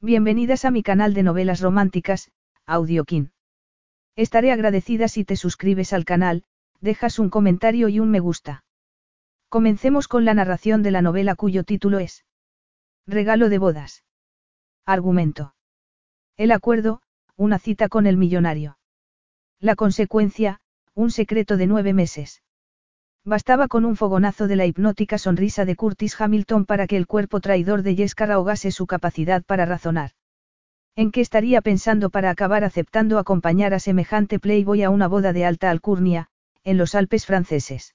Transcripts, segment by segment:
Bienvenidas a mi canal de novelas románticas, Audiokin. Estaré agradecida si te suscribes al canal, dejas un comentario y un me gusta. Comencemos con la narración de la novela cuyo título es Regalo de bodas. Argumento. El acuerdo, una cita con el millonario. La consecuencia, un secreto de nueve meses. Bastaba con un fogonazo de la hipnótica sonrisa de Curtis Hamilton para que el cuerpo traidor de Jessica ahogase su capacidad para razonar. ¿En qué estaría pensando para acabar aceptando acompañar a semejante playboy a una boda de alta alcurnia, en los Alpes franceses?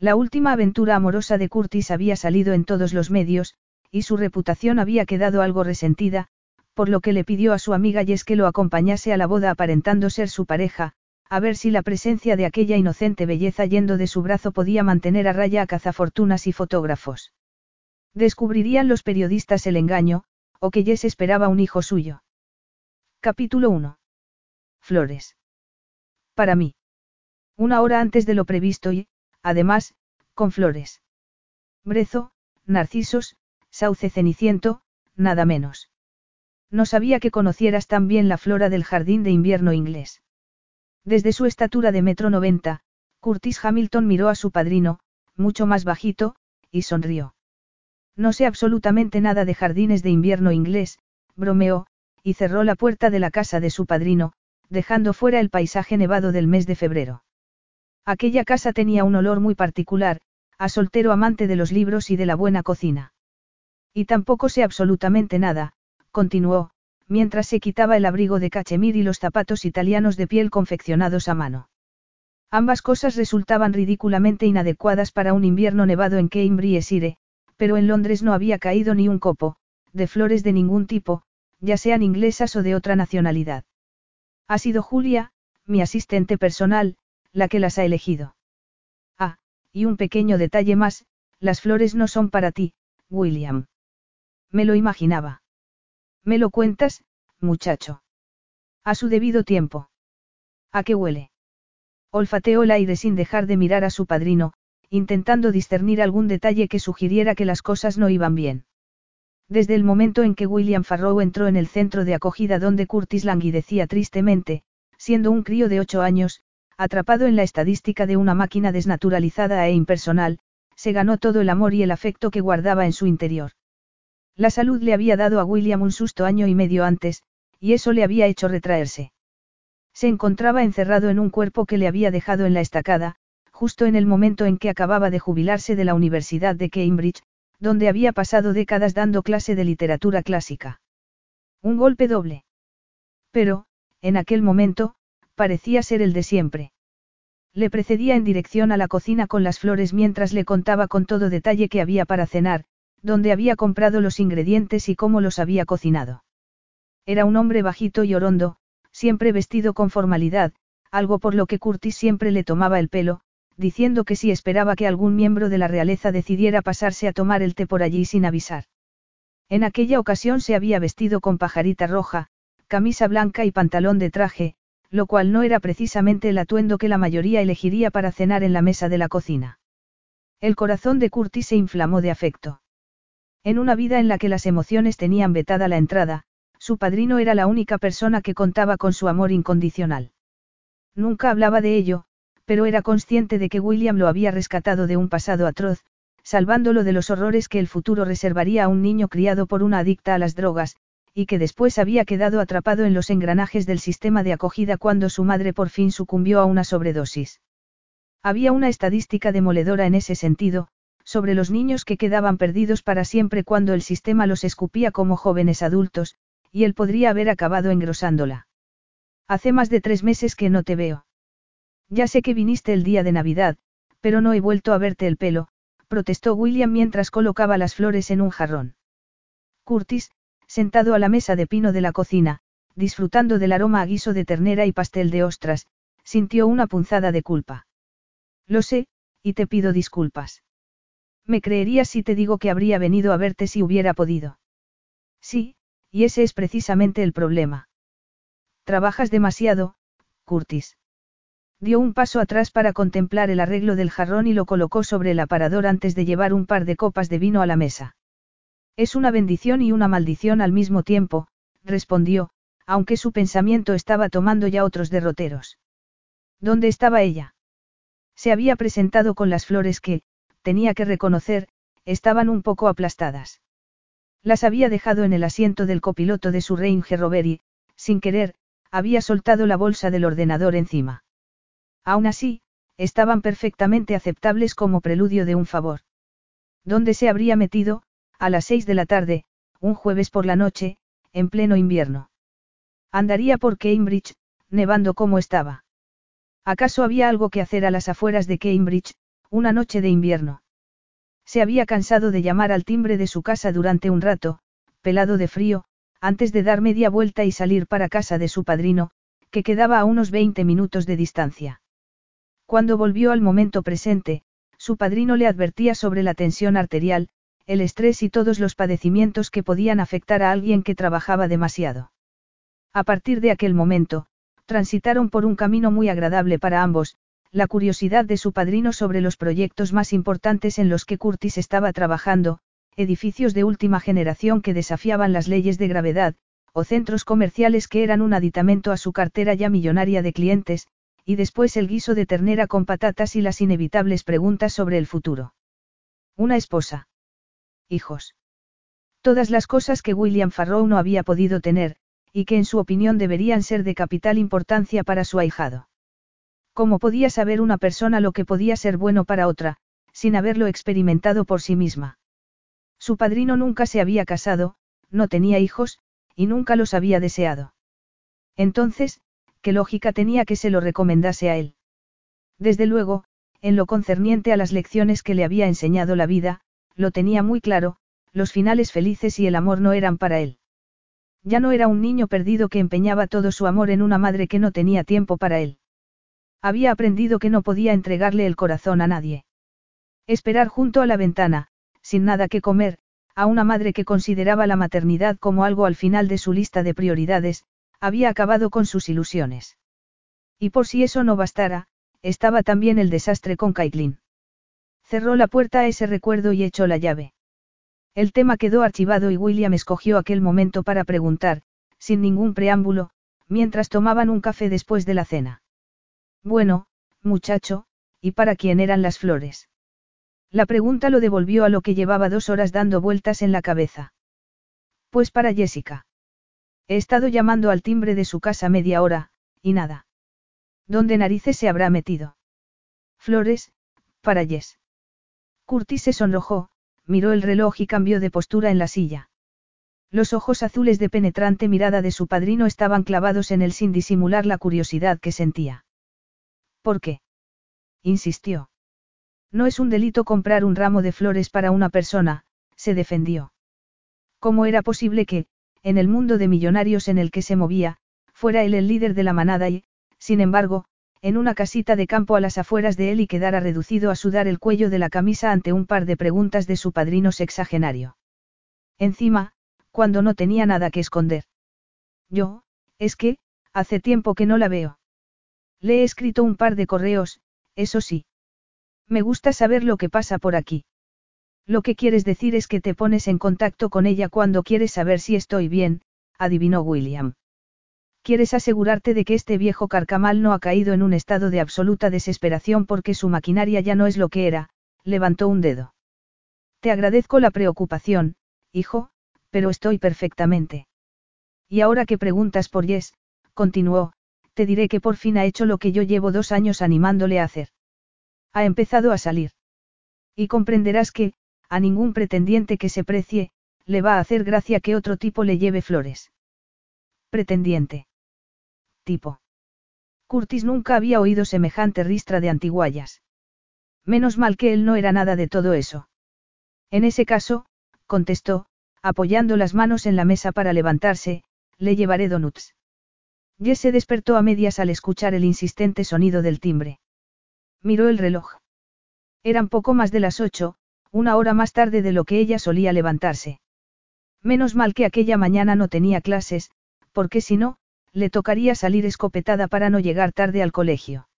La última aventura amorosa de Curtis había salido en todos los medios, y su reputación había quedado algo resentida, por lo que le pidió a su amiga Jess que lo acompañase a la boda aparentando ser su pareja, a ver si la presencia de aquella inocente belleza yendo de su brazo podía mantener a raya a cazafortunas y fotógrafos. Descubrirían los periodistas el engaño, o que Jess esperaba un hijo suyo. Capítulo 1. Flores. Para mí. Una hora antes de lo previsto y, además, con flores. Brezo, narcisos, sauce ceniciento, nada menos. No sabía que conocieras tan bien la flora del jardín de invierno inglés. Desde su estatura de metro noventa, Curtis Hamilton miró a su padrino, mucho más bajito, y sonrió. No sé absolutamente nada de jardines de invierno inglés, bromeó, y cerró la puerta de la casa de su padrino, dejando fuera el paisaje nevado del mes de febrero. Aquella casa tenía un olor muy particular, a soltero amante de los libros y de la buena cocina. Y tampoco sé absolutamente nada, continuó, mientras se quitaba el abrigo de cachemir y los zapatos italianos de piel confeccionados a mano. Ambas cosas resultaban ridículamente inadecuadas para un invierno nevado en Cambridgeshire, pero en Londres no había caído ni un copo, de flores de ningún tipo, ya sean inglesas o de otra nacionalidad. Ha sido Julia, mi asistente personal, la que las ha elegido. Ah, y un pequeño detalle más, las flores no son para ti, William. Me lo imaginaba. ¿Me lo cuentas, muchacho? A su debido tiempo. ¿A qué huele? Olfateó el aire sin dejar de mirar a su padrino, intentando discernir algún detalle que sugiriera que las cosas no iban bien. Desde el momento en que William Farrow entró en el centro de acogida donde Curtis languidecía tristemente, siendo un crío de ocho años, atrapado en la estadística de una máquina desnaturalizada e impersonal, se ganó todo el amor y el afecto que guardaba en su interior. La salud le había dado a William un susto año y medio antes, y eso le había hecho retraerse. Se encontraba encerrado en un cuerpo que le había dejado en la estacada, justo en el momento en que acababa de jubilarse de la Universidad de Cambridge, donde había pasado décadas dando clase de literatura clásica. Un golpe doble. Pero, en aquel momento, parecía ser el de siempre. Le precedía en dirección a la cocina con las flores mientras le contaba con todo detalle que había para cenar, dónde había comprado los ingredientes y cómo los había cocinado. Era un hombre bajito y orondo, siempre vestido con formalidad, algo por lo que Curtis siempre le tomaba el pelo, diciendo que si esperaba que algún miembro de la realeza decidiera pasarse a tomar el té por allí sin avisar. En aquella ocasión se había vestido con pajarita roja, camisa blanca y pantalón de traje, lo cual no era precisamente el atuendo que la mayoría elegiría para cenar en la mesa de la cocina. El corazón de Curtis se inflamó de afecto. En una vida en la que las emociones tenían vetada la entrada, su padrino era la única persona que contaba con su amor incondicional. Nunca hablaba de ello, pero era consciente de que William lo había rescatado de un pasado atroz, salvándolo de los horrores que el futuro reservaría a un niño criado por una adicta a las drogas, y que después había quedado atrapado en los engranajes del sistema de acogida cuando su madre por fin sucumbió a una sobredosis. Había una estadística demoledora en ese sentido, sobre los niños que quedaban perdidos para siempre cuando el sistema los escupía como jóvenes adultos, y él podría haber acabado engrosándola. Hace más de tres meses que no te veo. Ya sé que viniste el día de Navidad, pero no he vuelto a verte el pelo, protestó William mientras colocaba las flores en un jarrón. Curtis, sentado a la mesa de pino de la cocina, disfrutando del aroma a guiso de ternera y pastel de ostras, sintió una punzada de culpa. Lo sé, y te pido disculpas. Me creerías si te digo que habría venido a verte si hubiera podido. Sí, y ese es precisamente el problema. Trabajas demasiado, Curtis. Dio un paso atrás para contemplar el arreglo del jarrón y lo colocó sobre el aparador antes de llevar un par de copas de vino a la mesa. Es una bendición y una maldición al mismo tiempo, respondió, aunque su pensamiento estaba tomando ya otros derroteros. ¿Dónde estaba ella? Se había presentado con las flores que, tenía que reconocer, estaban un poco aplastadas. Las había dejado en el asiento del copiloto de su Range Rover y, sin querer, había soltado la bolsa del ordenador encima. Aún así, estaban perfectamente aceptables como preludio de un favor. ¿Dónde se habría metido, a las seis de la tarde, un jueves por la noche, en pleno invierno? Andaría por Cambridge, nevando como estaba. ¿Acaso había algo que hacer a las afueras de Cambridge, una noche de invierno? Se había cansado de llamar al timbre de su casa durante un rato, pelado de frío, antes de dar media vuelta y salir para casa de su padrino, que quedaba a unos 20 minutos de distancia. Cuando volvió al momento presente, su padrino le advertía sobre la tensión arterial, el estrés y todos los padecimientos que podían afectar a alguien que trabajaba demasiado. A partir de aquel momento, transitaron por un camino muy agradable para ambos, la curiosidad de su padrino sobre los proyectos más importantes en los que Curtis estaba trabajando, edificios de última generación que desafiaban las leyes de gravedad, o centros comerciales que eran un aditamento a su cartera ya millonaria de clientes, y después el guiso de ternera con patatas y las inevitables preguntas sobre el futuro. Una esposa. Hijos. Todas las cosas que William Farrow no había podido tener, y que en su opinión deberían ser de capital importancia para su ahijado. ¿Cómo podía saber una persona lo que podía ser bueno para otra, sin haberlo experimentado por sí misma? Su padrino nunca se había casado, no tenía hijos, y nunca los había deseado. Entonces, ¿qué lógica tenía que se lo recomendase a él? Desde luego, en lo concerniente a las lecciones que le había enseñado la vida, lo tenía muy claro, los finales felices y el amor no eran para él. Ya no era un niño perdido que empeñaba todo su amor en una madre que no tenía tiempo para él. Había aprendido que no podía entregarle el corazón a nadie. Esperar junto a la ventana, sin nada que comer, a una madre que consideraba la maternidad como algo al final de su lista de prioridades, había acabado con sus ilusiones. Y por si eso no bastara, estaba también el desastre con Caitlin. Cerró la puerta a ese recuerdo y echó la llave. El tema quedó archivado y William escogió aquel momento para preguntar, sin ningún preámbulo, mientras tomaban un café después de la cena. Bueno, muchacho, ¿y para quién eran las flores? La pregunta lo devolvió a lo que llevaba dos horas dando vueltas en la cabeza. Pues para Jessica. He estado llamando al timbre de su casa media hora, y nada. ¿Dónde narices se habrá metido? Flores, para Jess. Curtis se sonrojó, miró el reloj y cambió de postura en la silla. Los ojos azules de penetrante mirada de su padrino estaban clavados en él sin disimular la curiosidad que sentía. ¿Por qué? insistió. No es un delito comprar un ramo de flores para una persona, se defendió. ¿Cómo era posible que, en el mundo de millonarios en el que se movía, fuera él el líder de la manada y, sin embargo, en una casita de campo a las afueras de él y quedara reducido a sudar el cuello de la camisa ante un par de preguntas de su padrino sexagenario? Encima, cuando no tenía nada que esconder. Yo, es que, hace tiempo que no la veo. Le he escrito un par de correos, eso sí. Me gusta saber lo que pasa por aquí. Lo que quieres decir es que te pones en contacto con ella cuando quieres saber si estoy bien, adivinó William. Quieres asegurarte de que este viejo carcamal no ha caído en un estado de absoluta desesperación porque su maquinaria ya no es lo que era, levantó un dedo. Te agradezco la preocupación, hijo, pero estoy perfectamente. Y ahora que preguntas por Yes, continuó, te diré que por fin ha hecho lo que yo llevo dos años animándole a hacer. Ha empezado a salir. Y comprenderás que, a ningún pretendiente que se precie, le va a hacer gracia que otro tipo le lleve flores. Pretendiente. Tipo. Curtis nunca había oído semejante ristra de antiguallas. Menos mal que él no era nada de todo eso. En ese caso, contestó, apoyando las manos en la mesa para levantarse, le llevaré donuts. Jess se despertó a medias al escuchar el insistente sonido del timbre. Miró el reloj. Eran poco más de las ocho, una hora más tarde de lo que ella solía levantarse. Menos mal que aquella mañana no tenía clases, porque si no, le tocaría salir escopetada para no llegar tarde al colegio.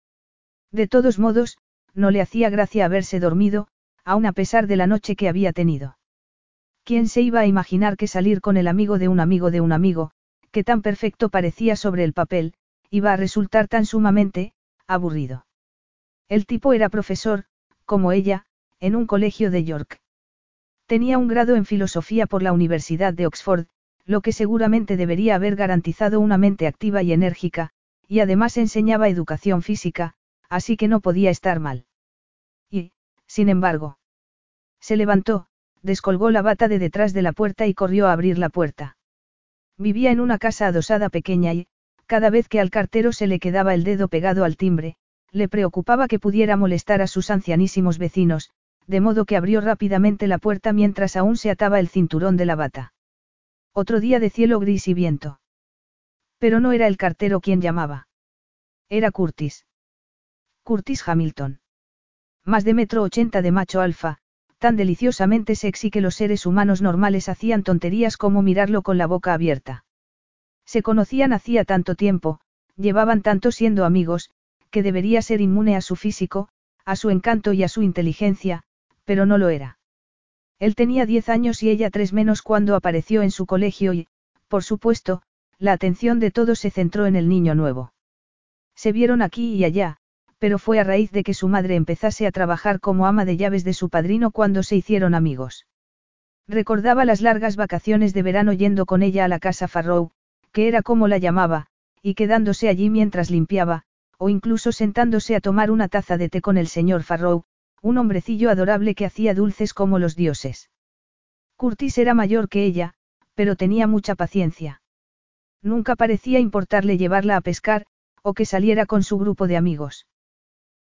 De todos modos, no le hacía gracia haberse dormido, aun a pesar de la noche que había tenido. ¿Quién se iba a imaginar que salir con el amigo de un amigo de un amigo, que tan perfecto parecía sobre el papel, iba a resultar tan sumamente, aburrido? El tipo era profesor, como ella, en un colegio de York. Tenía un grado en filosofía por la Universidad de Oxford, lo que seguramente debería haber garantizado una mente activa y enérgica, y además enseñaba educación física, así que no podía estar mal. Y, sin embargo, se levantó, descolgó la bata de detrás de la puerta y corrió a abrir la puerta. Vivía en una casa adosada pequeña y, cada vez que al cartero se le quedaba el dedo pegado al timbre, le preocupaba que pudiera molestar a sus ancianísimos vecinos, de modo que abrió rápidamente la puerta mientras aún se ataba el cinturón de la bata. Otro día de cielo gris y viento. Pero no era el cartero quien llamaba. Era Curtis. Curtis Hamilton. Más de metro ochenta de macho alfa, tan deliciosamente sexy que los seres humanos normales hacían tonterías como mirarlo con la boca abierta. Se conocían hacía tanto tiempo, llevaban tanto siendo amigos, que debería ser inmune a su físico, a su encanto y a su inteligencia, pero no lo era. Él tenía diez años y ella tres menos cuando apareció en su colegio y, por supuesto, la atención de todos se centró en el niño nuevo. Se vieron aquí y allá, pero fue a raíz de que su madre empezase a trabajar como ama de llaves de su padrino cuando se hicieron amigos. Recordaba las largas vacaciones de verano yendo con ella a la casa Farrow, que era como la llamaba, y quedándose allí mientras limpiaba, o incluso sentándose a tomar una taza de té con el señor Farrow, un hombrecillo adorable que hacía dulces como los dioses. Curtis era mayor que ella, pero tenía mucha paciencia. Nunca parecía importarle llevarla a pescar, o que saliera con su grupo de amigos.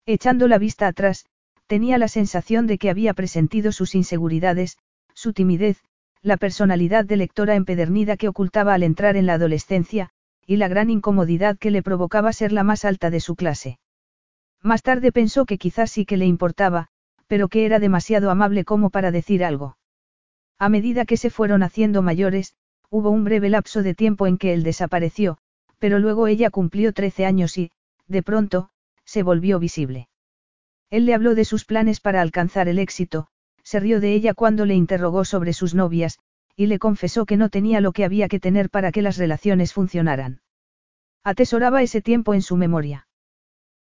Echando la vista atrás, tenía la sensación de que había presentido sus inseguridades, su timidez, la personalidad de lectora empedernida que ocultaba al entrar en la adolescencia, y la gran incomodidad que le provocaba ser la más alta de su clase. Más tarde pensó que quizás sí que le importaba, pero que era demasiado amable como para decir algo. A medida que se fueron haciendo mayores, hubo un breve lapso de tiempo en que él desapareció, pero luego ella cumplió 13 años y, de pronto, se volvió visible. Él le habló de sus planes para alcanzar el éxito, se rió de ella cuando le interrogó sobre sus novias, y le confesó que no tenía lo que había que tener para que las relaciones funcionaran. Atesoraba ese tiempo en su memoria.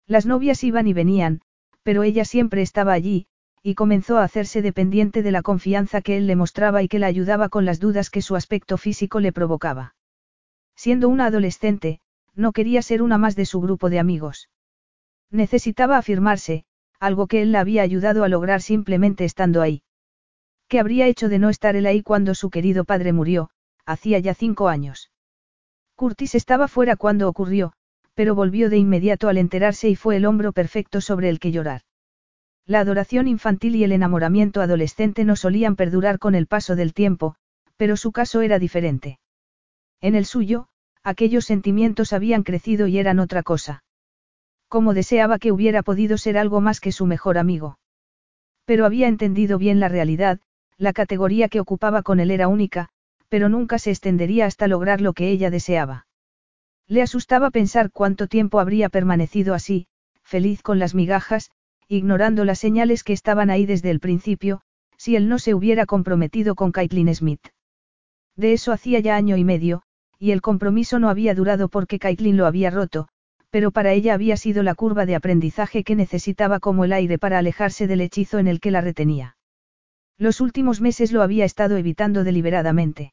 Las novias iban y venían, pero ella siempre estaba allí, y comenzó a hacerse dependiente de la confianza que él le mostraba y que la ayudaba con las dudas que su aspecto físico le provocaba. Siendo una adolescente, no quería ser una más de su grupo de amigos. Necesitaba afirmarse, algo que él la había ayudado a lograr simplemente estando ahí. ¿Qué habría hecho de no estar él ahí cuando su querido padre murió, hacía ya cinco años? Curtis estaba fuera cuando ocurrió, pero volvió de inmediato al enterarse y fue el hombro perfecto sobre el que llorar. La adoración infantil y el enamoramiento adolescente no solían perdurar con el paso del tiempo, pero su caso era diferente. En el suyo, aquellos sentimientos habían crecido y eran otra cosa. Como deseaba que hubiera podido ser algo más que su mejor amigo. Pero había entendido bien la realidad, la categoría que ocupaba con él era única, pero nunca se extendería hasta lograr lo que ella deseaba. Le asustaba pensar cuánto tiempo habría permanecido así, feliz con las migajas, ignorando las señales que estaban ahí desde el principio, si él no se hubiera comprometido con Caitlin Smith. De eso hacía ya año y medio, y el compromiso no había durado porque Caitlin lo había roto, pero para ella había sido la curva de aprendizaje que necesitaba como el aire para alejarse del hechizo en el que la retenía. Los últimos meses lo había estado evitando deliberadamente.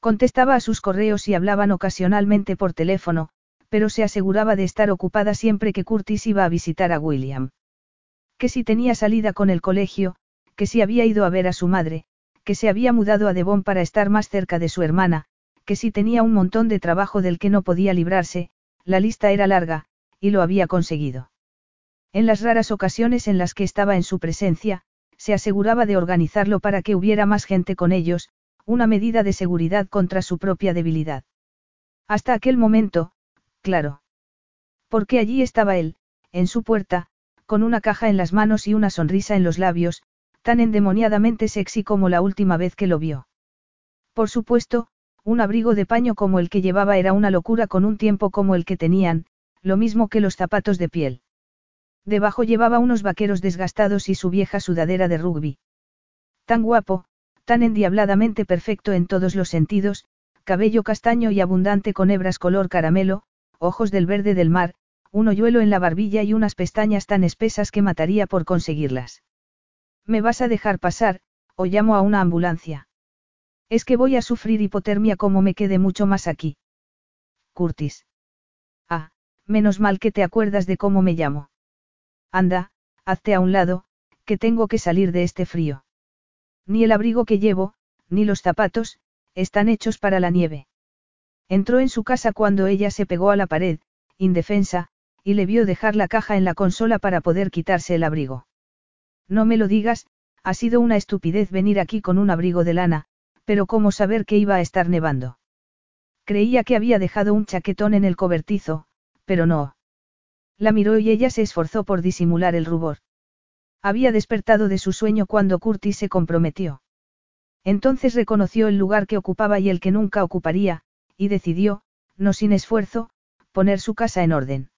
Contestaba a sus correos y hablaban ocasionalmente por teléfono, pero se aseguraba de estar ocupada siempre que Curtis iba a visitar a William. Que si tenía salida con el colegio, que si había ido a ver a su madre, que se había mudado a Devon para estar más cerca de su hermana, que si tenía un montón de trabajo del que no podía librarse, la lista era larga, y lo había conseguido. En las raras ocasiones en las que estaba en su presencia, se aseguraba de organizarlo para que hubiera más gente con ellos, una medida de seguridad contra su propia debilidad. Hasta aquel momento, claro. Porque allí estaba él, en su puerta, con una caja en las manos y una sonrisa en los labios, tan endemoniadamente sexy como la última vez que lo vio. Por supuesto, un abrigo de paño como el que llevaba era una locura con un tiempo como el que tenían, lo mismo que los zapatos de piel. Debajo llevaba unos vaqueros desgastados y su vieja sudadera de rugby. Tan guapo, tan endiabladamente perfecto en todos los sentidos, cabello castaño y abundante con hebras color caramelo, ojos del verde del mar, un hoyuelo en la barbilla y unas pestañas tan espesas que mataría por conseguirlas. ¿Me vas a dejar pasar, o llamo a una ambulancia? Es que voy a sufrir hipotermia como me quede mucho más aquí. Curtis. Ah, menos mal que te acuerdas de cómo me llamo. Anda, hazte a un lado, que tengo que salir de este frío. Ni el abrigo que llevo, ni los zapatos, están hechos para la nieve. Entró en su casa cuando ella se pegó a la pared, indefensa, y le vio dejar la caja en la consola para poder quitarse el abrigo. No me lo digas, ha sido una estupidez venir aquí con un abrigo de lana, pero ¿cómo saber que iba a estar nevando? Creía que había dejado un chaquetón en el cobertizo, pero no. La miró y ella se esforzó por disimular el rubor. Había despertado de su sueño cuando Curtis se comprometió. Entonces reconoció el lugar que ocupaba y el que nunca ocuparía, y decidió, no sin esfuerzo, poner su casa en orden.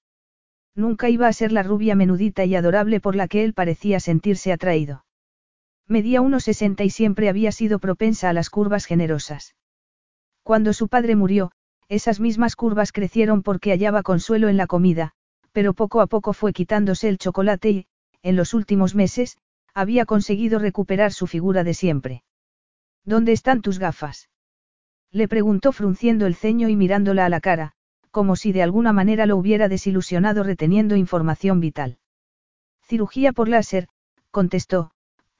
Nunca iba a ser la rubia menudita y adorable por la que él parecía sentirse atraído. Medía unos sesenta y siempre había sido propensa a las curvas generosas. Cuando su padre murió, esas mismas curvas crecieron porque hallaba consuelo en la comida, pero poco a poco fue quitándose el chocolate y, en los últimos meses, había conseguido recuperar su figura de siempre. ¿Dónde están tus gafas? Le preguntó frunciendo el ceño y mirándola a la cara, como si de alguna manera lo hubiera desilusionado reteniendo información vital. Cirugía por láser, contestó,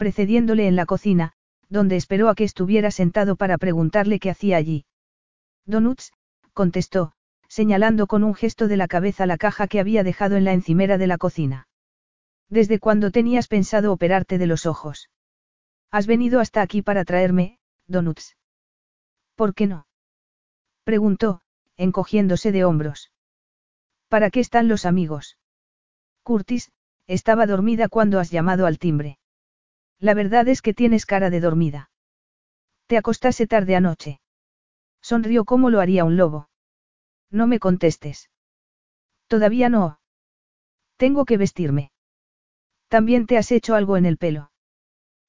precediéndole en la cocina, donde esperó a que estuviera sentado para preguntarle qué hacía allí. Donuts, contestó, señalando con un gesto de la cabeza la caja que había dejado en la encimera de la cocina. ¿Desde cuándo tenías pensado operarte de los ojos? Has venido hasta aquí para traerme, Donuts. ¿Por qué no? Preguntó, encogiéndose de hombros. ¿Para qué están los amigos? Curtis, estaba dormida cuando has llamado al timbre. La verdad es que tienes cara de dormida. Te acostase tarde anoche. Sonrió como lo haría un lobo. No me contestes. Todavía no. Tengo que vestirme. También te has hecho algo en el pelo.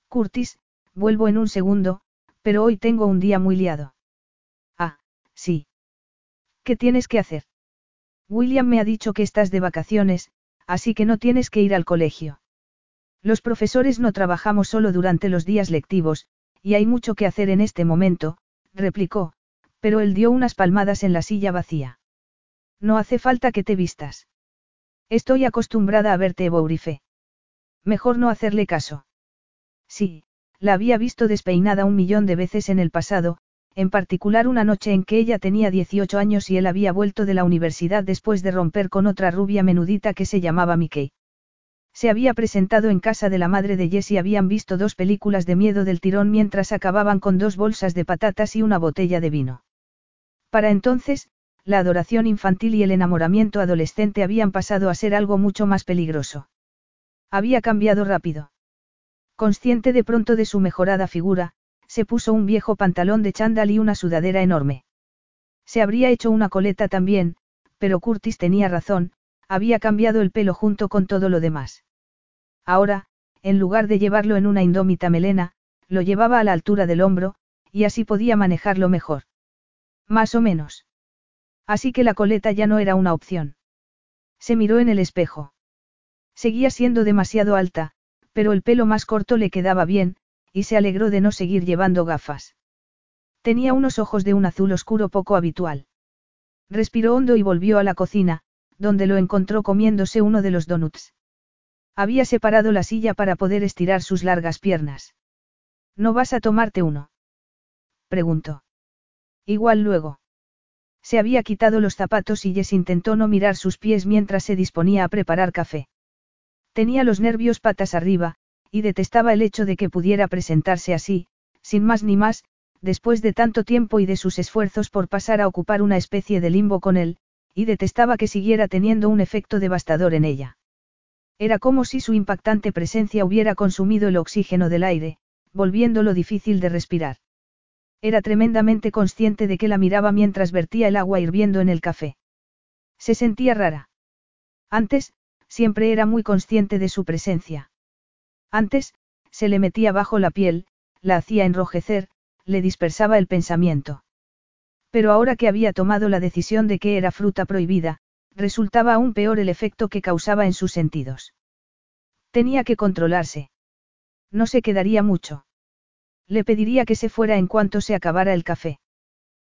Curtis, vuelvo en un segundo, pero hoy tengo un día muy liado. Ah, sí. ¿Qué tienes que hacer? William me ha dicho que estás de vacaciones, así que no tienes que ir al colegio. Los profesores no trabajamos solo durante los días lectivos, y hay mucho que hacer en este momento, replicó, pero él dio unas palmadas en la silla vacía. No hace falta que te vistas. Estoy acostumbrada a verte Bourife. Mejor no hacerle caso. Sí, la había visto despeinada un millón de veces en el pasado, en particular una noche en que ella tenía 18 años y él había vuelto de la universidad después de romper con otra rubia menudita que se llamaba Mickey. Se había presentado en casa de la madre de Jess y habían visto dos películas de miedo del tirón mientras acababan con dos bolsas de patatas y una botella de vino. Para entonces, la adoración infantil y el enamoramiento adolescente habían pasado a ser algo mucho más peligroso. Había cambiado rápido. Consciente de pronto de su mejorada figura, se puso un viejo pantalón de chándal y una sudadera enorme. Se habría hecho una coleta también, pero Curtis tenía razón, había cambiado el pelo junto con todo lo demás. Ahora, en lugar de llevarlo en una indómita melena, lo llevaba a la altura del hombro, y así podía manejarlo mejor. Más o menos. Así que la coleta ya no era una opción. Se miró en el espejo. Seguía siendo demasiado alta, pero el pelo más corto le quedaba bien, y se alegró de no seguir llevando gafas. Tenía unos ojos de un azul oscuro poco habitual. Respiró hondo y volvió a la cocina, donde lo encontró comiéndose uno de los donuts. Había separado la silla para poder estirar sus largas piernas. ¿No vas a tomarte uno? preguntó. Igual luego. Se había quitado los zapatos y Jess intentó no mirar sus pies mientras se disponía a preparar café. Tenía los nervios patas arriba, y detestaba el hecho de que pudiera presentarse así, sin más ni más, después de tanto tiempo y de sus esfuerzos por pasar a ocupar una especie de limbo con él, y detestaba que siguiera teniendo un efecto devastador en ella. Era como si su impactante presencia hubiera consumido el oxígeno del aire, volviéndolo difícil de respirar. Era tremendamente consciente de que la miraba mientras vertía el agua hirviendo en el café. Se sentía rara. Antes, siempre era muy consciente de su presencia. Antes, se le metía bajo la piel, la hacía enrojecer, le dispersaba el pensamiento. Pero ahora que había tomado la decisión de que era fruta prohibida, resultaba aún peor el efecto que causaba en sus sentidos. Tenía que controlarse. No se quedaría mucho. Le pediría que se fuera en cuanto se acabara el café.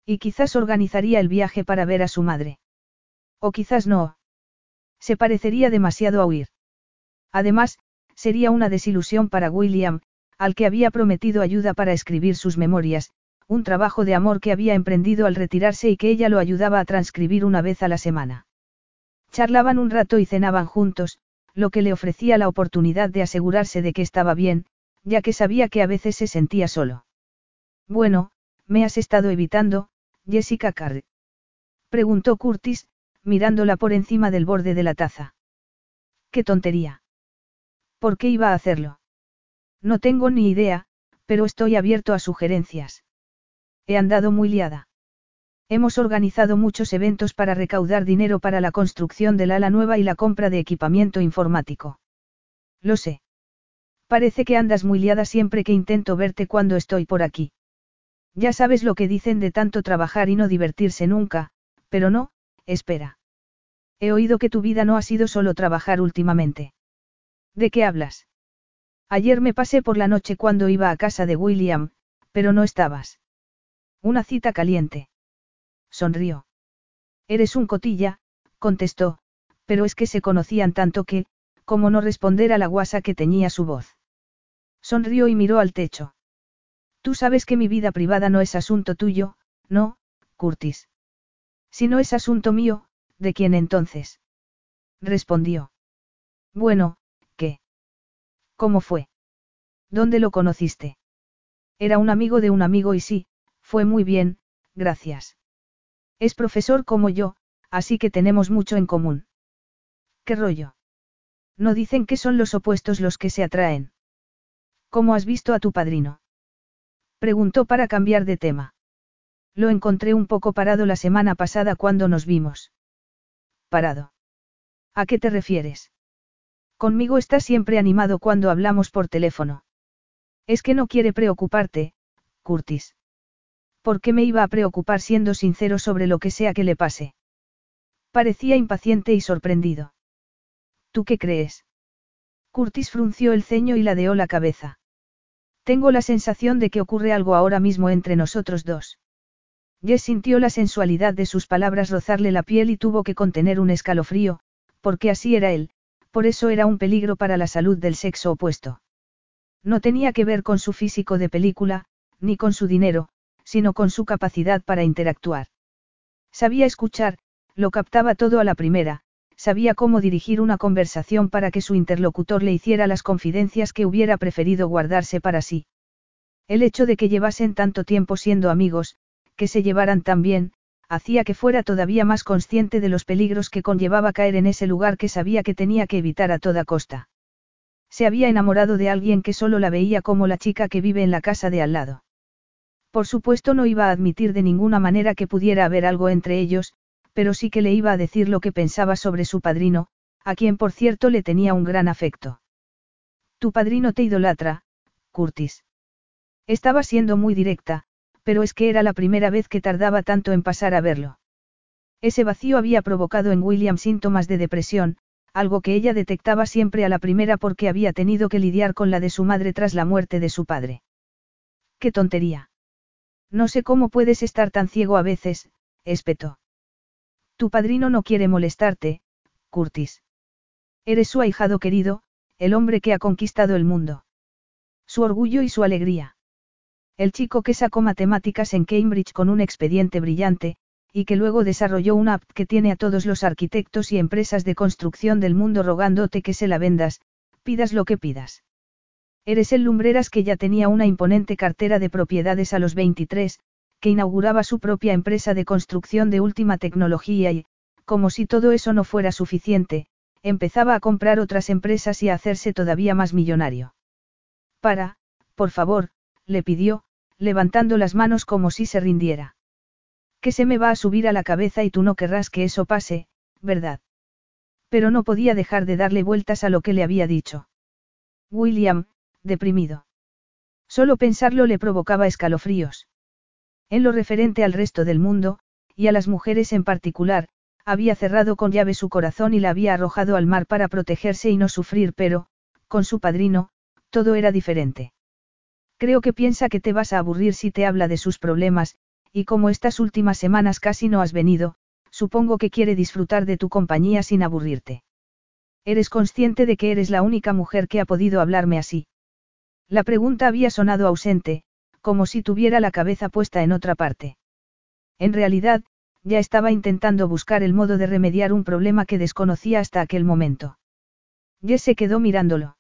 Y quizás organizaría el viaje para ver a su madre. O quizás no. Se parecería demasiado a huir. Además, sería una desilusión para William, al que había prometido ayuda para escribir sus memorias, un trabajo de amor que había emprendido al retirarse y que ella lo ayudaba a transcribir una vez a la semana. Charlaban un rato y cenaban juntos, lo que le ofrecía la oportunidad de asegurarse de que estaba bien, ya que sabía que a veces se sentía solo. Bueno, me has estado evitando, Jessica Carr. Preguntó Curtis, mirándola por encima del borde de la taza. ¡Qué tontería! ¿Por qué iba a hacerlo? No tengo ni idea, pero estoy abierto a sugerencias. He andado muy liada. Hemos organizado muchos eventos para recaudar dinero para la construcción del ala nueva y la compra de equipamiento informático. Lo sé. Parece que andas muy liada siempre que intento verte cuando estoy por aquí. Ya sabes lo que dicen de tanto trabajar y no divertirse nunca, pero no, espera. He oído que tu vida no ha sido solo trabajar últimamente. ¿De qué hablas? Ayer me pasé por la noche cuando iba a casa de William, pero no estabas. Una cita caliente. Sonrió. Eres un cotilla, contestó, pero es que se conocían tanto que, como no responder a la guasa que teñía su voz. Sonrió y miró al techo. Tú sabes que mi vida privada no es asunto tuyo, ¿no, Curtis? Si no es asunto mío, ¿de quién entonces? Respondió. Bueno, ¿qué? ¿Cómo fue? ¿Dónde lo conociste? Era un amigo de un amigo y sí, fue muy bien, gracias. Es profesor como yo, así que tenemos mucho en común. ¿Qué rollo? No dicen que son los opuestos los que se atraen. ¿Cómo has visto a tu padrino? Preguntó para cambiar de tema. Lo encontré un poco parado la semana pasada cuando nos vimos. Parado. ¿A qué te refieres? Conmigo está siempre animado cuando hablamos por teléfono. Es que no quiere preocuparte, Curtis. ¿Por qué me iba a preocupar siendo sincero sobre lo que sea que le pase? Parecía impaciente y sorprendido. ¿Tú qué crees? Curtis frunció el ceño y ladeó la cabeza. Tengo la sensación de que ocurre algo ahora mismo entre nosotros dos. Jess sintió la sensualidad de sus palabras rozarle la piel y tuvo que contener un escalofrío, porque así era él, por eso era un peligro para la salud del sexo opuesto. No tenía que ver con su físico de película, ni con su dinero, sino con su capacidad para interactuar. Sabía escuchar, lo captaba todo a la primera, sabía cómo dirigir una conversación para que su interlocutor le hiciera las confidencias que hubiera preferido guardarse para sí. El hecho de que llevasen tanto tiempo siendo amigos, que se llevaran tan bien, hacía que fuera todavía más consciente de los peligros que conllevaba caer en ese lugar que sabía que tenía que evitar a toda costa. Se había enamorado de alguien que solo la veía como la chica que vive en la casa de al lado. Por supuesto no iba a admitir de ninguna manera que pudiera haber algo entre ellos, pero sí que le iba a decir lo que pensaba sobre su padrino, a quien por cierto le tenía un gran afecto. Tu padrino te idolatra, Curtis. Estaba siendo muy directa, pero es que era la primera vez que tardaba tanto en pasar a verlo. Ese vacío había provocado en William síntomas de depresión, algo que ella detectaba siempre a la primera porque había tenido que lidiar con la de su madre tras la muerte de su padre. ¡Qué tontería! No sé cómo puedes estar tan ciego a veces, espetó. Tu padrino no quiere molestarte, Curtis. Eres su ahijado querido, el hombre que ha conquistado el mundo. Su orgullo y su alegría. El chico que sacó matemáticas en Cambridge con un expediente brillante, y que luego desarrolló una app que tiene a todos los arquitectos y empresas de construcción del mundo rogándote que se la vendas, pidas lo que pidas. Eres el Lumbreras que ya tenía una imponente cartera de propiedades a los 23, que inauguraba su propia empresa de construcción de última tecnología y, como si todo eso no fuera suficiente, empezaba a comprar otras empresas y a hacerse todavía más millonario. Para, por favor, le pidió, levantando las manos como si se rindiera. Que se me va a subir a la cabeza y tú no querrás que eso pase, ¿verdad? Pero no podía dejar de darle vueltas a lo que le había dicho. William, deprimido. Solo pensarlo le provocaba escalofríos. En lo referente al resto del mundo, y a las mujeres en particular, había cerrado con llave su corazón y la había arrojado al mar para protegerse y no sufrir, pero, con su padrino, todo era diferente. Creo que piensa que te vas a aburrir si te habla de sus problemas, y como estas últimas semanas casi no has venido, supongo que quiere disfrutar de tu compañía sin aburrirte. ¿Eres consciente de que eres la única mujer que ha podido hablarme así? La pregunta había sonado ausente, como si tuviera la cabeza puesta en otra parte. En realidad, ya estaba intentando buscar el modo de remediar un problema que desconocía hasta aquel momento. Jess se quedó mirándolo.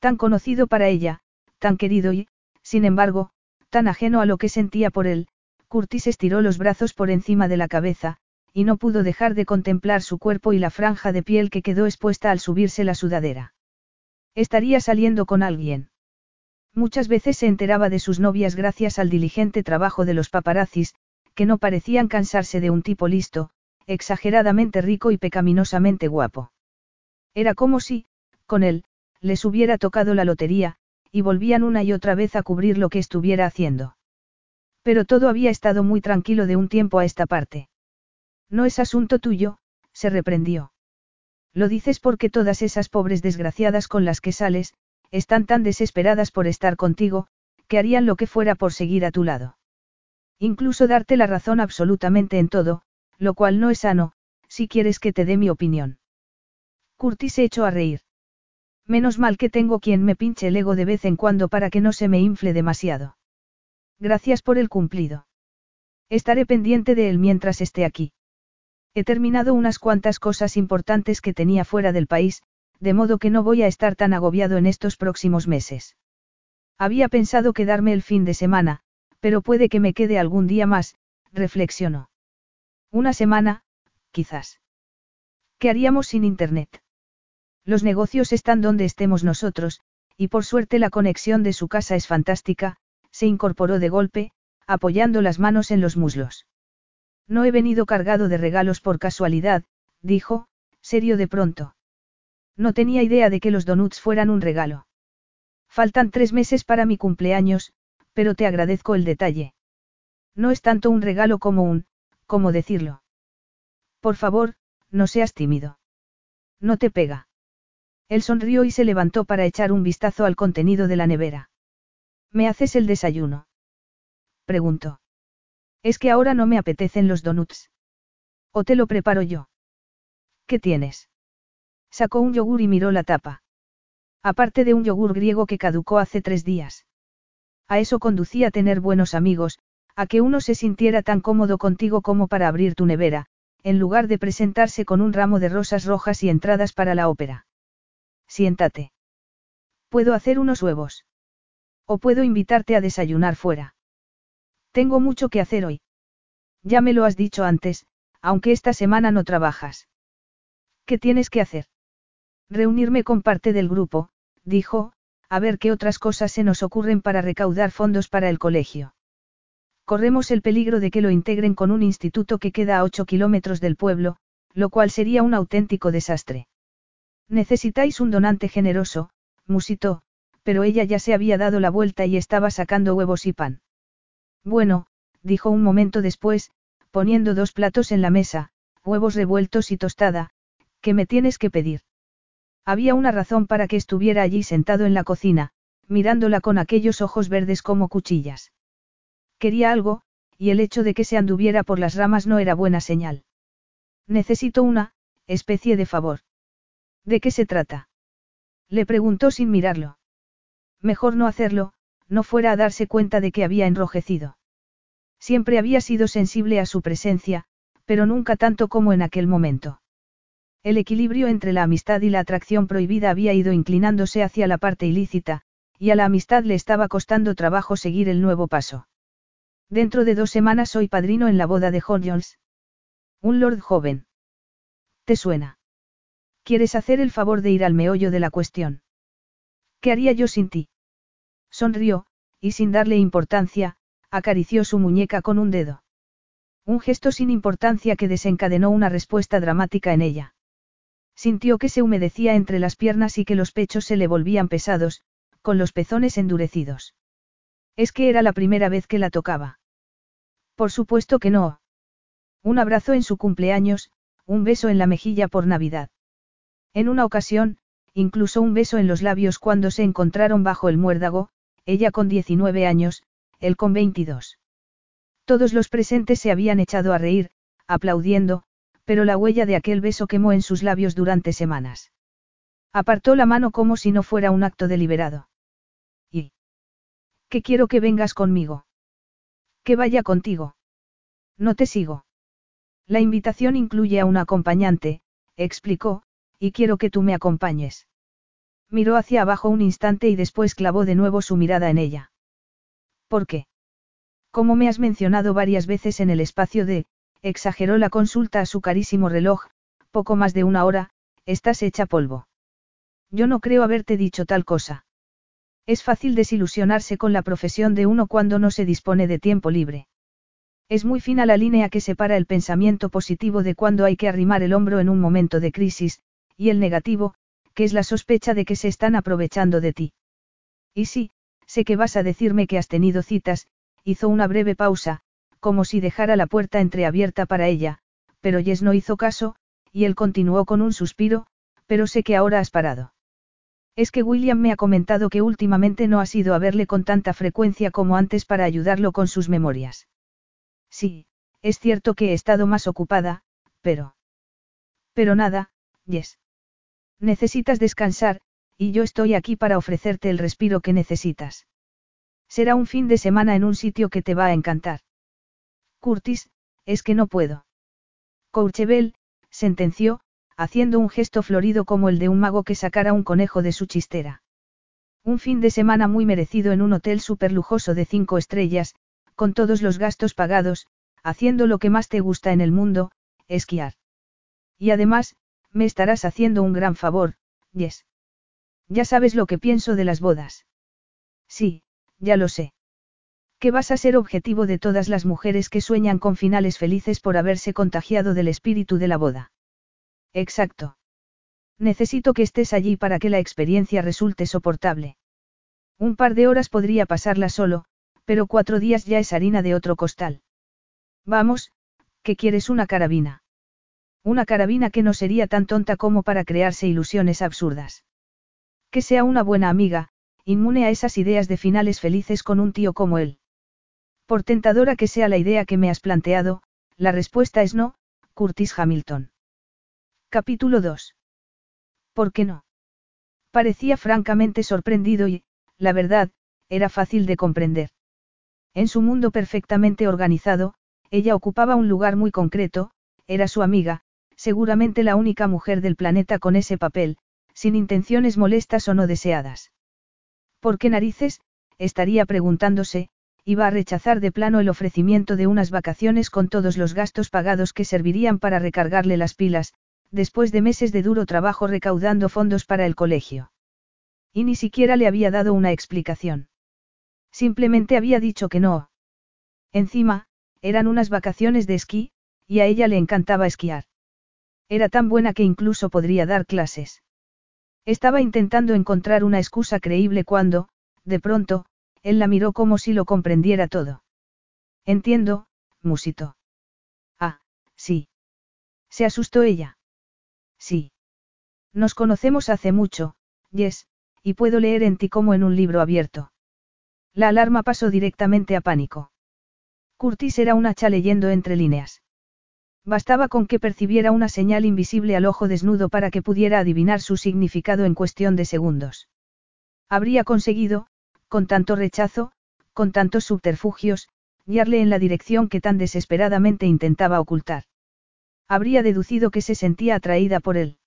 Tan conocido para ella, tan querido y, sin embargo, tan ajeno a lo que sentía por él, Curtis estiró los brazos por encima de la cabeza, y no pudo dejar de contemplar su cuerpo y la franja de piel que quedó expuesta al subirse la sudadera. Estaría saliendo con alguien. Muchas veces se enteraba de sus novias gracias al diligente trabajo de los paparazzis, que no parecían cansarse de un tipo listo, exageradamente rico y pecaminosamente guapo. Era como si, con él, les hubiera tocado la lotería, y volvían una y otra vez a cubrir lo que estuviera haciendo. Pero todo había estado muy tranquilo de un tiempo a esta parte. No es asunto tuyo, se reprendió. Lo dices porque todas esas pobres desgraciadas con las que sales, están tan desesperadas por estar contigo, que harían lo que fuera por seguir a tu lado. Incluso darte la razón absolutamente en todo, lo cual no es sano, si quieres que te dé mi opinión. Curtis se echó a reír. Menos mal que tengo quien me pinche el ego de vez en cuando para que no se me infle demasiado. Gracias por el cumplido. Estaré pendiente de él mientras esté aquí. He terminado unas cuantas cosas importantes que tenía fuera del país, de modo que no voy a estar tan agobiado en estos próximos meses. Había pensado quedarme el fin de semana, pero puede que me quede algún día más, reflexionó. Una semana, quizás. ¿Qué haríamos sin Internet? Los negocios están donde estemos nosotros, y por suerte la conexión de su casa es fantástica, se incorporó de golpe, apoyando las manos en los muslos. No he venido cargado de regalos por casualidad, dijo, serio de pronto. No tenía idea de que los donuts fueran un regalo. Faltan tres meses para mi cumpleaños, pero te agradezco el detalle. No es tanto un regalo como un, ¿cómo decirlo? Por favor, no seas tímido. No te pega. Él sonrió y se levantó para echar un vistazo al contenido de la nevera. ¿Me haces el desayuno? Preguntó. Es que ahora no me apetecen los donuts. ¿O te lo preparo yo? ¿Qué tienes? Sacó un yogur y miró la tapa. Aparte de un yogur griego que caducó hace tres días. A eso conducía tener buenos amigos, a que uno se sintiera tan cómodo contigo como para abrir tu nevera, en lugar de presentarse con un ramo de rosas rojas y entradas para la ópera. Siéntate. Puedo hacer unos huevos. O puedo invitarte a desayunar fuera. Tengo mucho que hacer hoy. Ya me lo has dicho antes, aunque esta semana no trabajas. ¿Qué tienes que hacer? Reunirme con parte del grupo, dijo, a ver qué otras cosas se nos ocurren para recaudar fondos para el colegio. Corremos el peligro de que lo integren con un instituto que queda a 8 kilómetros del pueblo, lo cual sería un auténtico desastre. Necesitáis un donante generoso, musitó, pero ella ya se había dado la vuelta y estaba sacando huevos y pan. Bueno, dijo un momento después, poniendo dos platos en la mesa, huevos revueltos y tostada, ¿qué me tienes que pedir? Había una razón para que estuviera allí sentado en la cocina, mirándola con aquellos ojos verdes como cuchillas. Quería algo, y el hecho de que se anduviera por las ramas no era buena señal. Necesito una, especie de favor. ¿De qué se trata? Le preguntó sin mirarlo. Mejor no hacerlo, no fuera a darse cuenta de que había enrojecido. Siempre había sido sensible a su presencia, pero nunca tanto como en aquel momento. El equilibrio entre la amistad y la atracción prohibida había ido inclinándose hacia la parte ilícita, y a la amistad le estaba costando trabajo seguir el nuevo paso. Dentro de dos semanas soy padrino en la boda de Jones. Un lord joven. ¿Te suena? ¿Quieres hacer el favor de ir al meollo de la cuestión? ¿Qué haría yo sin ti? Sonrió, y sin darle importancia, acarició su muñeca con un dedo. Un gesto sin importancia que desencadenó una respuesta dramática en ella. Sintió que se humedecía entre las piernas y que los pechos se le volvían pesados, con los pezones endurecidos. Es que era la primera vez que la tocaba. Por supuesto que no. Un abrazo en su cumpleaños, un beso en la mejilla por Navidad. En una ocasión, incluso un beso en los labios cuando se encontraron bajo el muérdago, ella con 19 años, él con 22. Todos los presentes se habían echado a reír, aplaudiendo, pero la huella de aquel beso quemó en sus labios durante semanas. Apartó la mano como si no fuera un acto deliberado. ¿Y? ¿Qué quiero que vengas conmigo? Que vaya contigo. No te sigo. La invitación incluye a un acompañante, explicó, y quiero que tú me acompañes. Miró hacia abajo un instante y después clavó de nuevo su mirada en ella. ¿Por qué? Como me has mencionado varias veces en el espacio de, exageró la consulta a su carísimo reloj, poco más de una hora, estás hecha polvo. Yo no creo haberte dicho tal cosa. Es fácil desilusionarse con la profesión de uno cuando no se dispone de tiempo libre. Es muy fina la línea que separa el pensamiento positivo de cuando hay que arrimar el hombro en un momento de crisis, y el negativo, que es la sospecha de que se están aprovechando de ti. Y sí, sé que vas a decirme que has tenido citas, hizo una breve pausa, como si dejara la puerta entreabierta para ella, pero Jess no hizo caso, y él continuó con un suspiro, pero sé que ahora has parado. Es que William me ha comentado que últimamente no has ido a verle con tanta frecuencia como antes para ayudarlo con sus memorias. Sí, es cierto que he estado más ocupada, pero... Pero nada, Jess. Necesitas descansar, y yo estoy aquí para ofrecerte el respiro que necesitas. Será un fin de semana en un sitio que te va a encantar. Curtis, es que no puedo. Courchevel, sentenció, haciendo un gesto florido como el de un mago que sacara un conejo de su chistera. Un fin de semana muy merecido en un hotel lujoso de cinco estrellas, con todos los gastos pagados, haciendo lo que más te gusta en el mundo, esquiar. Y además, me estarás haciendo un gran favor, Yes. Ya sabes lo que pienso de las bodas. Sí, ya lo sé que vas a ser objetivo de todas las mujeres que sueñan con finales felices por haberse contagiado del espíritu de la boda. Exacto. Necesito que estés allí para que la experiencia resulte soportable. Un par de horas podría pasarla solo, pero cuatro días ya es harina de otro costal. Vamos, que quieres una carabina. Una carabina que no sería tan tonta como para crearse ilusiones absurdas. Que sea una buena amiga, inmune a esas ideas de finales felices con un tío como él. Por tentadora que sea la idea que me has planteado, la respuesta es no, Curtis Hamilton. Capítulo 2. ¿Por qué no? Parecía francamente sorprendido y, la verdad, era fácil de comprender. En su mundo perfectamente organizado, ella ocupaba un lugar muy concreto, era su amiga, seguramente la única mujer del planeta con ese papel, sin intenciones molestas o no deseadas. ¿Por qué narices? estaría preguntándose, iba a rechazar de plano el ofrecimiento de unas vacaciones con todos los gastos pagados que servirían para recargarle las pilas, después de meses de duro trabajo recaudando fondos para el colegio. Y ni siquiera le había dado una explicación. Simplemente había dicho que no. Encima, eran unas vacaciones de esquí, y a ella le encantaba esquiar. Era tan buena que incluso podría dar clases. Estaba intentando encontrar una excusa creíble cuando, de pronto, él la miró como si lo comprendiera todo. Entiendo, musito. Ah, sí. ¿Se asustó ella? Sí. Nos conocemos hace mucho, Yes, y puedo leer en ti como en un libro abierto. La alarma pasó directamente a pánico. Curtis era un hacha leyendo entre líneas. Bastaba con que percibiera una señal invisible al ojo desnudo para que pudiera adivinar su significado en cuestión de segundos. Habría conseguido, con tanto rechazo, con tantos subterfugios, guiarle en la dirección que tan desesperadamente intentaba ocultar. Habría deducido que se sentía atraída por él.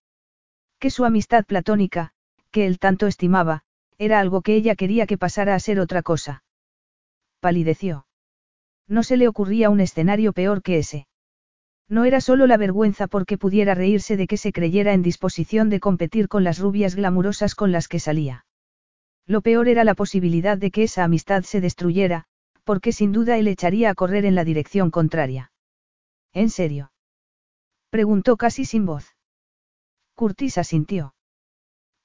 Que su amistad platónica, que él tanto estimaba, era algo que ella quería que pasara a ser otra cosa. Palideció. No se le ocurría un escenario peor que ese. No era solo la vergüenza porque pudiera reírse de que se creyera en disposición de competir con las rubias glamurosas con las que salía. Lo peor era la posibilidad de que esa amistad se destruyera, porque sin duda él echaría a correr en la dirección contraria. ¿En serio? Preguntó casi sin voz. Curtis asintió.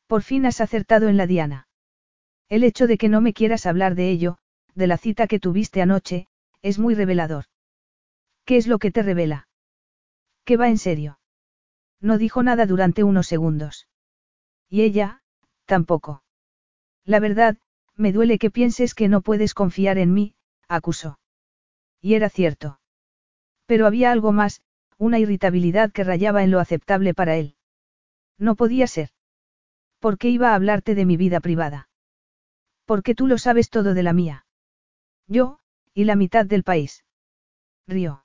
Por fin has acertado en la diana. El hecho de que no me quieras hablar de ello, de la cita que tuviste anoche, es muy revelador. ¿Qué es lo que te revela? ¿Qué va en serio? No dijo nada durante unos segundos. Y ella, tampoco. La verdad, me duele que pienses que no puedes confiar en mí, acusó. Y era cierto. Pero había algo más, una irritabilidad que rayaba en lo aceptable para él. No podía ser. ¿Por qué iba a hablarte de mi vida privada? Porque tú lo sabes todo de la mía. Yo, y la mitad del país. Rió.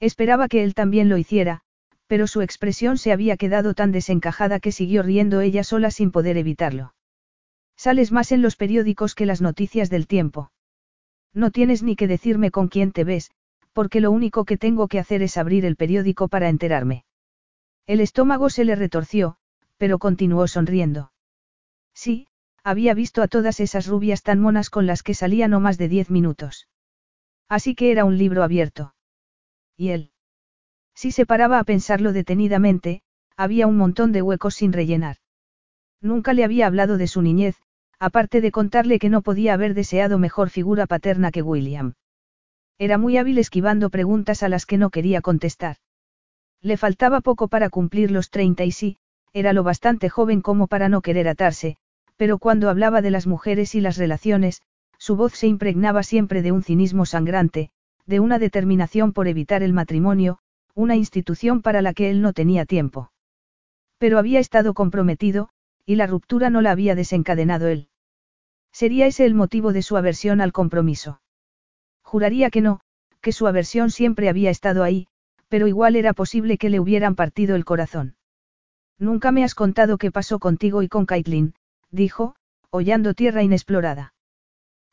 Esperaba que él también lo hiciera, pero su expresión se había quedado tan desencajada que siguió riendo ella sola sin poder evitarlo. Sales más en los periódicos que las noticias del tiempo. No tienes ni que decirme con quién te ves, porque lo único que tengo que hacer es abrir el periódico para enterarme. El estómago se le retorció, pero continuó sonriendo. Sí, había visto a todas esas rubias tan monas con las que salía no más de diez minutos. Así que era un libro abierto. ¿Y él? Si se paraba a pensarlo detenidamente, había un montón de huecos sin rellenar. Nunca le había hablado de su niñez, aparte de contarle que no podía haber deseado mejor figura paterna que William. Era muy hábil esquivando preguntas a las que no quería contestar. Le faltaba poco para cumplir los treinta y sí, era lo bastante joven como para no querer atarse, pero cuando hablaba de las mujeres y las relaciones, su voz se impregnaba siempre de un cinismo sangrante, de una determinación por evitar el matrimonio, una institución para la que él no tenía tiempo. Pero había estado comprometido, y la ruptura no la había desencadenado él. ¿Sería ese el motivo de su aversión al compromiso? Juraría que no, que su aversión siempre había estado ahí, pero igual era posible que le hubieran partido el corazón. Nunca me has contado qué pasó contigo y con Caitlin, dijo, hollando tierra inexplorada.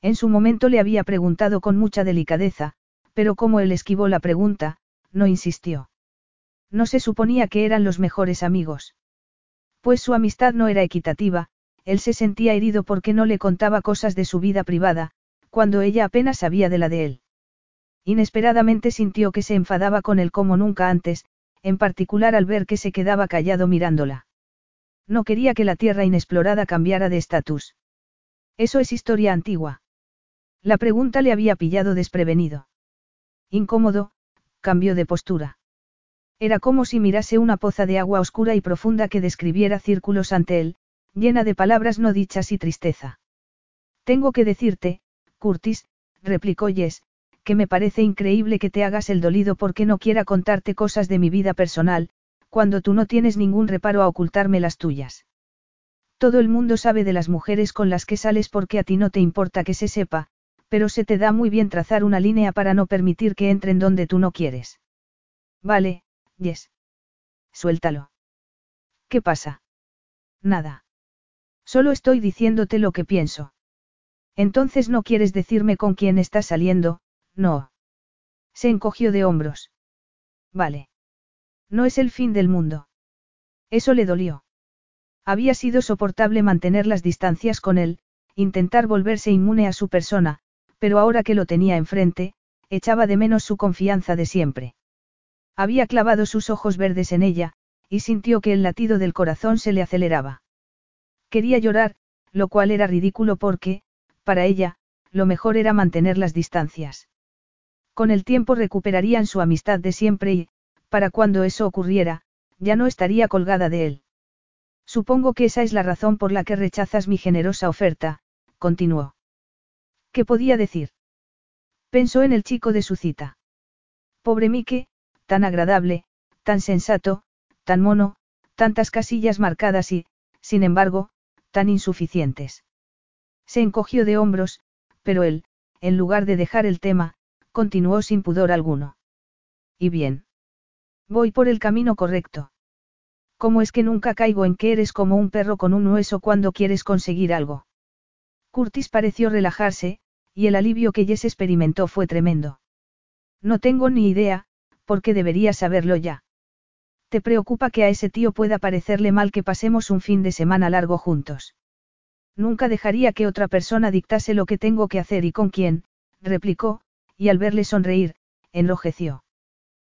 En su momento le había preguntado con mucha delicadeza, pero como él esquivó la pregunta, no insistió. No se suponía que eran los mejores amigos. Pues su amistad no era equitativa, él se sentía herido porque no le contaba cosas de su vida privada, cuando ella apenas sabía de la de él. Inesperadamente sintió que se enfadaba con él como nunca antes, en particular al ver que se quedaba callado mirándola. No quería que la tierra inexplorada cambiara de estatus. Eso es historia antigua. La pregunta le había pillado desprevenido. Incómodo, cambió de postura. Era como si mirase una poza de agua oscura y profunda que describiera círculos ante él, llena de palabras no dichas y tristeza. Tengo que decirte, Curtis, replicó Jess, que me parece increíble que te hagas el dolido porque no quiera contarte cosas de mi vida personal, cuando tú no tienes ningún reparo a ocultarme las tuyas. Todo el mundo sabe de las mujeres con las que sales porque a ti no te importa que se sepa, pero se te da muy bien trazar una línea para no permitir que entren donde tú no quieres. Vale, Yes. Suéltalo. ¿Qué pasa? Nada. Solo estoy diciéndote lo que pienso. Entonces no quieres decirme con quién estás saliendo, no. Se encogió de hombros. Vale. No es el fin del mundo. Eso le dolió. Había sido soportable mantener las distancias con él, intentar volverse inmune a su persona, pero ahora que lo tenía enfrente, echaba de menos su confianza de siempre. Había clavado sus ojos verdes en ella, y sintió que el latido del corazón se le aceleraba. Quería llorar, lo cual era ridículo porque, para ella, lo mejor era mantener las distancias. Con el tiempo recuperarían su amistad de siempre y, para cuando eso ocurriera, ya no estaría colgada de él. Supongo que esa es la razón por la que rechazas mi generosa oferta, continuó. ¿Qué podía decir? Pensó en el chico de su cita. Pobre Mike, tan agradable, tan sensato, tan mono, tantas casillas marcadas y, sin embargo, tan insuficientes. Se encogió de hombros, pero él, en lugar de dejar el tema, continuó sin pudor alguno. Y bien. Voy por el camino correcto. ¿Cómo es que nunca caigo en que eres como un perro con un hueso cuando quieres conseguir algo? Curtis pareció relajarse, y el alivio que Jess experimentó fue tremendo. No tengo ni idea, porque deberías saberlo ya. ¿Te preocupa que a ese tío pueda parecerle mal que pasemos un fin de semana largo juntos? Nunca dejaría que otra persona dictase lo que tengo que hacer y con quién, replicó, y al verle sonreír, enrojeció.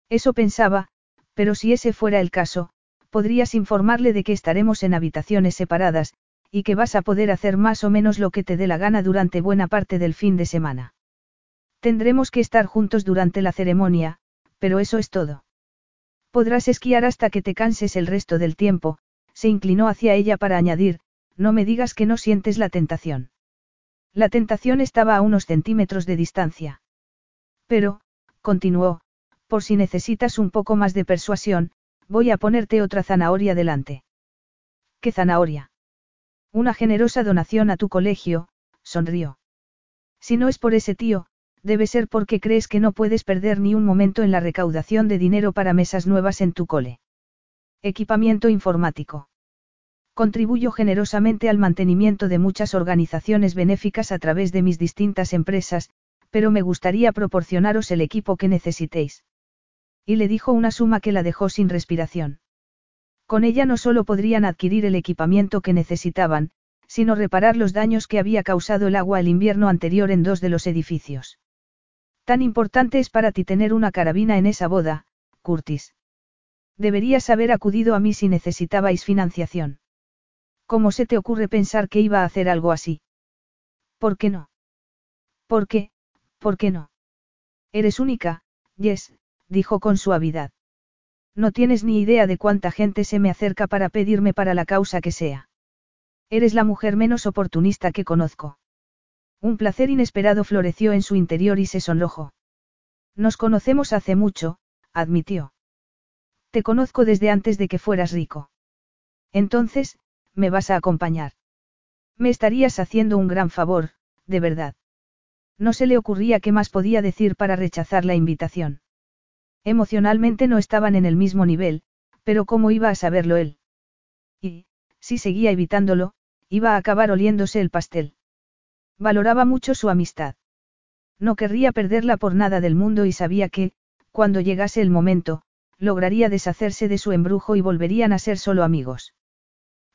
Eso pensaba, pero si ese fuera el caso, podrías informarle de que estaremos en habitaciones separadas, y que vas a poder hacer más o menos lo que te dé la gana durante buena parte del fin de semana. Tendremos que estar juntos durante la ceremonia, pero eso es todo. Podrás esquiar hasta que te canses el resto del tiempo, se inclinó hacia ella para añadir, no me digas que no sientes la tentación. La tentación estaba a unos centímetros de distancia. Pero, continuó, por si necesitas un poco más de persuasión, voy a ponerte otra zanahoria delante. ¿Qué zanahoria? Una generosa donación a tu colegio, sonrió. Si no es por ese tío, debe ser porque crees que no puedes perder ni un momento en la recaudación de dinero para mesas nuevas en tu cole. Equipamiento informático. Contribuyo generosamente al mantenimiento de muchas organizaciones benéficas a través de mis distintas empresas, pero me gustaría proporcionaros el equipo que necesitéis. Y le dijo una suma que la dejó sin respiración. Con ella no solo podrían adquirir el equipamiento que necesitaban, sino reparar los daños que había causado el agua el invierno anterior en dos de los edificios. Tan importante es para ti tener una carabina en esa boda, Curtis. Deberías haber acudido a mí si necesitabais financiación. ¿Cómo se te ocurre pensar que iba a hacer algo así? ¿Por qué no? ¿Por qué? ¿Por qué no? Eres única, Yes, dijo con suavidad. No tienes ni idea de cuánta gente se me acerca para pedirme para la causa que sea. Eres la mujer menos oportunista que conozco. Un placer inesperado floreció en su interior y se sonrojó. Nos conocemos hace mucho, admitió. Te conozco desde antes de que fueras rico. Entonces, me vas a acompañar. Me estarías haciendo un gran favor, de verdad. No se le ocurría qué más podía decir para rechazar la invitación. Emocionalmente no estaban en el mismo nivel, pero ¿cómo iba a saberlo él? Y, si seguía evitándolo, iba a acabar oliéndose el pastel. Valoraba mucho su amistad. No querría perderla por nada del mundo y sabía que, cuando llegase el momento, lograría deshacerse de su embrujo y volverían a ser solo amigos.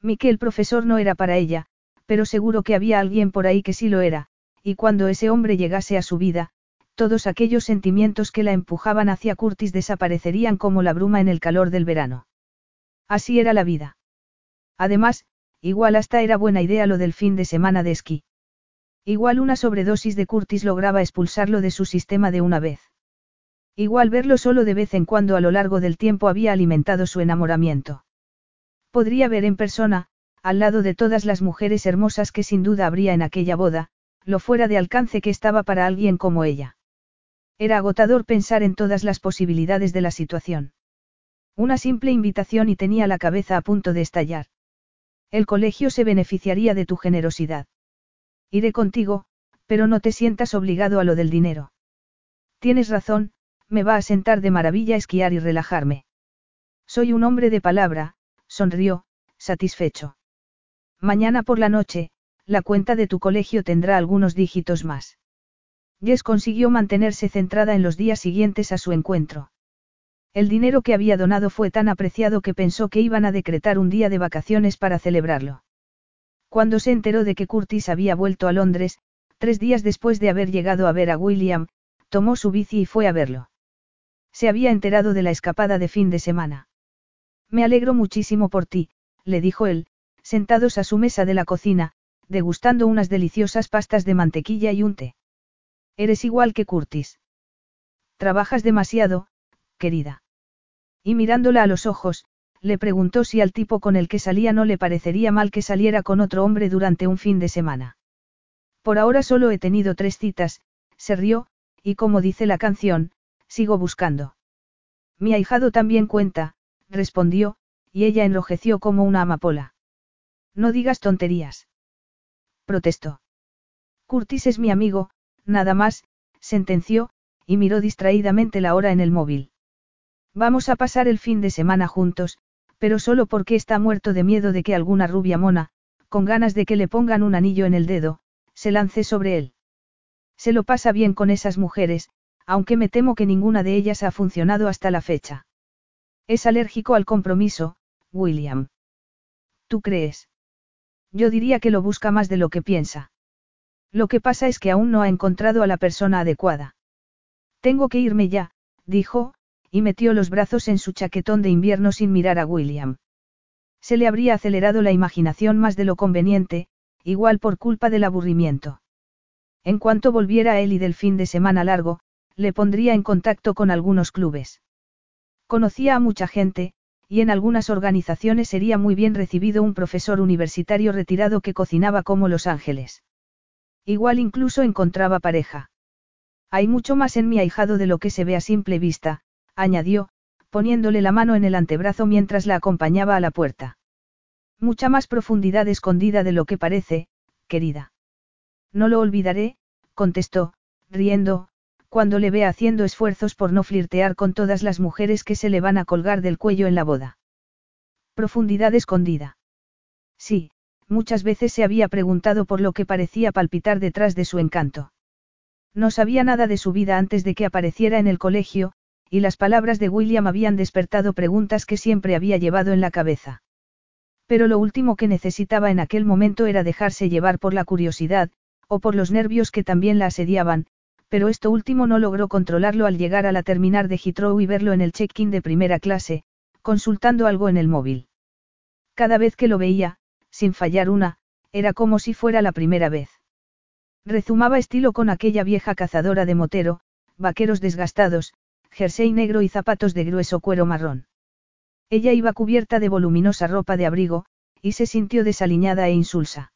Miquel profesor no era para ella, pero seguro que había alguien por ahí que sí lo era, y cuando ese hombre llegase a su vida, todos aquellos sentimientos que la empujaban hacia Curtis desaparecerían como la bruma en el calor del verano. Así era la vida. Además, igual hasta era buena idea lo del fin de semana de esquí. Igual una sobredosis de Curtis lograba expulsarlo de su sistema de una vez. Igual verlo solo de vez en cuando a lo largo del tiempo había alimentado su enamoramiento. Podría ver en persona, al lado de todas las mujeres hermosas que sin duda habría en aquella boda, lo fuera de alcance que estaba para alguien como ella. Era agotador pensar en todas las posibilidades de la situación. Una simple invitación y tenía la cabeza a punto de estallar. El colegio se beneficiaría de tu generosidad. Iré contigo, pero no te sientas obligado a lo del dinero. Tienes razón, me va a sentar de maravilla esquiar y relajarme. Soy un hombre de palabra, sonrió, satisfecho. Mañana por la noche, la cuenta de tu colegio tendrá algunos dígitos más. Jess consiguió mantenerse centrada en los días siguientes a su encuentro. El dinero que había donado fue tan apreciado que pensó que iban a decretar un día de vacaciones para celebrarlo. Cuando se enteró de que Curtis había vuelto a Londres, tres días después de haber llegado a ver a William, tomó su bici y fue a verlo. Se había enterado de la escapada de fin de semana. Me alegro muchísimo por ti, le dijo él, sentados a su mesa de la cocina, degustando unas deliciosas pastas de mantequilla y un té. Eres igual que Curtis. Trabajas demasiado, querida. Y mirándola a los ojos, le preguntó si al tipo con el que salía no le parecería mal que saliera con otro hombre durante un fin de semana. Por ahora solo he tenido tres citas, se rió, y como dice la canción, sigo buscando. Mi ahijado también cuenta, respondió, y ella enrojeció como una amapola. No digas tonterías. Protestó. Curtis es mi amigo, Nada más, sentenció, y miró distraídamente la hora en el móvil. Vamos a pasar el fin de semana juntos, pero solo porque está muerto de miedo de que alguna rubia mona, con ganas de que le pongan un anillo en el dedo, se lance sobre él. Se lo pasa bien con esas mujeres, aunque me temo que ninguna de ellas ha funcionado hasta la fecha. Es alérgico al compromiso, William. ¿Tú crees? Yo diría que lo busca más de lo que piensa. Lo que pasa es que aún no ha encontrado a la persona adecuada. Tengo que irme ya, dijo, y metió los brazos en su chaquetón de invierno sin mirar a William. Se le habría acelerado la imaginación más de lo conveniente, igual por culpa del aburrimiento. En cuanto volviera él y del fin de semana largo, le pondría en contacto con algunos clubes. Conocía a mucha gente, y en algunas organizaciones sería muy bien recibido un profesor universitario retirado que cocinaba como Los Ángeles. Igual incluso encontraba pareja. Hay mucho más en mi ahijado de lo que se ve a simple vista, añadió, poniéndole la mano en el antebrazo mientras la acompañaba a la puerta. Mucha más profundidad escondida de lo que parece, querida. No lo olvidaré, contestó, riendo, cuando le vea haciendo esfuerzos por no flirtear con todas las mujeres que se le van a colgar del cuello en la boda. Profundidad escondida. Sí, muchas veces se había preguntado por lo que parecía palpitar detrás de su encanto. No sabía nada de su vida antes de que apareciera en el colegio, y las palabras de William habían despertado preguntas que siempre había llevado en la cabeza. Pero lo último que necesitaba en aquel momento era dejarse llevar por la curiosidad, o por los nervios que también la asediaban, pero esto último no logró controlarlo al llegar a la terminal de Heathrow y verlo en el check-in de primera clase, consultando algo en el móvil. Cada vez que lo veía, sin fallar una, era como si fuera la primera vez. Rezumaba estilo con aquella vieja cazadora de motero, vaqueros desgastados, jersey negro y zapatos de grueso cuero marrón. Ella iba cubierta de voluminosa ropa de abrigo, y se sintió desaliñada e insulsa.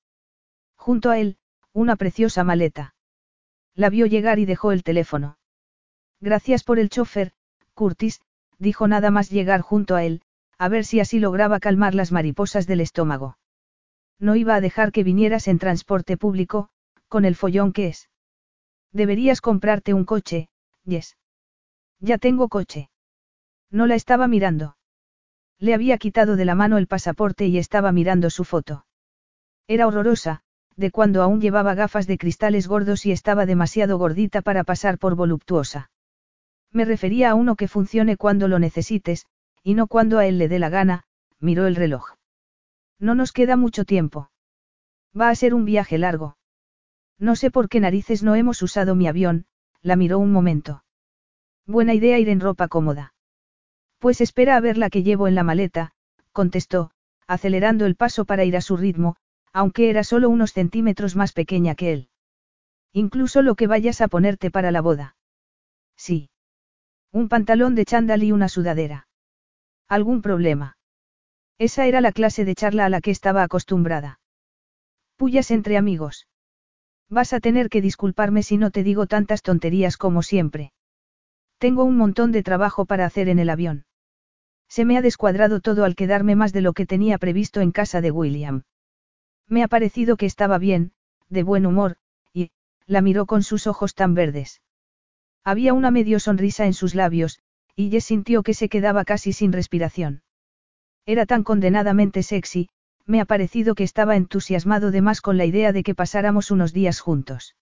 Junto a él, una preciosa maleta. La vio llegar y dejó el teléfono. Gracias por el chofer, Curtis, dijo nada más llegar junto a él, a ver si así lograba calmar las mariposas del estómago. No iba a dejar que vinieras en transporte público, con el follón que es. Deberías comprarte un coche, Yes. Ya tengo coche. No la estaba mirando. Le había quitado de la mano el pasaporte y estaba mirando su foto. Era horrorosa, de cuando aún llevaba gafas de cristales gordos y estaba demasiado gordita para pasar por voluptuosa. Me refería a uno que funcione cuando lo necesites, y no cuando a él le dé la gana, miró el reloj. No nos queda mucho tiempo. Va a ser un viaje largo. No sé por qué narices no hemos usado mi avión, la miró un momento. Buena idea ir en ropa cómoda. Pues espera a ver la que llevo en la maleta, contestó, acelerando el paso para ir a su ritmo, aunque era solo unos centímetros más pequeña que él. Incluso lo que vayas a ponerte para la boda. Sí. Un pantalón de chándal y una sudadera. ¿Algún problema? Esa era la clase de charla a la que estaba acostumbrada. Pullas entre amigos. Vas a tener que disculparme si no te digo tantas tonterías como siempre. Tengo un montón de trabajo para hacer en el avión. Se me ha descuadrado todo al quedarme más de lo que tenía previsto en casa de William. Me ha parecido que estaba bien, de buen humor, y, la miró con sus ojos tan verdes. Había una medio sonrisa en sus labios, y Jess sintió que se quedaba casi sin respiración. Era tan condenadamente sexy, me ha parecido que estaba entusiasmado de más con la idea de que pasáramos unos días juntos.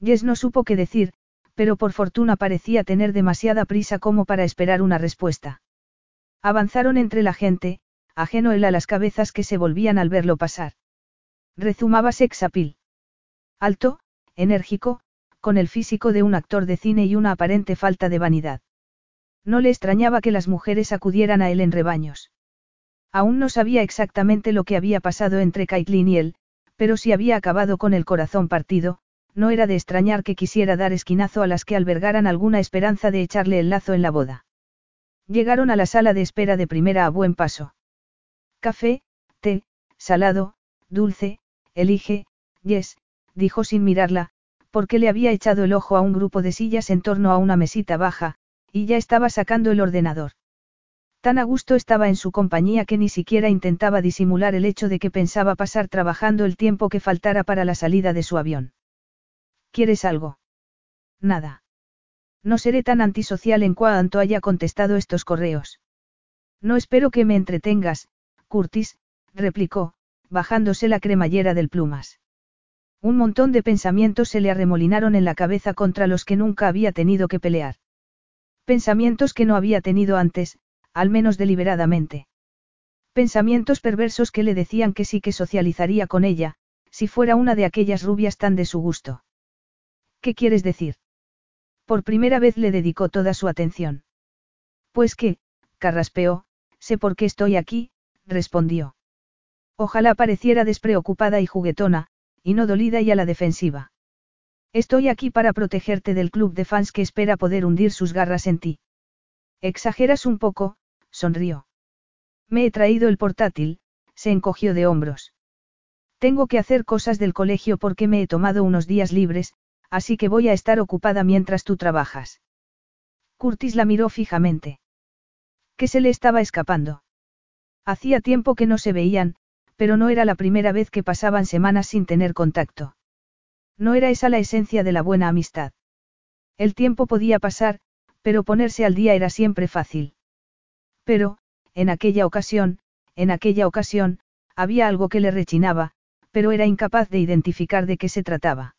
Jess no supo qué decir, pero por fortuna parecía tener demasiada prisa como para esperar una respuesta. Avanzaron entre la gente, ajeno él a las cabezas que se volvían al verlo pasar. Rezumaba sexapil. Alto, enérgico, con el físico de un actor de cine y una aparente falta de vanidad. No le extrañaba que las mujeres acudieran a él en rebaños. Aún no sabía exactamente lo que había pasado entre Caitlin y él, pero si había acabado con el corazón partido, no era de extrañar que quisiera dar esquinazo a las que albergaran alguna esperanza de echarle el lazo en la boda. Llegaron a la sala de espera de primera a buen paso. Café, té, salado, dulce, elige, yes, dijo sin mirarla, porque le había echado el ojo a un grupo de sillas en torno a una mesita baja, y ya estaba sacando el ordenador. Tan a gusto estaba en su compañía que ni siquiera intentaba disimular el hecho de que pensaba pasar trabajando el tiempo que faltara para la salida de su avión. ¿Quieres algo? Nada. No seré tan antisocial en cuanto haya contestado estos correos. No espero que me entretengas, Curtis, replicó, bajándose la cremallera del plumas. Un montón de pensamientos se le arremolinaron en la cabeza contra los que nunca había tenido que pelear. Pensamientos que no había tenido antes, al menos deliberadamente. Pensamientos perversos que le decían que sí que socializaría con ella, si fuera una de aquellas rubias tan de su gusto. ¿Qué quieres decir? Por primera vez le dedicó toda su atención. Pues que, carraspeó, sé por qué estoy aquí, respondió. Ojalá pareciera despreocupada y juguetona, y no dolida y a la defensiva. Estoy aquí para protegerte del club de fans que espera poder hundir sus garras en ti. Exageras un poco, sonrió. Me he traído el portátil, se encogió de hombros. Tengo que hacer cosas del colegio porque me he tomado unos días libres, así que voy a estar ocupada mientras tú trabajas. Curtis la miró fijamente. ¿Qué se le estaba escapando? Hacía tiempo que no se veían, pero no era la primera vez que pasaban semanas sin tener contacto. No era esa la esencia de la buena amistad. El tiempo podía pasar, pero ponerse al día era siempre fácil. Pero, en aquella ocasión, en aquella ocasión, había algo que le rechinaba, pero era incapaz de identificar de qué se trataba.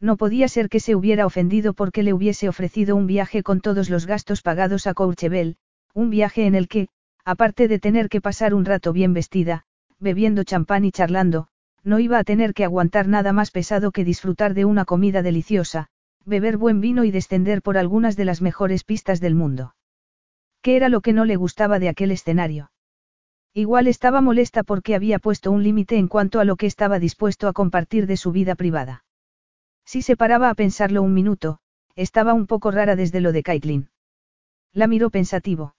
No podía ser que se hubiera ofendido porque le hubiese ofrecido un viaje con todos los gastos pagados a Courchevel, un viaje en el que, aparte de tener que pasar un rato bien vestida, bebiendo champán y charlando, no iba a tener que aguantar nada más pesado que disfrutar de una comida deliciosa, beber buen vino y descender por algunas de las mejores pistas del mundo. ¿Qué era lo que no le gustaba de aquel escenario? Igual estaba molesta porque había puesto un límite en cuanto a lo que estaba dispuesto a compartir de su vida privada. Si se paraba a pensarlo un minuto, estaba un poco rara desde lo de Caitlin. La miró pensativo.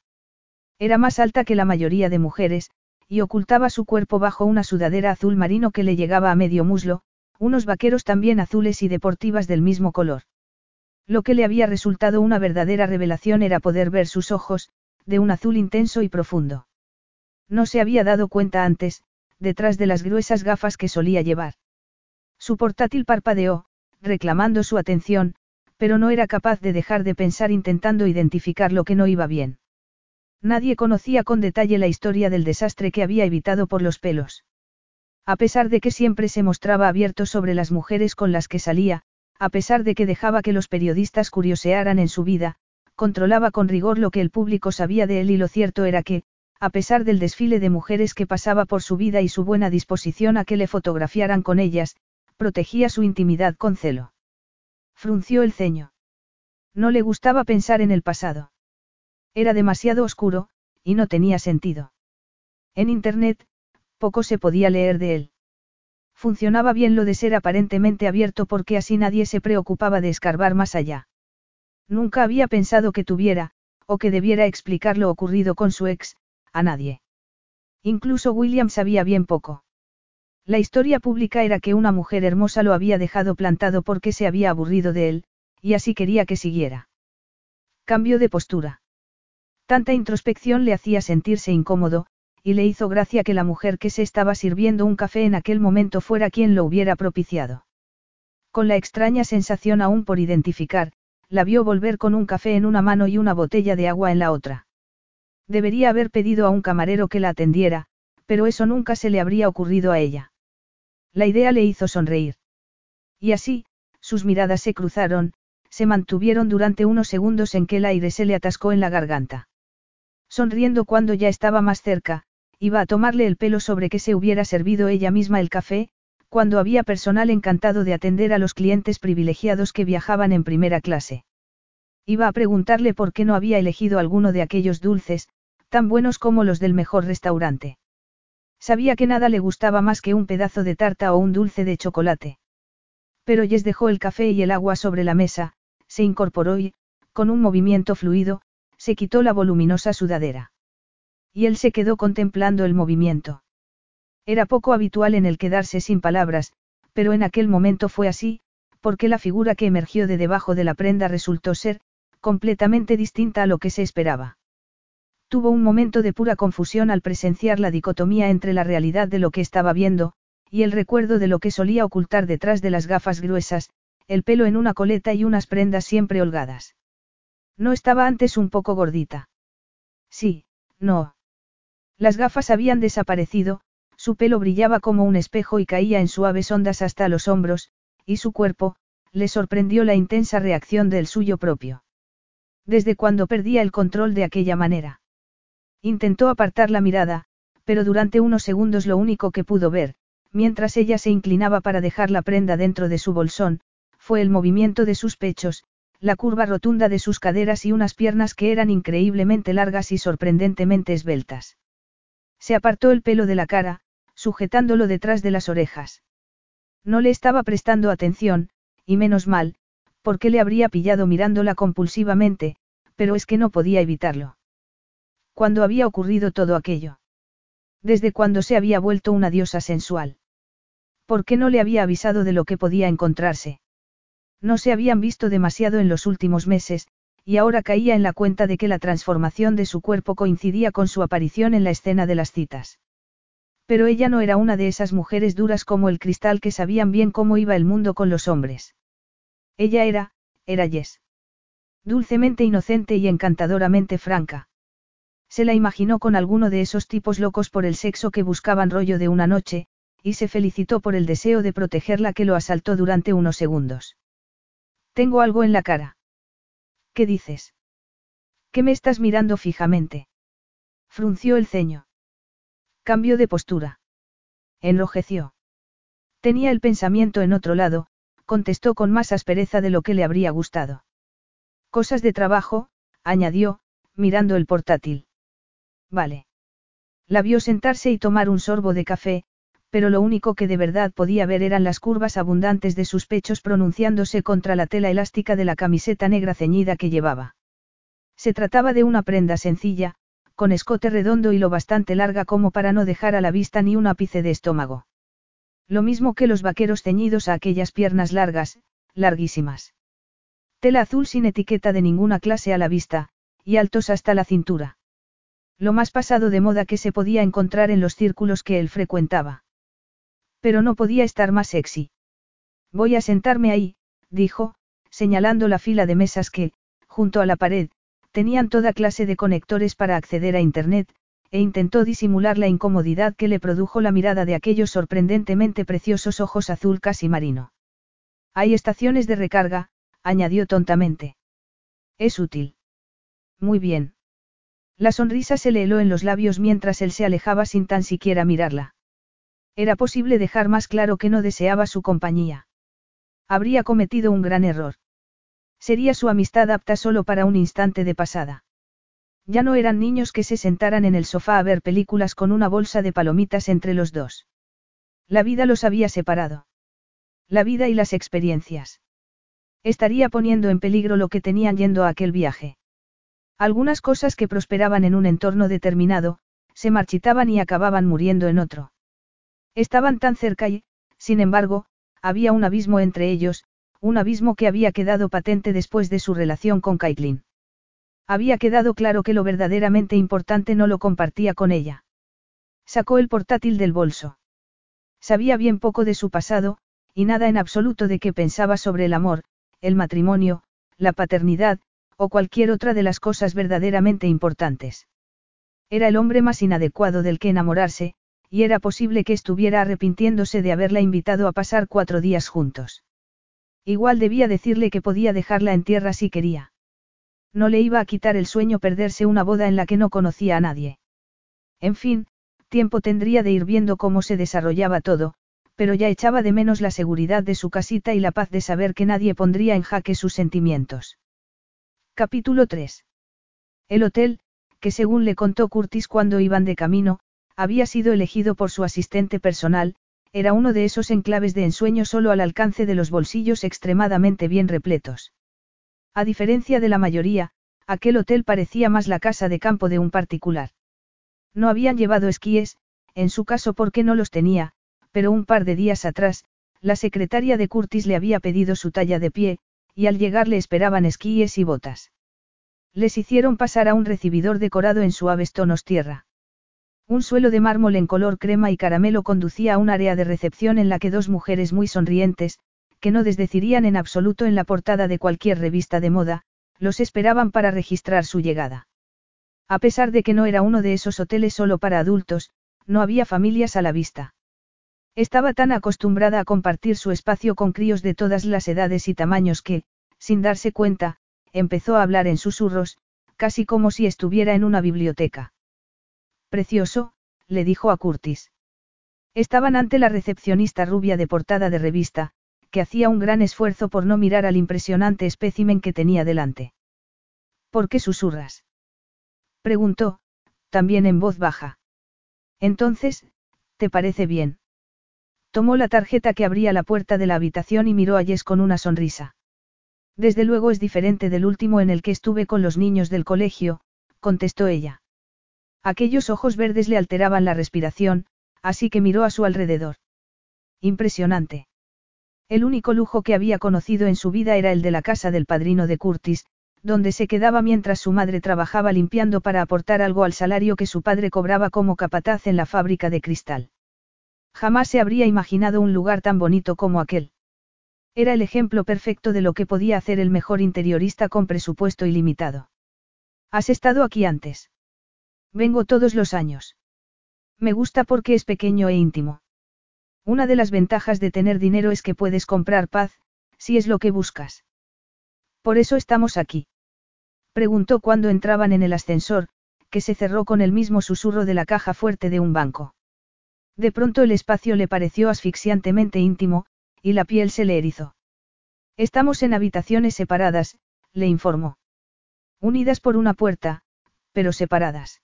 Era más alta que la mayoría de mujeres, y ocultaba su cuerpo bajo una sudadera azul marino que le llegaba a medio muslo, unos vaqueros también azules y deportivas del mismo color. Lo que le había resultado una verdadera revelación era poder ver sus ojos, de un azul intenso y profundo. No se había dado cuenta antes, detrás de las gruesas gafas que solía llevar. Su portátil parpadeó, reclamando su atención, pero no era capaz de dejar de pensar intentando identificar lo que no iba bien. Nadie conocía con detalle la historia del desastre que había evitado por los pelos. A pesar de que siempre se mostraba abierto sobre las mujeres con las que salía, a pesar de que dejaba que los periodistas curiosearan en su vida, controlaba con rigor lo que el público sabía de él y lo cierto era que, a pesar del desfile de mujeres que pasaba por su vida y su buena disposición a que le fotografiaran con ellas, protegía su intimidad con celo. Frunció el ceño. No le gustaba pensar en el pasado. Era demasiado oscuro, y no tenía sentido. En Internet, poco se podía leer de él. Funcionaba bien lo de ser aparentemente abierto porque así nadie se preocupaba de escarbar más allá. Nunca había pensado que tuviera, o que debiera explicar lo ocurrido con su ex, a nadie. Incluso William sabía bien poco. La historia pública era que una mujer hermosa lo había dejado plantado porque se había aburrido de él, y así quería que siguiera. Cambio de postura. Tanta introspección le hacía sentirse incómodo, y le hizo gracia que la mujer que se estaba sirviendo un café en aquel momento fuera quien lo hubiera propiciado. Con la extraña sensación aún por identificar, la vio volver con un café en una mano y una botella de agua en la otra. Debería haber pedido a un camarero que la atendiera, pero eso nunca se le habría ocurrido a ella. La idea le hizo sonreír. Y así, sus miradas se cruzaron, se mantuvieron durante unos segundos en que el aire se le atascó en la garganta. Sonriendo cuando ya estaba más cerca, iba a tomarle el pelo sobre que se hubiera servido ella misma el café, cuando había personal encantado de atender a los clientes privilegiados que viajaban en primera clase. Iba a preguntarle por qué no había elegido alguno de aquellos dulces, tan buenos como los del mejor restaurante. Sabía que nada le gustaba más que un pedazo de tarta o un dulce de chocolate. Pero Jess dejó el café y el agua sobre la mesa, se incorporó y, con un movimiento fluido, se quitó la voluminosa sudadera. Y él se quedó contemplando el movimiento. Era poco habitual en el quedarse sin palabras, pero en aquel momento fue así, porque la figura que emergió de debajo de la prenda resultó ser, completamente distinta a lo que se esperaba. Tuvo un momento de pura confusión al presenciar la dicotomía entre la realidad de lo que estaba viendo, y el recuerdo de lo que solía ocultar detrás de las gafas gruesas, el pelo en una coleta y unas prendas siempre holgadas. No estaba antes un poco gordita. Sí, no. Las gafas habían desaparecido, su pelo brillaba como un espejo y caía en suaves ondas hasta los hombros, y su cuerpo, le sorprendió la intensa reacción del suyo propio. Desde cuando perdía el control de aquella manera. Intentó apartar la mirada, pero durante unos segundos lo único que pudo ver, mientras ella se inclinaba para dejar la prenda dentro de su bolsón, fue el movimiento de sus pechos, la curva rotunda de sus caderas y unas piernas que eran increíblemente largas y sorprendentemente esbeltas. Se apartó el pelo de la cara, sujetándolo detrás de las orejas. No le estaba prestando atención, y menos mal, porque le habría pillado mirándola compulsivamente, pero es que no podía evitarlo. ¿Cuándo había ocurrido todo aquello? Desde cuando se había vuelto una diosa sensual. ¿Por qué no le había avisado de lo que podía encontrarse? No se habían visto demasiado en los últimos meses, y ahora caía en la cuenta de que la transformación de su cuerpo coincidía con su aparición en la escena de las citas. Pero ella no era una de esas mujeres duras como el cristal que sabían bien cómo iba el mundo con los hombres. Ella era, era Jess. Dulcemente inocente y encantadoramente franca. Se la imaginó con alguno de esos tipos locos por el sexo que buscaban rollo de una noche, y se felicitó por el deseo de protegerla que lo asaltó durante unos segundos. Tengo algo en la cara. ¿Qué dices? ¿Qué me estás mirando fijamente? Frunció el ceño. Cambió de postura. Enrojeció. Tenía el pensamiento en otro lado, contestó con más aspereza de lo que le habría gustado. Cosas de trabajo, añadió, mirando el portátil. Vale. La vio sentarse y tomar un sorbo de café, pero lo único que de verdad podía ver eran las curvas abundantes de sus pechos pronunciándose contra la tela elástica de la camiseta negra ceñida que llevaba. Se trataba de una prenda sencilla, con escote redondo y lo bastante larga como para no dejar a la vista ni un ápice de estómago. Lo mismo que los vaqueros ceñidos a aquellas piernas largas, larguísimas. Tela azul sin etiqueta de ninguna clase a la vista, y altos hasta la cintura. Lo más pasado de moda que se podía encontrar en los círculos que él frecuentaba. Pero no podía estar más sexy. Voy a sentarme ahí, dijo, señalando la fila de mesas que, junto a la pared, tenían toda clase de conectores para acceder a Internet, e intentó disimular la incomodidad que le produjo la mirada de aquellos sorprendentemente preciosos ojos azul casi marino. Hay estaciones de recarga, añadió tontamente. Es útil. Muy bien. La sonrisa se le heló en los labios mientras él se alejaba sin tan siquiera mirarla. Era posible dejar más claro que no deseaba su compañía. Habría cometido un gran error. Sería su amistad apta solo para un instante de pasada. Ya no eran niños que se sentaran en el sofá a ver películas con una bolsa de palomitas entre los dos. La vida los había separado. La vida y las experiencias. Estaría poniendo en peligro lo que tenían yendo a aquel viaje. Algunas cosas que prosperaban en un entorno determinado, se marchitaban y acababan muriendo en otro. Estaban tan cerca y, sin embargo, había un abismo entre ellos, un abismo que había quedado patente después de su relación con Caitlin. Había quedado claro que lo verdaderamente importante no lo compartía con ella. Sacó el portátil del bolso. Sabía bien poco de su pasado, y nada en absoluto de qué pensaba sobre el amor, el matrimonio, la paternidad, o cualquier otra de las cosas verdaderamente importantes. Era el hombre más inadecuado del que enamorarse, y era posible que estuviera arrepintiéndose de haberla invitado a pasar cuatro días juntos. Igual debía decirle que podía dejarla en tierra si quería. No le iba a quitar el sueño perderse una boda en la que no conocía a nadie. En fin, tiempo tendría de ir viendo cómo se desarrollaba todo, pero ya echaba de menos la seguridad de su casita y la paz de saber que nadie pondría en jaque sus sentimientos. Capítulo 3. El hotel, que según le contó Curtis cuando iban de camino, había sido elegido por su asistente personal, era uno de esos enclaves de ensueño solo al alcance de los bolsillos extremadamente bien repletos. A diferencia de la mayoría, aquel hotel parecía más la casa de campo de un particular. No habían llevado esquíes, en su caso porque no los tenía, pero un par de días atrás, la secretaria de Curtis le había pedido su talla de pie, y al llegar le esperaban esquíes y botas. Les hicieron pasar a un recibidor decorado en suaves tonos tierra. Un suelo de mármol en color crema y caramelo conducía a un área de recepción en la que dos mujeres muy sonrientes, que no desdecirían en absoluto en la portada de cualquier revista de moda, los esperaban para registrar su llegada. A pesar de que no era uno de esos hoteles solo para adultos, no había familias a la vista. Estaba tan acostumbrada a compartir su espacio con críos de todas las edades y tamaños que, sin darse cuenta, empezó a hablar en susurros, casi como si estuviera en una biblioteca. Precioso, le dijo a Curtis. Estaban ante la recepcionista rubia de portada de revista, que hacía un gran esfuerzo por no mirar al impresionante espécimen que tenía delante. ¿Por qué susurras? Preguntó, también en voz baja. Entonces, ¿te parece bien? Tomó la tarjeta que abría la puerta de la habitación y miró a Jess con una sonrisa. Desde luego es diferente del último en el que estuve con los niños del colegio, contestó ella. Aquellos ojos verdes le alteraban la respiración, así que miró a su alrededor. Impresionante. El único lujo que había conocido en su vida era el de la casa del padrino de Curtis, donde se quedaba mientras su madre trabajaba limpiando para aportar algo al salario que su padre cobraba como capataz en la fábrica de cristal. Jamás se habría imaginado un lugar tan bonito como aquel. Era el ejemplo perfecto de lo que podía hacer el mejor interiorista con presupuesto ilimitado. ¿Has estado aquí antes? Vengo todos los años. Me gusta porque es pequeño e íntimo. Una de las ventajas de tener dinero es que puedes comprar paz, si es lo que buscas. Por eso estamos aquí. Preguntó cuando entraban en el ascensor, que se cerró con el mismo susurro de la caja fuerte de un banco. De pronto el espacio le pareció asfixiantemente íntimo, y la piel se le erizó. Estamos en habitaciones separadas, le informó. Unidas por una puerta, pero separadas.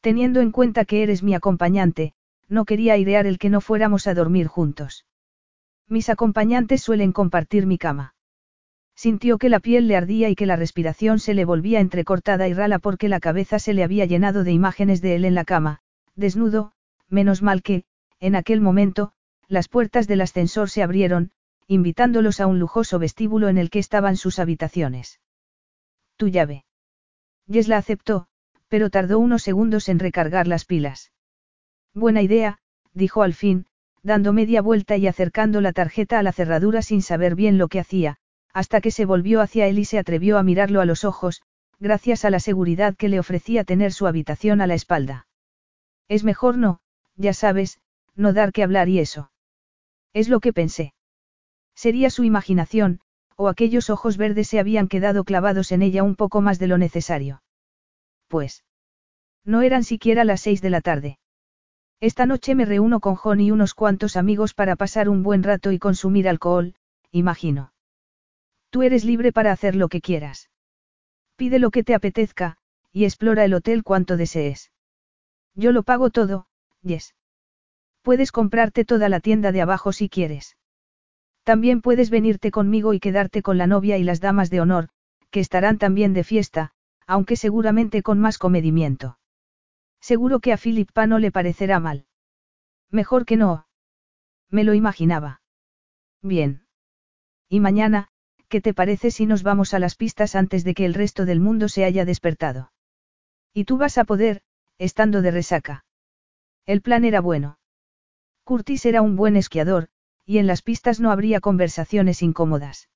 Teniendo en cuenta que eres mi acompañante, no quería airear el que no fuéramos a dormir juntos. Mis acompañantes suelen compartir mi cama. Sintió que la piel le ardía y que la respiración se le volvía entrecortada y rala porque la cabeza se le había llenado de imágenes de él en la cama, desnudo, menos mal que, en aquel momento, las puertas del ascensor se abrieron, invitándolos a un lujoso vestíbulo en el que estaban sus habitaciones. Tu llave. Yes la aceptó, pero tardó unos segundos en recargar las pilas. Buena idea, dijo al fin, dando media vuelta y acercando la tarjeta a la cerradura sin saber bien lo que hacía, hasta que se volvió hacia él y se atrevió a mirarlo a los ojos, gracias a la seguridad que le ofrecía tener su habitación a la espalda. Es mejor no, ya sabes, no dar que hablar y eso. Es lo que pensé. Sería su imaginación, o aquellos ojos verdes se habían quedado clavados en ella un poco más de lo necesario. Pues. No eran siquiera las seis de la tarde. Esta noche me reúno con John y unos cuantos amigos para pasar un buen rato y consumir alcohol, imagino. Tú eres libre para hacer lo que quieras. Pide lo que te apetezca, y explora el hotel cuanto desees. Yo lo pago todo, Yes. Puedes comprarte toda la tienda de abajo si quieres. También puedes venirte conmigo y quedarte con la novia y las damas de honor, que estarán también de fiesta, aunque seguramente con más comedimiento. Seguro que a Philippa no le parecerá mal. Mejor que no. Me lo imaginaba. Bien. Y mañana, ¿qué te parece si nos vamos a las pistas antes de que el resto del mundo se haya despertado? Y tú vas a poder, estando de resaca. El plan era bueno. Curtis era un buen esquiador, y en las pistas no habría conversaciones incómodas.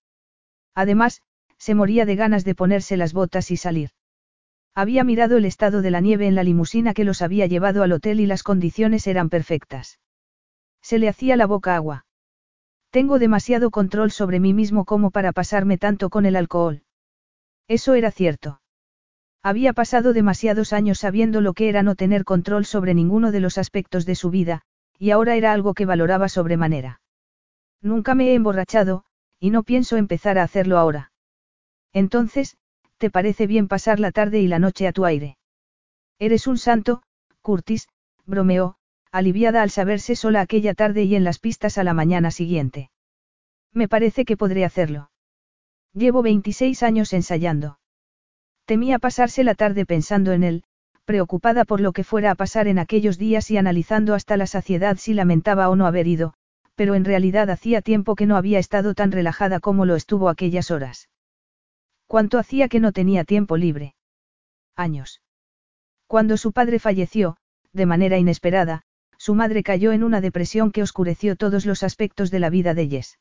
Además, se moría de ganas de ponerse las botas y salir. Había mirado el estado de la nieve en la limusina que los había llevado al hotel y las condiciones eran perfectas. Se le hacía la boca agua. Tengo demasiado control sobre mí mismo como para pasarme tanto con el alcohol. Eso era cierto. Había pasado demasiados años sabiendo lo que era no tener control sobre ninguno de los aspectos de su vida, y ahora era algo que valoraba sobremanera. Nunca me he emborrachado, y no pienso empezar a hacerlo ahora. Entonces, ¿te parece bien pasar la tarde y la noche a tu aire? Eres un santo, Curtis, bromeó, aliviada al saberse sola aquella tarde y en las pistas a la mañana siguiente. Me parece que podré hacerlo. Llevo 26 años ensayando. Temía pasarse la tarde pensando en él, preocupada por lo que fuera a pasar en aquellos días y analizando hasta la saciedad si lamentaba o no haber ido, pero en realidad hacía tiempo que no había estado tan relajada como lo estuvo aquellas horas. ¿Cuánto hacía que no tenía tiempo libre? Años. Cuando su padre falleció, de manera inesperada, su madre cayó en una depresión que oscureció todos los aspectos de la vida de Jess.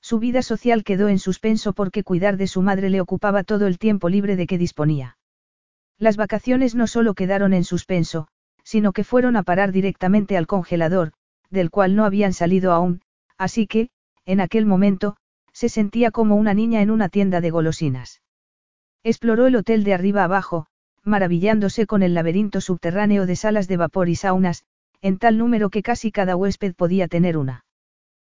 Su vida social quedó en suspenso porque cuidar de su madre le ocupaba todo el tiempo libre de que disponía. Las vacaciones no solo quedaron en suspenso, sino que fueron a parar directamente al congelador, del cual no habían salido aún, así que, en aquel momento, se sentía como una niña en una tienda de golosinas. Exploró el hotel de arriba abajo, maravillándose con el laberinto subterráneo de salas de vapor y saunas, en tal número que casi cada huésped podía tener una.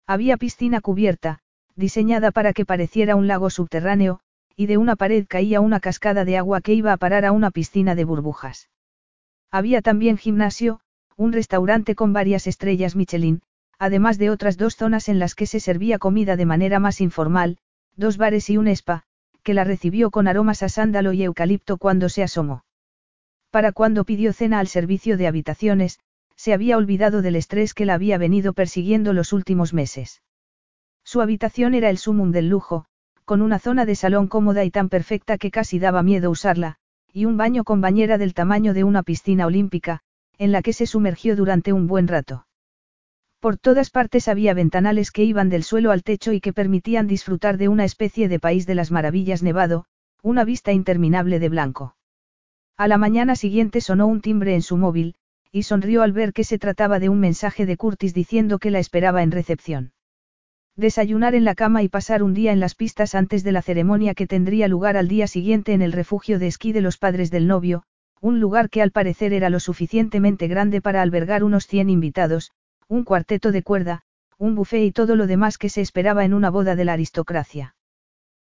Había piscina cubierta, diseñada para que pareciera un lago subterráneo, y de una pared caía una cascada de agua que iba a parar a una piscina de burbujas. Había también gimnasio, un restaurante con varias estrellas Michelin, además de otras dos zonas en las que se servía comida de manera más informal, dos bares y un spa, que la recibió con aromas a sándalo y eucalipto cuando se asomó. Para cuando pidió cena al servicio de habitaciones, se había olvidado del estrés que la había venido persiguiendo los últimos meses. Su habitación era el sumum del lujo, con una zona de salón cómoda y tan perfecta que casi daba miedo usarla, y un baño con bañera del tamaño de una piscina olímpica, en la que se sumergió durante un buen rato. Por todas partes había ventanales que iban del suelo al techo y que permitían disfrutar de una especie de país de las maravillas nevado, una vista interminable de blanco. A la mañana siguiente sonó un timbre en su móvil, y sonrió al ver que se trataba de un mensaje de Curtis diciendo que la esperaba en recepción. Desayunar en la cama y pasar un día en las pistas antes de la ceremonia que tendría lugar al día siguiente en el refugio de esquí de los padres del novio, un lugar que al parecer era lo suficientemente grande para albergar unos 100 invitados, un cuarteto de cuerda, un buffet y todo lo demás que se esperaba en una boda de la aristocracia.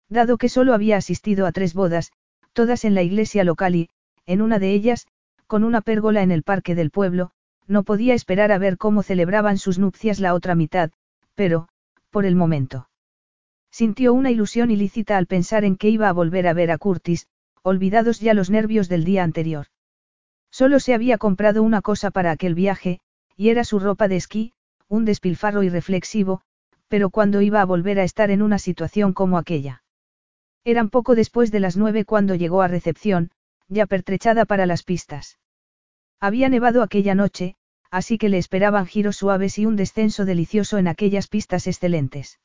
Dado que solo había asistido a tres bodas, todas en la iglesia local y, en una de ellas, con una pérgola en el parque del pueblo, no podía esperar a ver cómo celebraban sus nupcias la otra mitad, pero, por el momento. Sintió una ilusión ilícita al pensar en que iba a volver a ver a Curtis, olvidados ya los nervios del día anterior. Solo se había comprado una cosa para aquel viaje, y era su ropa de esquí, un despilfarro irreflexivo, pero cuando iba a volver a estar en una situación como aquella. Eran poco después de las nueve cuando llegó a recepción, ya pertrechada para las pistas. Había nevado aquella noche, así que le esperaban giros suaves y un descenso delicioso en aquellas pistas excelentes.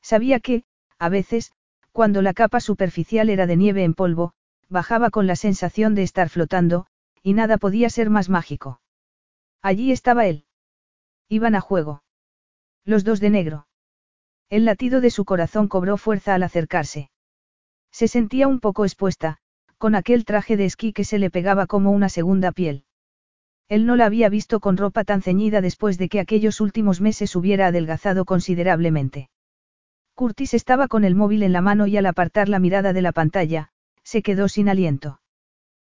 Sabía que, a veces, cuando la capa superficial era de nieve en polvo, bajaba con la sensación de estar flotando, y nada podía ser más mágico. Allí estaba él. Iban a juego. Los dos de negro. El latido de su corazón cobró fuerza al acercarse. Se sentía un poco expuesta, con aquel traje de esquí que se le pegaba como una segunda piel. Él no la había visto con ropa tan ceñida después de que aquellos últimos meses hubiera adelgazado considerablemente. Curtis estaba con el móvil en la mano y al apartar la mirada de la pantalla, se quedó sin aliento.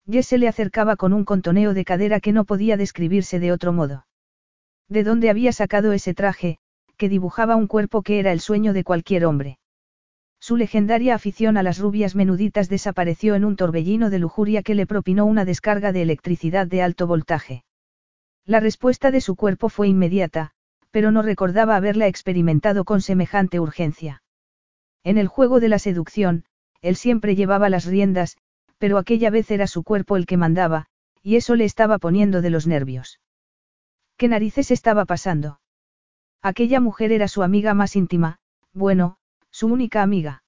Jess se le acercaba con un contoneo de cadera que no podía describirse de otro modo. ¿De dónde había sacado ese traje, que dibujaba un cuerpo que era el sueño de cualquier hombre? Su legendaria afición a las rubias menuditas desapareció en un torbellino de lujuria que le propinó una descarga de electricidad de alto voltaje. La respuesta de su cuerpo fue inmediata, pero no recordaba haberla experimentado con semejante urgencia. En el juego de la seducción, él siempre llevaba las riendas, pero aquella vez era su cuerpo el que mandaba, y eso le estaba poniendo de los nervios. ¿Qué narices estaba pasando? Aquella mujer era su amiga más íntima, bueno, su única amiga.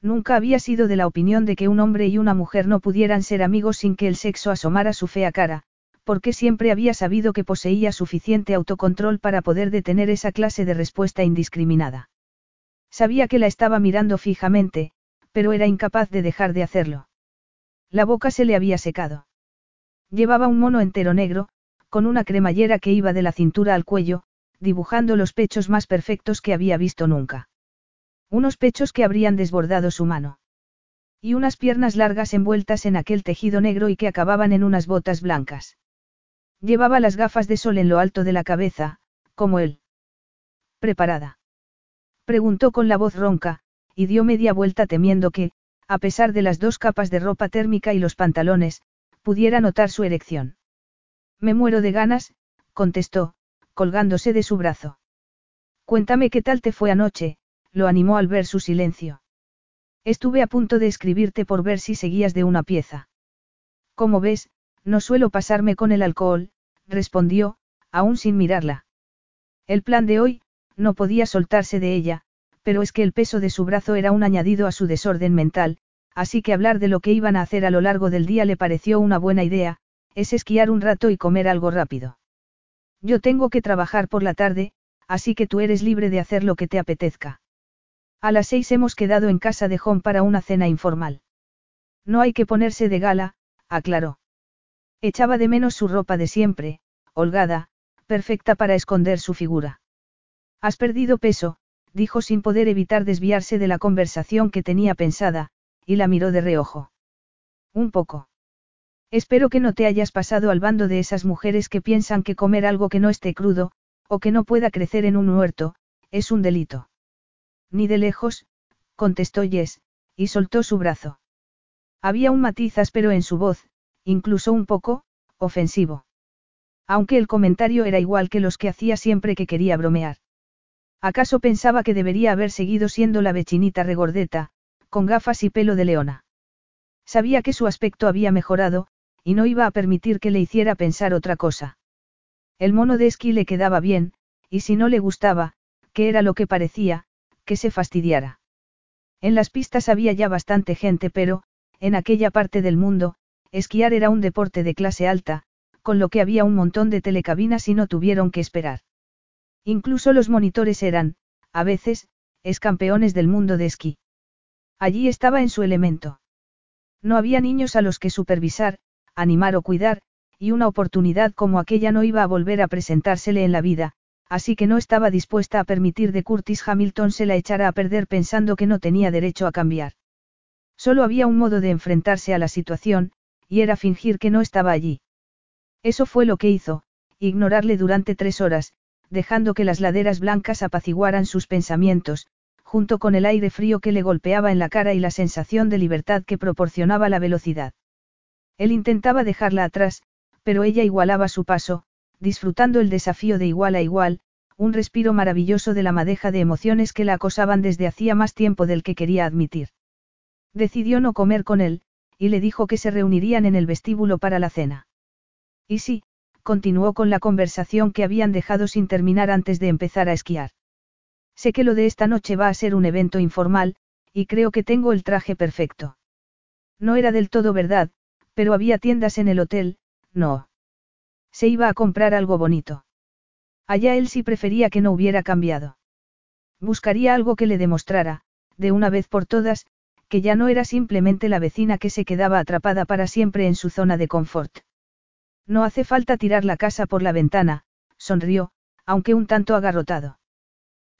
Nunca había sido de la opinión de que un hombre y una mujer no pudieran ser amigos sin que el sexo asomara su fea cara, porque siempre había sabido que poseía suficiente autocontrol para poder detener esa clase de respuesta indiscriminada. Sabía que la estaba mirando fijamente, pero era incapaz de dejar de hacerlo. La boca se le había secado. Llevaba un mono entero negro, con una cremallera que iba de la cintura al cuello, dibujando los pechos más perfectos que había visto nunca. Unos pechos que habrían desbordado su mano. Y unas piernas largas envueltas en aquel tejido negro y que acababan en unas botas blancas. Llevaba las gafas de sol en lo alto de la cabeza, como él. ¿Preparada? Preguntó con la voz ronca, y dio media vuelta temiendo que, a pesar de las dos capas de ropa térmica y los pantalones, pudiera notar su erección. Me muero de ganas, contestó, colgándose de su brazo. Cuéntame qué tal te fue anoche, lo animó al ver su silencio. Estuve a punto de escribirte por ver si seguías de una pieza. Como ves, no suelo pasarme con el alcohol, respondió, aún sin mirarla. El plan de hoy, no podía soltarse de ella, pero es que el peso de su brazo era un añadido a su desorden mental, así que hablar de lo que iban a hacer a lo largo del día le pareció una buena idea, es esquiar un rato y comer algo rápido. Yo tengo que trabajar por la tarde, así que tú eres libre de hacer lo que te apetezca. A las seis hemos quedado en casa de John para una cena informal. No hay que ponerse de gala, aclaró. Echaba de menos su ropa de siempre, holgada, perfecta para esconder su figura. Has perdido peso, dijo sin poder evitar desviarse de la conversación que tenía pensada, y la miró de reojo. Un poco. Espero que no te hayas pasado al bando de esas mujeres que piensan que comer algo que no esté crudo, o que no pueda crecer en un huerto, es un delito. Ni de lejos, contestó Jess, y soltó su brazo. Había un matiz áspero en su voz, incluso un poco, ofensivo. Aunque el comentario era igual que los que hacía siempre que quería bromear. ¿Acaso pensaba que debería haber seguido siendo la vechinita regordeta, con gafas y pelo de leona? Sabía que su aspecto había mejorado, y no iba a permitir que le hiciera pensar otra cosa. El mono de esquí le quedaba bien, y si no le gustaba, que era lo que parecía, que se fastidiara. En las pistas había ya bastante gente, pero, en aquella parte del mundo, esquiar era un deporte de clase alta, con lo que había un montón de telecabinas y no tuvieron que esperar. Incluso los monitores eran, a veces, campeones del mundo de esquí. Allí estaba en su elemento. No había niños a los que supervisar, animar o cuidar, y una oportunidad como aquella no iba a volver a presentársele en la vida, así que no estaba dispuesta a permitir de Curtis Hamilton se la echara a perder pensando que no tenía derecho a cambiar. Solo había un modo de enfrentarse a la situación, y era fingir que no estaba allí. Eso fue lo que hizo, ignorarle durante tres horas, dejando que las laderas blancas apaciguaran sus pensamientos, junto con el aire frío que le golpeaba en la cara y la sensación de libertad que proporcionaba la velocidad. Él intentaba dejarla atrás, pero ella igualaba su paso, disfrutando el desafío de igual a igual, un respiro maravilloso de la madeja de emociones que la acosaban desde hacía más tiempo del que quería admitir. Decidió no comer con él, y le dijo que se reunirían en el vestíbulo para la cena. Y sí, continuó con la conversación que habían dejado sin terminar antes de empezar a esquiar. Sé que lo de esta noche va a ser un evento informal, y creo que tengo el traje perfecto. No era del todo verdad, pero había tiendas en el hotel, no. Se iba a comprar algo bonito. Allá él sí prefería que no hubiera cambiado. Buscaría algo que le demostrara, de una vez por todas, que ya no era simplemente la vecina que se quedaba atrapada para siempre en su zona de confort. No hace falta tirar la casa por la ventana, sonrió, aunque un tanto agarrotado.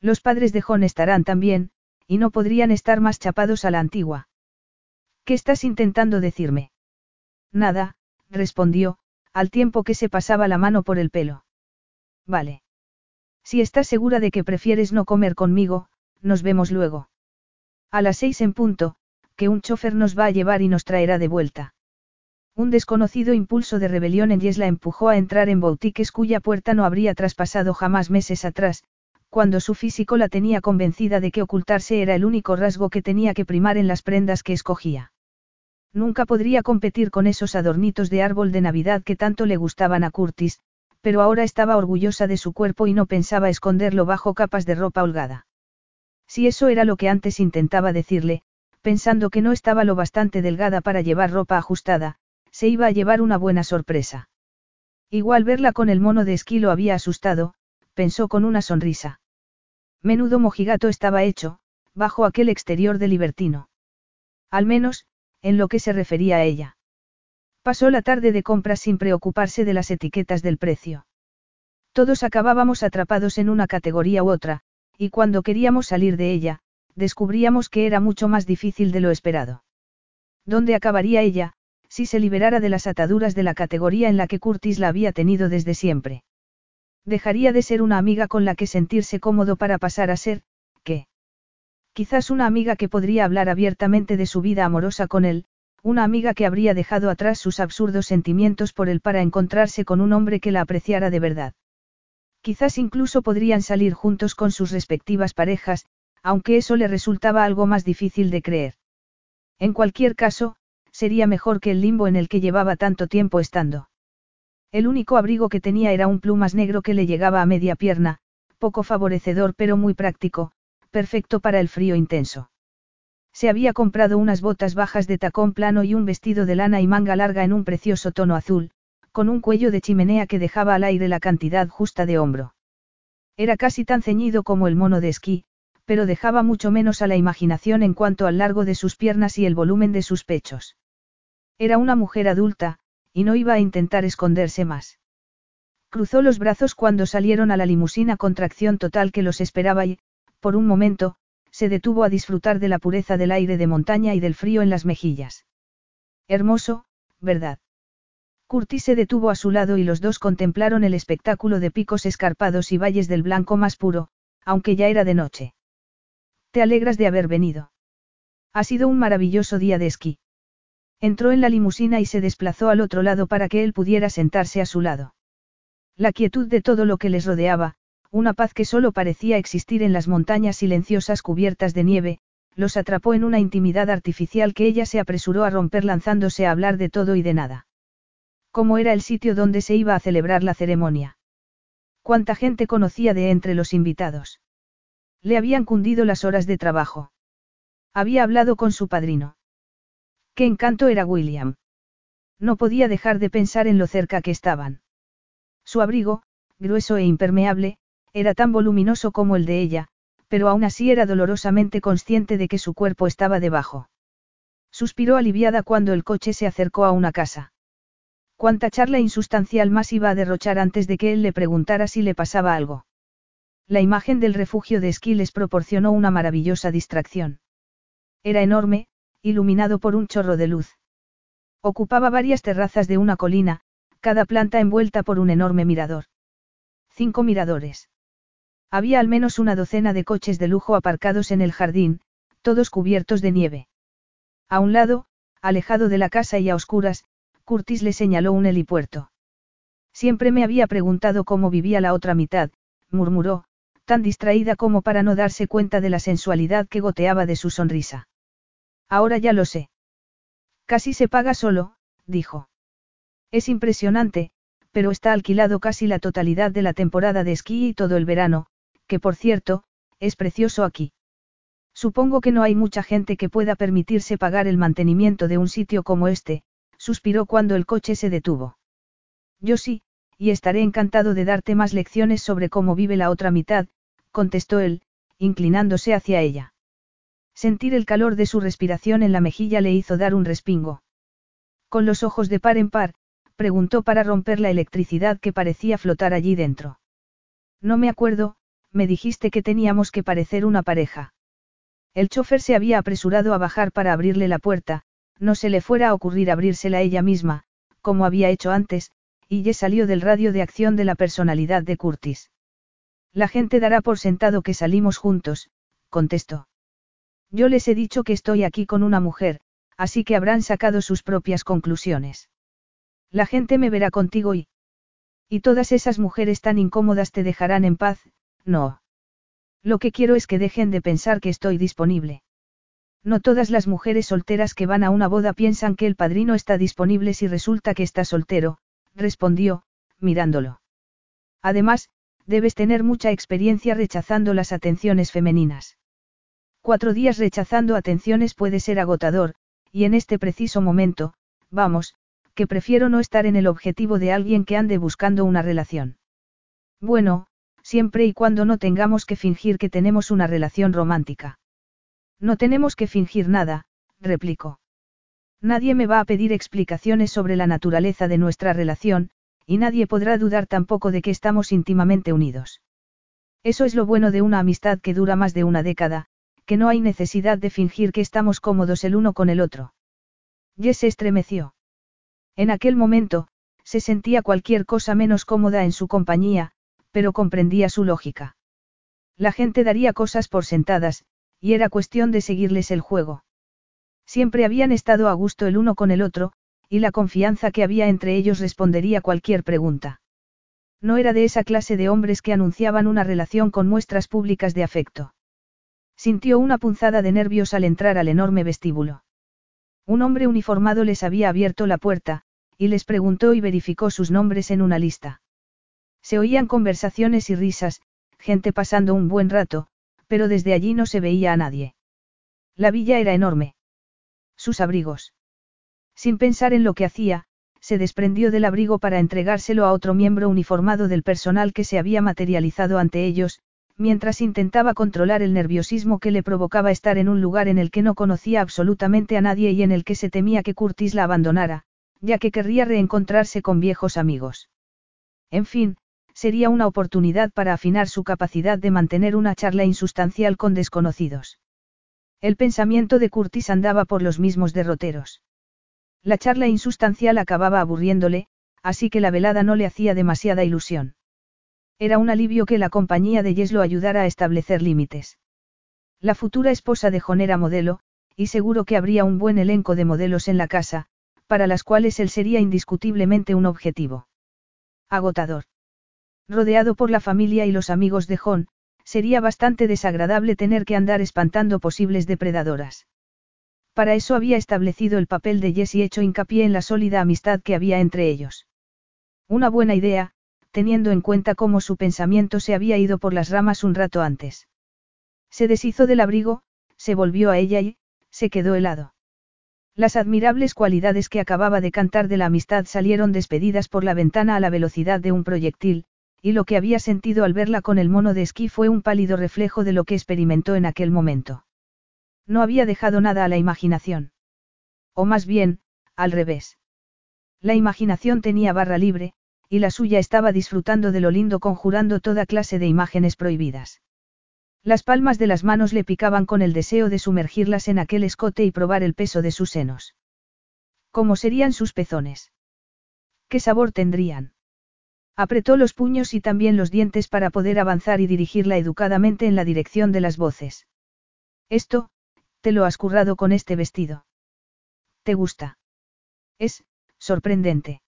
Los padres de John estarán también, y no podrían estar más chapados a la antigua. ¿Qué estás intentando decirme? Nada, respondió, al tiempo que se pasaba la mano por el pelo. Vale. Si estás segura de que prefieres no comer conmigo, nos vemos luego. A las seis en punto, que un chofer nos va a llevar y nos traerá de vuelta. Un desconocido impulso de rebelión en Yes la empujó a entrar en boutiques cuya puerta no habría traspasado jamás meses atrás, cuando su físico la tenía convencida de que ocultarse era el único rasgo que tenía que primar en las prendas que escogía. Nunca podría competir con esos adornitos de árbol de Navidad que tanto le gustaban a Curtis, pero ahora estaba orgullosa de su cuerpo y no pensaba esconderlo bajo capas de ropa holgada. Si eso era lo que antes intentaba decirle, pensando que no estaba lo bastante delgada para llevar ropa ajustada, se iba a llevar una buena sorpresa. Igual verla con el mono de esquí lo había asustado, pensó con una sonrisa. Menudo mojigato estaba hecho, bajo aquel exterior de libertino. Al menos, en lo que se refería a ella. Pasó la tarde de compras sin preocuparse de las etiquetas del precio. Todos acabábamos atrapados en una categoría u otra, y cuando queríamos salir de ella, descubríamos que era mucho más difícil de lo esperado. ¿Dónde acabaría ella, si se liberara de las ataduras de la categoría en la que Curtis la había tenido desde siempre? Dejaría de ser una amiga con la que sentirse cómodo para pasar a ser, ¿qué? Quizás una amiga que podría hablar abiertamente de su vida amorosa con él, una amiga que habría dejado atrás sus absurdos sentimientos por él para encontrarse con un hombre que la apreciara de verdad. Quizás incluso podrían salir juntos con sus respectivas parejas, aunque eso le resultaba algo más difícil de creer. En cualquier caso, sería mejor que el limbo en el que llevaba tanto tiempo estando. El único abrigo que tenía era un plumas negro que le llegaba a media pierna, poco favorecedor pero muy práctico, perfecto para el frío intenso. Se había comprado unas botas bajas de tacón plano y un vestido de lana y manga larga en un precioso tono azul, con un cuello de chimenea que dejaba al aire la cantidad justa de hombro. Era casi tan ceñido como el mono de esquí, pero dejaba mucho menos a la imaginación en cuanto al largo de sus piernas y el volumen de sus pechos. Era una mujer adulta, y no iba a intentar esconderse más. Cruzó los brazos cuando salieron a la limusina con tracción total que los esperaba y, por un momento, se detuvo a disfrutar de la pureza del aire de montaña y del frío en las mejillas. Hermoso, ¿verdad? Curtis se detuvo a su lado y los dos contemplaron el espectáculo de picos escarpados y valles del blanco más puro, aunque ya era de noche. ¿Te alegras de haber venido? Ha sido un maravilloso día de esquí. Entró en la limusina y se desplazó al otro lado para que él pudiera sentarse a su lado. La quietud de todo lo que les rodeaba, una paz que solo parecía existir en las montañas silenciosas cubiertas de nieve, los atrapó en una intimidad artificial que ella se apresuró a romper lanzándose a hablar de todo y de nada. ¿Cómo era el sitio donde se iba a celebrar la ceremonia? ¿Cuánta gente conocía de entre los invitados? Le habían cundido las horas de trabajo. Había hablado con su padrino. Qué encanto era William. No podía dejar de pensar en lo cerca que estaban. Su abrigo, grueso e impermeable, era tan voluminoso como el de ella, pero aún así era dolorosamente consciente de que su cuerpo estaba debajo. Suspiró aliviada cuando el coche se acercó a una casa. Cuánta charla insustancial más iba a derrochar antes de que él le preguntara si le pasaba algo. La imagen del refugio de esquí les proporcionó una maravillosa distracción. Era enorme, iluminado por un chorro de luz. Ocupaba varias terrazas de una colina, cada planta envuelta por un enorme mirador. Cinco miradores. Había al menos una docena de coches de lujo aparcados en el jardín, todos cubiertos de nieve. A un lado, alejado de la casa y a oscuras, Curtis le señaló un helipuerto. Siempre me había preguntado cómo vivía la otra mitad, murmuró, tan distraída como para no darse cuenta de la sensualidad que goteaba de su sonrisa. Ahora ya lo sé. Casi se paga solo, dijo. Es impresionante, pero está alquilado casi la totalidad de la temporada de esquí y todo el verano, que por cierto, es precioso aquí. Supongo que no hay mucha gente que pueda permitirse pagar el mantenimiento de un sitio como este, suspiró cuando el coche se detuvo. Yo sí, y estaré encantado de darte más lecciones sobre cómo vive la otra mitad, contestó él, inclinándose hacia ella. Sentir el calor de su respiración en la mejilla le hizo dar un respingo. Con los ojos de par en par, preguntó para romper la electricidad que parecía flotar allí dentro. No me acuerdo, me dijiste que teníamos que parecer una pareja. El chofer se había apresurado a bajar para abrirle la puerta, no se le fuera a ocurrir abrírsela ella misma, como había hecho antes, y ya salió del radio de acción de la personalidad de Curtis. La gente dará por sentado que salimos juntos, contestó. Yo les he dicho que estoy aquí con una mujer, así que habrán sacado sus propias conclusiones. La gente me verá contigo y... Y todas esas mujeres tan incómodas te dejarán en paz, no. Lo que quiero es que dejen de pensar que estoy disponible. No todas las mujeres solteras que van a una boda piensan que el padrino está disponible si resulta que está soltero, respondió, mirándolo. Además, debes tener mucha experiencia rechazando las atenciones femeninas. Cuatro días rechazando atenciones puede ser agotador, y en este preciso momento, vamos, que prefiero no estar en el objetivo de alguien que ande buscando una relación. Bueno, siempre y cuando no tengamos que fingir que tenemos una relación romántica. No tenemos que fingir nada, replicó. Nadie me va a pedir explicaciones sobre la naturaleza de nuestra relación, y nadie podrá dudar tampoco de que estamos íntimamente unidos. Eso es lo bueno de una amistad que dura más de una década, que no hay necesidad de fingir que estamos cómodos el uno con el otro. Jess se estremeció. En aquel momento, se sentía cualquier cosa menos cómoda en su compañía, pero comprendía su lógica. La gente daría cosas por sentadas, y era cuestión de seguirles el juego. Siempre habían estado a gusto el uno con el otro, y la confianza que había entre ellos respondería cualquier pregunta. No era de esa clase de hombres que anunciaban una relación con muestras públicas de afecto. Sintió una punzada de nervios al entrar al enorme vestíbulo. Un hombre uniformado les había abierto la puerta, y les preguntó y verificó sus nombres en una lista. Se oían conversaciones y risas, gente pasando un buen rato, pero desde allí no se veía a nadie. La villa era enorme. Sus abrigos. Sin pensar en lo que hacía, se desprendió del abrigo para entregárselo a otro miembro uniformado del personal que se había materializado ante ellos, mientras intentaba controlar el nerviosismo que le provocaba estar en un lugar en el que no conocía absolutamente a nadie y en el que se temía que Curtis la abandonara, ya que querría reencontrarse con viejos amigos. En fin, sería una oportunidad para afinar su capacidad de mantener una charla insustancial con desconocidos. El pensamiento de Curtis andaba por los mismos derroteros. La charla insustancial acababa aburriéndole, así que la velada no le hacía demasiada ilusión. Era un alivio que la compañía de Yes lo ayudara a establecer límites. La futura esposa de John era modelo, y seguro que habría un buen elenco de modelos en la casa, para las cuales él sería indiscutiblemente un objetivo. Agotador. Rodeado por la familia y los amigos de John, sería bastante desagradable tener que andar espantando posibles depredadoras. Para eso había establecido el papel de Jess y hecho hincapié en la sólida amistad que había entre ellos. Una buena idea, teniendo en cuenta cómo su pensamiento se había ido por las ramas un rato antes. Se deshizo del abrigo, se volvió a ella y, se quedó helado. Las admirables cualidades que acababa de cantar de la amistad salieron despedidas por la ventana a la velocidad de un proyectil, y lo que había sentido al verla con el mono de esquí fue un pálido reflejo de lo que experimentó en aquel momento. No había dejado nada a la imaginación. O más bien, al revés. La imaginación tenía barra libre, y la suya estaba disfrutando de lo lindo conjurando toda clase de imágenes prohibidas. Las palmas de las manos le picaban con el deseo de sumergirlas en aquel escote y probar el peso de sus senos. ¿Cómo serían sus pezones? ¿Qué sabor tendrían? Apretó los puños y también los dientes para poder avanzar y dirigirla educadamente en la dirección de las voces. Esto, te lo has currado con este vestido. ¿Te gusta? Es, sorprendente.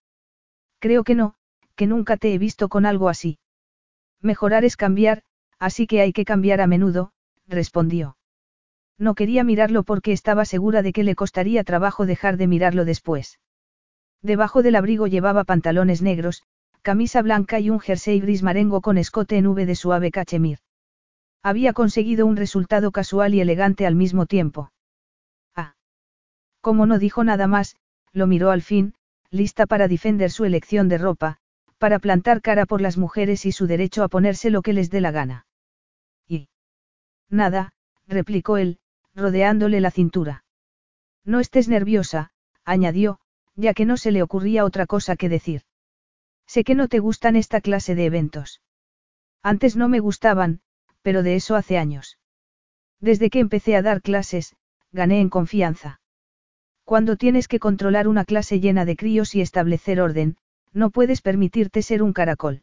Creo que no, que nunca te he visto con algo así. Mejorar es cambiar, Así que hay que cambiar a menudo, respondió. No quería mirarlo porque estaba segura de que le costaría trabajo dejar de mirarlo después. Debajo del abrigo llevaba pantalones negros, camisa blanca y un jersey gris marengo con escote en V de suave cachemir. Había conseguido un resultado casual y elegante al mismo tiempo. Ah. Como no dijo nada más, lo miró al fin, lista para defender su elección de ropa, para plantar cara por las mujeres y su derecho a ponerse lo que les dé la gana. Y. Nada, replicó él, rodeándole la cintura. No estés nerviosa, añadió, ya que no se le ocurría otra cosa que decir. Sé que no te gustan esta clase de eventos. Antes no me gustaban, pero de eso hace años. Desde que empecé a dar clases, gané en confianza. Cuando tienes que controlar una clase llena de críos y establecer orden, no puedes permitirte ser un caracol.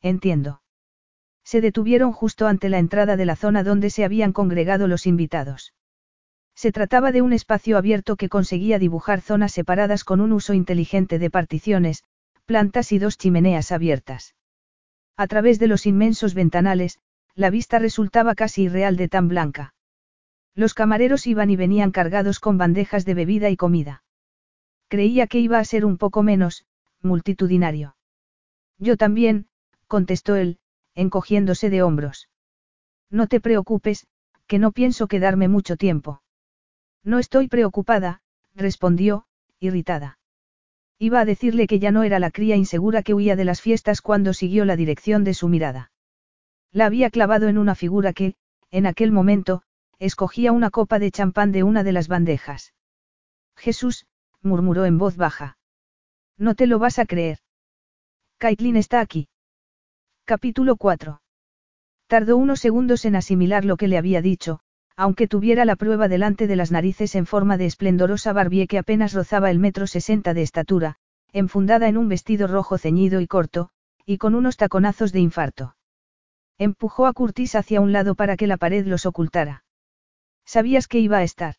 Entiendo. Se detuvieron justo ante la entrada de la zona donde se habían congregado los invitados. Se trataba de un espacio abierto que conseguía dibujar zonas separadas con un uso inteligente de particiones, plantas y dos chimeneas abiertas. A través de los inmensos ventanales, la vista resultaba casi irreal de tan blanca. Los camareros iban y venían cargados con bandejas de bebida y comida. Creía que iba a ser un poco menos, multitudinario. Yo también, contestó él, encogiéndose de hombros. No te preocupes, que no pienso quedarme mucho tiempo. No estoy preocupada, respondió, irritada. Iba a decirle que ya no era la cría insegura que huía de las fiestas cuando siguió la dirección de su mirada. La había clavado en una figura que, en aquel momento, escogía una copa de champán de una de las bandejas. Jesús, murmuró en voz baja. No te lo vas a creer. Caitlin está aquí. Capítulo 4. Tardó unos segundos en asimilar lo que le había dicho, aunque tuviera la prueba delante de las narices en forma de esplendorosa Barbie que apenas rozaba el metro sesenta de estatura, enfundada en un vestido rojo ceñido y corto, y con unos taconazos de infarto. Empujó a Curtis hacia un lado para que la pared los ocultara. ¿Sabías que iba a estar?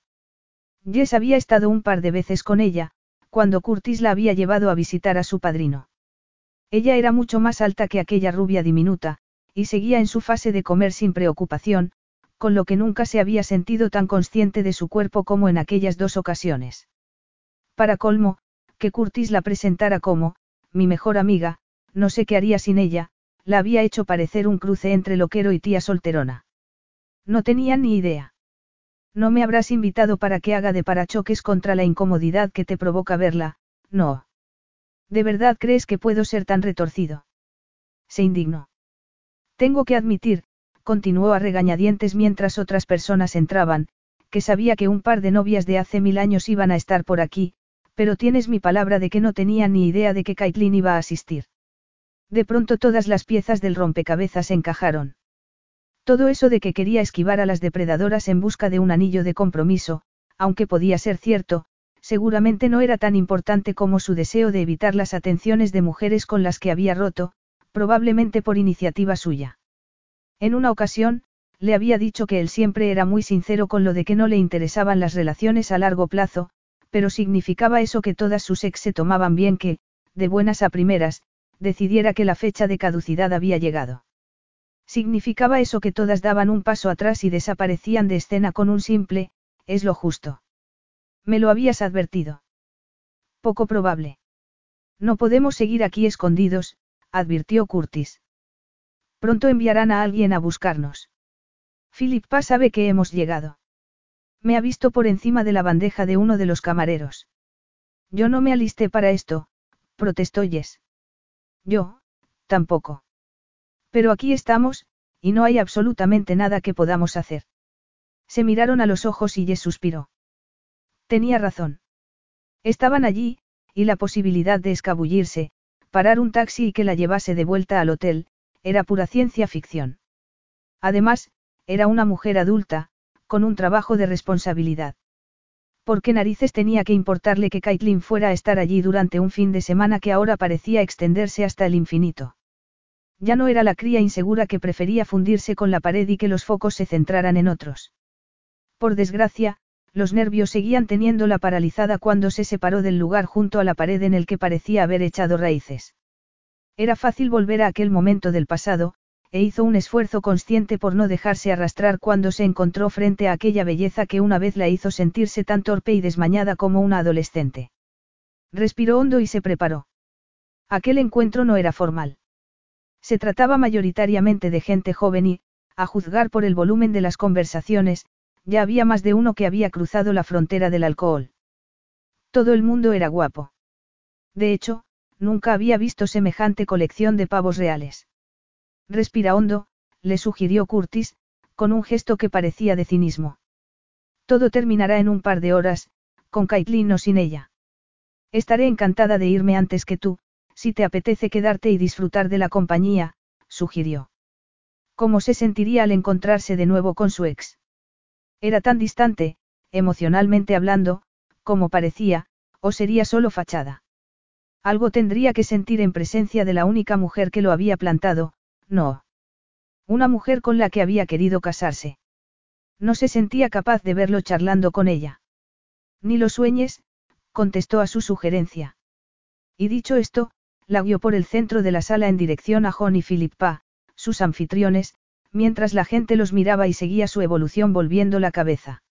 Jess había estado un par de veces con ella, cuando Curtis la había llevado a visitar a su padrino. Ella era mucho más alta que aquella rubia diminuta, y seguía en su fase de comer sin preocupación, con lo que nunca se había sentido tan consciente de su cuerpo como en aquellas dos ocasiones. Para colmo, que Curtis la presentara como, mi mejor amiga, no sé qué haría sin ella, la había hecho parecer un cruce entre loquero y tía solterona. No tenía ni idea. No me habrás invitado para que haga de parachoques contra la incomodidad que te provoca verla, no. ¿De verdad crees que puedo ser tan retorcido? Se indignó. Tengo que admitir, continuó a regañadientes mientras otras personas entraban, que sabía que un par de novias de hace mil años iban a estar por aquí, pero tienes mi palabra de que no tenía ni idea de que Caitlin iba a asistir. De pronto todas las piezas del rompecabezas encajaron. Todo eso de que quería esquivar a las depredadoras en busca de un anillo de compromiso, aunque podía ser cierto, seguramente no era tan importante como su deseo de evitar las atenciones de mujeres con las que había roto, probablemente por iniciativa suya. En una ocasión, le había dicho que él siempre era muy sincero con lo de que no le interesaban las relaciones a largo plazo, pero significaba eso que todas sus ex se tomaban bien que, de buenas a primeras, decidiera que la fecha de caducidad había llegado. Significaba eso que todas daban un paso atrás y desaparecían de escena con un simple, es lo justo. Me lo habías advertido. Poco probable. No podemos seguir aquí escondidos, advirtió Curtis. Pronto enviarán a alguien a buscarnos. Philippa sabe que hemos llegado. Me ha visto por encima de la bandeja de uno de los camareros. Yo no me alisté para esto, protestó Jess. Yo, tampoco. Pero aquí estamos, y no hay absolutamente nada que podamos hacer. Se miraron a los ojos y Jess suspiró. Tenía razón. Estaban allí, y la posibilidad de escabullirse, parar un taxi y que la llevase de vuelta al hotel, era pura ciencia ficción. Además, era una mujer adulta, con un trabajo de responsabilidad. ¿Por qué narices tenía que importarle que Caitlin fuera a estar allí durante un fin de semana que ahora parecía extenderse hasta el infinito? Ya no era la cría insegura que prefería fundirse con la pared y que los focos se centraran en otros. Por desgracia, los nervios seguían teniéndola paralizada cuando se separó del lugar junto a la pared en el que parecía haber echado raíces. Era fácil volver a aquel momento del pasado, e hizo un esfuerzo consciente por no dejarse arrastrar cuando se encontró frente a aquella belleza que una vez la hizo sentirse tan torpe y desmañada como una adolescente. Respiró hondo y se preparó. Aquel encuentro no era formal. Se trataba mayoritariamente de gente joven y, a juzgar por el volumen de las conversaciones, ya había más de uno que había cruzado la frontera del alcohol. Todo el mundo era guapo. De hecho, nunca había visto semejante colección de pavos reales. Respira hondo, le sugirió Curtis, con un gesto que parecía de cinismo. Todo terminará en un par de horas, con Caitlin o sin ella. Estaré encantada de irme antes que tú, si te apetece quedarte y disfrutar de la compañía, sugirió. ¿Cómo se sentiría al encontrarse de nuevo con su ex? Era tan distante, emocionalmente hablando, como parecía, o sería solo fachada. Algo tendría que sentir en presencia de la única mujer que lo había plantado, no. Una mujer con la que había querido casarse. No se sentía capaz de verlo charlando con ella. Ni lo sueñes, contestó a su sugerencia. Y dicho esto, la guió por el centro de la sala en dirección a John y Philippa, sus anfitriones, mientras la gente los miraba y seguía su evolución volviendo la cabeza.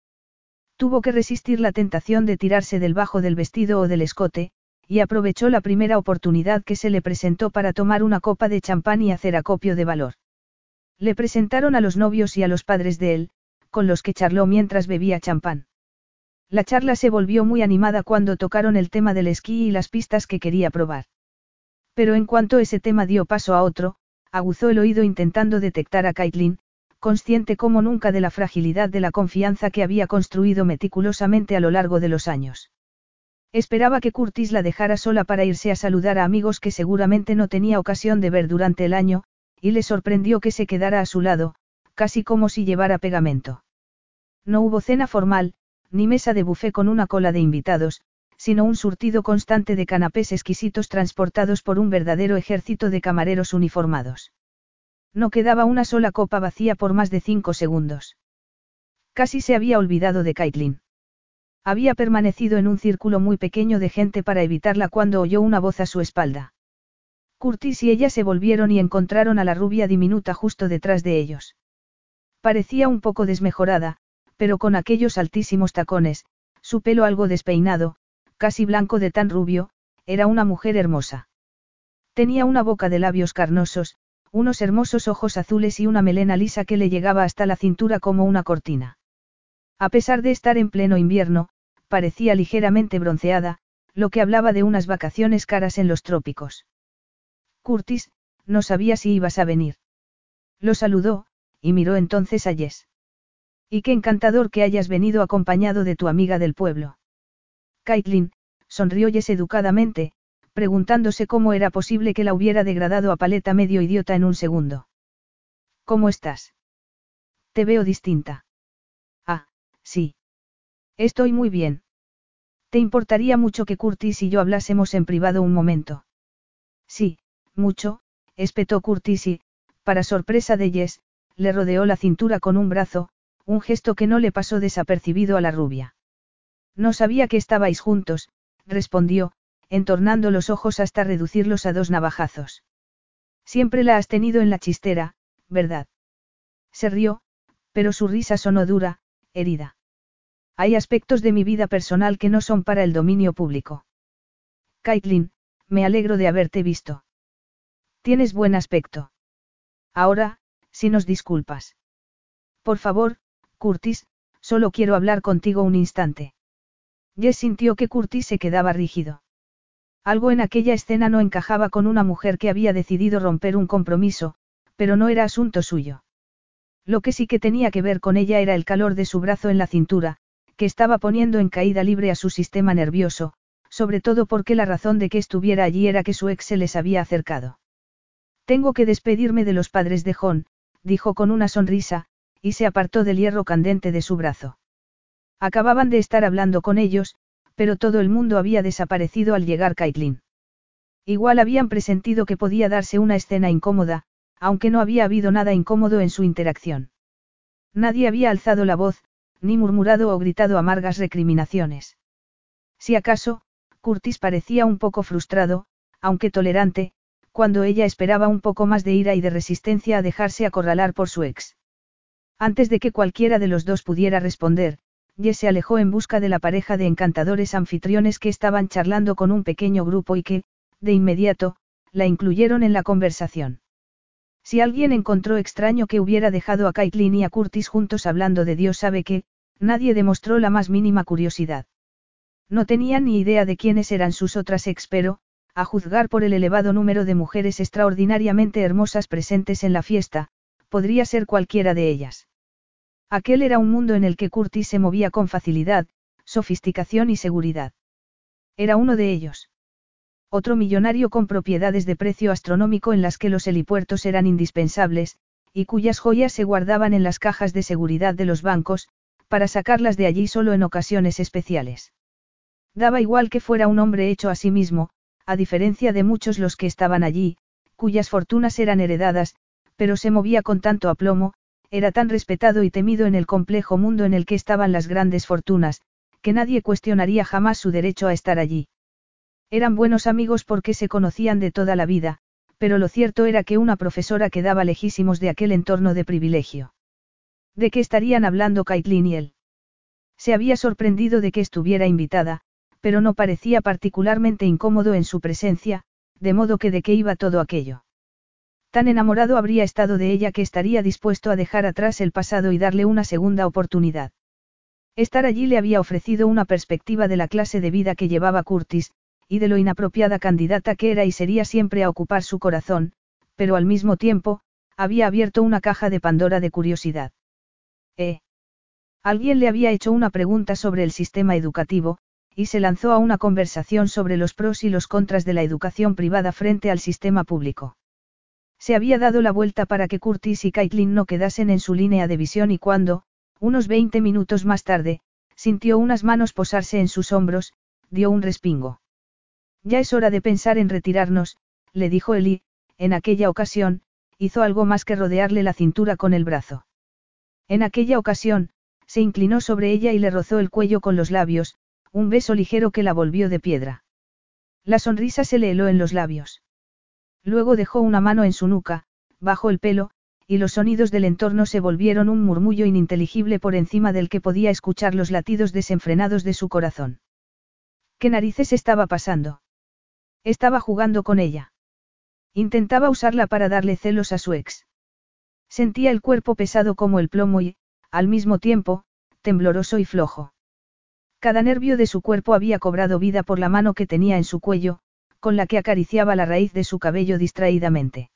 Tuvo que resistir la tentación de tirarse del bajo del vestido o del escote, y aprovechó la primera oportunidad que se le presentó para tomar una copa de champán y hacer acopio de valor. Le presentaron a los novios y a los padres de él, con los que charló mientras bebía champán. La charla se volvió muy animada cuando tocaron el tema del esquí y las pistas que quería probar. Pero en cuanto ese tema dio paso a otro, aguzó el oído intentando detectar a Caitlin, consciente como nunca de la fragilidad de la confianza que había construido meticulosamente a lo largo de los años. Esperaba que Curtis la dejara sola para irse a saludar a amigos que seguramente no tenía ocasión de ver durante el año, y le sorprendió que se quedara a su lado, casi como si llevara pegamento. No hubo cena formal, ni mesa de buffet con una cola de invitados, sino un surtido constante de canapés exquisitos transportados por un verdadero ejército de camareros uniformados. No quedaba una sola copa vacía por más de cinco segundos. Casi se había olvidado de Caitlin. Había permanecido en un círculo muy pequeño de gente para evitarla cuando oyó una voz a su espalda. Curtis y ella se volvieron y encontraron a la rubia diminuta justo detrás de ellos. Parecía un poco desmejorada, pero con aquellos altísimos tacones, su pelo algo despeinado, casi blanco de tan rubio, era una mujer hermosa. Tenía una boca de labios carnosos, unos hermosos ojos azules y una melena lisa que le llegaba hasta la cintura como una cortina. A pesar de estar en pleno invierno, parecía ligeramente bronceada, lo que hablaba de unas vacaciones caras en los trópicos. Curtis, no sabía si ibas a venir. Lo saludó, y miró entonces a Jess. Y qué encantador que hayas venido acompañado de tu amiga del pueblo. Caitlin, sonrió Jess educadamente, preguntándose cómo era posible que la hubiera degradado a paleta medio idiota en un segundo. ¿Cómo estás? Te veo distinta. Ah, sí. Estoy muy bien. ¿Te importaría mucho que Curtis y yo hablásemos en privado un momento? Sí, mucho, espetó Curtis y, para sorpresa de Jess, le rodeó la cintura con un brazo, un gesto que no le pasó desapercibido a la rubia. No sabía que estabais juntos, respondió, entornando los ojos hasta reducirlos a dos navajazos. Siempre la has tenido en la chistera, ¿verdad? Se rió, pero su risa sonó dura, herida. Hay aspectos de mi vida personal que no son para el dominio público. Caitlin, me alegro de haberte visto. Tienes buen aspecto. Ahora, si nos disculpas. Por favor, Curtis, solo quiero hablar contigo un instante. Jess sintió que Curtis se quedaba rígido. Algo en aquella escena no encajaba con una mujer que había decidido romper un compromiso, pero no era asunto suyo. Lo que sí que tenía que ver con ella era el calor de su brazo en la cintura, que estaba poniendo en caída libre a su sistema nervioso, sobre todo porque la razón de que estuviera allí era que su ex se les había acercado. Tengo que despedirme de los padres de John, dijo con una sonrisa, y se apartó del hierro candente de su brazo. Acababan de estar hablando con ellos, pero todo el mundo había desaparecido al llegar Caitlin. Igual habían presentido que podía darse una escena incómoda, aunque no había habido nada incómodo en su interacción. Nadie había alzado la voz, ni murmurado o gritado amargas recriminaciones. Si acaso, Curtis parecía un poco frustrado, aunque tolerante, cuando ella esperaba un poco más de ira y de resistencia a dejarse acorralar por su ex. Antes de que cualquiera de los dos pudiera responder, Jess se alejó en busca de la pareja de encantadores anfitriones que estaban charlando con un pequeño grupo y que, de inmediato, la incluyeron en la conversación. Si alguien encontró extraño que hubiera dejado a Caitlin y a Curtis juntos hablando de Dios sabe que, nadie demostró la más mínima curiosidad. No tenían ni idea de quiénes eran sus otras ex, pero, a juzgar por el elevado número de mujeres extraordinariamente hermosas presentes en la fiesta, podría ser cualquiera de ellas. Aquel era un mundo en el que Curtis se movía con facilidad, sofisticación y seguridad. Era uno de ellos. Otro millonario con propiedades de precio astronómico en las que los helipuertos eran indispensables, y cuyas joyas se guardaban en las cajas de seguridad de los bancos, para sacarlas de allí solo en ocasiones especiales. Daba igual que fuera un hombre hecho a sí mismo, a diferencia de muchos los que estaban allí, cuyas fortunas eran heredadas, pero se movía con tanto aplomo, era tan respetado y temido en el complejo mundo en el que estaban las grandes fortunas, que nadie cuestionaría jamás su derecho a estar allí. Eran buenos amigos porque se conocían de toda la vida, pero lo cierto era que una profesora quedaba lejísimos de aquel entorno de privilegio. ¿De qué estarían hablando Caitlin y él? Se había sorprendido de que estuviera invitada, pero no parecía particularmente incómodo en su presencia, de modo que de qué iba todo aquello. Tan enamorado habría estado de ella que estaría dispuesto a dejar atrás el pasado y darle una segunda oportunidad. Estar allí le había ofrecido una perspectiva de la clase de vida que llevaba Curtis, y de lo inapropiada candidata que era y sería siempre a ocupar su corazón, pero al mismo tiempo, había abierto una caja de Pandora de curiosidad. ¿Eh? Alguien le había hecho una pregunta sobre el sistema educativo, y se lanzó a una conversación sobre los pros y los contras de la educación privada frente al sistema público. Se había dado la vuelta para que Curtis y Caitlin no quedasen en su línea de visión y cuando, unos 20 minutos más tarde, sintió unas manos posarse en sus hombros, dio un respingo. Ya es hora de pensar en retirarnos, le dijo Eli, en aquella ocasión, hizo algo más que rodearle la cintura con el brazo. En aquella ocasión, se inclinó sobre ella y le rozó el cuello con los labios, un beso ligero que la volvió de piedra. La sonrisa se le heló en los labios. Luego dejó una mano en su nuca, bajo el pelo, y los sonidos del entorno se volvieron un murmullo ininteligible por encima del que podía escuchar los latidos desenfrenados de su corazón. ¿Qué narices estaba pasando? Estaba jugando con ella. Intentaba usarla para darle celos a su ex. Sentía el cuerpo pesado como el plomo y, al mismo tiempo, tembloroso y flojo. Cada nervio de su cuerpo había cobrado vida por la mano que tenía en su cuello, con la que acariciaba la raíz de su cabello distraídamente.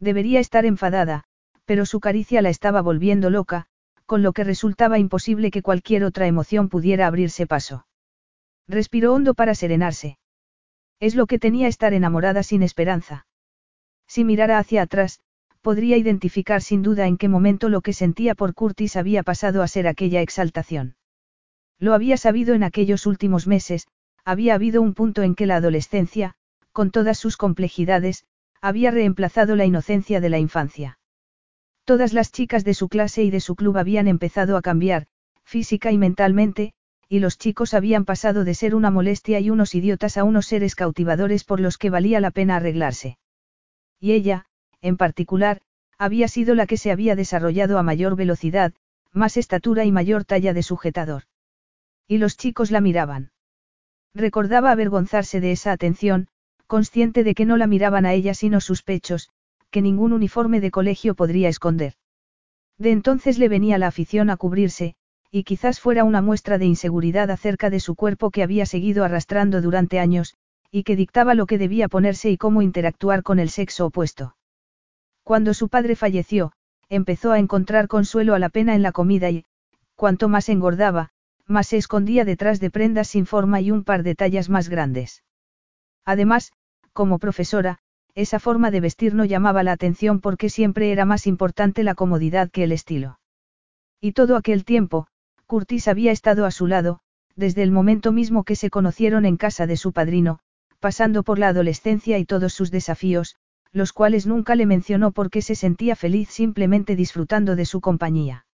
Debería estar enfadada, pero su caricia la estaba volviendo loca, con lo que resultaba imposible que cualquier otra emoción pudiera abrirse paso. Respiró hondo para serenarse. Es lo que tenía estar enamorada sin esperanza. Si mirara hacia atrás, podría identificar sin duda en qué momento lo que sentía por Curtis había pasado a ser aquella exaltación. Lo había sabido en aquellos últimos meses, había habido un punto en que la adolescencia, con todas sus complejidades, había reemplazado la inocencia de la infancia. Todas las chicas de su clase y de su club habían empezado a cambiar, física y mentalmente, y los chicos habían pasado de ser una molestia y unos idiotas a unos seres cautivadores por los que valía la pena arreglarse. Y ella, en particular, había sido la que se había desarrollado a mayor velocidad, más estatura y mayor talla de sujetador. Y los chicos la miraban. Recordaba avergonzarse de esa atención, consciente de que no la miraban a ella sino sus pechos, que ningún uniforme de colegio podría esconder. De entonces le venía la afición a cubrirse, y quizás fuera una muestra de inseguridad acerca de su cuerpo que había seguido arrastrando durante años, y que dictaba lo que debía ponerse y cómo interactuar con el sexo opuesto. Cuando su padre falleció, empezó a encontrar consuelo a la pena en la comida y, cuanto más engordaba, más se escondía detrás de prendas sin forma y un par de tallas más grandes. Además, como profesora, esa forma de vestir no llamaba la atención porque siempre era más importante la comodidad que el estilo. Y todo aquel tiempo, Curtis había estado a su lado, desde el momento mismo que se conocieron en casa de su padrino, pasando por la adolescencia y todos sus desafíos, los cuales nunca le mencionó porque se sentía feliz simplemente disfrutando de su compañía.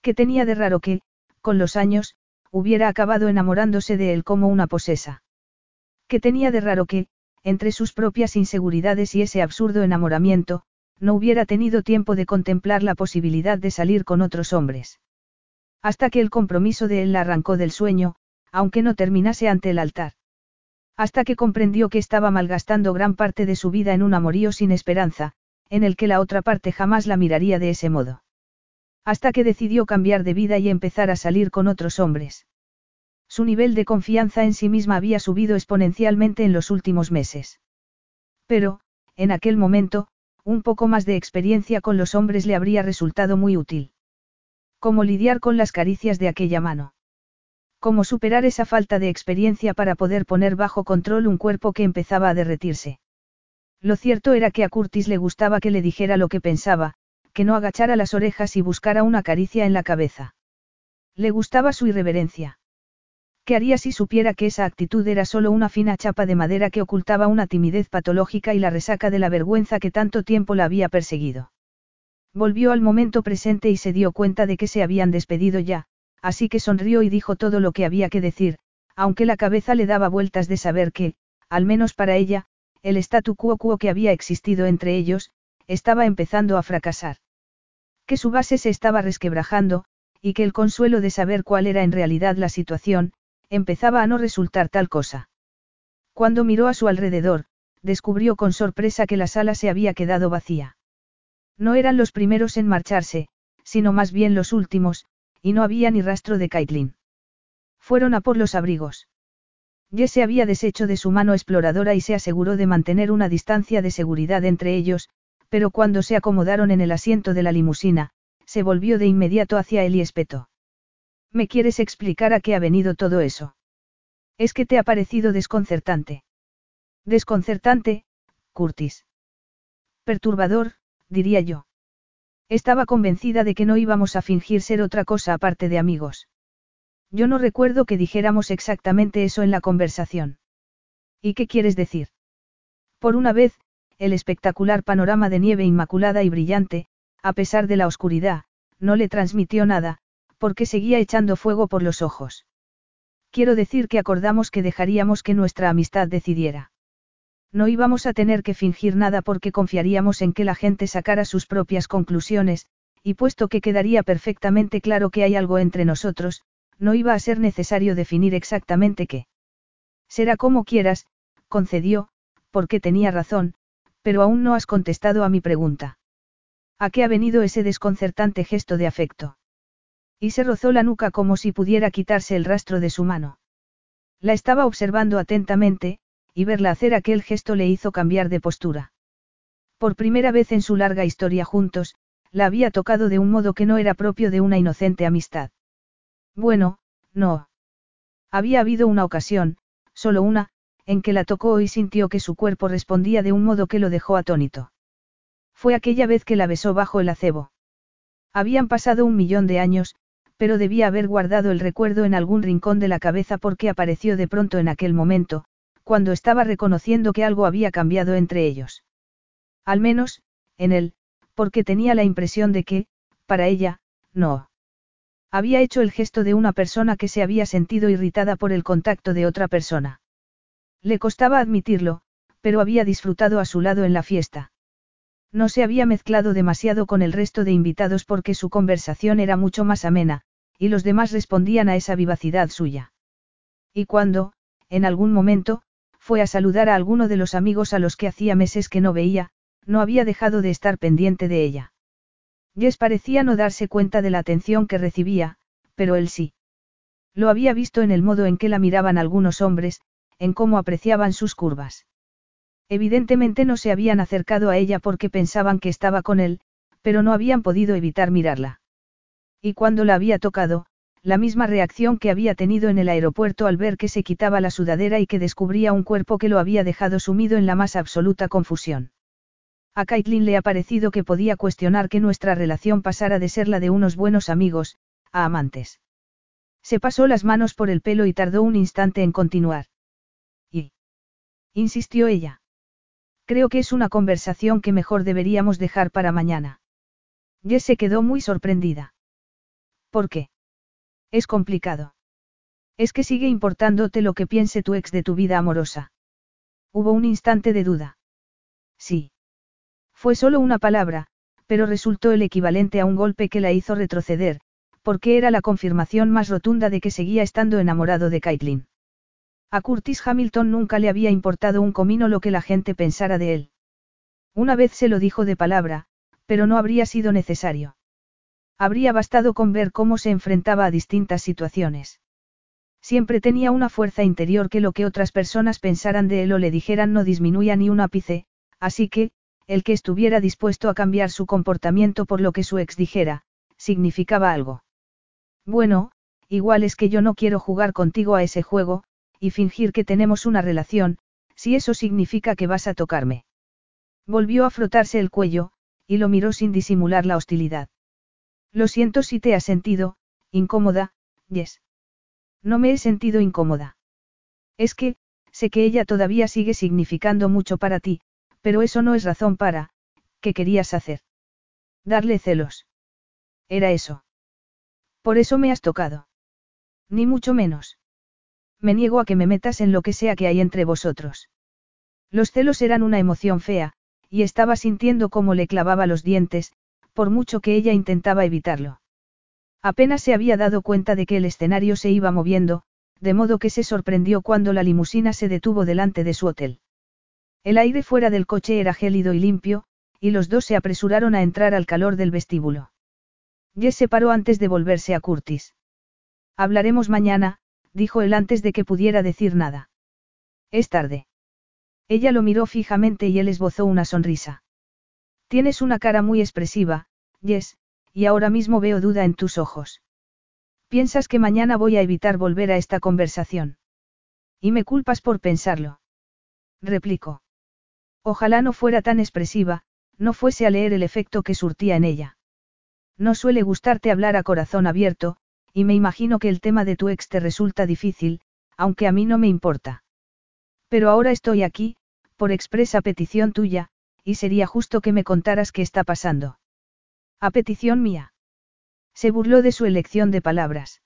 ¿Qué tenía de raro que, con los años, hubiera acabado enamorándose de él como una posesa? ¿Qué tenía de raro que, entre sus propias inseguridades y ese absurdo enamoramiento, no hubiera tenido tiempo de contemplar la posibilidad de salir con otros hombres? Hasta que el compromiso de él la arrancó del sueño, aunque no terminase ante el altar. Hasta que comprendió que estaba malgastando gran parte de su vida en un amorío sin esperanza, en el que la otra parte jamás la miraría de ese modo. Hasta que decidió cambiar de vida y empezar a salir con otros hombres. Su nivel de confianza en sí misma había subido exponencialmente en los últimos meses. Pero, en aquel momento, un poco más de experiencia con los hombres le habría resultado muy útil. Cómo lidiar con las caricias de aquella mano. Cómo superar esa falta de experiencia para poder poner bajo control un cuerpo que empezaba a derretirse. Lo cierto era que a Curtis le gustaba que le dijera lo que pensaba, que no agachara las orejas y buscara una caricia en la cabeza. Le gustaba su irreverencia. ¿Qué haría si supiera que esa actitud era solo una fina chapa de madera que ocultaba una timidez patológica y la resaca de la vergüenza que tanto tiempo la había perseguido? Volvió al momento presente y se dio cuenta de que se habían despedido ya, así que sonrió y dijo todo lo que había que decir, aunque la cabeza le daba vueltas de saber que, al menos para ella, el statu quo quo que había existido entre ellos, estaba empezando a fracasar. Que su base se estaba resquebrajando, y que el consuelo de saber cuál era en realidad la situación, empezaba a no resultar tal cosa. Cuando miró a su alrededor, descubrió con sorpresa que la sala se había quedado vacía. No eran los primeros en marcharse, sino más bien los últimos, y no había ni rastro de Caitlin. Fueron a por los abrigos. Jess se había deshecho de su mano exploradora y se aseguró de mantener una distancia de seguridad entre ellos, pero cuando se acomodaron en el asiento de la limusina, se volvió de inmediato hacia él y espetó. ¿Me quieres explicar a qué ha venido todo eso? Es que te ha parecido desconcertante. Desconcertante, Curtis. Perturbador, diría yo. Estaba convencida de que no íbamos a fingir ser otra cosa aparte de amigos. Yo no recuerdo que dijéramos exactamente eso en la conversación. ¿Y qué quieres decir? Por una vez, el espectacular panorama de nieve inmaculada y brillante, a pesar de la oscuridad, no le transmitió nada, porque seguía echando fuego por los ojos. Quiero decir que acordamos que dejaríamos que nuestra amistad decidiera. No íbamos a tener que fingir nada porque confiaríamos en que la gente sacara sus propias conclusiones, y puesto que quedaría perfectamente claro que hay algo entre nosotros, no iba a ser necesario definir exactamente qué. Será como quieras, concedió, porque tenía razón, pero aún no has contestado a mi pregunta. ¿A qué ha venido ese desconcertante gesto de afecto? Y se rozó la nuca como si pudiera quitarse el rastro de su mano. La estaba observando atentamente, y verla hacer aquel gesto le hizo cambiar de postura. Por primera vez en su larga historia juntos, la había tocado de un modo que no era propio de una inocente amistad. Bueno, no. Había habido una ocasión, solo una, en que la tocó y sintió que su cuerpo respondía de un modo que lo dejó atónito. Fue aquella vez que la besó bajo el acebo. Habían pasado un millón de años, pero debía haber guardado el recuerdo en algún rincón de la cabeza porque apareció de pronto en aquel momento, cuando estaba reconociendo que algo había cambiado entre ellos. Al menos, en él, porque tenía la impresión de que, para ella, no. Había hecho el gesto de una persona que se había sentido irritada por el contacto de otra persona. Le costaba admitirlo, pero había disfrutado a su lado en la fiesta. No se había mezclado demasiado con el resto de invitados porque su conversación era mucho más amena, y los demás respondían a esa vivacidad suya. Y cuando, en algún momento, fue a saludar a alguno de los amigos a los que hacía meses que no veía, no había dejado de estar pendiente de ella. Jess parecía no darse cuenta de la atención que recibía, pero él sí. Lo había visto en el modo en que la miraban algunos hombres, en cómo apreciaban sus curvas. Evidentemente no se habían acercado a ella porque pensaban que estaba con él, pero no habían podido evitar mirarla. Y cuando la había tocado, la misma reacción que había tenido en el aeropuerto al ver que se quitaba la sudadera y que descubría un cuerpo que lo había dejado sumido en la más absoluta confusión. A Caitlin le ha parecido que podía cuestionar que nuestra relación pasara de ser la de unos buenos amigos, a amantes. Se pasó las manos por el pelo y tardó un instante en continuar. ¿Y? insistió ella. Creo que es una conversación que mejor deberíamos dejar para mañana. Jess se quedó muy sorprendida. ¿Por qué? Es complicado. Es que sigue importándote lo que piense tu ex de tu vida amorosa. Hubo un instante de duda. Sí. Fue solo una palabra, pero resultó el equivalente a un golpe que la hizo retroceder, porque era la confirmación más rotunda de que seguía estando enamorado de Caitlin. A Curtis Hamilton nunca le había importado un comino lo que la gente pensara de él. Una vez se lo dijo de palabra, pero no habría sido necesario. Habría bastado con ver cómo se enfrentaba a distintas situaciones. Siempre tenía una fuerza interior que lo que otras personas pensaran de él o le dijeran no disminuía ni un ápice, así que, el que estuviera dispuesto a cambiar su comportamiento por lo que su ex dijera, significaba algo. Bueno, igual es que yo no quiero jugar contigo a ese juego, y fingir que tenemos una relación, si eso significa que vas a tocarme. Volvió a frotarse el cuello, y lo miró sin disimular la hostilidad. Lo siento si te has sentido, incómoda, Yes. No me he sentido incómoda. Es que, sé que ella todavía sigue significando mucho para ti, pero eso no es razón para, ¿qué querías hacer? Darle celos. Era eso. Por eso me has tocado. Ni mucho menos. Me niego a que me metas en lo que sea que hay entre vosotros. Los celos eran una emoción fea, y estaba sintiendo cómo le clavaba los dientes, por mucho que ella intentaba evitarlo. Apenas se había dado cuenta de que el escenario se iba moviendo, de modo que se sorprendió cuando la limusina se detuvo delante de su hotel. El aire fuera del coche era gélido y limpio, y los dos se apresuraron a entrar al calor del vestíbulo. Jess se paró antes de volverse a Curtis. Hablaremos mañana, dijo él antes de que pudiera decir nada. Es tarde. Ella lo miró fijamente y él esbozó una sonrisa. Tienes una cara muy expresiva, Jess, y ahora mismo veo duda en tus ojos. ¿Piensas que mañana voy a evitar volver a esta conversación? Y me culpas por pensarlo. Replicó. Ojalá no fuera tan expresiva, no fuese a leer el efecto que surtía en ella. No suele gustarte hablar a corazón abierto, y me imagino que el tema de tu ex te resulta difícil, aunque a mí no me importa. Pero ahora estoy aquí, por expresa petición tuya, y sería justo que me contaras qué está pasando. A petición mía. Se burló de su elección de palabras.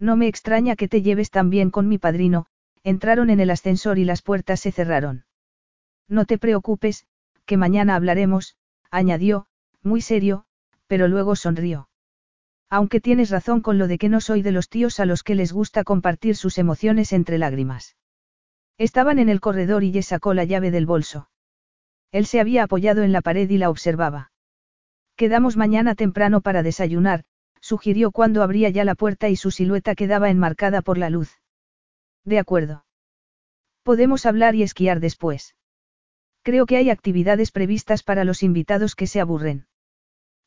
No me extraña que te lleves tan bien con mi padrino, entraron en el ascensor y las puertas se cerraron. No te preocupes, que mañana hablaremos, añadió, muy serio, pero luego sonrió. Aunque tienes razón con lo de que no soy de los tíos a los que les gusta compartir sus emociones entre lágrimas. Estaban en el corredor y Jess sacó la llave del bolso. Él se había apoyado en la pared y la observaba. Quedamos mañana temprano para desayunar, sugirió cuando abría ya la puerta y su silueta quedaba enmarcada por la luz. De acuerdo. Podemos hablar y esquiar después. Creo que hay actividades previstas para los invitados que se aburren.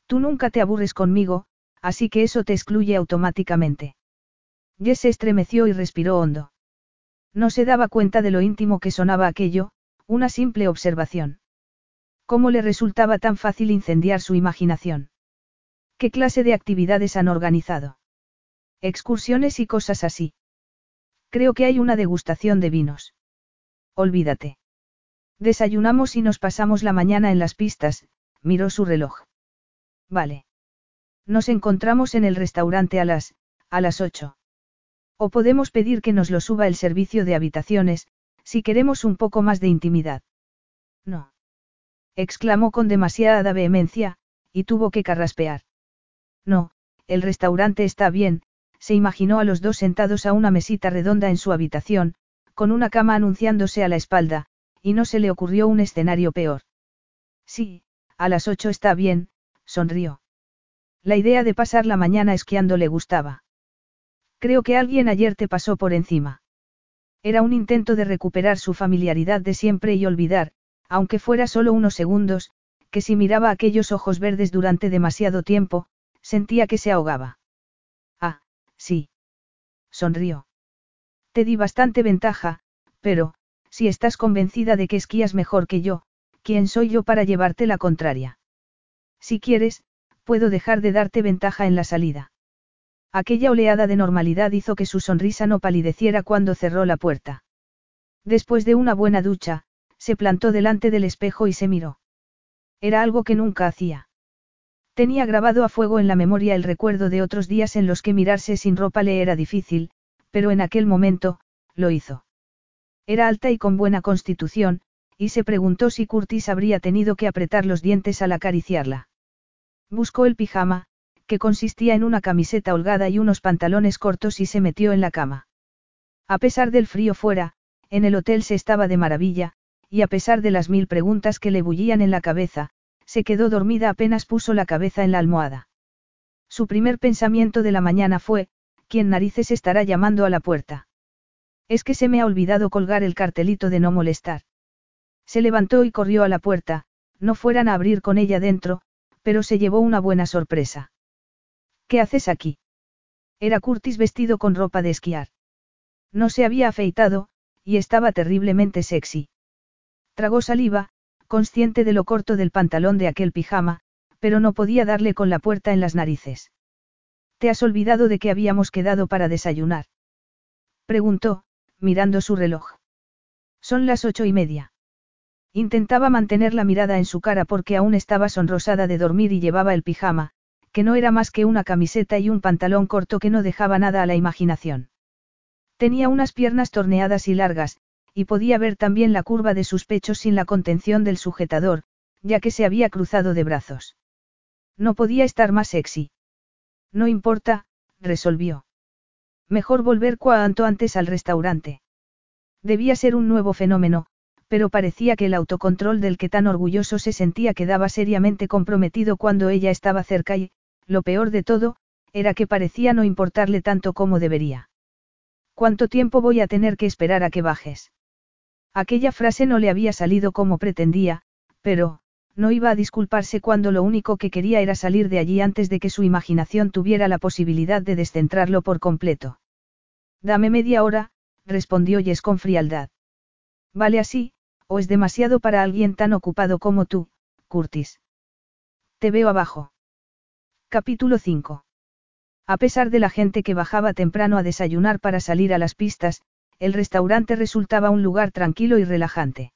Tú nunca te aburres conmigo, así que eso te excluye automáticamente. Jess se estremeció y respiró hondo. No se daba cuenta de lo íntimo que sonaba aquello, una simple observación. ¿Cómo le resultaba tan fácil incendiar su imaginación? ¿Qué clase de actividades han organizado? Excursiones y cosas así. Creo que hay una degustación de vinos. Olvídate. Desayunamos y nos pasamos la mañana en las pistas, miró su reloj. Vale. Nos encontramos en el restaurante a las, a las ocho. O podemos pedir que nos lo suba el servicio de habitaciones, si queremos un poco más de intimidad. No. Exclamó con demasiada vehemencia, y tuvo que carraspear. No, el restaurante está bien, se imaginó a los dos sentados a una mesita redonda en su habitación, con una cama anunciándose a la espalda, y no se le ocurrió un escenario peor. Sí, a las ocho está bien, sonrió. La idea de pasar la mañana esquiando le gustaba. Creo que alguien ayer te pasó por encima. Era un intento de recuperar su familiaridad de siempre y olvidar, aunque fuera solo unos segundos, que si miraba aquellos ojos verdes durante demasiado tiempo, sentía que se ahogaba. Ah, sí. Sonrió. Te di bastante ventaja, pero, si estás convencida de que esquías mejor que yo, ¿quién soy yo para llevarte la contraria? Si quieres, puedo dejar de darte ventaja en la salida. Aquella oleada de normalidad hizo que su sonrisa no palideciera cuando cerró la puerta. Después de una buena ducha, se plantó delante del espejo y se miró. Era algo que nunca hacía. Tenía grabado a fuego en la memoria el recuerdo de otros días en los que mirarse sin ropa le era difícil, pero en aquel momento, lo hizo. Era alta y con buena constitución, y se preguntó si Curtis habría tenido que apretar los dientes al acariciarla. Buscó el pijama, que consistía en una camiseta holgada y unos pantalones cortos y se metió en la cama. A pesar del frío fuera, en el hotel se estaba de maravilla, y a pesar de las mil preguntas que le bullían en la cabeza, se quedó dormida apenas puso la cabeza en la almohada. Su primer pensamiento de la mañana fue, ¿quién narices estará llamando a la puerta? Es que se me ha olvidado colgar el cartelito de no molestar. Se levantó y corrió a la puerta, no fueran a abrir con ella dentro, pero se llevó una buena sorpresa. ¿Qué haces aquí? Era Curtis vestido con ropa de esquiar. No se había afeitado, y estaba terriblemente sexy. Tragó saliva, consciente de lo corto del pantalón de aquel pijama, pero no podía darle con la puerta en las narices. ¿Te has olvidado de que habíamos quedado para desayunar? Preguntó, mirando su reloj. Son las ocho y media. Intentaba mantener la mirada en su cara porque aún estaba sonrosada de dormir y llevaba el pijama, que no era más que una camiseta y un pantalón corto que no dejaba nada a la imaginación. Tenía unas piernas torneadas y largas, y podía ver también la curva de sus pechos sin la contención del sujetador, ya que se había cruzado de brazos. No podía estar más sexy. No importa, resolvió. Mejor volver cuanto antes al restaurante. Debía ser un nuevo fenómeno, pero parecía que el autocontrol del que tan orgulloso se sentía quedaba seriamente comprometido cuando ella estaba cerca y, lo peor de todo, era que parecía no importarle tanto como debería. ¿Cuánto tiempo voy a tener que esperar a que bajes? Aquella frase no le había salido como pretendía, pero, no iba a disculparse cuando lo único que quería era salir de allí antes de que su imaginación tuviera la posibilidad de descentrarlo por completo. Dame media hora, respondió Jess con frialdad. Vale así, o es demasiado para alguien tan ocupado como tú, Curtis. Te veo abajo. Capítulo 5. A pesar de la gente que bajaba temprano a desayunar para salir a las pistas, el restaurante resultaba un lugar tranquilo y relajante.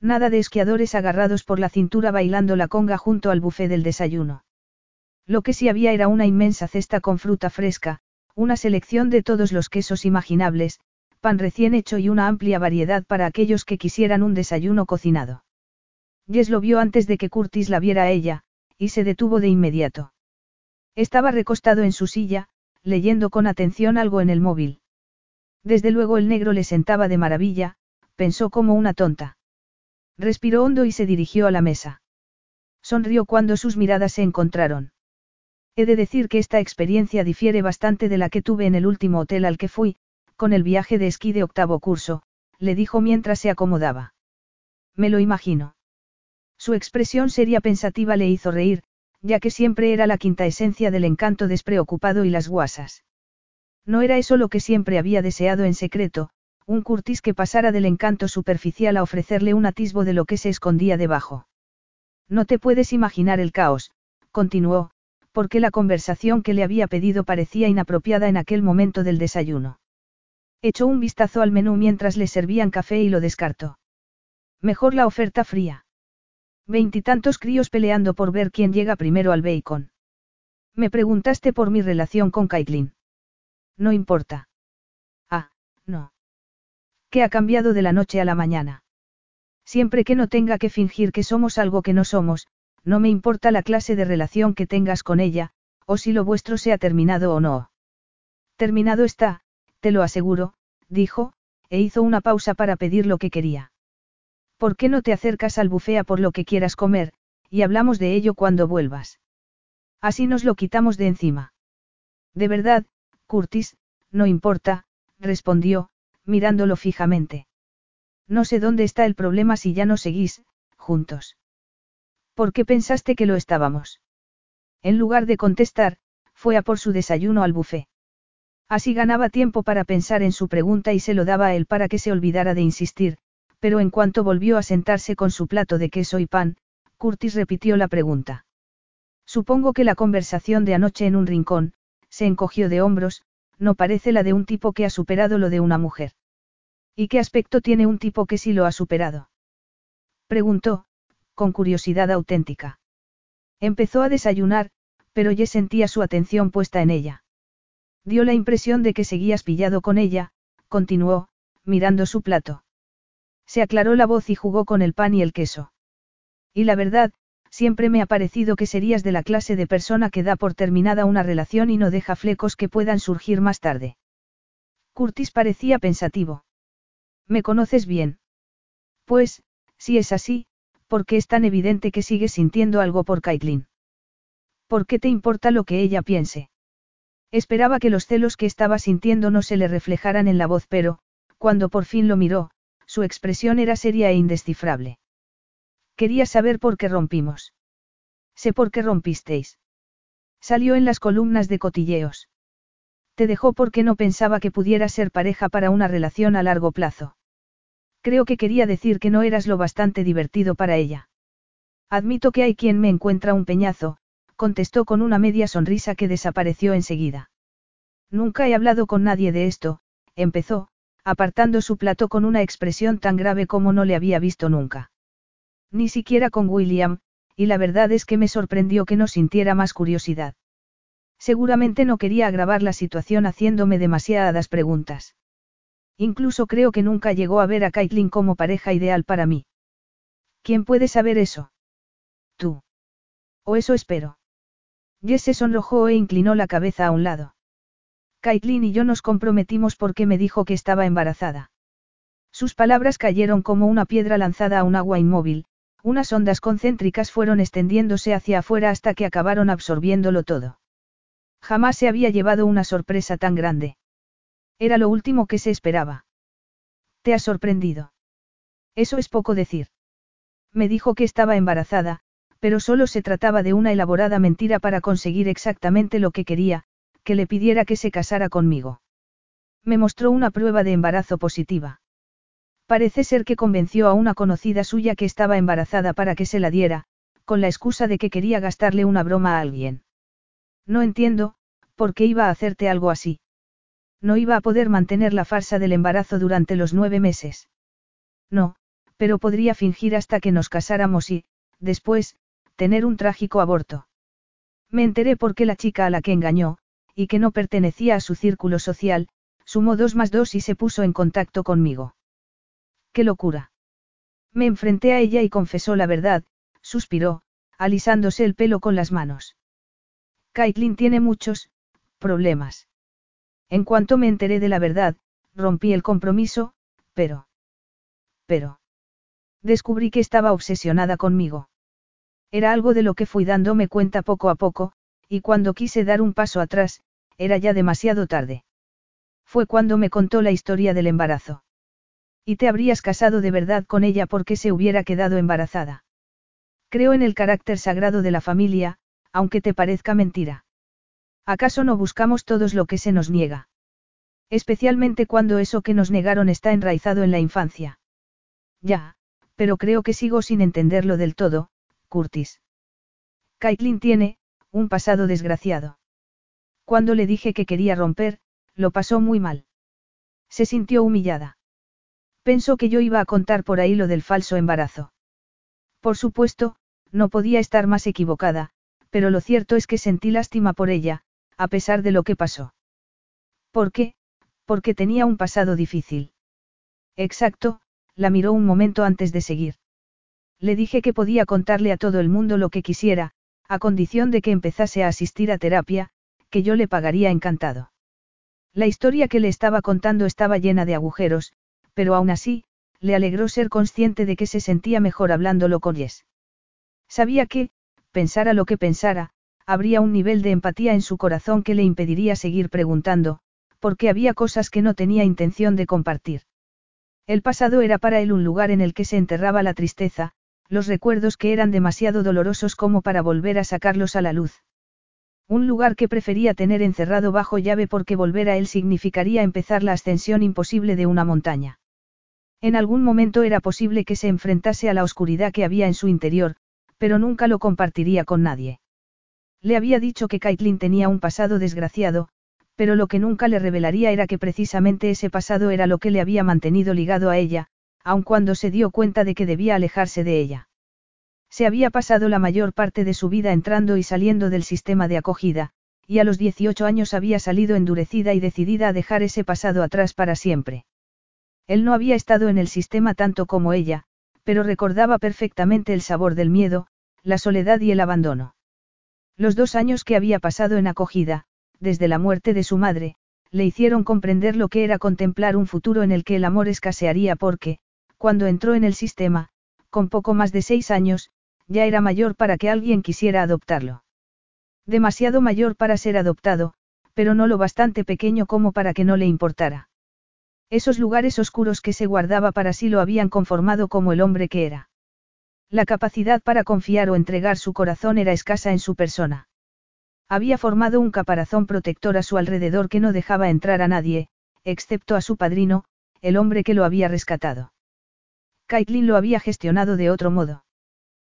Nada de esquiadores agarrados por la cintura bailando la conga junto al buffet del desayuno. Lo que sí había era una inmensa cesta con fruta fresca, una selección de todos los quesos imaginables, pan recién hecho y una amplia variedad para aquellos que quisieran un desayuno cocinado. Jess lo vio antes de que Curtis la viera a ella, y se detuvo de inmediato. Estaba recostado en su silla, leyendo con atención algo en el móvil. Desde luego el negro le sentaba de maravilla, pensó como una tonta. Respiró hondo y se dirigió a la mesa. Sonrió cuando sus miradas se encontraron. He de decir que esta experiencia difiere bastante de la que tuve en el último hotel al que fui, con el viaje de esquí de octavo curso, le dijo mientras se acomodaba. Me lo imagino. Su expresión seria pensativa le hizo reír, ya que siempre era la quinta esencia del encanto despreocupado y las guasas. No era eso lo que siempre había deseado en secreto, un Curtis que pasara del encanto superficial a ofrecerle un atisbo de lo que se escondía debajo. No te puedes imaginar el caos, continuó, Porque la conversación que le había pedido parecía inapropiada en aquel momento del desayuno. Echó un vistazo al menú mientras le servían café y lo descartó. Mejor la oferta fría. Veintitantos críos peleando por ver quién llega primero al bacon. Me preguntaste por mi relación con Caitlin. No importa. Ah, no. ¿Qué ha cambiado de la noche a la mañana? Siempre que no tenga que fingir que somos algo que no somos, no me importa la clase de relación que tengas con ella, o si lo vuestro se ha terminado o no. Terminado está, te lo aseguro, dijo, e hizo una pausa para pedir lo que quería. ¿Por qué no te acercas al bufea por lo que quieras comer, y hablamos de ello cuando vuelvas? Así nos lo quitamos de encima. De verdad, Curtis, no importa, respondió, mirándolo fijamente. No sé dónde está el problema si ya no seguís, juntos. ¿Por qué pensaste que lo estábamos? En lugar de contestar, fue a por su desayuno al bufé. Así ganaba tiempo para pensar en su pregunta y se lo daba a él para que se olvidara de insistir, pero en cuanto volvió a sentarse con su plato de queso y pan, Curtis repitió la pregunta. Supongo que la conversación de anoche en un rincón, se encogió de hombros, no parece la de un tipo que ha superado lo de una mujer. ¿Y qué aspecto tiene un tipo que sí lo ha superado? Preguntó, con curiosidad auténtica. Empezó a desayunar, pero ya sentía su atención puesta en ella. Dio la impresión de que seguías pillado con ella, continuó, mirando su plato. Se aclaró la voz y jugó con el pan y el queso. Y la verdad, siempre me ha parecido que serías de la clase de persona que da por terminada una relación y no deja flecos que puedan surgir más tarde. Curtis parecía pensativo. ¿Me conoces bien? Pues, si es así, ¿por qué es tan evidente que sigues sintiendo algo por Caitlin? ¿Por qué te importa lo que ella piense? Esperaba que los celos que estaba sintiendo no se le reflejaran en la voz, pero, cuando por fin lo miró, su expresión era seria e indescifrable. Quería saber por qué rompimos. Sé por qué rompisteis. Salió en las columnas de cotilleos. Te dejó porque no pensaba que pudiera ser pareja para una relación a largo plazo. Creo que quería decir que no eras lo bastante divertido para ella. Admito que hay quien me encuentra un peñazo, contestó con una media sonrisa que desapareció enseguida. Nunca he hablado con nadie de esto, empezó, apartando su plato con una expresión tan grave como no le había visto nunca. Ni siquiera con William, y la verdad es que me sorprendió que no sintiera más curiosidad. Seguramente no quería agravar la situación haciéndome demasiadas preguntas. Incluso creo que nunca llegó a ver a Caitlin como pareja ideal para mí. ¿Quién puede saber eso? Tú. O eso espero. Jess se sonrojó e inclinó la cabeza a un lado. Caitlin y yo nos comprometimos porque me dijo que estaba embarazada. Sus palabras cayeron como una piedra lanzada a un agua inmóvil, unas ondas concéntricas fueron extendiéndose hacia afuera hasta que acabaron absorbiéndolo todo. Jamás se había llevado una sorpresa tan grande. Era lo último que se esperaba. ¿Te ha sorprendido? Eso es poco decir. Me dijo que estaba embarazada, pero solo se trataba de una elaborada mentira para conseguir exactamente lo que quería, que le pidiera que se casara conmigo. Me mostró una prueba de embarazo positiva. Parece ser que convenció a una conocida suya que estaba embarazada para que se la diera, con la excusa de que quería gastarle una broma a alguien. No entiendo, ¿por qué iba a hacerte algo así? No iba a poder mantener la farsa del embarazo durante los nueve meses. No, pero podría fingir hasta que nos casáramos y, después, tener un trágico aborto. Me enteré porque la chica a la que engañó, y que no pertenecía a su círculo social, sumó dos más dos y se puso en contacto conmigo. ¡Qué locura! Me enfrenté a ella y confesó la verdad, suspiró, alisándose el pelo con las manos. Caitlin tiene muchos, problemas. En cuanto me enteré de la verdad, rompí el compromiso, pero... Pero... Descubrí que estaba obsesionada conmigo. Era algo de lo que fui dándome cuenta poco a poco, y cuando quise dar un paso atrás, era ya demasiado tarde. Fue cuando me contó la historia del embarazo. Y te habrías casado de verdad con ella porque se hubiera quedado embarazada. Creo en el carácter sagrado de la familia, aunque te parezca mentira. ¿Acaso no buscamos todos lo que se nos niega? Especialmente cuando eso que nos negaron está enraizado en la infancia. Ya, pero creo que sigo sin entenderlo del todo, Curtis. Caitlin tiene, un pasado desgraciado. Cuando le dije que quería romper, lo pasó muy mal. Se sintió humillada. Pensó que yo iba a contar por ahí lo del falso embarazo. Por supuesto, no podía estar más equivocada, pero lo cierto es que sentí lástima por ella, a pesar de lo que pasó. ¿Por qué? Porque tenía un pasado difícil. Exacto, la miró un momento antes de seguir. Le dije que podía contarle a todo el mundo lo que quisiera, a condición de que empezase a asistir a terapia, que yo le pagaría encantado. La historia que le estaba contando estaba llena de agujeros, pero aún así, le alegró ser consciente de que se sentía mejor hablándolo con Jess. Sabía que, pensara lo que pensara, habría un nivel de empatía en su corazón que le impediría seguir preguntando, porque había cosas que no tenía intención de compartir. El pasado era para él un lugar en el que se enterraba la tristeza, los recuerdos que eran demasiado dolorosos como para volver a sacarlos a la luz. Un lugar que prefería tener encerrado bajo llave porque volver a él significaría empezar la ascensión imposible de una montaña. En algún momento era posible que se enfrentase a la oscuridad que había en su interior, pero nunca lo compartiría con nadie. Le había dicho que Caitlin tenía un pasado desgraciado, pero lo que nunca le revelaría era que precisamente ese pasado era lo que le había mantenido ligado a ella, aun cuando se dio cuenta de que debía alejarse de ella. Se había pasado la mayor parte de su vida entrando y saliendo del sistema de acogida, y a los 18 años había salido endurecida y decidida a dejar ese pasado atrás para siempre. Él no había estado en el sistema tanto como ella, pero recordaba perfectamente el sabor del miedo, la soledad y el abandono. Los dos años que había pasado en acogida, desde la muerte de su madre, le hicieron comprender lo que era contemplar un futuro en el que el amor escasearía porque, cuando entró en el sistema, con poco más de seis años, ya era mayor para que alguien quisiera adoptarlo. Demasiado mayor para ser adoptado, pero no lo bastante pequeño como para que no le importara. Esos lugares oscuros que se guardaba para sí lo habían conformado como el hombre que era. La capacidad para confiar o entregar su corazón era escasa en su persona. Había formado un caparazón protector a su alrededor que no dejaba entrar a nadie, excepto a su padrino, el hombre que lo había rescatado. Caitlin lo había gestionado de otro modo.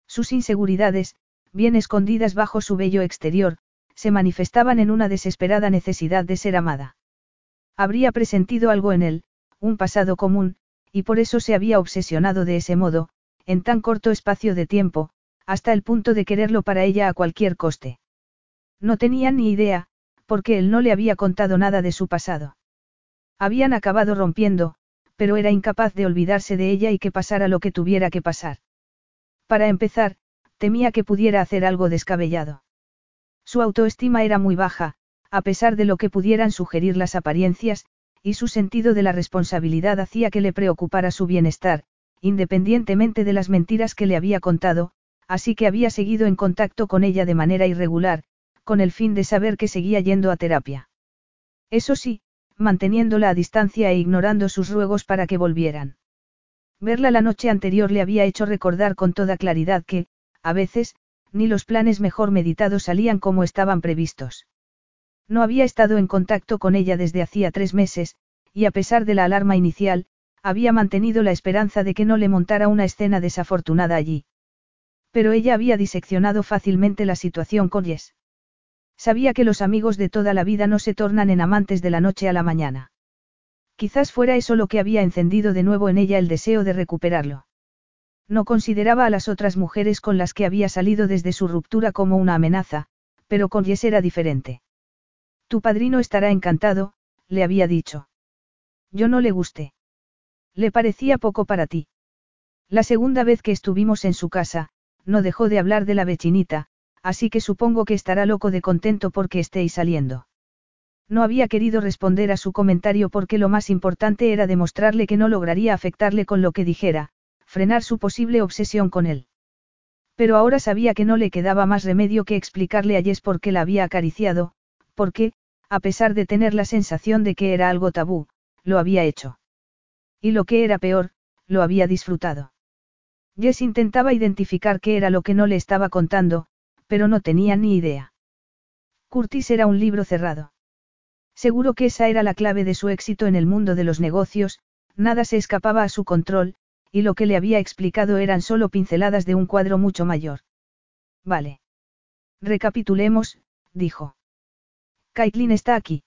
Sus inseguridades, bien escondidas bajo su bello exterior, se manifestaban en una desesperada necesidad de ser amada. Habría presentido algo en él, un pasado común, y por eso se había obsesionado de ese modo, en tan corto espacio de tiempo, hasta el punto de quererlo para ella a cualquier coste. No tenía ni idea, porque él no le había contado nada de su pasado. Habían acabado rompiendo, pero era incapaz de olvidarse de ella y que pasara lo que tuviera que pasar. Para empezar, temía que pudiera hacer algo descabellado. Su autoestima era muy baja, a pesar de lo que pudieran sugerir las apariencias, y su sentido de la responsabilidad hacía que le preocupara su bienestar, independientemente de las mentiras que le había contado, así que había seguido en contacto con ella de manera irregular, con el fin de saber que seguía yendo a terapia. Eso sí, manteniéndola a distancia e ignorando sus ruegos para que volvieran. Verla la noche anterior le había hecho recordar con toda claridad que, a veces, ni los planes mejor meditados salían como estaban previstos. No había estado en contacto con ella desde hacía tres meses, y a pesar de la alarma inicial, había mantenido la esperanza de que no le montara una escena desafortunada allí. Pero ella había diseccionado fácilmente la situación con Jess. Sabía que los amigos de toda la vida no se tornan en amantes de la noche a la mañana. Quizás fuera eso lo que había encendido de nuevo en ella el deseo de recuperarlo. No consideraba a las otras mujeres con las que había salido desde su ruptura como una amenaza, pero con Jess era diferente. Tu padrino estará encantado, le había dicho. Yo no le gusté. Le parecía poco para ti. La segunda vez que estuvimos en su casa, no dejó de hablar de la vecinita, así que supongo que estará loco de contento porque estéis saliendo. No había querido responder a su comentario porque lo más importante era demostrarle que no lograría afectarle con lo que dijera, frenar su posible obsesión con él. Pero ahora sabía que no le quedaba más remedio que explicarle a Jess por qué la había acariciado, porque, a pesar de tener la sensación de que era algo tabú, lo había hecho. Y lo que era peor, lo había disfrutado. Jess intentaba identificar qué era lo que no le estaba contando, pero no tenía ni idea. Curtis era un libro cerrado. Seguro que esa era la clave de su éxito en el mundo de los negocios, nada se escapaba a su control, y lo que le había explicado eran solo pinceladas de un cuadro mucho mayor. Vale. Recapitulemos, dijo. Caitlin está aquí.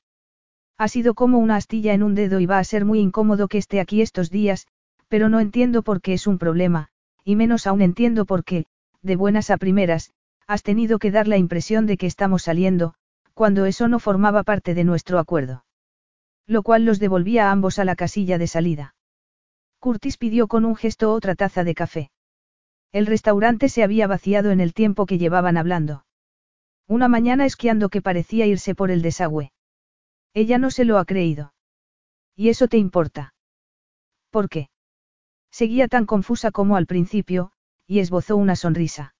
Ha sido como una astilla en un dedo y va a ser muy incómodo que esté aquí estos días, pero no entiendo por qué es un problema, y menos aún entiendo por qué, de buenas a primeras, has tenido que dar la impresión de que estamos saliendo, cuando eso no formaba parte de nuestro acuerdo. Lo cual los devolvía a ambos a la casilla de salida. Curtis pidió con un gesto otra taza de café. El restaurante se había vaciado en el tiempo que llevaban hablando. Una mañana esquiando que parecía irse por el desagüe. Ella no se lo ha creído. ¿Y eso te importa? ¿Por qué? Seguía tan confusa como al principio, y esbozó una sonrisa.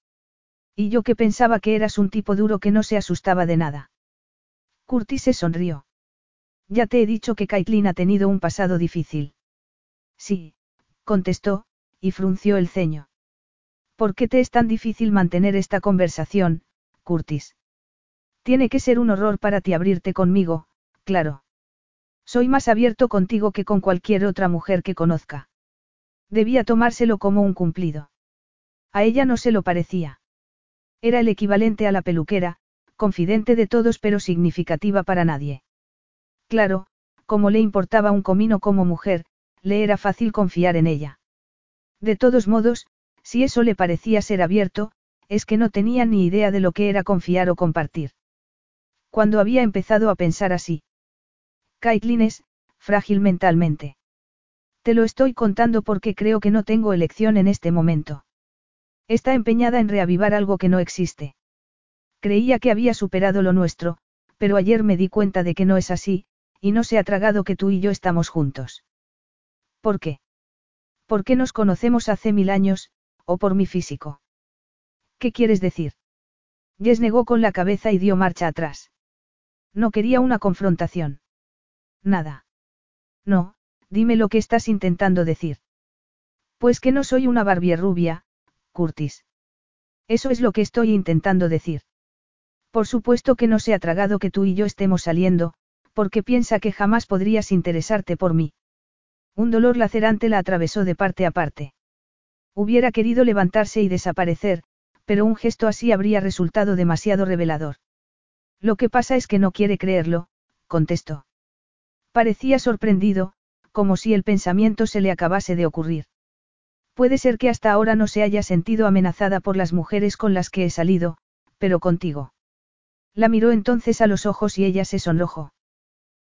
Y yo que pensaba que eras un tipo duro que no se asustaba de nada. Curtis se sonrió. Ya te he dicho que Caitlin ha tenido un pasado difícil. Sí, contestó, y frunció el ceño. ¿Por qué te es tan difícil mantener esta conversación, Curtis? Tiene que ser un horror para ti abrirte conmigo, claro. Soy más abierto contigo que con cualquier otra mujer que conozca. Debía tomárselo como un cumplido. A ella no se lo parecía. Era el equivalente a la peluquera, confidente de todos pero significativa para nadie. Claro, como le importaba un comino como mujer, le era fácil confiar en ella. De todos modos, si eso le parecía ser abierto, es que no tenía ni idea de lo que era confiar o compartir. Cuando había empezado a pensar así. Caitlin es, frágil mentalmente. Te lo estoy contando porque creo que no tengo elección en este momento. Está empeñada en reavivar algo que no existe. Creía que había superado lo nuestro, pero ayer me di cuenta de que no es así, y no se ha tragado que tú y yo estamos juntos. ¿Por qué? Porque nos conocemos hace mil años, o por mi físico. ¿Qué quieres decir? Jess negó con la cabeza y dio marcha atrás. No quería una confrontación. Nada. No, dime lo que estás intentando decir. Pues que no soy una Barbie rubia, Curtis. Eso es lo que estoy intentando decir. Por supuesto que no se ha tragado que tú y yo estemos saliendo, porque piensa que jamás podrías interesarte por mí. Un dolor lacerante la atravesó de parte a parte. Hubiera querido levantarse y desaparecer, pero un gesto así habría resultado demasiado revelador. Lo que pasa es que no quiere creerlo, contestó. Parecía sorprendido, como si el pensamiento se le acabase de ocurrir. Puede ser que hasta ahora no se haya sentido amenazada por las mujeres con las que he salido, pero contigo. La miró entonces a los ojos y ella se sonrojó.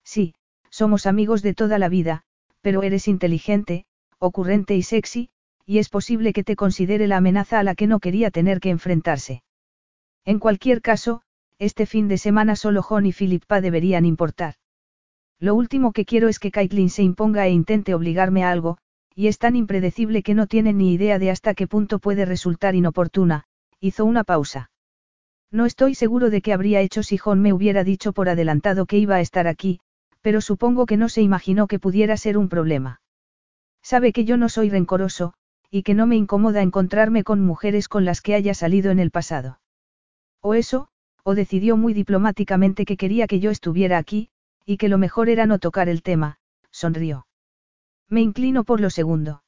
Sí, somos amigos de toda la vida, pero eres inteligente, ocurrente y sexy, y es posible que te considere la amenaza a la que no quería tener que enfrentarse. En cualquier caso, este fin de semana solo John y Philippa deberían importar. Lo último que quiero es que Caitlin se imponga e intente obligarme a algo, y es tan impredecible que no tiene ni idea de hasta qué punto puede resultar inoportuna, hizo una pausa. No estoy seguro de qué habría hecho si John me hubiera dicho por adelantado que iba a estar aquí, pero supongo que no se imaginó que pudiera ser un problema. Sabe que yo no soy rencoroso, y que no me incomoda encontrarme con mujeres con las que haya salido en el pasado. O eso, o decidió muy diplomáticamente que quería que yo estuviera aquí, y que lo mejor era no tocar el tema, sonrió. Me inclino por lo segundo.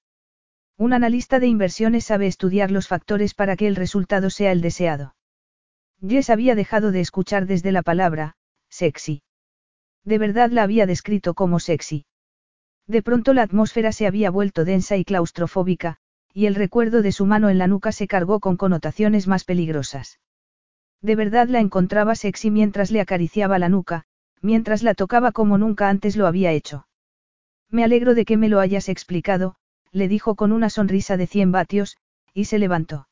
Un analista de inversiones sabe estudiar los factores para que el resultado sea el deseado. Jess había dejado de escuchar desde la palabra, sexy. De verdad la había descrito como sexy. De pronto la atmósfera se había vuelto densa y claustrofóbica, y el recuerdo de su mano en la nuca se cargó con connotaciones más peligrosas. De verdad la encontraba sexy mientras le acariciaba la nuca, mientras la tocaba como nunca antes lo había hecho. Me alegro de que me lo hayas explicado, le dijo con una sonrisa de cien vatios, y se levantó.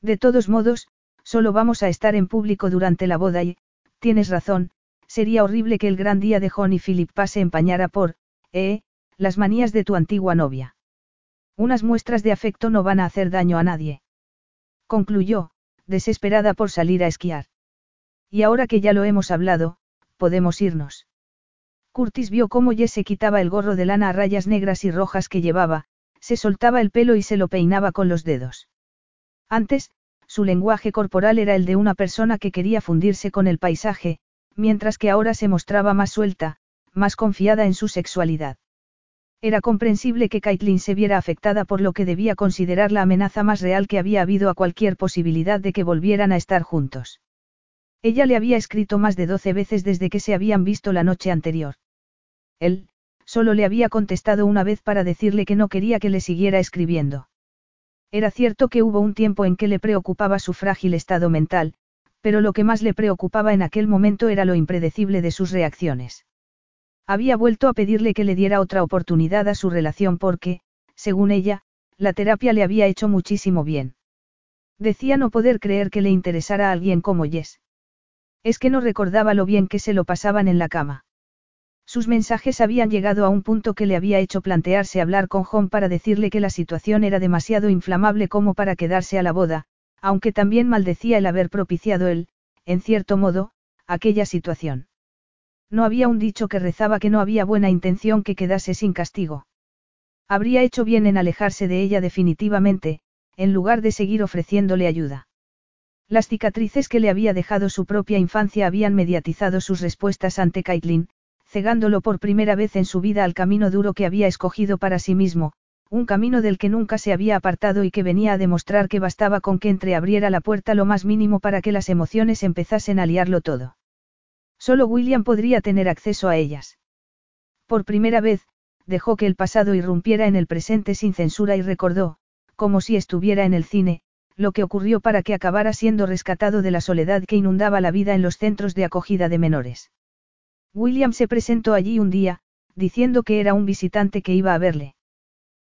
De todos modos, solo vamos a estar en público durante la boda y, tienes razón, sería horrible que el gran día de John y Philip pase empañara por, eh, las manías de tu antigua novia. Unas muestras de afecto no van a hacer daño a nadie. Concluyó, desesperada por salir a esquiar. Y ahora que ya lo hemos hablado, podemos irnos. Curtis vio cómo Jess se quitaba el gorro de lana a rayas negras y rojas que llevaba, se soltaba el pelo y se lo peinaba con los dedos. Antes, su lenguaje corporal era el de una persona que quería fundirse con el paisaje, mientras que ahora se mostraba más suelta, más confiada en su sexualidad. Era comprensible que Caitlin se viera afectada por lo que debía considerar la amenaza más real que había habido a cualquier posibilidad de que volvieran a estar juntos. Ella le había escrito más de doce veces desde que se habían visto la noche anterior. Él, solo le había contestado una vez para decirle que no quería que le siguiera escribiendo. Era cierto que hubo un tiempo en que le preocupaba su frágil estado mental, pero lo que más le preocupaba en aquel momento era lo impredecible de sus reacciones. Había vuelto a pedirle que le diera otra oportunidad a su relación porque, según ella, la terapia le había hecho muchísimo bien. Decía no poder creer que le interesara a alguien como Jess. Es que no recordaba lo bien que se lo pasaban en la cama. Sus mensajes habían llegado a un punto que le había hecho plantearse hablar con John para decirle que la situación era demasiado inflamable como para quedarse a la boda, aunque también maldecía el haber propiciado él, en cierto modo, aquella situación. No había un dicho que rezaba que no había buena intención que quedase sin castigo. Habría hecho bien en alejarse de ella definitivamente, en lugar de seguir ofreciéndole ayuda. Las cicatrices que le había dejado su propia infancia habían mediatizado sus respuestas ante Caitlin, cegándolo por primera vez en su vida al camino duro que había escogido para sí mismo, un camino del que nunca se había apartado y que venía a demostrar que bastaba con que entreabriera la puerta lo más mínimo para que las emociones empezasen a liarlo todo. Solo William podría tener acceso a ellas. Por primera vez, dejó que el pasado irrumpiera en el presente sin censura y recordó, como si estuviera en el cine, lo que ocurrió para que acabara siendo rescatado de la soledad que inundaba la vida en los centros de acogida de menores. William se presentó allí un día, diciendo que era un visitante que iba a verle.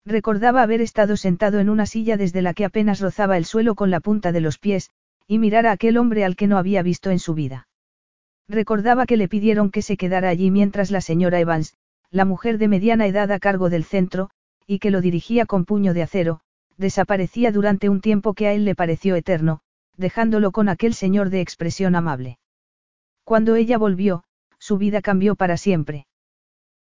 Recordaba haber estado sentado en una silla desde la que apenas rozaba el suelo con la punta de los pies, y mirar a aquel hombre al que no había visto en su vida. Recordaba que le pidieron que se quedara allí mientras la señora Evans, la mujer de mediana edad a cargo del centro, y que lo dirigía con puño de acero, desaparecía durante un tiempo que a él le pareció eterno, dejándolo con aquel señor de expresión amable. Cuando ella volvió, su vida cambió para siempre.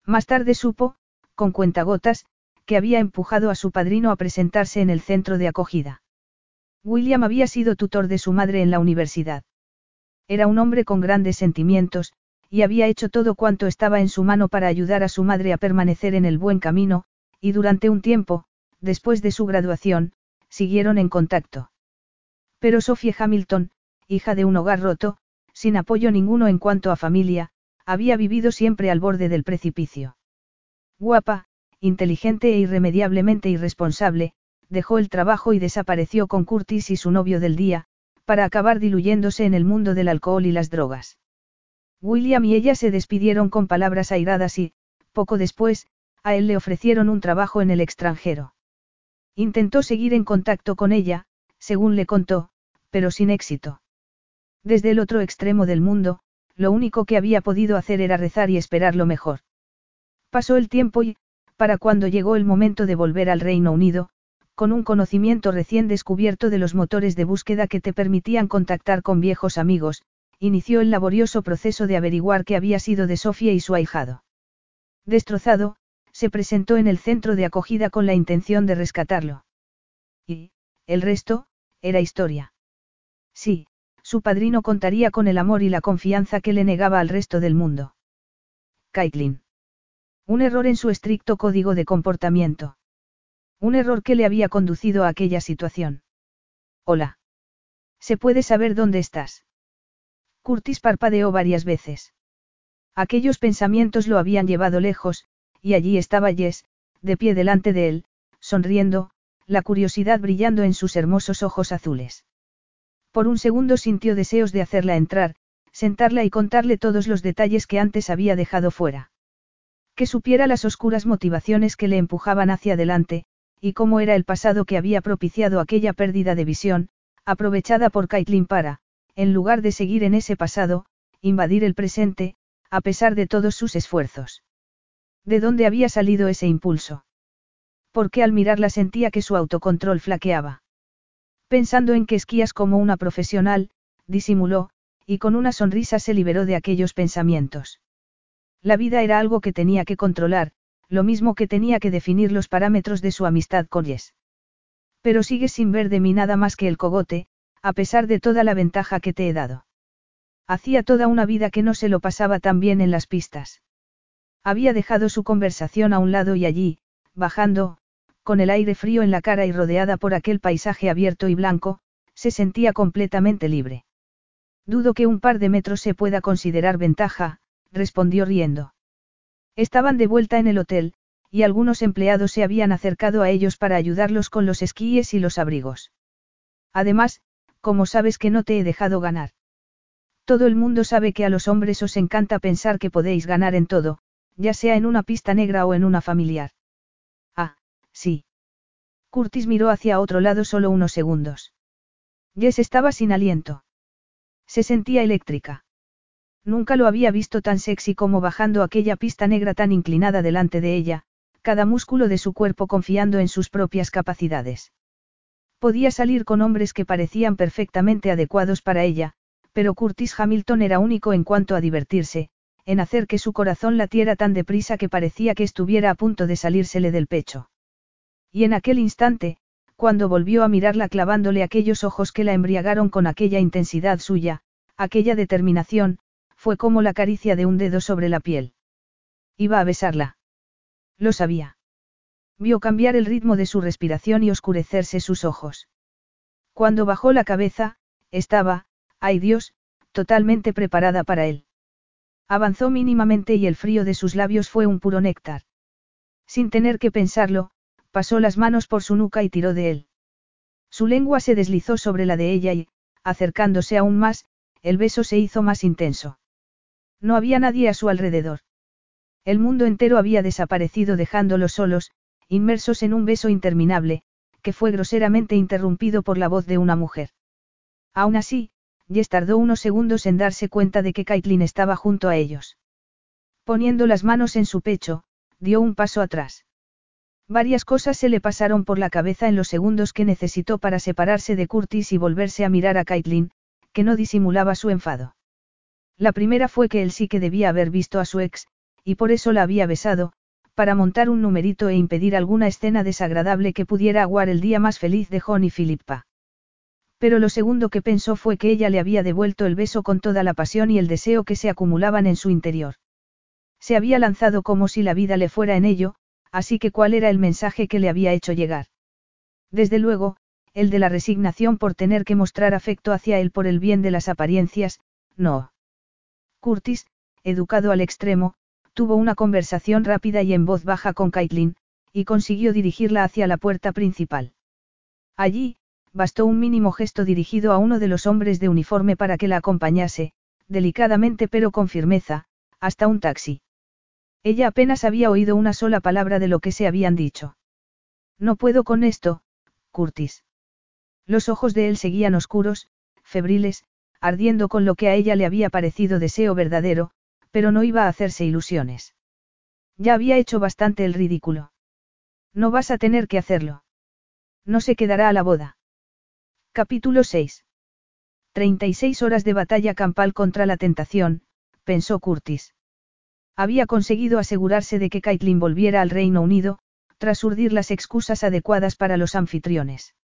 Más tarde supo, con cuentagotas, que había empujado a su padrino a presentarse en el centro de acogida. William había sido tutor de su madre en la universidad. Era un hombre con grandes sentimientos, y había hecho todo cuanto estaba en su mano para ayudar a su madre a permanecer en el buen camino, y durante un tiempo, después de su graduación, siguieron en contacto. Pero Sophie Hamilton, hija de un hogar roto, sin apoyo ninguno en cuanto a familia, había vivido siempre al borde del precipicio. Guapa, inteligente e irremediablemente irresponsable, dejó el trabajo y desapareció con Curtis y su novio del día, para acabar diluyéndose en el mundo del alcohol y las drogas. William y ella se despidieron con palabras airadas y, poco después, a él le ofrecieron un trabajo en el extranjero. Intentó seguir en contacto con ella, según le contó, pero sin éxito. Desde el otro extremo del mundo, lo único que había podido hacer era rezar y esperar lo mejor. Pasó el tiempo y, para cuando llegó el momento de volver al Reino Unido, con un conocimiento recién descubierto de los motores de búsqueda que te permitían contactar con viejos amigos, inició el laborioso proceso de averiguar qué había sido de Sofía y su ahijado. Destrozado, se presentó en el centro de acogida con la intención de rescatarlo. Y, el resto, era historia. Sí, su padrino contaría con el amor y la confianza que le negaba al resto del mundo. Caitlin. Un error en su estricto código de comportamiento. Un error que le había conducido a aquella situación. Hola. ¿Se puede saber dónde estás? Curtis parpadeó varias veces. Aquellos pensamientos lo habían llevado lejos, y allí estaba Jess, de pie delante de él, sonriendo, la curiosidad brillando en sus hermosos ojos azules. Por un segundo sintió deseos de hacerla entrar, sentarla y contarle todos los detalles que antes había dejado fuera. Que supiera las oscuras motivaciones que le empujaban hacia adelante, y cómo era el pasado que había propiciado aquella pérdida de visión, aprovechada por Caitlin para, en lugar de seguir en ese pasado, invadir el presente, a pesar de todos sus esfuerzos. ¿De dónde había salido ese impulso? Porque al mirarla sentía que su autocontrol flaqueaba. Pensando en que esquías como una profesional, disimuló, y con una sonrisa se liberó de aquellos pensamientos. La vida era algo que tenía que controlar, lo mismo que tenía que definir los parámetros de su amistad con Jess. Pero sigues sin ver de mí nada más que el cogote, a pesar de toda la ventaja que te he dado. Hacía toda una vida que no se lo pasaba tan bien en las pistas. Había dejado su conversación a un lado y allí, bajando, con el aire frío en la cara y rodeada por aquel paisaje abierto y blanco, se sentía completamente libre. Dudo que un par de metros se pueda considerar ventaja, respondió riendo. Estaban de vuelta en el hotel, y algunos empleados se habían acercado a ellos para ayudarlos con los esquíes y los abrigos. Además, como sabes que no te he dejado ganar. Todo el mundo sabe que a los hombres os encanta pensar que podéis ganar en todo, ya sea en una pista negra o en una familiar. Ah, sí. Curtis miró hacia otro lado solo unos segundos. Jess estaba sin aliento. Se sentía eléctrica. Nunca lo había visto tan sexy como bajando aquella pista negra tan inclinada delante de ella, cada músculo de su cuerpo confiando en sus propias capacidades. Podía salir con hombres que parecían perfectamente adecuados para ella, pero Curtis Hamilton era único en cuanto a divertirse, en hacer que su corazón latiera tan deprisa que parecía que estuviera a punto de salírsele del pecho. Y en aquel instante, cuando volvió a mirarla clavándole aquellos ojos que la embriagaron con aquella intensidad suya, aquella determinación, fue como la caricia de un dedo sobre la piel. Iba a besarla. Lo sabía. Vio cambiar el ritmo de su respiración y oscurecerse sus ojos. Cuando bajó la cabeza, estaba, ay Dios, totalmente preparada para él. Avanzó mínimamente y el frío de sus labios fue un puro néctar. Sin tener que pensarlo, pasó las manos por su nuca y tiró de él. Su lengua se deslizó sobre la de ella y, acercándose aún más, el beso se hizo más intenso. No había nadie a su alrededor. El mundo entero había desaparecido dejándolos solos, inmersos en un beso interminable, que fue groseramente interrumpido por la voz de una mujer. Aún así, Jess tardó unos segundos en darse cuenta de que Caitlin estaba junto a ellos. Poniendo las manos en su pecho, dio un paso atrás. Varias cosas se le pasaron por la cabeza en los segundos que necesitó para separarse de Curtis y volverse a mirar a Caitlin, que no disimulaba su enfado. La primera fue que él sí que debía haber visto a su ex, y por eso la había besado, para montar un numerito e impedir alguna escena desagradable que pudiera aguar el día más feliz de John y Philippa. Pero lo segundo que pensó fue que ella le había devuelto el beso con toda la pasión y el deseo que se acumulaban en su interior. Se había lanzado como si la vida le fuera en ello, así que cuál era el mensaje que le había hecho llegar. Desde luego, el de la resignación por tener que mostrar afecto hacia él por el bien de las apariencias, no. Curtis, educado al extremo, tuvo una conversación rápida y en voz baja con Caitlin, y consiguió dirigirla hacia la puerta principal. Allí, bastó un mínimo gesto dirigido a uno de los hombres de uniforme para que la acompañase, delicadamente pero con firmeza, hasta un taxi. Ella apenas había oído una sola palabra de lo que se habían dicho. No puedo con esto, Curtis. Los ojos de él seguían oscuros, febriles, ardiendo con lo que a ella le había parecido deseo verdadero, pero no iba a hacerse ilusiones. Ya había hecho bastante el ridículo. No vas a tener que hacerlo. No se quedará a la boda. Capítulo 6. 36 horas de batalla campal contra la tentación, pensó Curtis. Había conseguido asegurarse de que Caitlin volviera al Reino Unido, tras urdir las excusas adecuadas para los anfitriones.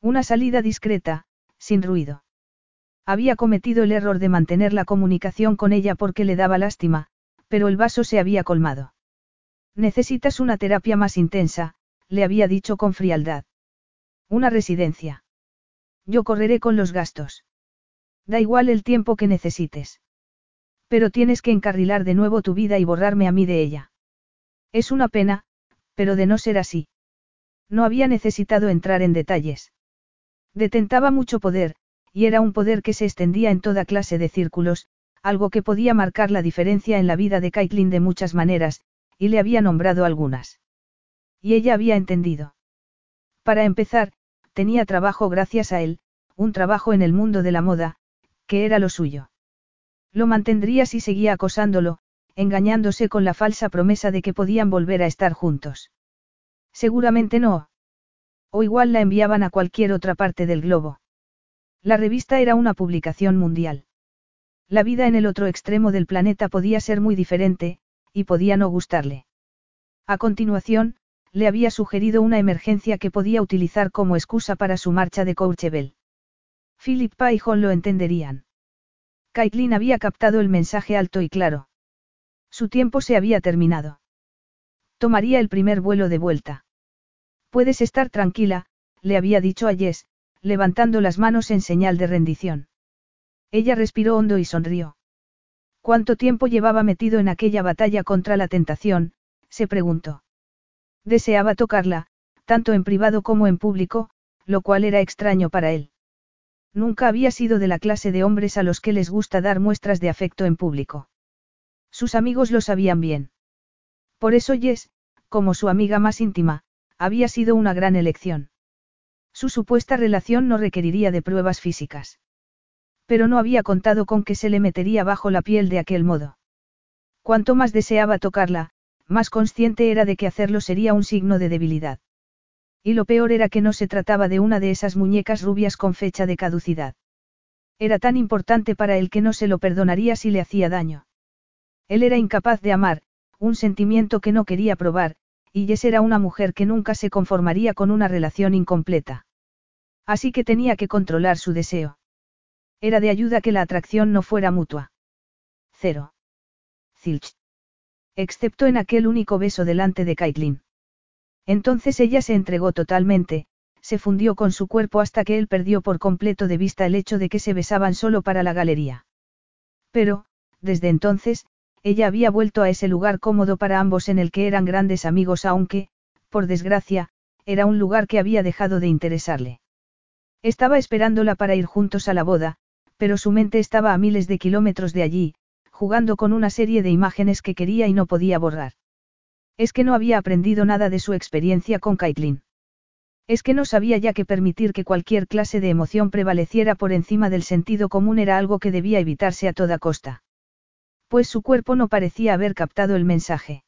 Una salida discreta, sin ruido. Había cometido el error de mantener la comunicación con ella porque le daba lástima, pero el vaso se había colmado. Necesitas una terapia más intensa, le había dicho con frialdad. Una residencia. Yo correré con los gastos. Da igual el tiempo que necesites. Pero tienes que encarrilar de nuevo tu vida y borrarme a mí de ella. Es una pena, pero de no ser así. No había necesitado entrar en detalles. Detentaba mucho poder, y era un poder que se extendía en toda clase de círculos, algo que podía marcar la diferencia en la vida de Caitlin de muchas maneras, y le había nombrado algunas. Y ella había entendido. Para empezar, tenía trabajo gracias a él, un trabajo en el mundo de la moda, que era lo suyo. Lo mantendría si seguía acosándolo, engañándose con la falsa promesa de que podían volver a estar juntos. Seguramente no. O igual la enviaban a cualquier otra parte del globo. La revista era una publicación mundial. La vida en el otro extremo del planeta podía ser muy diferente, y podía no gustarle. A continuación, le había sugerido una emergencia que podía utilizar como excusa para su marcha de Courchevel. Philippa y John lo entenderían. Caitlin había captado el mensaje alto y claro. Su tiempo se había terminado. Tomaría el primer vuelo de vuelta. Puedes estar tranquila, le había dicho a Jess, levantando las manos en señal de rendición. Ella respiró hondo y sonrió. ¿Cuánto tiempo llevaba metido en aquella batalla contra la tentación? se preguntó. Deseaba tocarla, tanto en privado como en público, lo cual era extraño para él. Nunca había sido de la clase de hombres a los que les gusta dar muestras de afecto en público. Sus amigos lo sabían bien. Por eso Jess, como su amiga más íntima, había sido una gran elección. Su supuesta relación no requeriría de pruebas físicas. Pero no había contado con que se le metería bajo la piel de aquel modo. Cuanto más deseaba tocarla, más consciente era de que hacerlo sería un signo de debilidad. Y lo peor era que no se trataba de una de esas muñecas rubias con fecha de caducidad. Era tan importante para él que no se lo perdonaría si le hacía daño. Él era incapaz de amar, un sentimiento que no quería probar, y Jess era una mujer que nunca se conformaría con una relación incompleta. Así que tenía que controlar su deseo. Era de ayuda que la atracción no fuera mutua. Cero. Zilch. Excepto en aquel único beso delante de Caitlin. Entonces ella se entregó totalmente, se fundió con su cuerpo hasta que él perdió por completo de vista el hecho de que se besaban solo para la galería. Pero, desde entonces, ella había vuelto a ese lugar cómodo para ambos en el que eran grandes amigos aunque, por desgracia, era un lugar que había dejado de interesarle. Estaba esperándola para ir juntos a la boda, pero su mente estaba a miles de kilómetros de allí, jugando con una serie de imágenes que quería y no podía borrar. Es que no había aprendido nada de su experiencia con Caitlin. Es que no sabía ya que permitir que cualquier clase de emoción prevaleciera por encima del sentido común era algo que debía evitarse a toda costa. Pues su cuerpo no parecía haber captado el mensaje.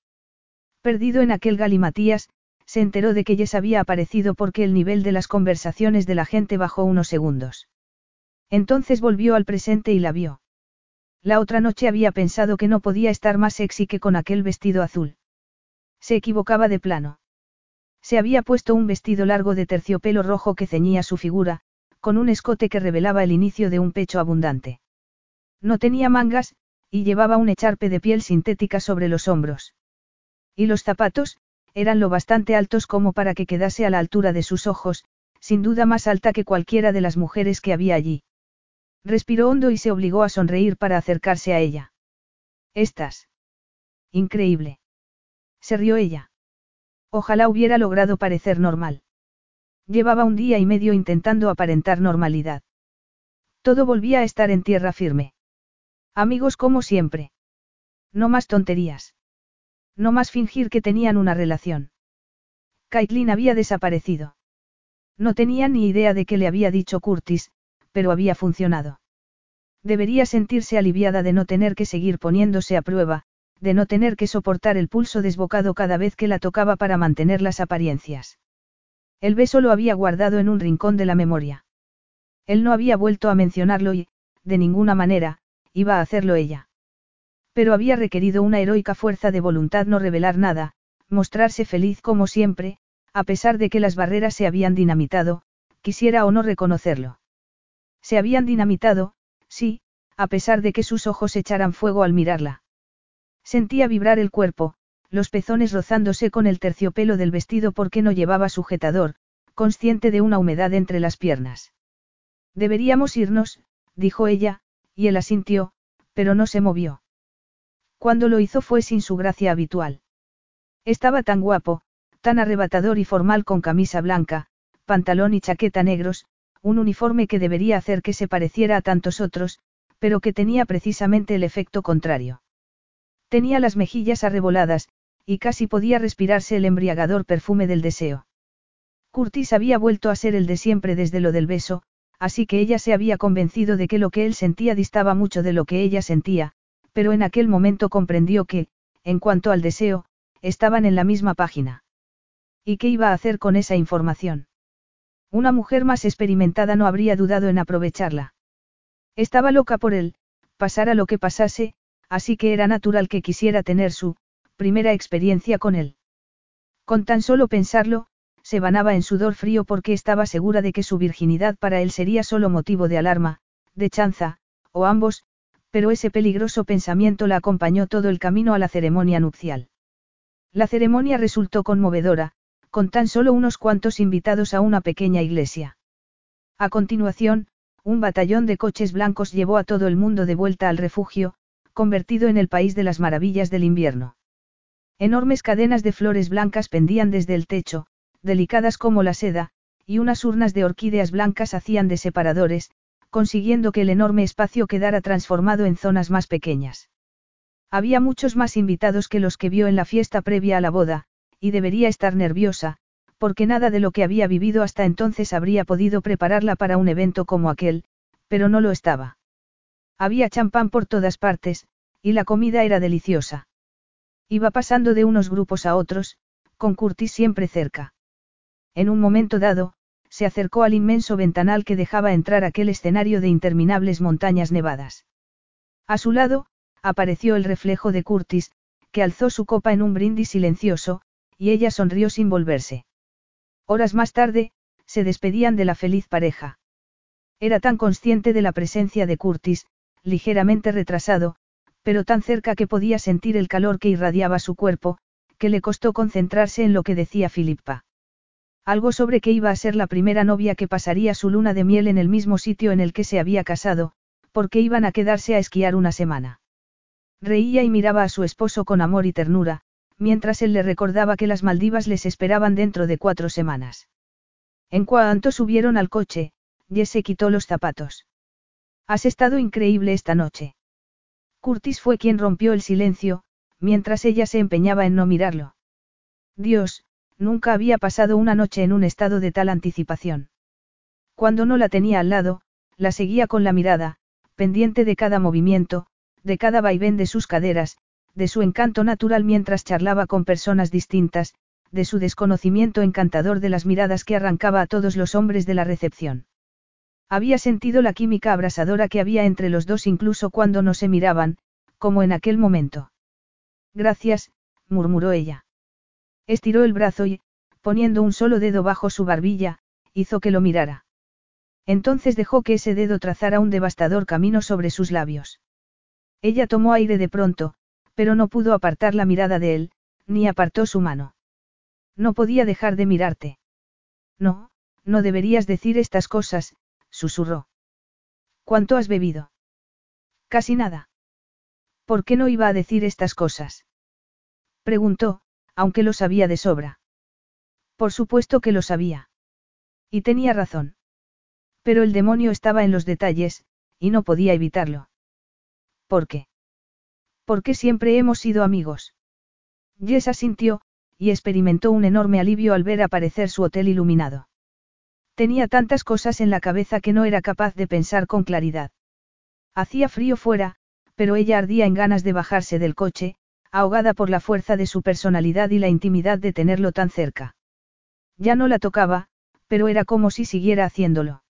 Perdido en aquel galimatías, se enteró de que Jess había aparecido porque el nivel de las conversaciones de la gente bajó unos segundos. Entonces volvió al presente y la vio. La otra noche había pensado que no podía estar más sexy que con aquel vestido azul. Se equivocaba de plano. Se había puesto un vestido largo de terciopelo rojo que ceñía su figura, con un escote que revelaba el inicio de un pecho abundante. No tenía mangas, y llevaba un echarpe de piel sintética sobre los hombros. Y los zapatos, eran lo bastante altos como para que quedase a la altura de sus ojos, sin duda más alta que cualquiera de las mujeres que había allí. Respiró hondo y se obligó a sonreír para acercarse a ella. Estás. Increíble. Se rió ella. Ojalá hubiera logrado parecer normal. Llevaba un día y medio intentando aparentar normalidad. Todo volvía a estar en tierra firme. Amigos como siempre. No más tonterías. No más fingir que tenían una relación. Caitlin había desaparecido. No tenía ni idea de qué le había dicho Curtis, pero había funcionado. Debería sentirse aliviada de no tener que seguir poniéndose a prueba, de no tener que soportar el pulso desbocado cada vez que la tocaba para mantener las apariencias. El beso lo había guardado en un rincón de la memoria. Él no había vuelto a mencionarlo y, de ninguna manera, iba a hacerlo ella. Pero había requerido una heroica fuerza de voluntad no revelar nada, mostrarse feliz como siempre, a pesar de que las barreras se habían dinamitado, quisiera o no reconocerlo. Se habían dinamitado, sí, a pesar de que sus ojos echaran fuego al mirarla. Sentía vibrar el cuerpo, los pezones rozándose con el terciopelo del vestido porque no llevaba sujetador, consciente de una humedad entre las piernas. Deberíamos irnos, dijo ella, y él asintió, pero no se movió. Cuando lo hizo fue sin su gracia habitual. Estaba tan guapo, tan arrebatador y formal con camisa blanca, pantalón y chaqueta negros, un uniforme que debería hacer que se pareciera a tantos otros, pero que tenía precisamente el efecto contrario. Tenía las mejillas arreboladas, y casi podía respirarse el embriagador perfume del deseo. Curtis había vuelto a ser el de siempre desde lo del beso, así que ella se había convencido de que lo que él sentía distaba mucho de lo que ella sentía, pero en aquel momento comprendió que, en cuanto al deseo, estaban en la misma página. ¿Y qué iba a hacer con esa información? Una mujer más experimentada no habría dudado en aprovecharla. Estaba loca por él, pasara lo que pasase, así que era natural que quisiera tener su primera experiencia con él. Con tan solo pensarlo, se banaba en sudor frío porque estaba segura de que su virginidad para él sería solo motivo de alarma, de chanza, o ambos, pero ese peligroso pensamiento la acompañó todo el camino a la ceremonia nupcial. La ceremonia resultó conmovedora, con tan solo unos cuantos invitados a una pequeña iglesia. A continuación, un batallón de coches blancos llevó a todo el mundo de vuelta al refugio, convertido en el país de las maravillas del invierno. Enormes cadenas de flores blancas pendían desde el techo, delicadas como la seda, y unas urnas de orquídeas blancas hacían de separadores, consiguiendo que el enorme espacio quedara transformado en zonas más pequeñas. Había muchos más invitados que los que vio en la fiesta previa a la boda, y debería estar nerviosa, porque nada de lo que había vivido hasta entonces habría podido prepararla para un evento como aquel, pero no lo estaba. Había champán por todas partes, y la comida era deliciosa. Iba pasando de unos grupos a otros, con Curtis siempre cerca. En un momento dado, se acercó al inmenso ventanal que dejaba entrar aquel escenario de interminables montañas nevadas. A su lado, apareció el reflejo de Curtis, que alzó su copa en un brindis silencioso, y ella sonrió sin volverse. Horas más tarde, se despedían de la feliz pareja. Era tan consciente de la presencia de Curtis, ligeramente retrasado, pero tan cerca que podía sentir el calor que irradiaba su cuerpo, que le costó concentrarse en lo que decía Filippa. Algo sobre que iba a ser la primera novia que pasaría su luna de miel en el mismo sitio en el que se había casado, porque iban a quedarse a esquiar una semana. Reía y miraba a su esposo con amor y ternura, mientras él le recordaba que las Maldivas les esperaban dentro de cuatro semanas. En cuanto subieron al coche, Jesse quitó los zapatos. Has estado increíble esta noche. Curtis fue quien rompió el silencio, mientras ella se empeñaba en no mirarlo. Dios, nunca había pasado una noche en un estado de tal anticipación. Cuando no la tenía al lado, la seguía con la mirada, pendiente de cada movimiento, de cada vaivén de sus caderas, de su encanto natural mientras charlaba con personas distintas, de su desconocimiento encantador de las miradas que arrancaba a todos los hombres de la recepción. Había sentido la química abrasadora que había entre los dos incluso cuando no se miraban, como en aquel momento. Gracias, murmuró ella. Estiró el brazo y, poniendo un solo dedo bajo su barbilla, hizo que lo mirara. Entonces dejó que ese dedo trazara un devastador camino sobre sus labios. Ella tomó aire de pronto, pero no pudo apartar la mirada de él, ni apartó su mano. No podía dejar de mirarte. No, no deberías decir estas cosas, susurró. ¿Cuánto has bebido? Casi nada. ¿Por qué no iba a decir estas cosas? Preguntó, aunque lo sabía de sobra. Por supuesto que lo sabía. Y tenía razón. Pero el demonio estaba en los detalles, y no podía evitarlo. ¿Por qué? Porque siempre hemos sido amigos. Jess asintió, y experimentó un enorme alivio al ver aparecer su hotel iluminado. Tenía tantas cosas en la cabeza que no era capaz de pensar con claridad. Hacía frío fuera, pero ella ardía en ganas de bajarse del coche, ahogada por la fuerza de su personalidad y la intimidad de tenerlo tan cerca. Ya no la tocaba, pero era como si siguiera haciéndolo.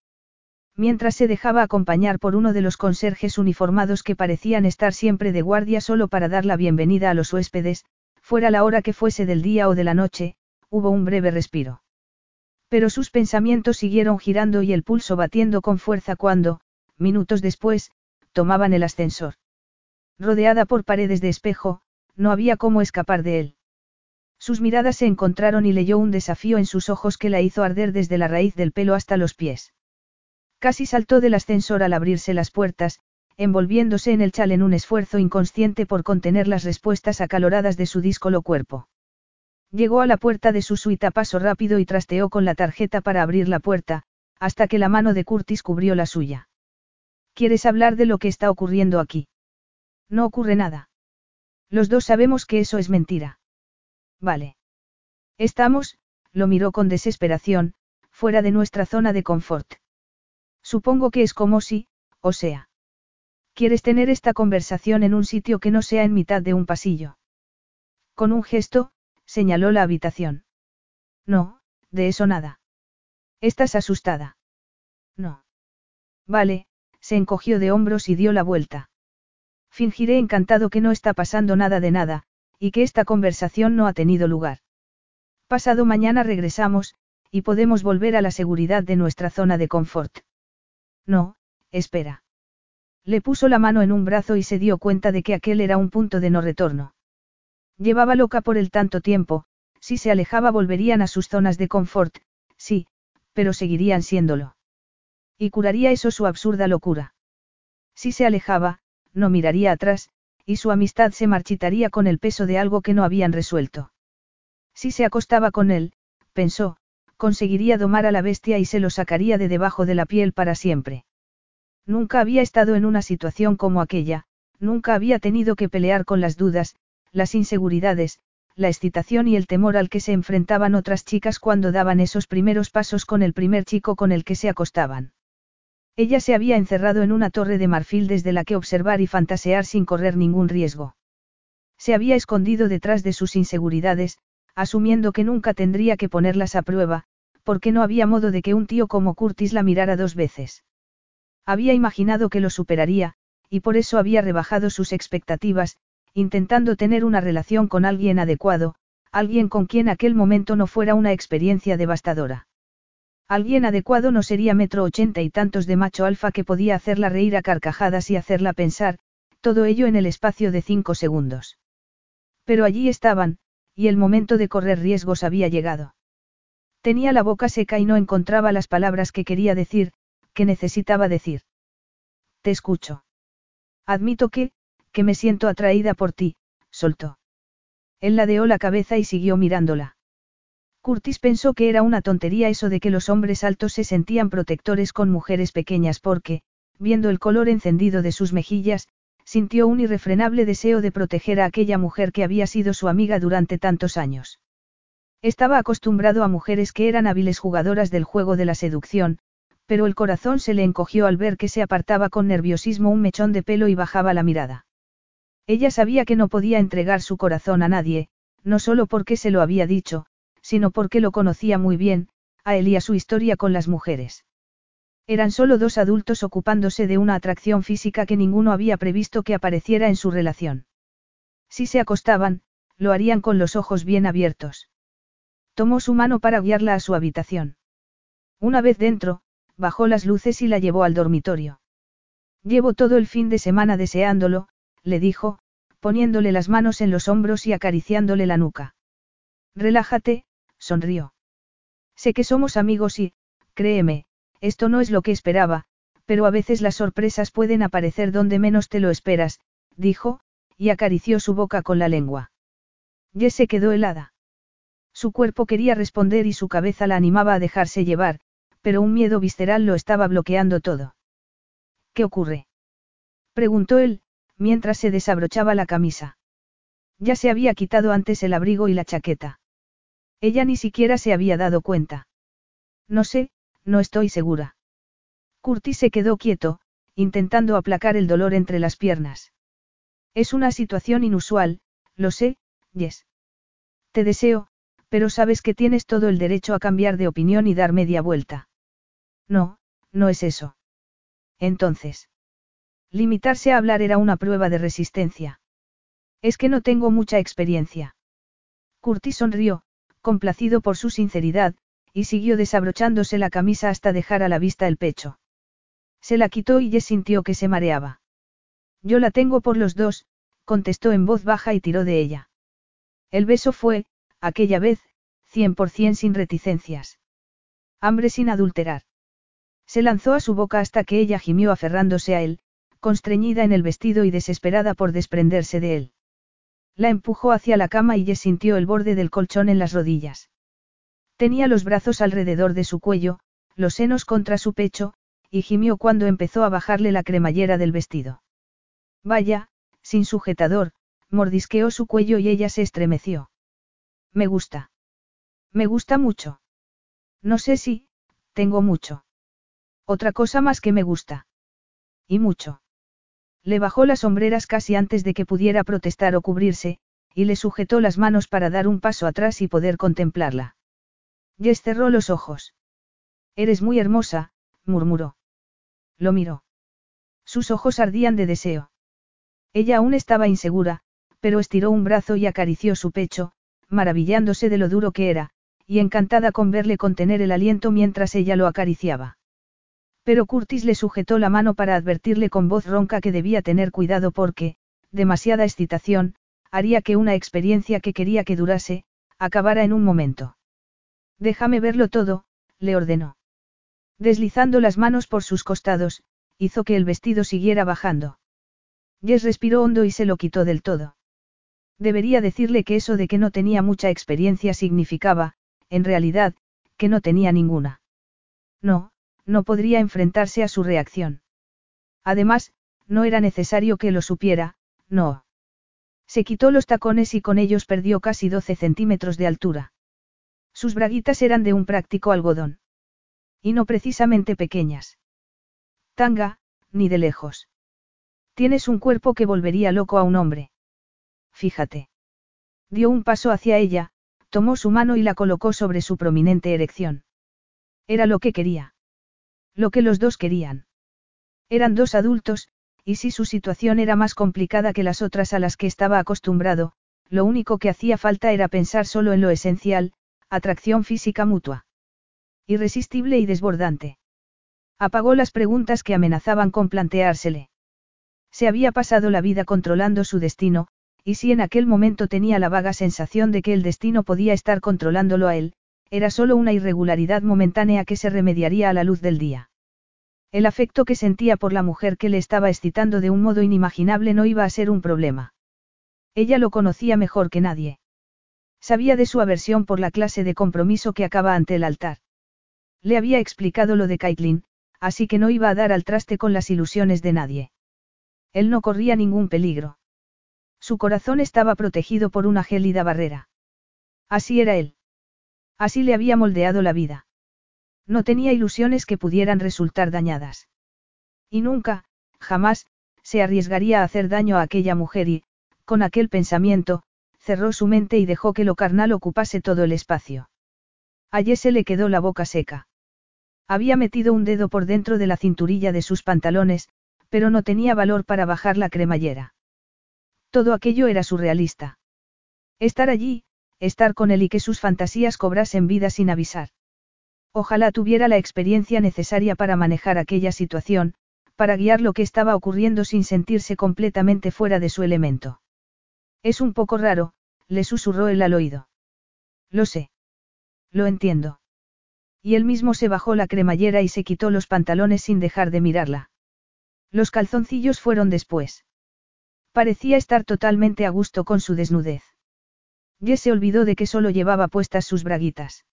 Mientras se dejaba acompañar por uno de los conserjes uniformados que parecían estar siempre de guardia solo para dar la bienvenida a los huéspedes, fuera la hora que fuese del día o de la noche, hubo un breve respiro. Pero sus pensamientos siguieron girando y el pulso batiendo con fuerza cuando, minutos después, tomaban el ascensor. Rodeada por paredes de espejo, no había cómo escapar de él. Sus miradas se encontraron y leyó un desafío en sus ojos que la hizo arder desde la raíz del pelo hasta los pies. Casi saltó del ascensor al abrirse las puertas, envolviéndose en el chal en un esfuerzo inconsciente por contener las respuestas acaloradas de su díscolo cuerpo. Llegó a la puerta de su suite a paso rápido y trasteó con la tarjeta para abrir la puerta, hasta que la mano de Curtis cubrió la suya. ¿Quieres hablar de lo que está ocurriendo aquí? No ocurre nada. Los dos sabemos que eso es mentira. Vale. Estamos, lo miró con desesperación, fuera de nuestra zona de confort. Supongo que es como si, o sea. ¿Quieres tener esta conversación en un sitio que no sea en mitad de un pasillo? Con un gesto, señaló la habitación. No, de eso nada. ¿Estás asustada? No. Vale, se encogió de hombros y dio la vuelta. Fingiré encantado que no está pasando nada de nada, y que esta conversación no ha tenido lugar. Pasado mañana regresamos, y podemos volver a la seguridad de nuestra zona de confort. No, espera. Le puso la mano en un brazo y se dio cuenta de que aquel era un punto de no retorno. Llevaba loca por el tanto tiempo, si se alejaba volverían a sus zonas de confort, sí, pero seguirían siéndolo. Y curaría eso su absurda locura. Si se alejaba, no miraría atrás, y su amistad se marchitaría con el peso de algo que no habían resuelto. Si se acostaba con él, pensó, conseguiría domar a la bestia y se lo sacaría de debajo de la piel para siempre. Nunca había estado en una situación como aquella, nunca había tenido que pelear con las dudas, las inseguridades, la excitación y el temor al que se enfrentaban otras chicas cuando daban esos primeros pasos con el primer chico con el que se acostaban. Ella se había encerrado en una torre de marfil desde la que observar y fantasear sin correr ningún riesgo. Se había escondido detrás de sus inseguridades, asumiendo que nunca tendría que ponerlas a prueba, porque no había modo de que un tío como Curtis la mirara dos veces. Había imaginado que lo superaría, y por eso había rebajado sus expectativas, intentando tener una relación con alguien adecuado, alguien con quien aquel momento no fuera una experiencia devastadora. Alguien adecuado no sería metro ochenta y tantos de macho alfa que podía hacerla reír a carcajadas y hacerla pensar, todo ello en el espacio de cinco segundos. Pero allí estaban, y el momento de correr riesgos había llegado. Tenía la boca seca y no encontraba las palabras que quería decir, que necesitaba decir. Te escucho. Admito que, que me siento atraída por ti, soltó. Él ladeó la cabeza y siguió mirándola. Curtis pensó que era una tontería eso de que los hombres altos se sentían protectores con mujeres pequeñas porque, viendo el color encendido de sus mejillas, sintió un irrefrenable deseo de proteger a aquella mujer que había sido su amiga durante tantos años. Estaba acostumbrado a mujeres que eran hábiles jugadoras del juego de la seducción, pero el corazón se le encogió al ver que se apartaba con nerviosismo un mechón de pelo y bajaba la mirada. Ella sabía que no podía entregar su corazón a nadie, no solo porque se lo había dicho, sino porque lo conocía muy bien, a él y a su historia con las mujeres. Eran solo dos adultos ocupándose de una atracción física que ninguno había previsto que apareciera en su relación. Si se acostaban, lo harían con los ojos bien abiertos. Tomó su mano para guiarla a su habitación. Una vez dentro, bajó las luces y la llevó al dormitorio. Llevo todo el fin de semana deseándolo, le dijo, poniéndole las manos en los hombros y acariciándole la nuca. Relájate, sonrió. Sé que somos amigos y, créeme, esto no es lo que esperaba, pero a veces las sorpresas pueden aparecer donde menos te lo esperas, dijo, y acarició su boca con la lengua. Jess se quedó helada. Su cuerpo quería responder y su cabeza la animaba a dejarse llevar, pero un miedo visceral lo estaba bloqueando todo. ¿Qué ocurre? preguntó él, mientras se desabrochaba la camisa. Ya se había quitado antes el abrigo y la chaqueta. Ella ni siquiera se había dado cuenta. No sé, no estoy segura. Curtis se quedó quieto, intentando aplacar el dolor entre las piernas. Es una situación inusual, lo sé, Yes. Te deseo, pero sabes que tienes todo el derecho a cambiar de opinión y dar media vuelta. No, no es eso. Entonces. Limitarse a hablar era una prueba de resistencia. Es que no tengo mucha experiencia. Curtis sonrió, complacido por su sinceridad, y siguió desabrochándose la camisa hasta dejar a la vista el pecho. Se la quitó y Jess sintió que se mareaba. Yo la tengo por los dos, contestó en voz baja y tiró de ella. El beso fue, aquella vez, cien por cien sin reticencias. Hambre sin adulterar. Se lanzó a su boca hasta que ella gimió aferrándose a él, constreñida en el vestido y desesperada por desprenderse de él. La empujó hacia la cama y Jess sintió el borde del colchón en las rodillas. Tenía los brazos alrededor de su cuello, los senos contra su pecho, y gimió cuando empezó a bajarle la cremallera del vestido. Vaya, sin sujetador, mordisqueó su cuello y ella se estremeció. Me gusta. Me gusta mucho. No sé si, tengo mucho. Otra cosa más que me gusta. Y mucho. Le bajó las sombreras casi antes de que pudiera protestar o cubrirse, y le sujetó las manos para dar un paso atrás y poder contemplarla. Jess cerró los ojos. Eres muy hermosa, murmuró. Lo miró. Sus ojos ardían de deseo. Ella aún estaba insegura, pero estiró un brazo y acarició su pecho, maravillándose de lo duro que era, y encantada con verle contener el aliento mientras ella lo acariciaba. Pero Curtis le sujetó la mano para advertirle con voz ronca que debía tener cuidado porque, demasiada excitación, haría que una experiencia que quería que durase, acabara en un momento. Déjame verlo todo, le ordenó. Deslizando las manos por sus costados, hizo que el vestido siguiera bajando. Jess respiró hondo y se lo quitó del todo. Debería decirle que eso de que no tenía mucha experiencia significaba, en realidad, que no tenía ninguna. No, no podría enfrentarse a su reacción. Además, no era necesario que lo supiera, no. Se quitó los tacones y con ellos perdió casi 12 centímetros de altura. Sus braguitas eran de un práctico algodón. Y no precisamente pequeñas. Tanga, ni de lejos. Tienes un cuerpo que volvería loco a un hombre. Fíjate. Dio un paso hacia ella, tomó su mano y la colocó sobre su prominente erección. Era lo que quería. Lo que los dos querían. Eran dos adultos, y si su situación era más complicada que las otras a las que estaba acostumbrado, lo único que hacía falta era pensar solo en lo esencial, atracción física mutua. Irresistible y desbordante. Apagó las preguntas que amenazaban con planteársele. Se había pasado la vida controlando su destino, y si en aquel momento tenía la vaga sensación de que el destino podía estar controlándolo a él, era solo una irregularidad momentánea que se remediaría a la luz del día. El afecto que sentía por la mujer que le estaba excitando de un modo inimaginable no iba a ser un problema. Ella lo conocía mejor que nadie. Sabía de su aversión por la clase de compromiso que acaba ante el altar. Le había explicado lo de Caitlin, así que no iba a dar al traste con las ilusiones de nadie. Él no corría ningún peligro. Su corazón estaba protegido por una gélida barrera. Así era él. Así le había moldeado la vida. No tenía ilusiones que pudieran resultar dañadas. Y nunca, jamás, se arriesgaría a hacer daño a aquella mujer y, con aquel pensamiento, cerró su mente y dejó que lo carnal ocupase todo el espacio. Allí se le quedó la boca seca. Había metido un dedo por dentro de la cinturilla de sus pantalones, pero no tenía valor para bajar la cremallera. Todo aquello era surrealista. Estar allí, estar con él y que sus fantasías cobrasen vida sin avisar. Ojalá tuviera la experiencia necesaria para manejar aquella situación, para guiar lo que estaba ocurriendo sin sentirse completamente fuera de su elemento. Es un poco raro, le susurró él al oído. Lo sé. Lo entiendo. Y él mismo se bajó la cremallera y se quitó los pantalones sin dejar de mirarla. Los calzoncillos fueron después. Parecía estar totalmente a gusto con su desnudez. Jess se olvidó de que solo llevaba puestas sus braguitas.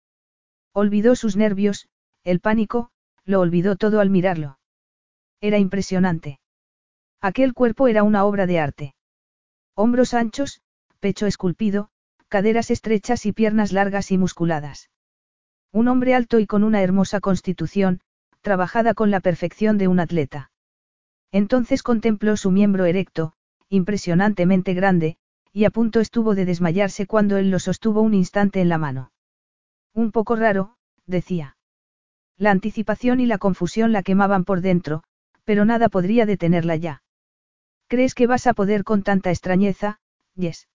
Olvidó sus nervios, el pánico, lo olvidó todo al mirarlo. Era impresionante. Aquel cuerpo era una obra de arte. Hombros anchos, pecho esculpido, caderas estrechas y piernas largas y musculadas. Un hombre alto y con una hermosa constitución, trabajada con la perfección de un atleta. Entonces contempló su miembro erecto, impresionantemente grande, y a punto estuvo de desmayarse cuando él lo sostuvo un instante en la mano. Un poco raro, decía. La anticipación y la confusión la quemaban por dentro, pero nada podría detenerla ya. ¿Crees que vas a poder con tanta extrañeza, Yes?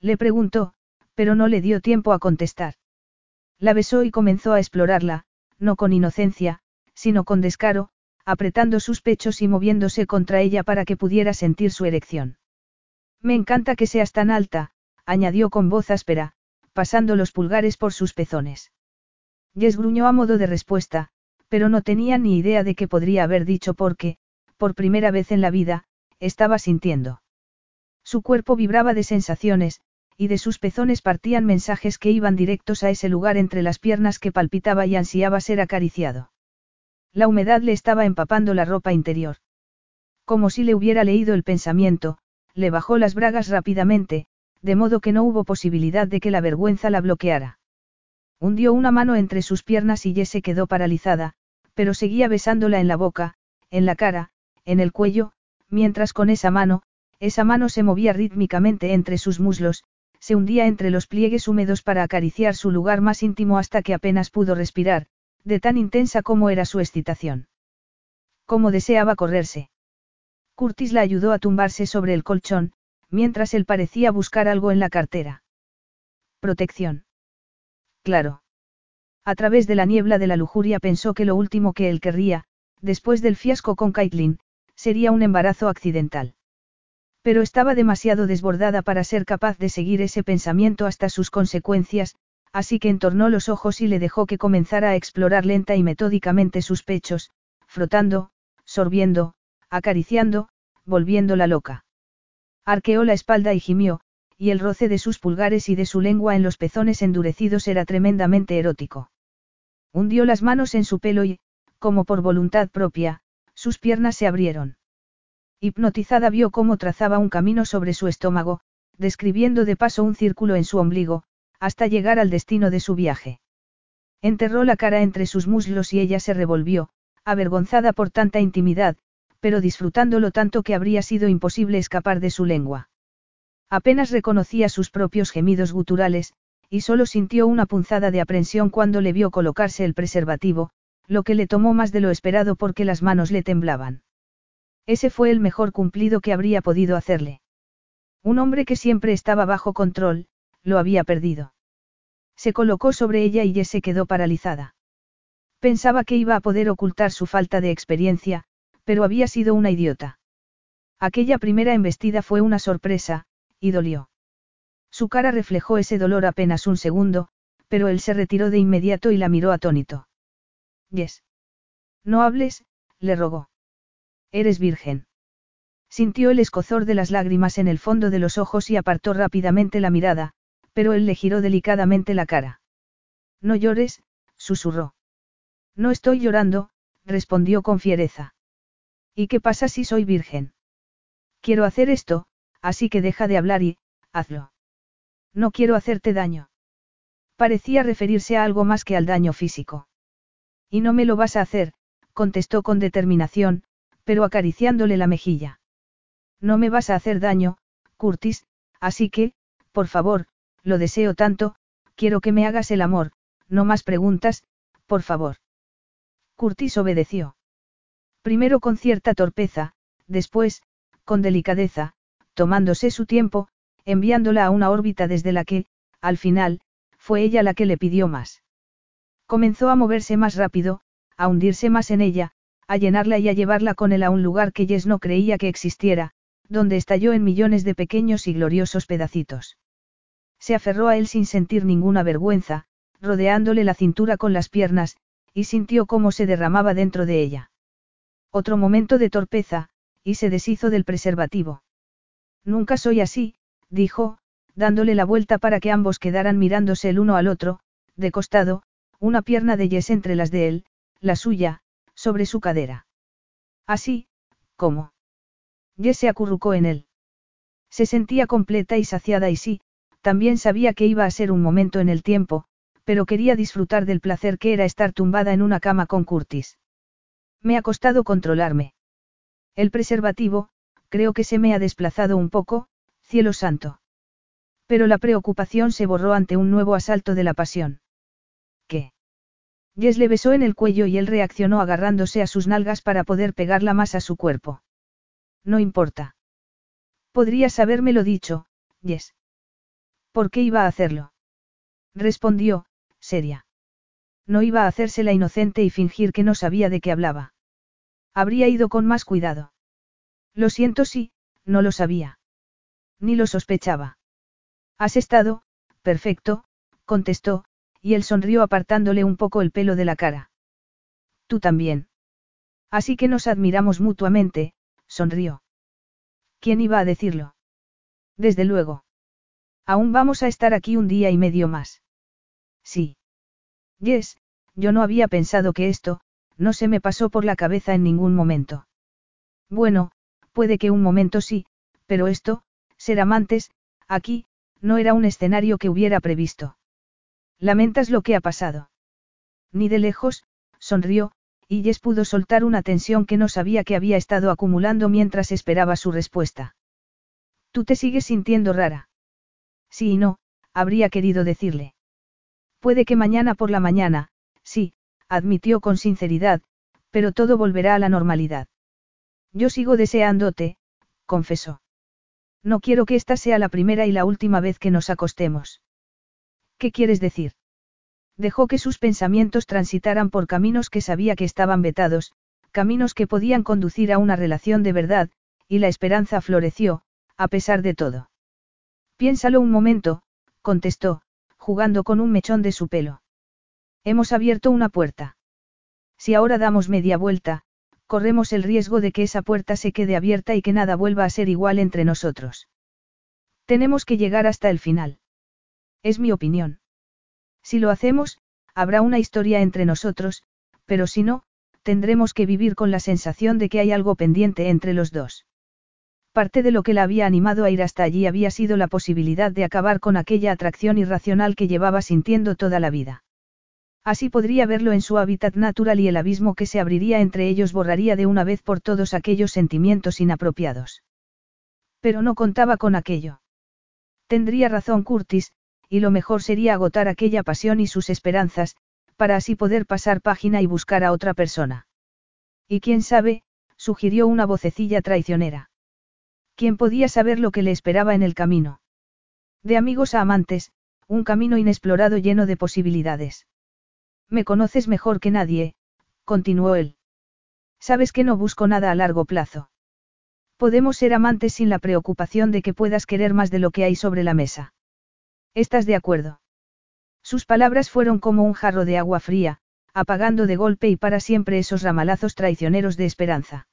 Le preguntó, pero no le dio tiempo a contestar. La besó y comenzó a explorarla, no con inocencia, sino con descaro, apretando sus pechos y moviéndose contra ella para que pudiera sentir su erección. Me encanta que seas tan alta, añadió con voz áspera, pasando los pulgares por sus pezones. Jess gruñó a modo de respuesta, pero no tenía ni idea de qué podría haber dicho porque, por primera vez en la vida, estaba sintiendo. Su cuerpo vibraba de sensaciones, y de sus pezones partían mensajes que iban directos a ese lugar entre las piernas que palpitaba y ansiaba ser acariciado. La humedad le estaba empapando la ropa interior. Como si le hubiera leído el pensamiento, le bajó las bragas rápidamente, de modo que no hubo posibilidad de que la vergüenza la bloqueara. Hundió una mano entre sus piernas y Jess se quedó paralizada, pero seguía besándola en la boca, en la cara, en el cuello, mientras con esa mano, esa mano se movía rítmicamente entre sus muslos, se hundía entre los pliegues húmedos para acariciar su lugar más íntimo hasta que apenas pudo respirar, de tan intensa como era su excitación. Como deseaba correrse. Curtis la ayudó a tumbarse sobre el colchón, mientras él parecía buscar algo en la cartera. Protección. Claro. A través de la niebla de la lujuria pensó que lo último que él querría, después del fiasco con Caitlin, sería un embarazo accidental. Pero estaba demasiado desbordada para ser capaz de seguir ese pensamiento hasta sus consecuencias, así que entornó los ojos y le dejó que comenzara a explorar lenta y metódicamente sus pechos, frotando, sorbiendo, acariciando, volviéndola loca. Arqueó la espalda y gimió, y el roce de sus pulgares y de su lengua en los pezones endurecidos era tremendamente erótico. Hundió las manos en su pelo y, como por voluntad propia, sus piernas se abrieron. Hipnotizada vio cómo trazaba un camino sobre su estómago, describiendo de paso un círculo en su ombligo, hasta llegar al destino de su viaje. Enterró la cara entre sus muslos y ella se revolvió, avergonzada por tanta intimidad, pero disfrutándolo tanto que habría sido imposible escapar de su lengua. Apenas reconocía sus propios gemidos guturales, y solo sintió una punzada de aprensión cuando le vio colocarse el preservativo, lo que le tomó más de lo esperado porque las manos le temblaban. Ese fue el mejor cumplido que habría podido hacerle. Un hombre que siempre estaba bajo control, lo había perdido. Se colocó sobre ella y se quedó paralizada. Pensaba que iba a poder ocultar su falta de experiencia, pero había sido una idiota. Aquella primera embestida fue una sorpresa, y dolió. Su cara reflejó ese dolor apenas un segundo, pero él se retiró de inmediato y la miró atónito. Yes. No hables, le rogó. Eres virgen. Sintió el escozor de las lágrimas en el fondo de los ojos y apartó rápidamente la mirada, pero él le giró delicadamente la cara. No llores, susurró. No estoy llorando, respondió con fiereza. ¿Y qué pasa si soy virgen? Quiero hacer esto, así que deja de hablar y, hazlo. No quiero hacerte daño. Parecía referirse a algo más que al daño físico. Y no me lo vas a hacer, contestó con determinación, pero acariciándole la mejilla. No me vas a hacer daño, Curtis, así que, por favor, lo deseo tanto, quiero que me hagas el amor, no más preguntas, por favor. Curtis obedeció. Primero con cierta torpeza, después, con delicadeza, tomándose su tiempo, enviándola a una órbita desde la que, al final, fue ella la que le pidió más. Comenzó a moverse más rápido, a hundirse más en ella, a llenarla y a llevarla con él a un lugar que Jess no creía que existiera, donde estalló en millones de pequeños y gloriosos pedacitos. Se aferró a él sin sentir ninguna vergüenza, rodeándole la cintura con las piernas, y sintió cómo se derramaba dentro de ella. Otro momento de torpeza, y se deshizo del preservativo. Nunca soy así, dijo, dándole la vuelta para que ambos quedaran mirándose el uno al otro, de costado, una pierna de Jess entre las de él, la suya, sobre su cadera. Así, ¿cómo? Jess se acurrucó en él. Se sentía completa y saciada y sí, también sabía que iba a ser un momento en el tiempo, pero quería disfrutar del placer que era estar tumbada en una cama con Curtis. Me ha costado controlarme. El preservativo, creo que se me ha desplazado un poco, cielo santo. Pero la preocupación se borró ante un nuevo asalto de la pasión. ¿Qué? Jess le besó en el cuello y él reaccionó agarrándose a sus nalgas para poder pegarla más a su cuerpo. No importa. Podrías habérmelo dicho, Jess. ¿Por qué iba a hacerlo? Respondió, seria. No iba a hacerse la inocente y fingir que no sabía de qué hablaba. Habría ido con más cuidado. Lo siento si, no lo sabía. Ni lo sospechaba. Has estado, perfecto, contestó, y él sonrió apartándole un poco el pelo de la cara. Tú también. Así que nos admiramos mutuamente, sonrió. ¿Quién iba a decirlo? Desde luego. Aún vamos a estar aquí un día y medio más. Sí. Yes, yo no había pensado que esto, no se me pasó por la cabeza en ningún momento. Bueno, puede que un momento sí, pero esto, ser amantes, aquí, no era un escenario que hubiera previsto. Lamentas lo que ha pasado. Ni de lejos, sonrió, y Jess pudo soltar una tensión que no sabía que había estado acumulando mientras esperaba su respuesta. Tú te sigues sintiendo rara. Sí y no, habría querido decirle. Puede que mañana por la mañana, sí, admitió con sinceridad, pero todo volverá a la normalidad. Yo sigo deseándote, confesó. No quiero que esta sea la primera y la última vez que nos acostemos. ¿Qué quieres decir? Dejó que sus pensamientos transitaran por caminos que sabía que estaban vetados, caminos que podían conducir a una relación de verdad, y la esperanza floreció, a pesar de todo. Piénsalo un momento, contestó, jugando con un mechón de su pelo. Hemos abierto una puerta. Si ahora damos media vuelta, corremos el riesgo de que esa puerta se quede abierta y que nada vuelva a ser igual entre nosotros. Tenemos que llegar hasta el final. Es mi opinión. Si lo hacemos, habrá una historia entre nosotros, pero si no, tendremos que vivir con la sensación de que hay algo pendiente entre los dos. Parte de lo que la había animado a ir hasta allí había sido la posibilidad de acabar con aquella atracción irracional que llevaba sintiendo toda la vida. Así podría verlo en su hábitat natural y el abismo que se abriría entre ellos borraría de una vez por todos aquellos sentimientos inapropiados. Pero no contaba con aquello. Tendría razón Curtis, y lo mejor sería agotar aquella pasión y sus esperanzas, para así poder pasar página y buscar a otra persona. Y quién sabe, sugirió una vocecilla traicionera. ¿Quién podía saber lo que le esperaba en el camino? De amigos a amantes, un camino inexplorado lleno de posibilidades. Me conoces mejor que nadie, continuó él. Sabes que no busco nada a largo plazo. Podemos ser amantes sin la preocupación de que puedas querer más de lo que hay sobre la mesa. ¿Estás de acuerdo? Sus palabras fueron como un jarro de agua fría, apagando de golpe y para siempre esos ramalazos traicioneros de esperanza.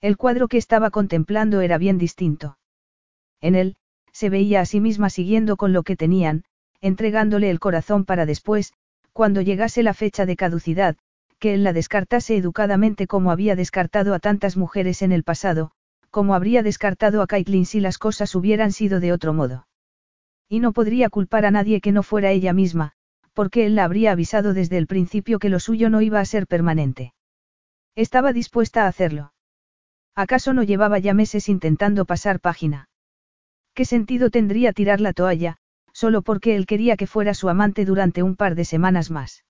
El cuadro que estaba contemplando era bien distinto. En él, se veía a sí misma siguiendo con lo que tenían, entregándole el corazón para después, cuando llegase la fecha de caducidad, que él la descartase educadamente como había descartado a tantas mujeres en el pasado, como habría descartado a Caitlin si las cosas hubieran sido de otro modo. Y no podría culpar a nadie que no fuera ella misma, porque él la habría avisado desde el principio que lo suyo no iba a ser permanente. Estaba dispuesta a hacerlo. ¿Acaso no llevaba ya meses intentando pasar página? ¿Qué sentido tendría tirar la toalla, solo porque él quería que fuera su amante durante un par de semanas más.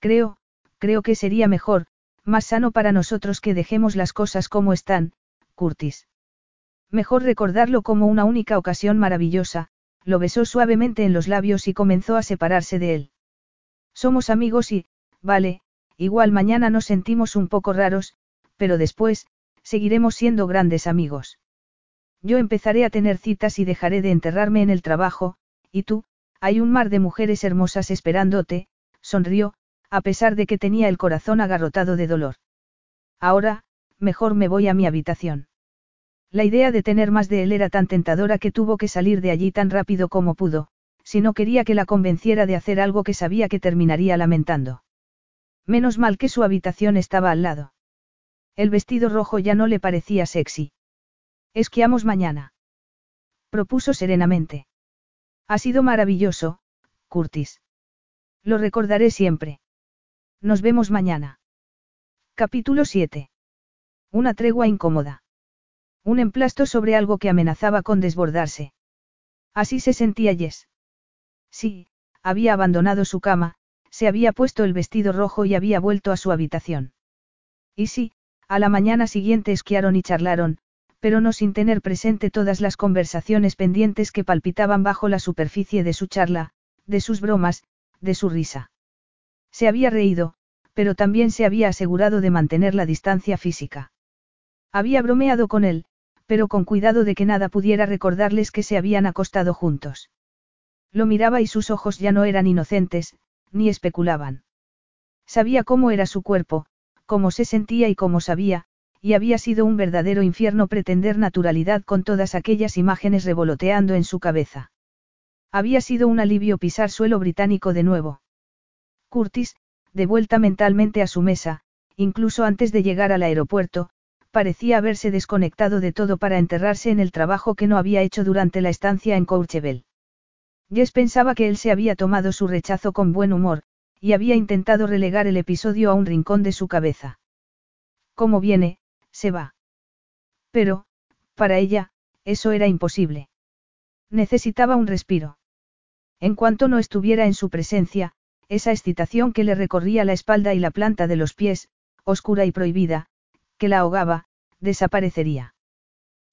Creo, creo que sería mejor, más sano para nosotros que dejemos las cosas como están, Curtis. Mejor recordarlo como una única ocasión maravillosa, lo besó suavemente en los labios y comenzó a separarse de él. Somos amigos y, vale, igual mañana nos sentimos un poco raros, pero después, seguiremos siendo grandes amigos. Yo empezaré a tener citas y dejaré de enterrarme en el trabajo, y tú, hay un mar de mujeres hermosas esperándote, sonrió, a pesar de que tenía el corazón agarrotado de dolor. Ahora, mejor me voy a mi habitación. La idea de tener más de él era tan tentadora que tuvo que salir de allí tan rápido como pudo, si no quería que la convenciera de hacer algo que sabía que terminaría lamentando. Menos mal que su habitación estaba al lado. El vestido rojo ya no le parecía sexy. Esquiamos mañana. Propuso serenamente. Ha sido maravilloso, Curtis. Lo recordaré siempre. Nos vemos mañana. Capítulo 7. Una tregua incómoda. Un emplasto sobre algo que amenazaba con desbordarse. Así se sentía Jess. Sí, había abandonado su cama, se había puesto el vestido rojo y había vuelto a su habitación. Y sí, a la mañana siguiente esquiaron y charlaron, pero no sin tener presente todas las conversaciones pendientes que palpitaban bajo la superficie de su charla, de sus bromas, de su risa. Se había reído, pero también se había asegurado de mantener la distancia física. Había bromeado con él, pero con cuidado de que nada pudiera recordarles que se habían acostado juntos. Lo miraba y sus ojos ya no eran inocentes, ni especulaban. Sabía cómo era su cuerpo, cómo se sentía y cómo sabía, y había sido un verdadero infierno pretender naturalidad con todas aquellas imágenes revoloteando en su cabeza. Había sido un alivio pisar suelo británico de nuevo. Curtis, de vuelta mentalmente a su mesa, incluso antes de llegar al aeropuerto, parecía haberse desconectado de todo para enterrarse en el trabajo que no había hecho durante la estancia en Courchevel. Jess pensaba que él se había tomado su rechazo con buen humor, y había intentado relegar el episodio a un rincón de su cabeza. Como viene, se va. Pero, para ella, eso era imposible. Necesitaba un respiro. En cuanto no estuviera en su presencia, esa excitación que le recorría la espalda y la planta de los pies, oscura y prohibida, que la ahogaba, desaparecería.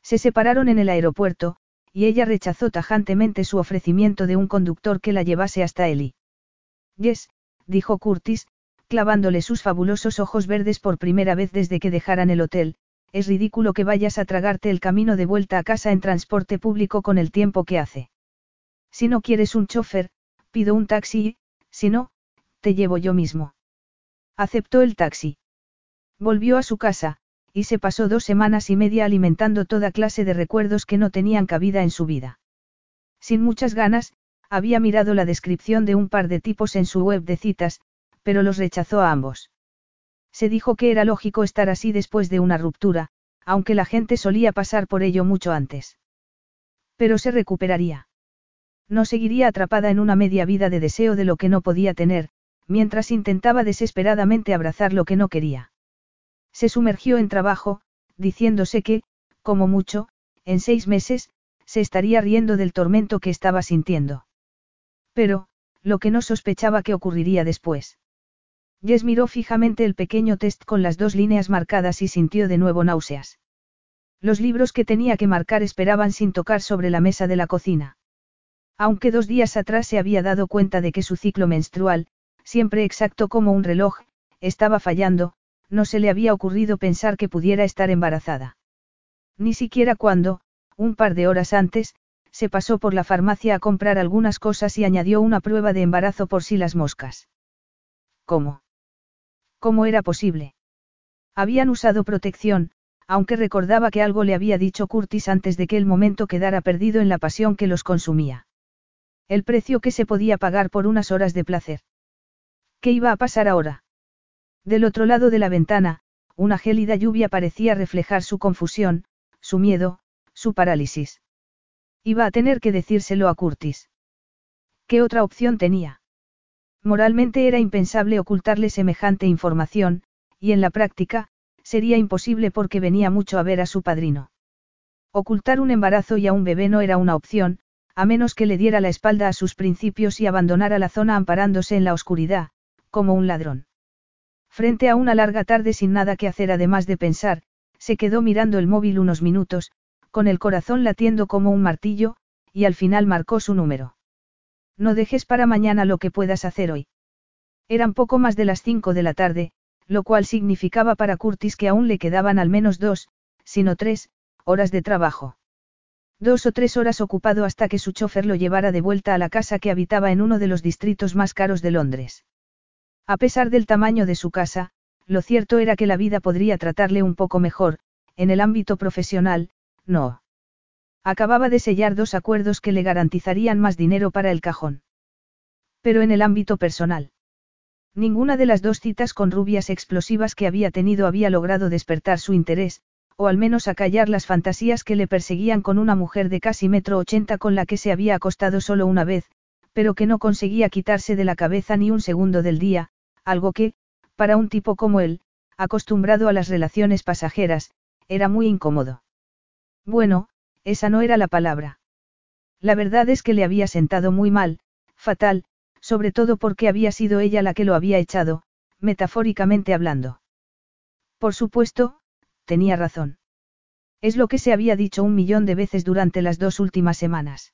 Se separaron en el aeropuerto, y ella rechazó tajantemente su ofrecimiento de un conductor que la llevase hasta Eli. Yes, dijo Curtis, clavándole sus fabulosos ojos verdes por primera vez desde que dejaran el hotel, es ridículo que vayas a tragarte el camino de vuelta a casa en transporte público con el tiempo que hace. Si no quieres un chofer, pido un taxi y, si no, te llevo yo mismo. Aceptó el taxi. Volvió a su casa, y se pasó dos semanas y media alimentando toda clase de recuerdos que no tenían cabida en su vida. Sin muchas ganas, había mirado la descripción de un par de tipos en su web de citas, pero los rechazó a ambos. Se dijo que era lógico estar así después de una ruptura, aunque la gente solía pasar por ello mucho antes. Pero se recuperaría. No seguiría atrapada en una media vida de deseo de lo que no podía tener, mientras intentaba desesperadamente abrazar lo que no quería. Se sumergió en trabajo, diciéndose que, como mucho, en seis meses, se estaría riendo del tormento que estaba sintiendo. Pero, lo que no sospechaba que ocurriría después. Jess miró fijamente el pequeño test con las dos líneas marcadas y sintió de nuevo náuseas. Los libros que tenía que marcar esperaban sin tocar sobre la mesa de la cocina. Aunque dos días atrás se había dado cuenta de que su ciclo menstrual, siempre exacto como un reloj, estaba fallando, no se le había ocurrido pensar que pudiera estar embarazada. Ni siquiera cuando, un par de horas antes, se pasó por la farmacia a comprar algunas cosas y añadió una prueba de embarazo por si las moscas. ¿Cómo? ¿Cómo era posible? Habían usado protección, aunque recordaba que algo le había dicho Curtis antes de que el momento quedara perdido en la pasión que los consumía. El precio que se podía pagar por unas horas de placer. ¿Qué iba a pasar ahora? Del otro lado de la ventana, una gélida lluvia parecía reflejar su confusión, su miedo, su parálisis. Iba a tener que decírselo a Curtis. ¿Qué otra opción tenía? Moralmente era impensable ocultarle semejante información, y en la práctica, sería imposible porque venía mucho a ver a su padrino. Ocultar un embarazo y a un bebé no era una opción, a menos que le diera la espalda a sus principios y abandonara la zona amparándose en la oscuridad, como un ladrón. Frente a una larga tarde sin nada que hacer además de pensar, se quedó mirando el móvil unos minutos, con el corazón latiendo como un martillo, y al final marcó su número. No dejes para mañana lo que puedas hacer hoy. Eran poco más de las cinco de la tarde, lo cual significaba para Curtis que aún le quedaban al menos dos, sino tres, horas de trabajo. Dos o tres horas ocupado hasta que su chofer lo llevara de vuelta a la casa que habitaba en uno de los distritos más caros de Londres. A pesar del tamaño de su casa, lo cierto era que la vida podría tratarle un poco mejor, en el ámbito profesional, no. Acababa de sellar dos acuerdos que le garantizarían más dinero para el cajón. Pero en el ámbito personal. Ninguna de las dos citas con rubias explosivas que había tenido había logrado despertar su interés, o al menos acallar las fantasías que le perseguían con una mujer de casi metro ochenta con la que se había acostado solo una vez, pero que no conseguía quitarse de la cabeza ni un segundo del día, algo que, para un tipo como él, acostumbrado a las relaciones pasajeras, era muy incómodo. Bueno, esa no era la palabra. La verdad es que le había sentado muy mal, fatal, sobre todo porque había sido ella la que lo había echado, metafóricamente hablando. Por supuesto, tenía razón. Es lo que se había dicho un millón de veces durante las dos últimas semanas.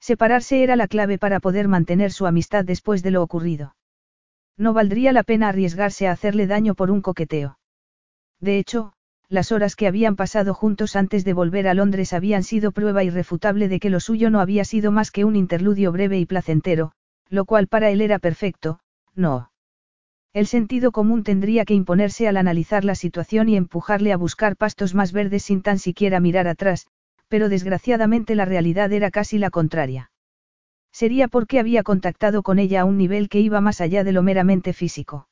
Separarse era la clave para poder mantener su amistad después de lo ocurrido. No valdría la pena arriesgarse a hacerle daño por un coqueteo. De hecho, las horas que habían pasado juntos antes de volver a Londres habían sido prueba irrefutable de que lo suyo no había sido más que un interludio breve y placentero, lo cual para él era perfecto, no. El sentido común tendría que imponerse al analizar la situación y empujarle a buscar pastos más verdes sin tan siquiera mirar atrás, pero desgraciadamente la realidad era casi la contraria. Sería porque había contactado con ella a un nivel que iba más allá de lo meramente físico.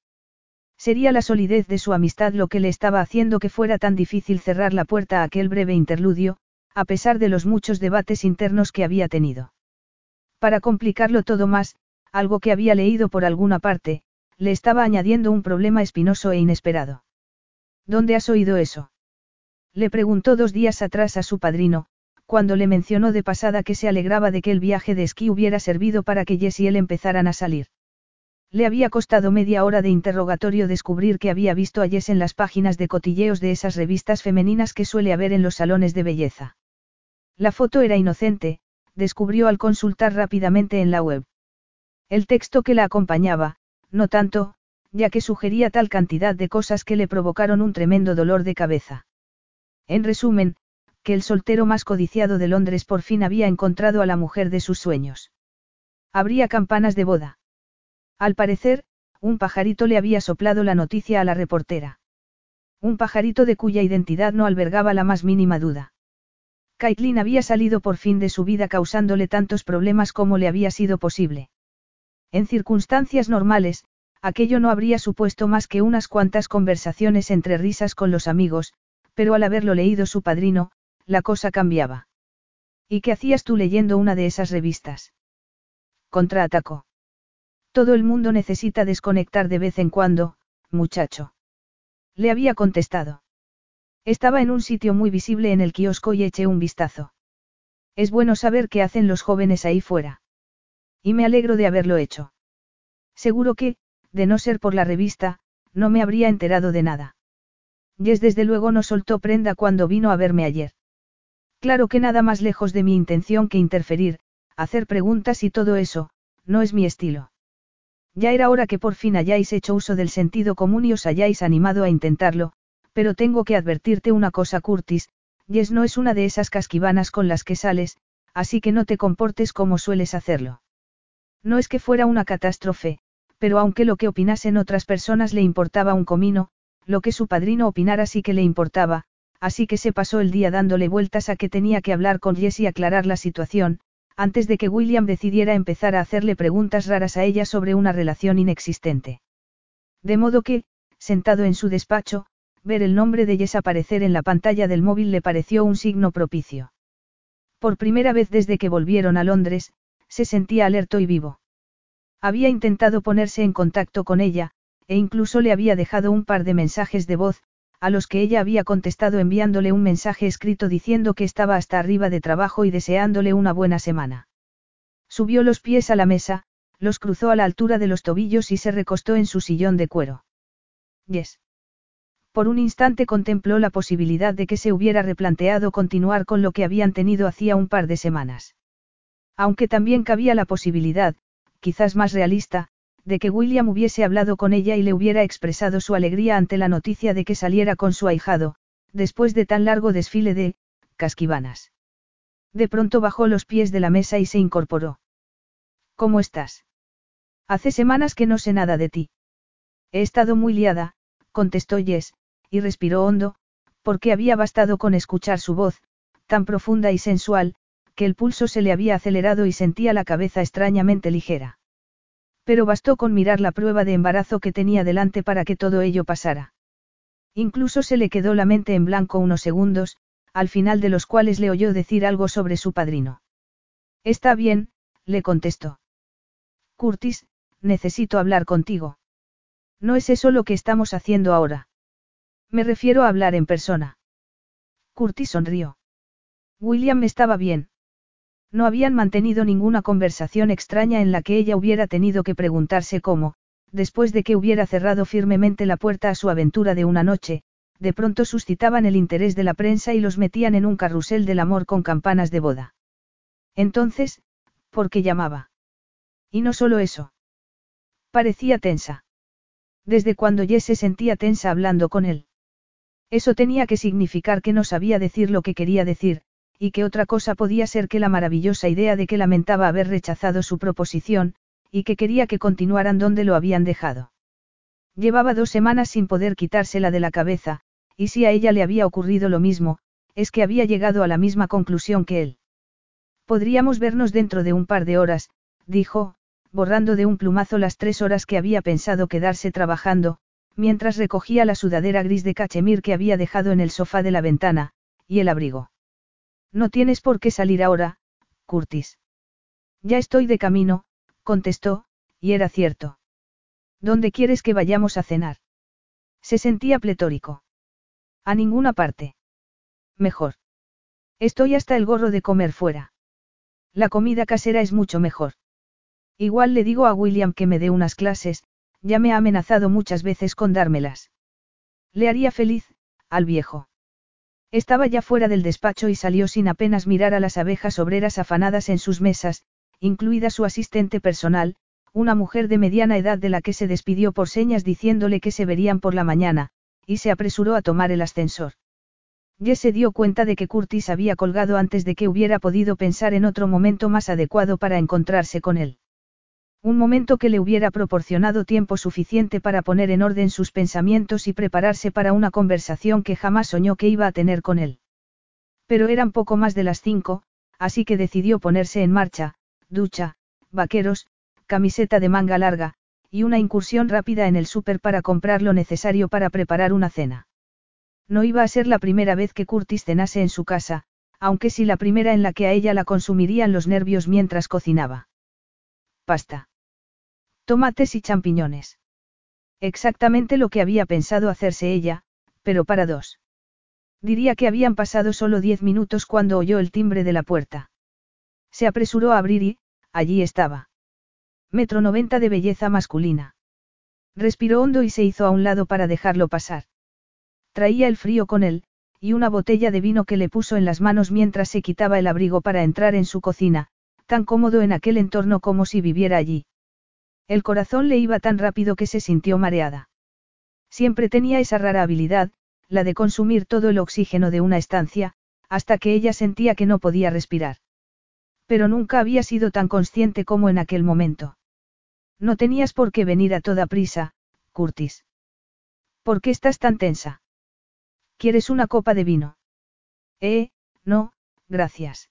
Sería la solidez de su amistad lo que le estaba haciendo que fuera tan difícil cerrar la puerta a aquel breve interludio, a pesar de los muchos debates internos que había tenido. Para complicarlo todo más, algo que había leído por alguna parte, le estaba añadiendo un problema espinoso e inesperado. ¿Dónde has oído eso? Le preguntó dos días atrás a su padrino, cuando le mencionó de pasada que se alegraba de que el viaje de esquí hubiera servido para que Jess y él empezaran a salir. Le había costado media hora de interrogatorio descubrir que había visto a Jess en las páginas de cotilleos de esas revistas femeninas que suele haber en los salones de belleza. La foto era inocente, descubrió al consultar rápidamente en la web. El texto que la acompañaba, no tanto, ya que sugería tal cantidad de cosas que le provocaron un tremendo dolor de cabeza. En resumen, que el soltero más codiciado de Londres por fin había encontrado a la mujer de sus sueños. Habría campanas de boda. Al parecer, un pajarito le había soplado la noticia a la reportera. Un pajarito de cuya identidad no albergaba la más mínima duda. Caitlin había salido por fin de su vida causándole tantos problemas como le había sido posible. En circunstancias normales, aquello no habría supuesto más que unas cuantas conversaciones entre risas con los amigos, pero al haberlo leído su padrino, la cosa cambiaba. ¿Y qué hacías tú leyendo una de esas revistas? Contraatacó. Todo el mundo necesita desconectar de vez en cuando, muchacho. Le había contestado. Estaba en un sitio muy visible en el kiosco y eché un vistazo. Es bueno saber qué hacen los jóvenes ahí fuera. Y me alegro de haberlo hecho. Seguro que, de no ser por la revista, no me habría enterado de nada. Jess desde luego no soltó prenda cuando vino a verme ayer. Claro que nada más lejos de mi intención que interferir, hacer preguntas y todo eso, no es mi estilo. Ya era hora que por fin hayáis hecho uso del sentido común y os hayáis animado a intentarlo, pero tengo que advertirte una cosa, Curtis, Jess no es una de esas casquivanas con las que sales, así que no te comportes como sueles hacerlo. No es que fuera una catástrofe, pero aunque lo que opinasen otras personas le importaba un comino, lo que su padrino opinara sí que le importaba, así que se pasó el día dándole vueltas a que tenía que hablar con Jess y aclarar la situación, antes de que William decidiera empezar a hacerle preguntas raras a ella sobre una relación inexistente. De modo que, sentado en su despacho, ver el nombre de Jess aparecer en la pantalla del móvil le pareció un signo propicio. Por primera vez desde que volvieron a Londres, se sentía alerto y vivo. Había intentado ponerse en contacto con ella, e incluso le había dejado un par de mensajes de voz, a los que ella había contestado enviándole un mensaje escrito diciendo que estaba hasta arriba de trabajo y deseándole una buena semana. Subió los pies a la mesa, los cruzó a la altura de los tobillos y se recostó en su sillón de cuero. Yes. Por un instante contempló la posibilidad de que se hubiera replanteado continuar con lo que habían tenido hacía un par de semanas. Aunque también cabía la posibilidad, quizás más realista, de que William hubiese hablado con ella y le hubiera expresado su alegría ante la noticia de que saliera con su ahijado, después de tan largo desfile de, casquivanas. De pronto bajó los pies de la mesa y se incorporó. ¿Cómo estás? Hace semanas que no sé nada de ti. He estado muy liada, contestó Jess, y respiró hondo, porque había bastado con escuchar su voz, tan profunda y sensual, que el pulso se le había acelerado y sentía la cabeza extrañamente ligera. Pero bastó con mirar la prueba de embarazo que tenía delante para que todo ello pasara. Incluso se le quedó la mente en blanco unos segundos, al final de los cuales le oyó decir algo sobre su padrino. Está bien, le contestó. Curtis, necesito hablar contigo. No es eso lo que estamos haciendo ahora. Me refiero a hablar en persona. Curtis sonrió. William estaba bien. No habían mantenido ninguna conversación extraña en la que ella hubiera tenido que preguntarse cómo, después de que hubiera cerrado firmemente la puerta a su aventura de una noche, de pronto suscitaban el interés de la prensa y los metían en un carrusel del amor con campanas de boda. Entonces, ¿por qué llamaba? Y no solo eso. Parecía tensa. Desde cuando Jess se sentía tensa hablando con él. Eso tenía que significar que no sabía decir lo que quería decir, y que otra cosa podía ser que la maravillosa idea de que lamentaba haber rechazado su proposición, y que quería que continuaran donde lo habían dejado. Llevaba dos semanas sin poder quitársela de la cabeza, y si a ella le había ocurrido lo mismo, es que había llegado a la misma conclusión que él. Podríamos vernos dentro de un par de horas, dijo, borrando de un plumazo las tres horas que había pensado quedarse trabajando, mientras recogía la sudadera gris de cachemir que había dejado en el sofá de la ventana, y el abrigo. No tienes por qué salir ahora, Curtis. Ya estoy de camino, contestó, y era cierto. ¿Dónde quieres que vayamos a cenar? Se sentía pletórico. A ninguna parte. Mejor. Estoy hasta el gorro de comer fuera. La comida casera es mucho mejor. Igual le digo a William que me dé unas clases, ya me ha amenazado muchas veces con dármelas. Le haría feliz, al viejo. Estaba ya fuera del despacho y salió sin apenas mirar a las abejas obreras afanadas en sus mesas, incluida su asistente personal, una mujer de mediana edad de la que se despidió por señas diciéndole que se verían por la mañana, y se apresuró a tomar el ascensor. Jess se dio cuenta de que Curtis había colgado antes de que hubiera podido pensar en otro momento más adecuado para encontrarse con él. Un momento que le hubiera proporcionado tiempo suficiente para poner en orden sus pensamientos y prepararse para una conversación que jamás soñó que iba a tener con él. Pero eran poco más de las cinco, así que decidió ponerse en marcha, ducha, vaqueros, camiseta de manga larga, y una incursión rápida en el súper para comprar lo necesario para preparar una cena. No iba a ser la primera vez que Curtis cenase en su casa, aunque sí la primera en la que a ella la consumirían los nervios mientras cocinaba. Pasta. Tomates y champiñones. Exactamente lo que había pensado hacerse ella, pero para dos. Diría que habían pasado solo diez minutos cuando oyó el timbre de la puerta. Se apresuró a abrir y, allí estaba. Metro noventa de belleza masculina. Respiró hondo y se hizo a un lado para dejarlo pasar. Traía el frío con él, y una botella de vino que le puso en las manos mientras se quitaba el abrigo para entrar en su cocina, tan cómodo en aquel entorno como si viviera allí. El corazón le iba tan rápido que se sintió mareada. Siempre tenía esa rara habilidad, la de consumir todo el oxígeno de una estancia, hasta que ella sentía que no podía respirar. Pero nunca había sido tan consciente como en aquel momento. No tenías por qué venir a toda prisa, Curtis. ¿Por qué estás tan tensa? ¿Quieres una copa de vino? Eh, no, gracias.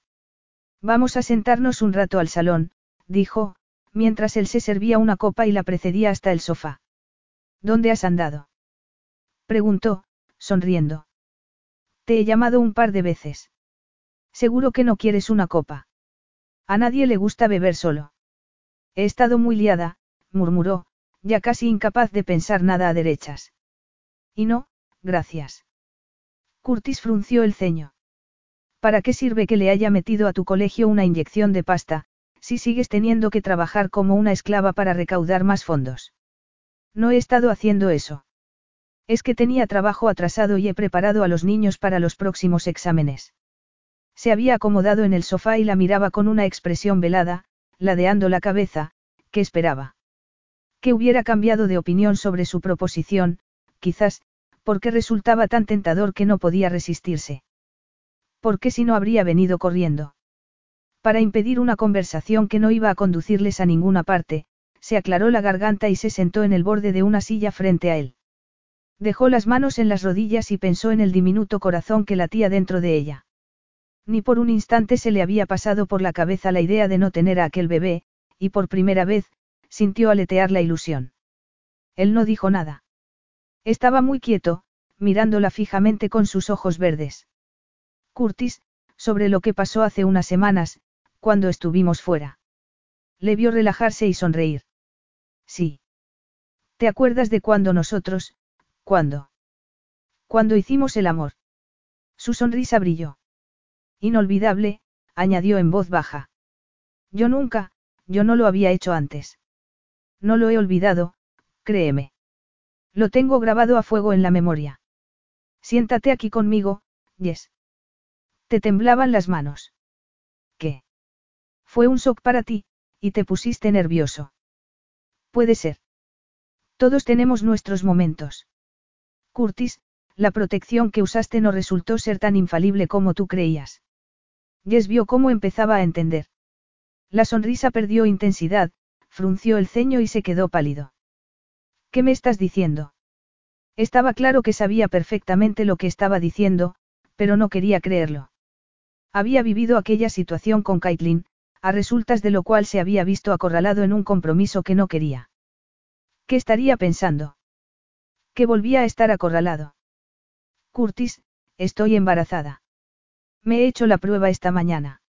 Vamos a sentarnos un rato al salón, dijo, mientras él se servía una copa y la precedía hasta el sofá. ¿Dónde has andado? preguntó, sonriendo. Te he llamado un par de veces. Seguro que no quieres una copa. A nadie le gusta beber solo. He estado muy liada, murmuró, ya casi incapaz de pensar nada a derechas. Y no, gracias. Curtis frunció el ceño. ¿Para qué sirve que le haya metido a tu colegio una inyección de pasta, si sigues teniendo que trabajar como una esclava para recaudar más fondos. No he estado haciendo eso. Es que tenía trabajo atrasado y he preparado a los niños para los próximos exámenes. Se había acomodado en el sofá y la miraba con una expresión velada, ladeando la cabeza, que esperaba. Que hubiera cambiado de opinión sobre su proposición, quizás, porque resultaba tan tentador que no podía resistirse. ¿Por qué si no habría venido corriendo? Para impedir una conversación que no iba a conducirles a ninguna parte, se aclaró la garganta y se sentó en el borde de una silla frente a él. Dejó las manos en las rodillas y pensó en el diminuto corazón que latía dentro de ella. Ni por un instante se le había pasado por la cabeza la idea de no tener a aquel bebé, y por primera vez, sintió aletear la ilusión. Él no dijo nada. Estaba muy quieto, mirándola fijamente con sus ojos verdes. Curtis, sobre lo que pasó hace unas semanas, cuando estuvimos fuera. Le vio relajarse y sonreír. Sí. ¿Te acuerdas de cuando nosotros, cuándo? Cuando hicimos el amor. Su sonrisa brilló. Inolvidable, añadió en voz baja. Yo nunca, yo no lo había hecho antes. No lo he olvidado, créeme. Lo tengo grabado a fuego en la memoria. Siéntate aquí conmigo, Yes. Te temblaban las manos. ¿Qué? Fue un shock para ti, y te pusiste nervioso. Puede ser. Todos tenemos nuestros momentos. Curtis, la protección que usaste no resultó ser tan infalible como tú creías. Jess vio cómo empezaba a entender. La sonrisa perdió intensidad, frunció el ceño y se quedó pálido. ¿Qué me estás diciendo? Estaba claro que sabía perfectamente lo que estaba diciendo, pero no quería creerlo. Había vivido aquella situación con Caitlin, a resultas de lo cual se había visto acorralado en un compromiso que no quería. ¿Qué estaría pensando? Que volvía a estar acorralado. Curtis, estoy embarazada. Me he hecho la prueba esta mañana.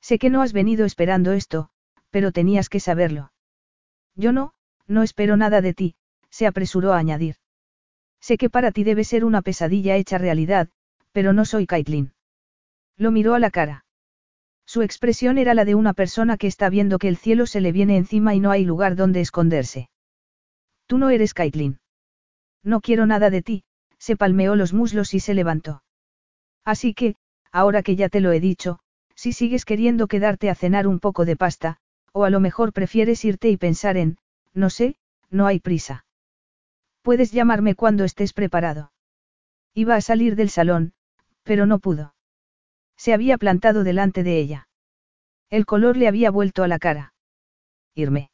Sé que no has venido esperando esto, pero tenías que saberlo. Yo no, no espero nada de ti, se apresuró a añadir. Sé que para ti debe ser una pesadilla hecha realidad, pero no soy Caitlin. Lo miró a la cara. Su expresión era la de una persona que está viendo que el cielo se le viene encima y no hay lugar donde esconderse. Tú no eres Caitlin. No quiero nada de ti, se palmeó los muslos y se levantó. Así que, ahora que ya te lo he dicho, si sigues queriendo quedarte a cenar un poco de pasta, o a lo mejor prefieres irte y pensar en, no sé, no hay prisa. Puedes llamarme cuando estés preparado. Iba a salir del salón, pero no pudo. Se había plantado delante de ella. El color le había vuelto a la cara. Irme.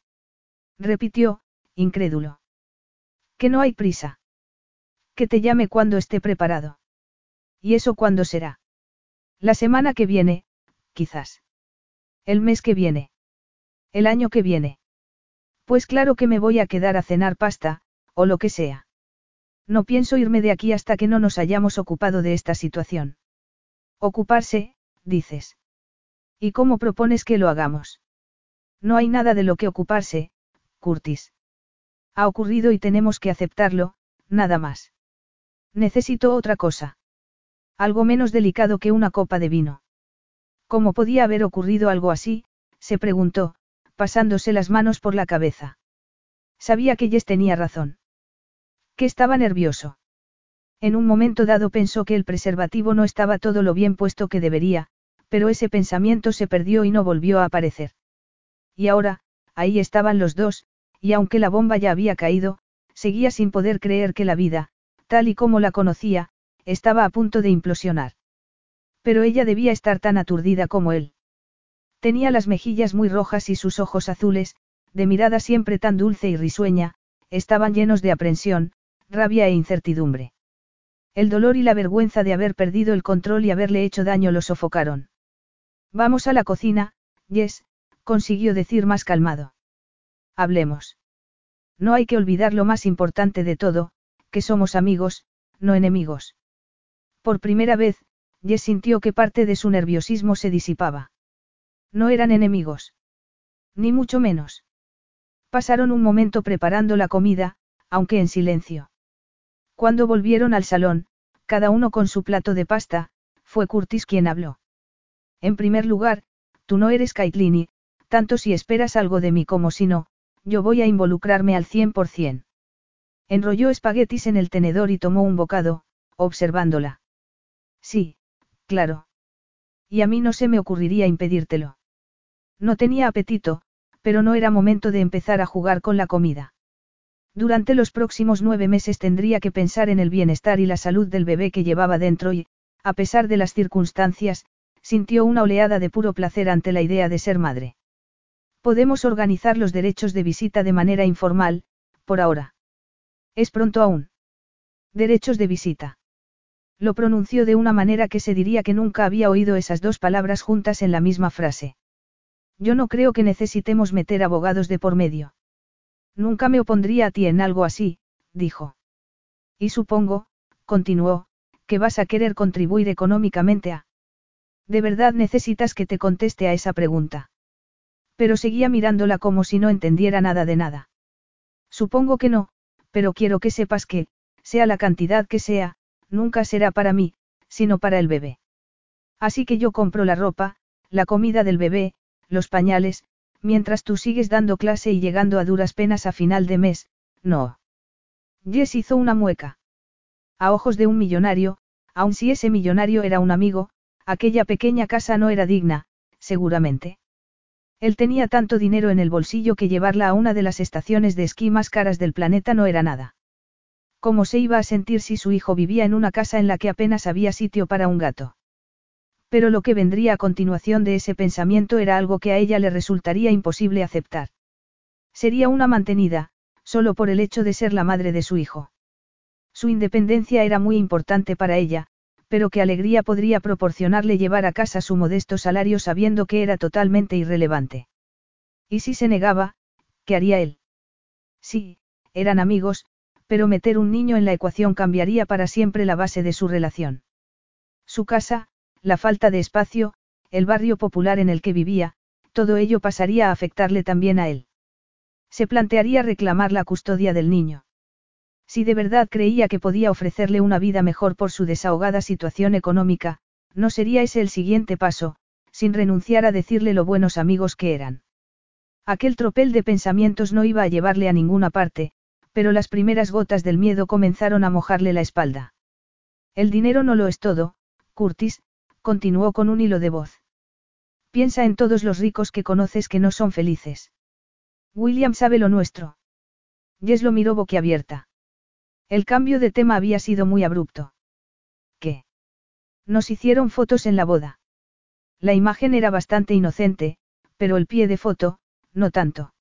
Repitió, incrédulo. Que no hay prisa. Que te llame cuando esté preparado. ¿Y eso cuándo será? La semana que viene, quizás. El mes que viene. El año que viene. Pues claro que me voy a quedar a cenar pasta, o lo que sea. No pienso irme de aquí hasta que no nos hayamos ocupado de esta situación. Ocuparse, dices. ¿Y cómo propones que lo hagamos? No hay nada de lo que ocuparse, Curtis. Ha ocurrido y tenemos que aceptarlo, nada más. Necesito otra cosa. Algo menos delicado que una copa de vino. ¿Cómo podía haber ocurrido algo así? se preguntó, pasándose las manos por la cabeza. Sabía que Jess tenía razón. Que estaba nervioso. En un momento dado pensó que el preservativo no estaba todo lo bien puesto que debería, pero ese pensamiento se perdió y no volvió a aparecer. Y ahora, ahí estaban los dos, y aunque la bomba ya había caído, seguía sin poder creer que la vida, tal y como la conocía, estaba a punto de implosionar. Pero ella debía estar tan aturdida como él. Tenía las mejillas muy rojas y sus ojos azules, de mirada siempre tan dulce y risueña, estaban llenos de aprensión, rabia e incertidumbre. El dolor y la vergüenza de haber perdido el control y haberle hecho daño lo sofocaron. Vamos a la cocina, Jess, consiguió decir más calmado. Hablemos. No hay que olvidar lo más importante de todo, que somos amigos, no enemigos. Por primera vez, Jess sintió que parte de su nerviosismo se disipaba. No eran enemigos. Ni mucho menos. Pasaron un momento preparando la comida, aunque en silencio. Cuando volvieron al salón, cada uno con su plato de pasta, fue Curtis quien habló. En primer lugar, tú no eres Kaitlini, tanto si esperas algo de mí como si no, yo voy a involucrarme al cien por cien. Enrolló espaguetis en el tenedor y tomó un bocado, observándola. Sí, claro. Y a mí no se me ocurriría impedírtelo. No tenía apetito, pero no era momento de empezar a jugar con la comida. Durante los próximos nueve meses tendría que pensar en el bienestar y la salud del bebé que llevaba dentro y, a pesar de las circunstancias, sintió una oleada de puro placer ante la idea de ser madre. Podemos organizar los derechos de visita de manera informal, por ahora. Es pronto aún. Derechos de visita. Lo pronunció de una manera que se diría que nunca había oído esas dos palabras juntas en la misma frase. Yo no creo que necesitemos meter abogados de por medio. Nunca me opondría a ti en algo así, dijo. Y supongo, continuó, que vas a querer contribuir económicamente a... ¿De verdad necesitas que te conteste a esa pregunta? Pero seguía mirándola como si no entendiera nada de nada. Supongo que no, pero quiero que sepas que, sea la cantidad que sea, nunca será para mí, sino para el bebé. Así que yo compro la ropa, la comida del bebé, los pañales, mientras tú sigues dando clase y llegando a duras penas a final de mes, no. Jess hizo una mueca. A ojos de un millonario, aun si ese millonario era un amigo, aquella pequeña casa no era digna, seguramente. Él tenía tanto dinero en el bolsillo que llevarla a una de las estaciones de esquí más caras del planeta no era nada. ¿Cómo se iba a sentir si su hijo vivía en una casa en la que apenas había sitio para un gato? Pero lo que vendría a continuación de ese pensamiento era algo que a ella le resultaría imposible aceptar. Sería una mantenida, solo por el hecho de ser la madre de su hijo. Su independencia era muy importante para ella, pero qué alegría podría proporcionarle llevar a casa su modesto salario sabiendo que era totalmente irrelevante. Y si se negaba, ¿qué haría él? Sí, eran amigos, pero meter un niño en la ecuación cambiaría para siempre la base de su relación. Su casa, la falta de espacio, el barrio popular en el que vivía, todo ello pasaría a afectarle también a él. Se plantearía reclamar la custodia del niño. Si de verdad creía que podía ofrecerle una vida mejor por su desahogada situación económica, no sería ese el siguiente paso, sin renunciar a decirle lo buenos amigos que eran. Aquel tropel de pensamientos no iba a llevarle a ninguna parte, pero las primeras gotas del miedo comenzaron a mojarle la espalda. El dinero no lo es todo, Curtis, continuó con un hilo de voz. Piensa en todos los ricos que conoces que no son felices. William sabe lo nuestro. Jess lo miró boquiabierta. El cambio de tema había sido muy abrupto. ¿Qué? Nos hicieron fotos en la boda. La imagen era bastante inocente, pero el pie de foto, no tanto.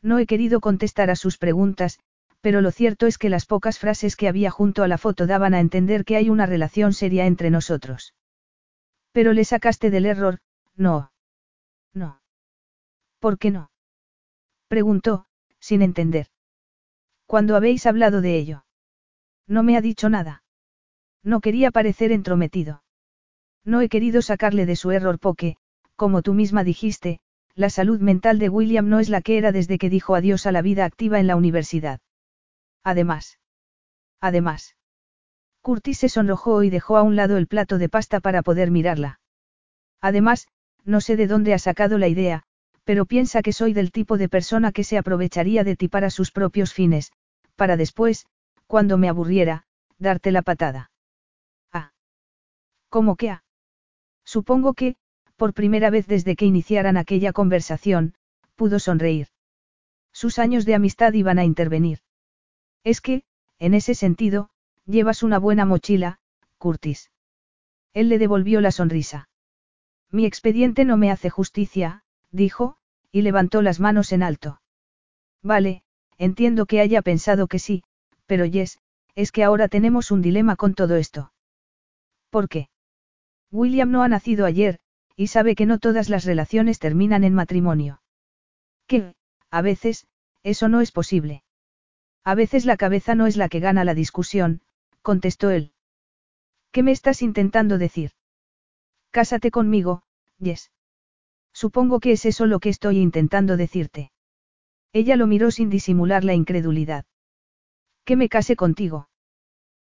No he querido contestar a sus preguntas, pero lo cierto es que las pocas frases que había junto a la foto daban a entender que hay una relación seria entre nosotros. Pero le sacaste del error, no. No. ¿Por qué no? Preguntó, sin entender. ¿Cuándo habéis hablado de ello? No me ha dicho nada. No quería parecer entrometido. No he querido sacarle de su error porque, como tú misma dijiste, la salud mental de William no es la que era desde que dijo adiós a la vida activa en la universidad. Además. Además. Curtis se sonrojó y dejó a un lado el plato de pasta para poder mirarla. Además, no sé de dónde ha sacado la idea, pero piensa que soy del tipo de persona que se aprovecharía de ti para sus propios fines, para después, cuando me aburriera, darte la patada. Ah. ¿Cómo que ah? Supongo que, por primera vez desde que iniciaran aquella conversación, pudo sonreír. Sus años de amistad iban a intervenir. Es que, en ese sentido, llevas una buena mochila, Curtis. Él le devolvió la sonrisa. Mi expediente no me hace justicia, dijo, y levantó las manos en alto. Vale, entiendo que haya pensado que sí, pero Yes, es que ahora tenemos un dilema con todo esto. ¿Por qué? William no ha nacido ayer, y sabe que no todas las relaciones terminan en matrimonio. Que, a veces, eso no es posible. A veces la cabeza no es la que gana la discusión, contestó él. ¿Qué me estás intentando decir? Cásate conmigo, Yes. Supongo que es eso lo que estoy intentando decirte. Ella lo miró sin disimular la incredulidad. Que me case contigo.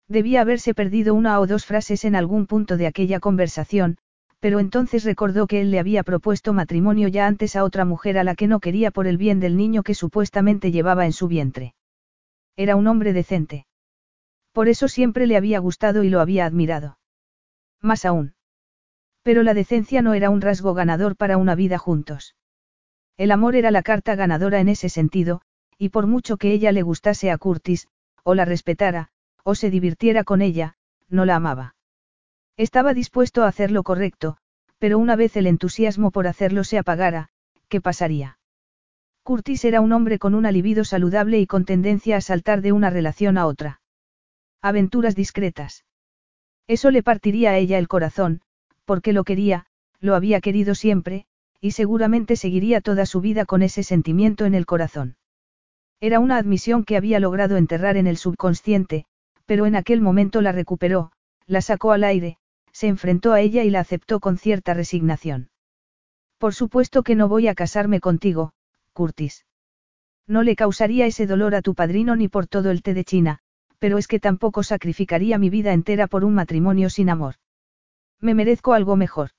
Debía haberse perdido una o dos frases en algún punto de aquella conversación, pero entonces recordó que él le había propuesto matrimonio ya antes a otra mujer a la que no quería por el bien del niño que supuestamente llevaba en su vientre. Era un hombre decente. Por eso siempre le había gustado y lo había admirado. Más aún. Pero la decencia no era un rasgo ganador para una vida juntos. El amor era la carta ganadora en ese sentido, y por mucho que ella le gustase a Curtis, o la respetara, o se divirtiera con ella, no la amaba. Estaba dispuesto a hacer lo correcto, pero una vez el entusiasmo por hacerlo se apagara, ¿qué pasaría? Curtis era un hombre con una libido saludable y con tendencia a saltar de una relación a otra. Aventuras discretas. Eso le partiría a ella el corazón, porque lo quería, lo había querido siempre, y seguramente seguiría toda su vida con ese sentimiento en el corazón. Era una admisión que había logrado enterrar en el subconsciente, pero en aquel momento la recuperó, la sacó al aire, se enfrentó a ella y la aceptó con cierta resignación. Por supuesto que no voy a casarme contigo, Curtis. No le causaría ese dolor a tu padrino ni por todo el té de China, pero es que tampoco sacrificaría mi vida entera por un matrimonio sin amor. Me merezco algo mejor.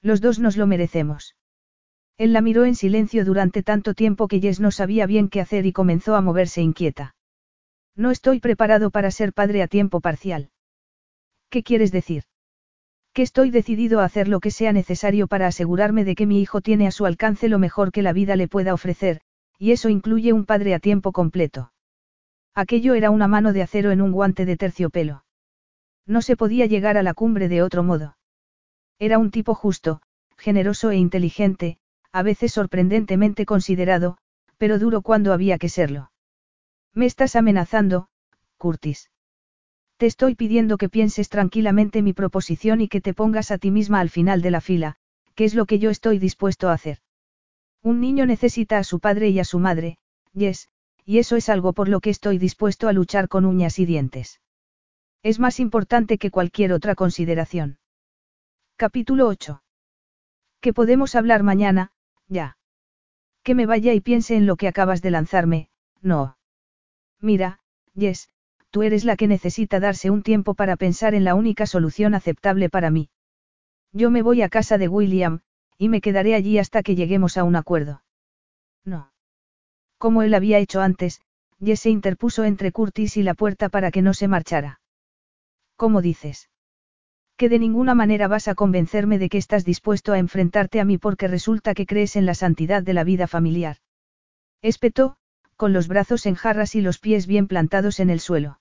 Los dos nos lo merecemos. Él la miró en silencio durante tanto tiempo que Jess no sabía bien qué hacer y comenzó a moverse inquieta. No estoy preparado para ser padre a tiempo parcial. ¿Qué quieres decir? Que estoy decidido a hacer lo que sea necesario para asegurarme de que mi hijo tiene a su alcance lo mejor que la vida le pueda ofrecer, y eso incluye un padre a tiempo completo. Aquello era una mano de acero en un guante de terciopelo. No se podía llegar a la cumbre de otro modo. Era un tipo justo, generoso e inteligente, a veces sorprendentemente considerado, pero duro cuando había que serlo. Me estás amenazando, Curtis. Te estoy pidiendo que pienses tranquilamente mi proposición y que te pongas a ti misma al final de la fila, que es lo que yo estoy dispuesto a hacer. Un niño necesita a su padre y a su madre, Yes, y eso es algo por lo que estoy dispuesto a luchar con uñas y dientes. Es más importante que cualquier otra consideración. Capítulo 8. Que podemos hablar mañana, ya. Que me vaya y piense en lo que acabas de lanzarme, no. Mira, Yes, tú eres la que necesita darse un tiempo para pensar en la única solución aceptable para mí. Yo me voy a casa de William, y me quedaré allí hasta que lleguemos a un acuerdo. No. Como él había hecho antes, Jesse interpuso entre Curtis y la puerta para que no se marchara. ¿Cómo dices? Que de ninguna manera vas a convencerme de que estás dispuesto a enfrentarte a mí porque resulta que crees en la santidad de la vida familiar. Espetó, con los brazos en jarras y los pies bien plantados en el suelo.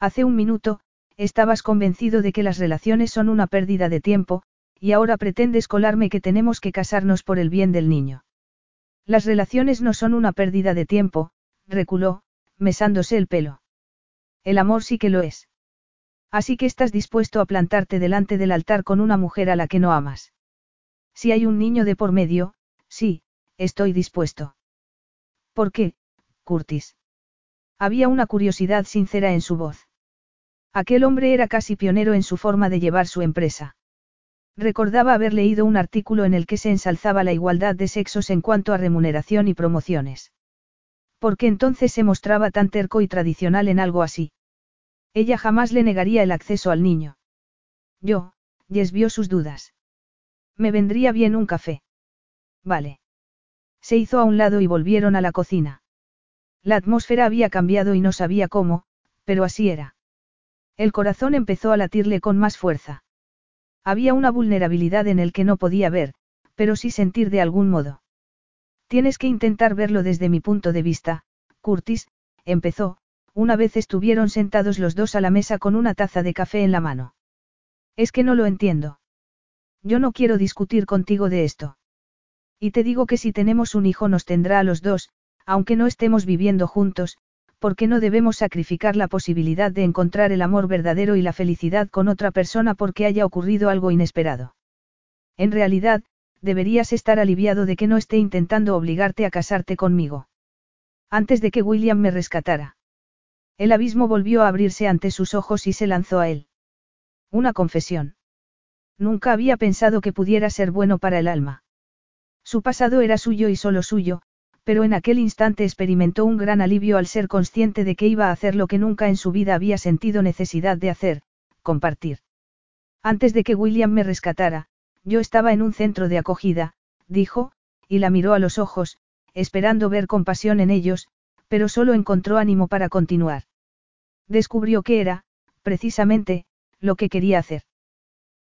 Hace un minuto, estabas convencido de que las relaciones son una pérdida de tiempo, y ahora pretendes colarme que tenemos que casarnos por el bien del niño. Las relaciones no son una pérdida de tiempo, reculó, mesándose el pelo. El amor sí que lo es. Así que estás dispuesto a plantarte delante del altar con una mujer a la que no amas. Si hay un niño de por medio, sí, estoy dispuesto. ¿Por qué, Curtis? Había una curiosidad sincera en su voz. Aquel hombre era casi pionero en su forma de llevar su empresa. Recordaba haber leído un artículo en el que se ensalzaba la igualdad de sexos en cuanto a remuneración y promociones. ¿Por qué entonces se mostraba tan terco y tradicional en algo así? Ella jamás le negaría el acceso al niño. Yo, Jess vio sus dudas. Me vendría bien un café. Vale. Se hizo a un lado y volvieron a la cocina. La atmósfera había cambiado y no sabía cómo, pero así era. El corazón empezó a latirle con más fuerza. Había una vulnerabilidad en el que no podía ver, pero sí sentir de algún modo. Tienes que intentar verlo desde mi punto de vista, Curtis, empezó, una vez estuvieron sentados los dos a la mesa con una taza de café en la mano. Es que no lo entiendo. Yo no quiero discutir contigo de esto. Y te digo que si tenemos un hijo nos tendrá a los dos, aunque no estemos viviendo juntos, porque no debemos sacrificar la posibilidad de encontrar el amor verdadero y la felicidad con otra persona porque haya ocurrido algo inesperado. En realidad, deberías estar aliviado de que no esté intentando obligarte a casarte conmigo. Antes de que William me rescatara. El abismo volvió a abrirse ante sus ojos y se lanzó a él. Una confesión. Nunca había pensado que pudiera ser bueno para el alma. Su pasado era suyo y solo suyo, pero en aquel instante experimentó un gran alivio al ser consciente de que iba a hacer lo que nunca en su vida había sentido necesidad de hacer, compartir. Antes de que William me rescatara, yo estaba en un centro de acogida, dijo, y la miró a los ojos, esperando ver compasión en ellos, pero solo encontró ánimo para continuar. Descubrió que era, precisamente, lo que quería hacer.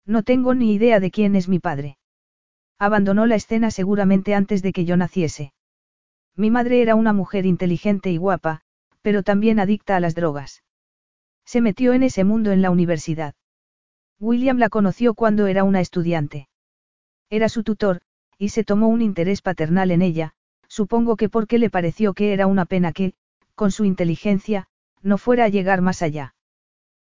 No tengo ni idea de quién es mi padre. Abandonó la escena seguramente antes de que yo naciese. Mi madre era una mujer inteligente y guapa, pero también adicta a las drogas. Se metió en ese mundo en la universidad. William la conoció cuando era una estudiante. Era su tutor, y se tomó un interés paternal en ella, supongo que porque le pareció que era una pena que, con su inteligencia, no fuera a llegar más allá.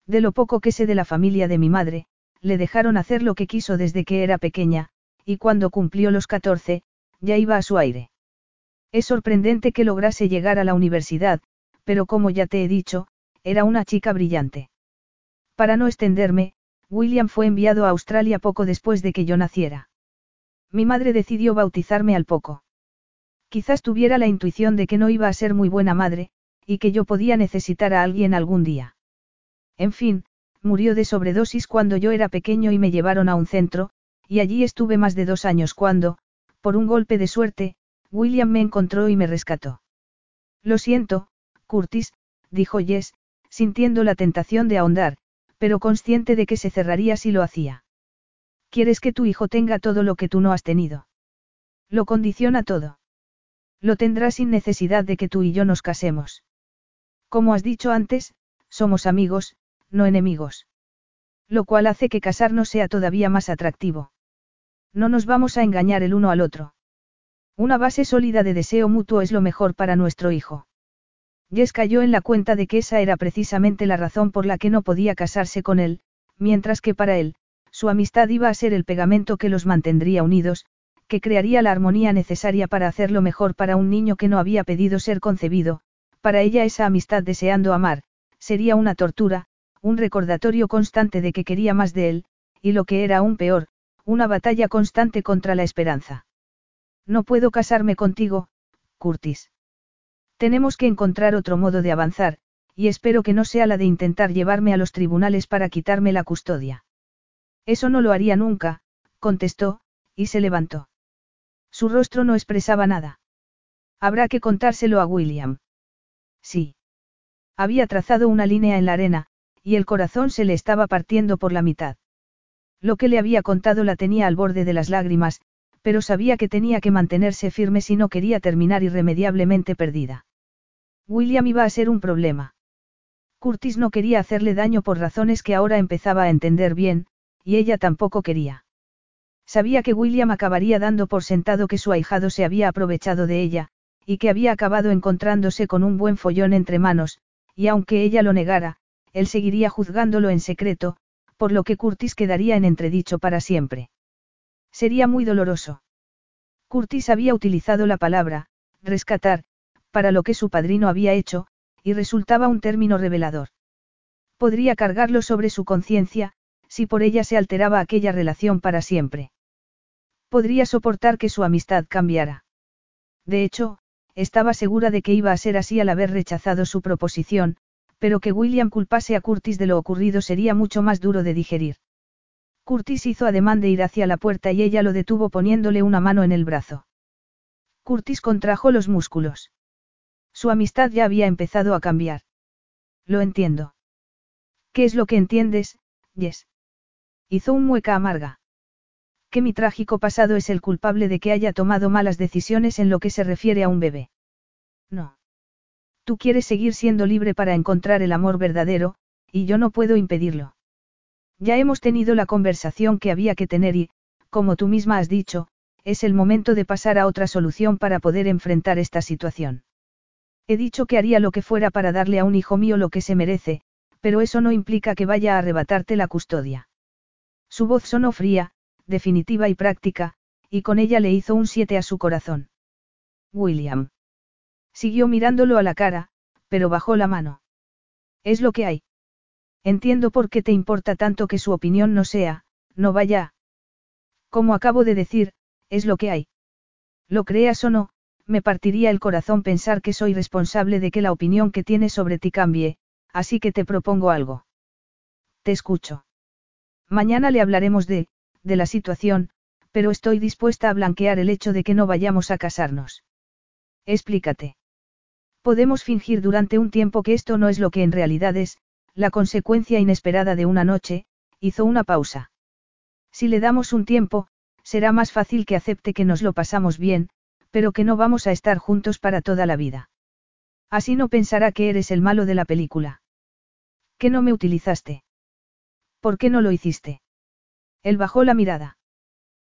De lo poco que sé de la familia de mi madre, le dejaron hacer lo que quiso desde que era pequeña, y cuando cumplió los 14, ya iba a su aire. Es sorprendente que lograse llegar a la universidad, pero como ya te he dicho, era una chica brillante. Para no extenderme, William fue enviado a Australia poco después de que yo naciera. Mi madre decidió bautizarme al poco. Quizás tuviera la intuición de que no iba a ser muy buena madre, y que yo podía necesitar a alguien algún día. En fin, murió de sobredosis cuando yo era pequeño y me llevaron a un centro, y allí estuve más de dos años cuando, por un golpe de suerte, William me encontró y me rescató. Lo siento, Curtis, dijo Jess, sintiendo la tentación de ahondar, pero consciente de que se cerraría si lo hacía. Quieres que tu hijo tenga todo lo que tú no has tenido. Lo condiciona todo. Lo tendrá sin necesidad de que tú y yo nos casemos. Como has dicho antes, somos amigos, no enemigos. Lo cual hace que casarnos sea todavía más atractivo. No nos vamos a engañar el uno al otro. Una base sólida de deseo mutuo es lo mejor para nuestro hijo. Jess cayó en la cuenta de que esa era precisamente la razón por la que no podía casarse con él, mientras que para él, su amistad iba a ser el pegamento que los mantendría unidos, que crearía la armonía necesaria para hacerlo mejor para un niño que no había pedido ser concebido, para ella esa amistad deseando amar, sería una tortura, un recordatorio constante de que quería más de él, y lo que era aún peor, una batalla constante contra la esperanza. No puedo casarme contigo, Curtis. Tenemos que encontrar otro modo de avanzar, y espero que no sea la de intentar llevarme a los tribunales para quitarme la custodia. Eso no lo haría nunca, contestó, y se levantó. Su rostro no expresaba nada. Habrá que contárselo a William. Sí. Había trazado una línea en la arena, y el corazón se le estaba partiendo por la mitad. Lo que le había contado la tenía al borde de las lágrimas, pero sabía que tenía que mantenerse firme si no quería terminar irremediablemente perdida. William iba a ser un problema. Curtis no quería hacerle daño por razones que ahora empezaba a entender bien, y ella tampoco quería. Sabía que William acabaría dando por sentado que su ahijado se había aprovechado de ella, y que había acabado encontrándose con un buen follón entre manos, y aunque ella lo negara, él seguiría juzgándolo en secreto, por lo que Curtis quedaría en entredicho para siempre. Sería muy doloroso. Curtis había utilizado la palabra, rescatar, para lo que su padrino había hecho, y resultaba un término revelador. Podría cargarlo sobre su conciencia, si por ella se alteraba aquella relación para siempre. Podría soportar que su amistad cambiara. De hecho, estaba segura de que iba a ser así al haber rechazado su proposición, pero que William culpase a Curtis de lo ocurrido sería mucho más duro de digerir. Curtis hizo ademán de ir hacia la puerta y ella lo detuvo poniéndole una mano en el brazo. Curtis contrajo los músculos. Su amistad ya había empezado a cambiar. Lo entiendo. ¿Qué es lo que entiendes, Yes? Hizo un mueca amarga. Que mi trágico pasado es el culpable de que haya tomado malas decisiones en lo que se refiere a un bebé. No. Tú quieres seguir siendo libre para encontrar el amor verdadero, y yo no puedo impedirlo. Ya hemos tenido la conversación que había que tener y, como tú misma has dicho, es el momento de pasar a otra solución para poder enfrentar esta situación. He dicho que haría lo que fuera para darle a un hijo mío lo que se merece, pero eso no implica que vaya a arrebatarte la custodia. Su voz sonó fría, definitiva y práctica, y con ella le hizo un siete a su corazón. William. Siguió mirándolo a la cara, pero bajó la mano. Es lo que hay. Entiendo por qué te importa tanto que su opinión no sea, no vaya. Como acabo de decir, es lo que hay. Lo creas o no, me partiría el corazón pensar que soy responsable de que la opinión que tienes sobre ti cambie, así que te propongo algo. Te escucho. Mañana le hablaremos de, de la situación, pero estoy dispuesta a blanquear el hecho de que no vayamos a casarnos. Explícate. Podemos fingir durante un tiempo que esto no es lo que en realidad es, la consecuencia inesperada de una noche, hizo una pausa. Si le damos un tiempo, será más fácil que acepte que nos lo pasamos bien, pero que no vamos a estar juntos para toda la vida. Así no pensará que eres el malo de la película. ¿Que no me utilizaste? ¿Por qué no lo hiciste? Él bajó la mirada.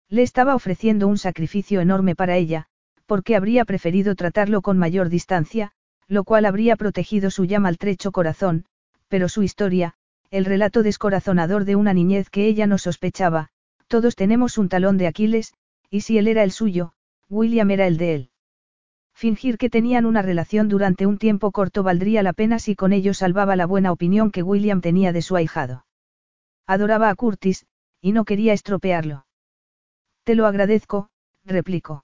Le estaba ofreciendo un sacrificio enorme para ella, porque habría preferido tratarlo con mayor distancia, lo cual habría protegido su ya maltrecho corazón, pero su historia, el relato descorazonador de una niñez que ella no sospechaba, todos tenemos un talón de Aquiles, y si él era el suyo, William era el de él. Fingir que tenían una relación durante un tiempo corto valdría la pena si con ello salvaba la buena opinión que William tenía de su ahijado. Adoraba a Curtis, y no quería estropearlo. Te lo agradezco, replicó.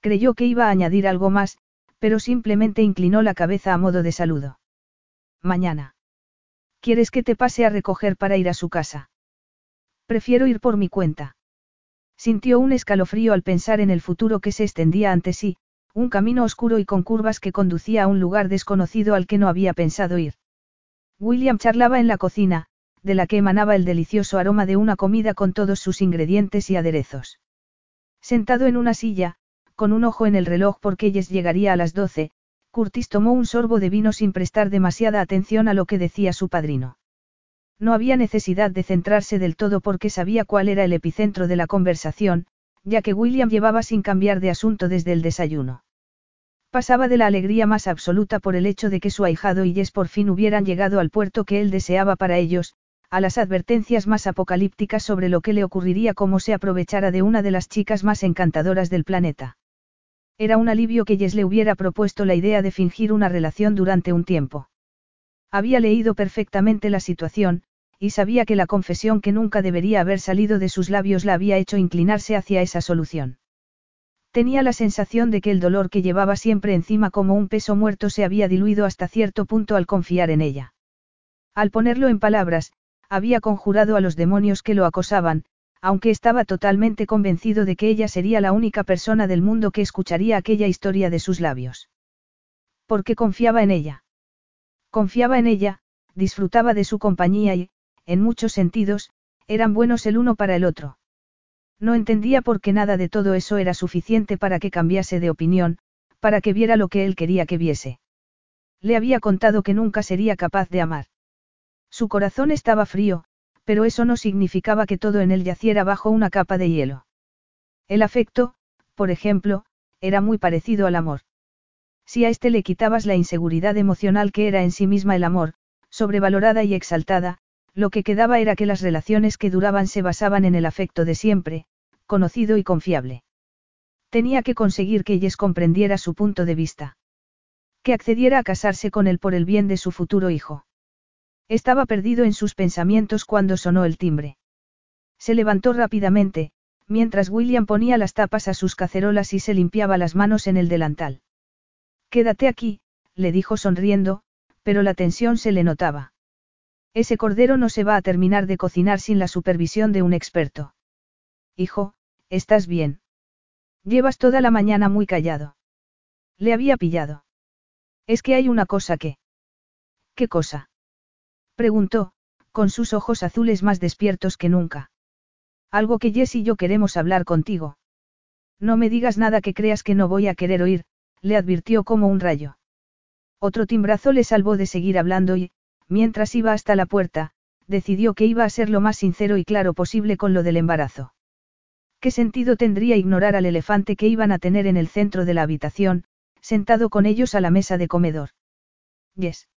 Creyó que iba a añadir algo más, pero simplemente inclinó la cabeza a modo de saludo. Mañana. ¿Quieres que te pase a recoger para ir a su casa? Prefiero ir por mi cuenta. Sintió un escalofrío al pensar en el futuro que se extendía ante sí, un camino oscuro y con curvas que conducía a un lugar desconocido al que no había pensado ir. William charlaba en la cocina, de la que emanaba el delicioso aroma de una comida con todos sus ingredientes y aderezos. Sentado en una silla, con un ojo en el reloj porque Jess llegaría a las doce, Curtis tomó un sorbo de vino sin prestar demasiada atención a lo que decía su padrino. No había necesidad de centrarse del todo porque sabía cuál era el epicentro de la conversación, ya que William llevaba sin cambiar de asunto desde el desayuno. Pasaba de la alegría más absoluta por el hecho de que su ahijado y Jess por fin hubieran llegado al puerto que él deseaba para ellos, a las advertencias más apocalípticas sobre lo que le ocurriría como se aprovechara de una de las chicas más encantadoras del planeta. Era un alivio que Jess le hubiera propuesto la idea de fingir una relación durante un tiempo. Había leído perfectamente la situación, y sabía que la confesión que nunca debería haber salido de sus labios la había hecho inclinarse hacia esa solución. Tenía la sensación de que el dolor que llevaba siempre encima como un peso muerto se había diluido hasta cierto punto al confiar en ella. Al ponerlo en palabras, había conjurado a los demonios que lo acosaban, aunque estaba totalmente convencido de que ella sería la única persona del mundo que escucharía aquella historia de sus labios. Porque confiaba en ella. Confiaba en ella, disfrutaba de su compañía y, en muchos sentidos, eran buenos el uno para el otro. No entendía por qué nada de todo eso era suficiente para que cambiase de opinión, para que viera lo que él quería que viese. Le había contado que nunca sería capaz de amar. Su corazón estaba frío, pero eso no significaba que todo en él yaciera bajo una capa de hielo. El afecto, por ejemplo, era muy parecido al amor. Si a este le quitabas la inseguridad emocional que era en sí misma el amor, sobrevalorada y exaltada, lo que quedaba era que las relaciones que duraban se basaban en el afecto de siempre, conocido y confiable. Tenía que conseguir que Jess comprendiera su punto de vista. Que accediera a casarse con él por el bien de su futuro hijo. Estaba perdido en sus pensamientos cuando sonó el timbre. Se levantó rápidamente, mientras William ponía las tapas a sus cacerolas y se limpiaba las manos en el delantal. Quédate aquí, le dijo sonriendo, pero la tensión se le notaba. Ese cordero no se va a terminar de cocinar sin la supervisión de un experto. Hijo, ¿estás bien? Llevas toda la mañana muy callado. Le había pillado. Es que hay una cosa que... ¿Qué cosa? Preguntó, con sus ojos azules más despiertos que nunca. Algo que Jess y yo queremos hablar contigo. No me digas nada que creas que no voy a querer oír, le advirtió como un rayo. Otro timbrazo le salvó de seguir hablando y, mientras iba hasta la puerta, decidió que iba a ser lo más sincero y claro posible con lo del embarazo. ¿Qué sentido tendría ignorar al elefante que iban a tener en el centro de la habitación, sentado con ellos a la mesa de comedor? Yes.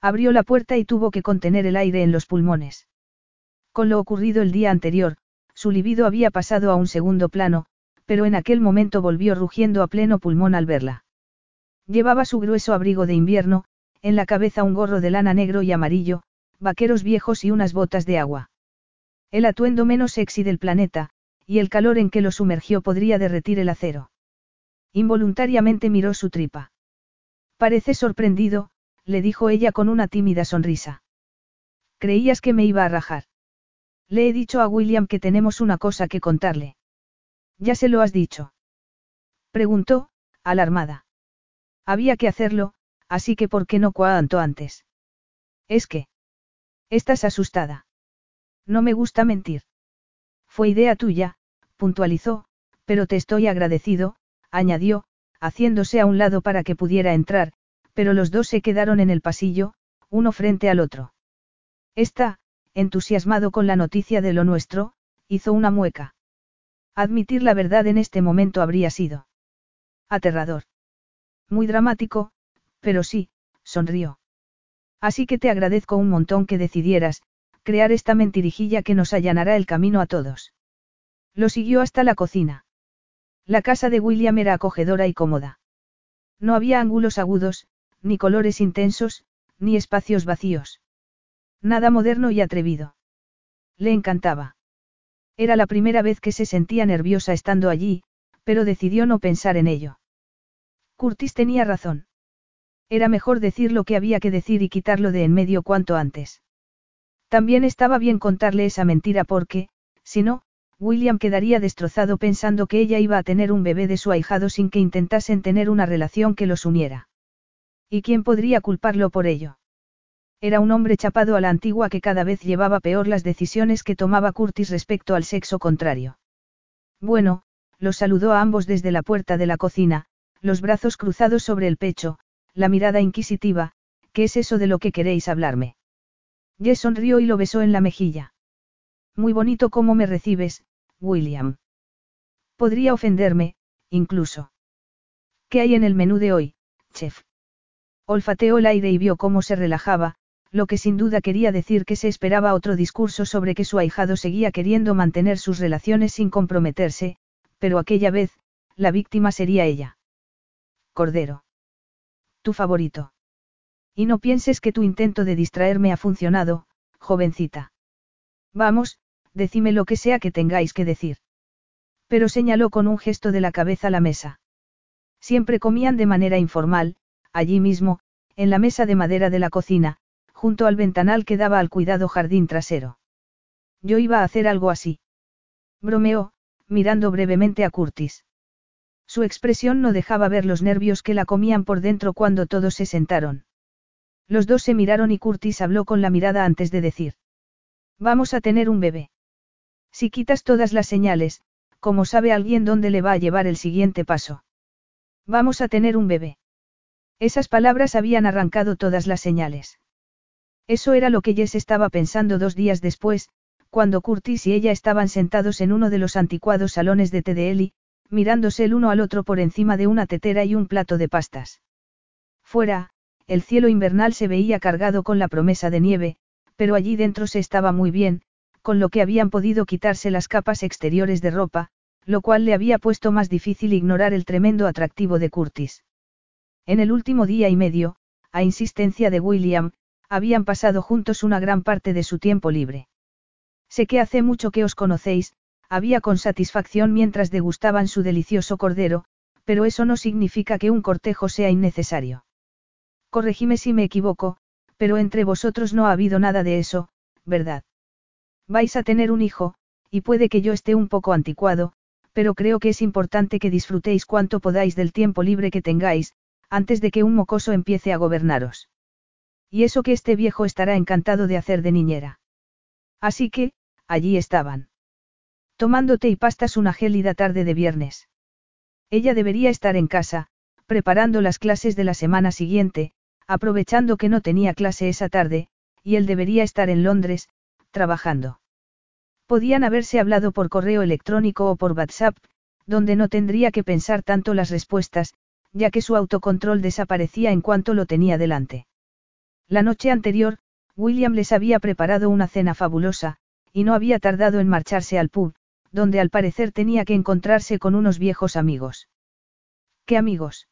Abrió la puerta y tuvo que contener el aire en los pulmones. Con lo ocurrido el día anterior, su libido había pasado a un segundo plano, pero en aquel momento volvió rugiendo a pleno pulmón al verla. Llevaba su grueso abrigo de invierno, en la cabeza un gorro de lana negro y amarillo, vaqueros viejos y unas botas de agua. El atuendo menos sexy del planeta, y el calor en que lo sumergió podría derretir el acero. Involuntariamente miró su tripa. Parece sorprendido, le dijo ella con una tímida sonrisa. Creías que me iba a rajar. Le he dicho a William que tenemos una cosa que contarle. ¿Ya se lo has dicho? Preguntó, alarmada. Había que hacerlo, así que ¿por qué no cuanto antes? Es que. Estás asustada. No me gusta mentir. Fue idea tuya, puntualizó, pero te estoy agradecido, añadió, haciéndose a un lado para que pudiera entrar, pero los dos se quedaron en el pasillo, uno frente al otro. Está, entusiasmado con la noticia de lo nuestro, hizo una mueca. Admitir la verdad en este momento habría sido aterrador. Muy dramático, pero sí, sonrió. Así que te agradezco un montón que decidieras, crear esta mentirijilla que nos allanará el camino a todos. Lo siguió hasta la cocina. La casa de William era acogedora y cómoda. No había ángulos agudos, ni colores intensos, ni espacios vacíos. Nada moderno y atrevido. Le encantaba. Era la primera vez que se sentía nerviosa estando allí, pero decidió no pensar en ello. Curtis tenía razón. Era mejor decir lo que había que decir y quitarlo de en medio cuanto antes. También estaba bien contarle esa mentira porque, si no, William quedaría destrozado pensando que ella iba a tener un bebé de su ahijado sin que intentasen tener una relación que los uniera. ¿Y quién podría culparlo por ello? Era un hombre chapado a la antigua que cada vez llevaba peor las decisiones que tomaba Curtis respecto al sexo contrario. Bueno, los saludó a ambos desde la puerta de la cocina, los brazos cruzados sobre el pecho, la mirada inquisitiva, ¿qué es eso de lo que queréis hablarme? Jess sonrió y lo besó en la mejilla. Muy bonito cómo me recibes, William. Podría ofenderme, incluso. ¿Qué hay en el menú de hoy, chef? Olfateó el aire y vio cómo se relajaba, lo que sin duda quería decir que se esperaba otro discurso sobre que su ahijado seguía queriendo mantener sus relaciones sin comprometerse, pero aquella vez, la víctima sería ella. Cordero tu favorito. Y no pienses que tu intento de distraerme ha funcionado, jovencita. Vamos, decime lo que sea que tengáis que decir. Pero señaló con un gesto de la cabeza la mesa. Siempre comían de manera informal, allí mismo, en la mesa de madera de la cocina, junto al ventanal que daba al cuidado jardín trasero. Yo iba a hacer algo así. Bromeó, mirando brevemente a Curtis. Su expresión no dejaba ver los nervios que la comían por dentro cuando todos se sentaron. Los dos se miraron y Curtis habló con la mirada antes de decir. Vamos a tener un bebé. Si quitas todas las señales, ¿cómo sabe alguien dónde le va a llevar el siguiente paso? Vamos a tener un bebé. Esas palabras habían arrancado todas las señales. Eso era lo que Jess estaba pensando dos días después, cuando Curtis y ella estaban sentados en uno de los anticuados salones de té Eli, mirándose el uno al otro por encima de una tetera y un plato de pastas. Fuera, el cielo invernal se veía cargado con la promesa de nieve, pero allí dentro se estaba muy bien, con lo que habían podido quitarse las capas exteriores de ropa, lo cual le había puesto más difícil ignorar el tremendo atractivo de Curtis. En el último día y medio, a insistencia de William, habían pasado juntos una gran parte de su tiempo libre. Sé que hace mucho que os conocéis, había con satisfacción mientras degustaban su delicioso cordero, pero eso no significa que un cortejo sea innecesario. Corregime si me equivoco, pero entre vosotros no ha habido nada de eso, ¿verdad? Vais a tener un hijo, y puede que yo esté un poco anticuado, pero creo que es importante que disfrutéis cuanto podáis del tiempo libre que tengáis, antes de que un mocoso empiece a gobernaros. Y eso que este viejo estará encantado de hacer de niñera. Así que, allí estaban. Tomando té y pastas una gélida tarde de viernes. Ella debería estar en casa, preparando las clases de la semana siguiente, aprovechando que no tenía clase esa tarde, y él debería estar en Londres, trabajando. Podían haberse hablado por correo electrónico o por WhatsApp, donde no tendría que pensar tanto las respuestas, ya que su autocontrol desaparecía en cuanto lo tenía delante. La noche anterior, William les había preparado una cena fabulosa, y no había tardado en marcharse al pub, donde al parecer tenía que encontrarse con unos viejos amigos. ¿Qué amigos?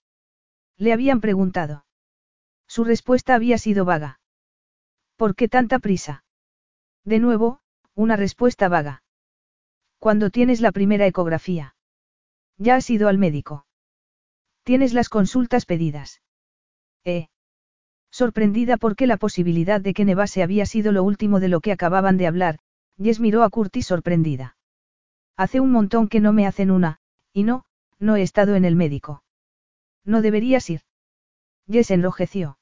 Le habían preguntado. Su respuesta había sido vaga. ¿Por qué tanta prisa? De nuevo, una respuesta vaga. Cuando tienes la primera ecografía. Ya has ido al médico. Tienes las consultas pedidas. Eh. Sorprendida porque la posibilidad de que nevase había sido lo último de lo que acababan de hablar, Jess miró a Curtis sorprendida. Hace un montón que no me hacen una, y no, no he estado en el médico. No deberías ir. Jess enrojeció.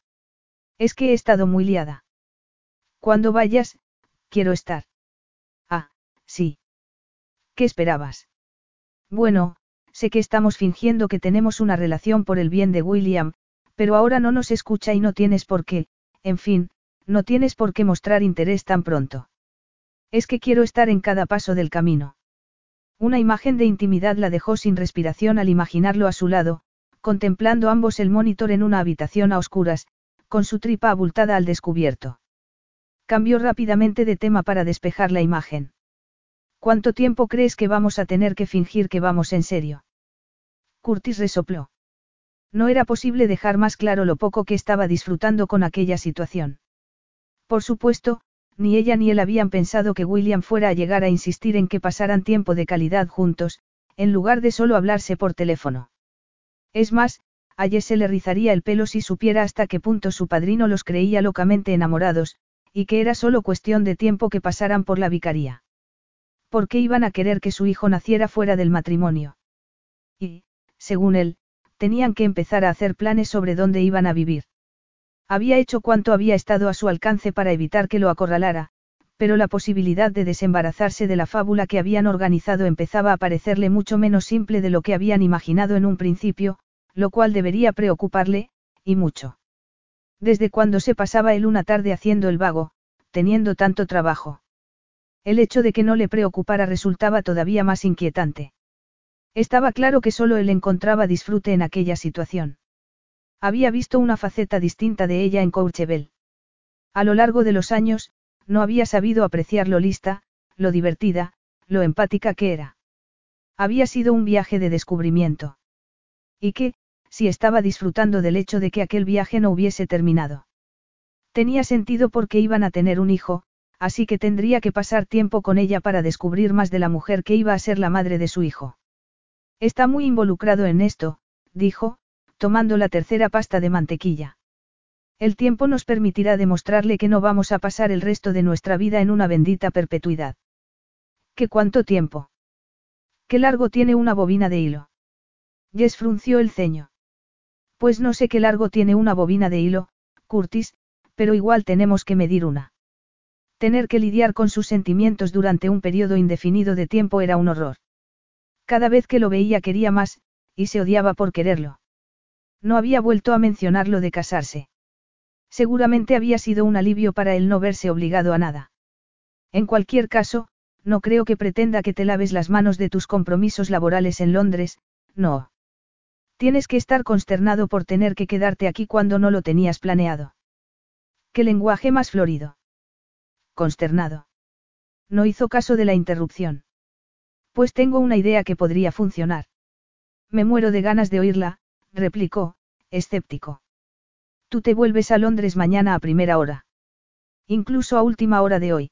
Es que he estado muy liada. Cuando vayas, quiero estar. Ah, sí. ¿Qué esperabas? Bueno, sé que estamos fingiendo que tenemos una relación por el bien de William, pero ahora no nos escucha y no tienes por qué, en fin, no tienes por qué mostrar interés tan pronto. Es que quiero estar en cada paso del camino. Una imagen de intimidad la dejó sin respiración al imaginarlo a su lado, contemplando ambos el monitor en una habitación a oscuras, con su tripa abultada al descubierto. Cambió rápidamente de tema para despejar la imagen. ¿Cuánto tiempo crees que vamos a tener que fingir que vamos en serio? Curtis resopló. No era posible dejar más claro lo poco que estaba disfrutando con aquella situación. Por supuesto, ni ella ni él habían pensado que William fuera a llegar a insistir en que pasaran tiempo de calidad juntos, en lugar de solo hablarse por teléfono. Es más, a Jess se le rizaría el pelo si supiera hasta qué punto su padrino los creía locamente enamorados, y que era solo cuestión de tiempo que pasaran por la vicaría. ¿Por qué iban a querer que su hijo naciera fuera del matrimonio? Y, según él, tenían que empezar a hacer planes sobre dónde iban a vivir. Había hecho cuanto había estado a su alcance para evitar que lo acorralara, pero la posibilidad de desembarazarse de la fábula que habían organizado empezaba a parecerle mucho menos simple de lo que habían imaginado en un principio, lo cual debería preocuparle, y mucho. Desde cuando se pasaba él una tarde haciendo el vago, teniendo tanto trabajo. El hecho de que no le preocupara resultaba todavía más inquietante. Estaba claro que solo él encontraba disfrute en aquella situación. Había visto una faceta distinta de ella en Courchevel. A lo largo de los años, no había sabido apreciar lo lista, lo divertida, lo empática que era. Había sido un viaje de descubrimiento. Y que, si estaba disfrutando del hecho de que aquel viaje no hubiese terminado. Tenía sentido porque iban a tener un hijo, así que tendría que pasar tiempo con ella para descubrir más de la mujer que iba a ser la madre de su hijo. Está muy involucrado en esto, dijo, tomando la tercera pasta de mantequilla. El tiempo nos permitirá demostrarle que no vamos a pasar el resto de nuestra vida en una bendita perpetuidad. ¿Qué cuánto tiempo? ¿Qué largo tiene una bobina de hilo? Jess frunció el ceño. Pues no sé qué largo tiene una bobina de hilo, Curtis, pero igual tenemos que medir una. Tener que lidiar con sus sentimientos durante un periodo indefinido de tiempo era un horror. Cada vez que lo veía quería más, y se odiaba por quererlo. No había vuelto a mencionar lo de casarse. Seguramente había sido un alivio para él no verse obligado a nada. En cualquier caso, no creo que pretenda que te laves las manos de tus compromisos laborales en Londres, no. Tienes que estar consternado por tener que quedarte aquí cuando no lo tenías planeado. ¿Qué lenguaje más florido? Consternado. No hizo caso de la interrupción. Pues tengo una idea que podría funcionar. Me muero de ganas de oírla, replicó, escéptico. Tú te vuelves a Londres mañana a primera hora. Incluso a última hora de hoy.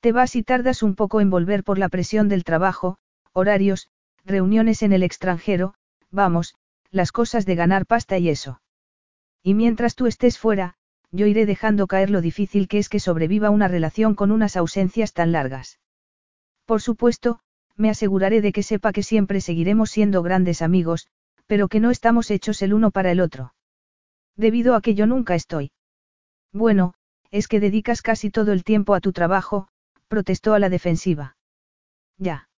Te vas y tardas un poco en volver por la presión del trabajo, horarios, reuniones en el extranjero, vamos, las cosas de ganar pasta y eso. Y mientras tú estés fuera, yo iré dejando caer lo difícil que es que sobreviva una relación con unas ausencias tan largas. Por supuesto, me aseguraré de que sepa que siempre seguiremos siendo grandes amigos, pero que no estamos hechos el uno para el otro. Debido a que yo nunca estoy. Bueno, es que dedicas casi todo el tiempo a tu trabajo, protestó a la defensiva. Ya.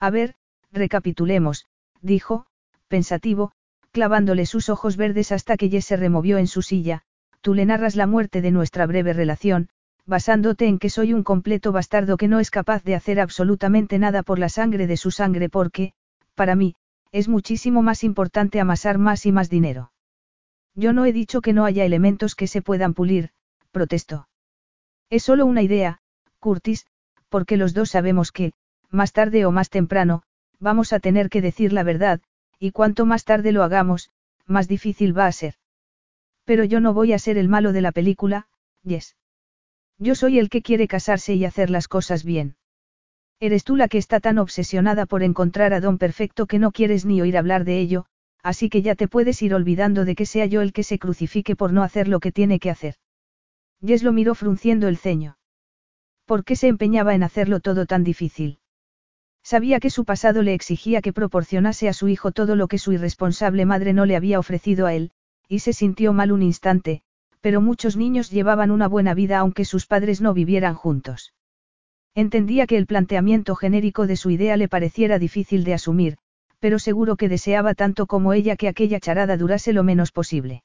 A ver, recapitulemos, dijo, pensativo, clavándole sus ojos verdes hasta que Jess se removió en su silla, tú le narras la muerte de nuestra breve relación, basándote en que soy un completo bastardo que no es capaz de hacer absolutamente nada por la sangre de su sangre porque, para mí, es muchísimo más importante amasar más y más dinero. Yo no he dicho que no haya elementos que se puedan pulir, protestó. Es solo una idea, Curtis, porque los dos sabemos que, más tarde o más temprano, vamos a tener que decir la verdad, y cuanto más tarde lo hagamos, más difícil va a ser. Pero yo no voy a ser el malo de la película, Yes. Yo soy el que quiere casarse y hacer las cosas bien. Eres tú la que está tan obsesionada por encontrar a Don Perfecto que no quieres ni oír hablar de ello, así que ya te puedes ir olvidando de que sea yo el que se crucifique por no hacer lo que tiene que hacer. Yes lo miró frunciendo el ceño. ¿Por qué se empeñaba en hacerlo todo tan difícil? Sabía que su pasado le exigía que proporcionase a su hijo todo lo que su irresponsable madre no le había ofrecido a él, y se sintió mal un instante, pero muchos niños llevaban una buena vida aunque sus padres no vivieran juntos. Entendía que el planteamiento genérico de su idea le pareciera difícil de asumir, pero seguro que deseaba tanto como ella que aquella charada durase lo menos posible.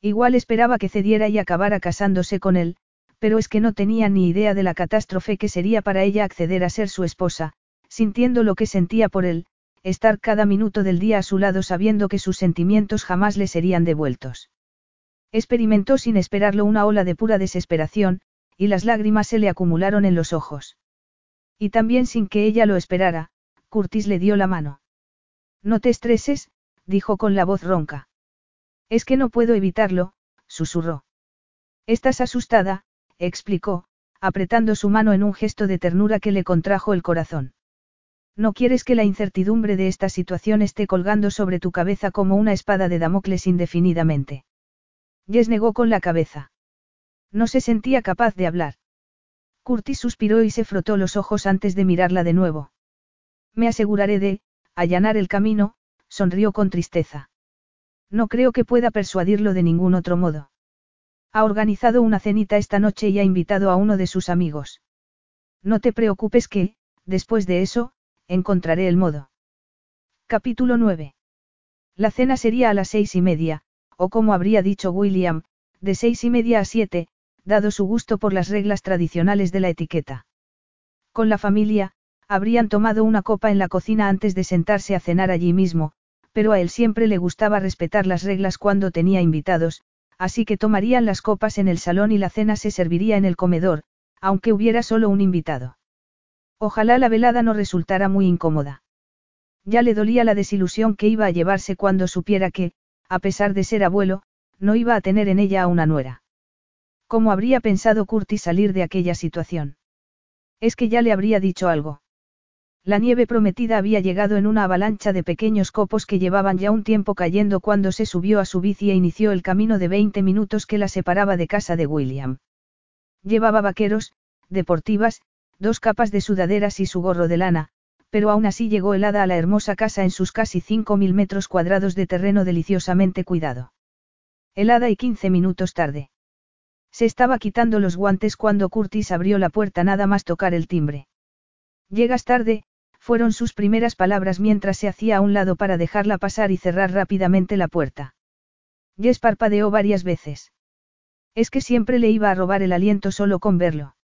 Igual esperaba que cediera y acabara casándose con él, pero es que no tenía ni idea de la catástrofe que sería para ella acceder a ser su esposa, sintiendo lo que sentía por él, estar cada minuto del día a su lado sabiendo que sus sentimientos jamás le serían devueltos. Experimentó sin esperarlo una ola de pura desesperación, y las lágrimas se le acumularon en los ojos. Y también sin que ella lo esperara, Curtis le dio la mano. No te estreses, dijo con la voz ronca. Es que no puedo evitarlo, susurró. Estás asustada, explicó, apretando su mano en un gesto de ternura que le contrajo el corazón. No quieres que la incertidumbre de esta situación esté colgando sobre tu cabeza como una espada de Damocles indefinidamente. Jess negó con la cabeza. No se sentía capaz de hablar. Curtis suspiró y se frotó los ojos antes de mirarla de nuevo. Me aseguraré de, allanar el camino, sonrió con tristeza. No creo que pueda persuadirlo de ningún otro modo. Ha organizado una cenita esta noche y ha invitado a uno de sus amigos. No te preocupes que, después de eso, encontraré el modo. Capítulo 9. La cena sería a las seis y media, o como habría dicho William, de seis y media a siete, dado su gusto por las reglas tradicionales de la etiqueta. Con la familia, habrían tomado una copa en la cocina antes de sentarse a cenar allí mismo, pero a él siempre le gustaba respetar las reglas cuando tenía invitados, así que tomarían las copas en el salón y la cena se serviría en el comedor, aunque hubiera solo un invitado. Ojalá la velada no resultara muy incómoda. Ya le dolía la desilusión que iba a llevarse cuando supiera que, a pesar de ser abuelo, no iba a tener en ella a una nuera. ¿Cómo habría pensado Curtis salir de aquella situación? Es que ya le habría dicho algo. La nieve prometida había llegado en una avalancha de pequeños copos que llevaban ya un tiempo cayendo cuando se subió a su bici e inició el camino de 20 minutos que la separaba de casa de William. Llevaba vaqueros, deportivas, dos capas de sudaderas y su gorro de lana, pero aún así llegó helada a la hermosa casa en sus casi 5.000 metros cuadrados de terreno deliciosamente cuidado. Helada y 15 minutos tarde. Se estaba quitando los guantes cuando Curtis abrió la puerta nada más tocar el timbre. Llegas tarde, fueron sus primeras palabras mientras se hacía a un lado para dejarla pasar y cerrar rápidamente la puerta. Jess parpadeó varias veces. Es que siempre le iba a robar el aliento solo con verlo.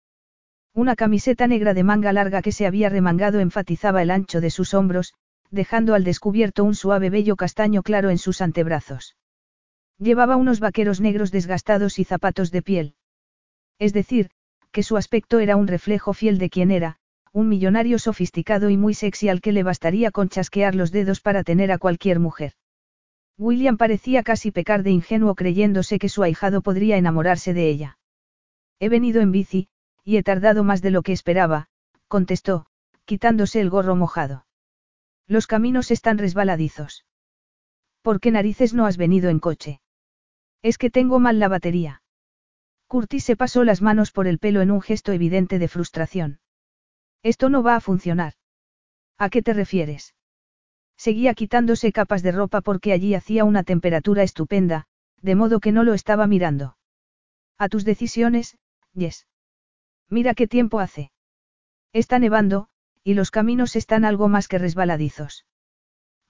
Una camiseta negra de manga larga que se había remangado enfatizaba el ancho de sus hombros, dejando al descubierto un suave vello castaño claro en sus antebrazos. Llevaba unos vaqueros negros desgastados y zapatos de piel. Es decir, que su aspecto era un reflejo fiel de quien era, un millonario sofisticado y muy sexy al que le bastaría con chasquear los dedos para tener a cualquier mujer. William parecía casi pecar de ingenuo creyéndose que su ahijado podría enamorarse de ella. He venido en bici, y he tardado más de lo que esperaba, contestó, quitándose el gorro mojado. Los caminos están resbaladizos. ¿Por qué narices no has venido en coche? Es que tengo mal la batería. Curtis se pasó las manos por el pelo en un gesto evidente de frustración. Esto no va a funcionar. ¿A qué te refieres? Seguía quitándose capas de ropa porque allí hacía una temperatura estupenda, de modo que no lo estaba mirando. A tus decisiones, Yes. Mira qué tiempo hace. Está nevando, y los caminos están algo más que resbaladizos.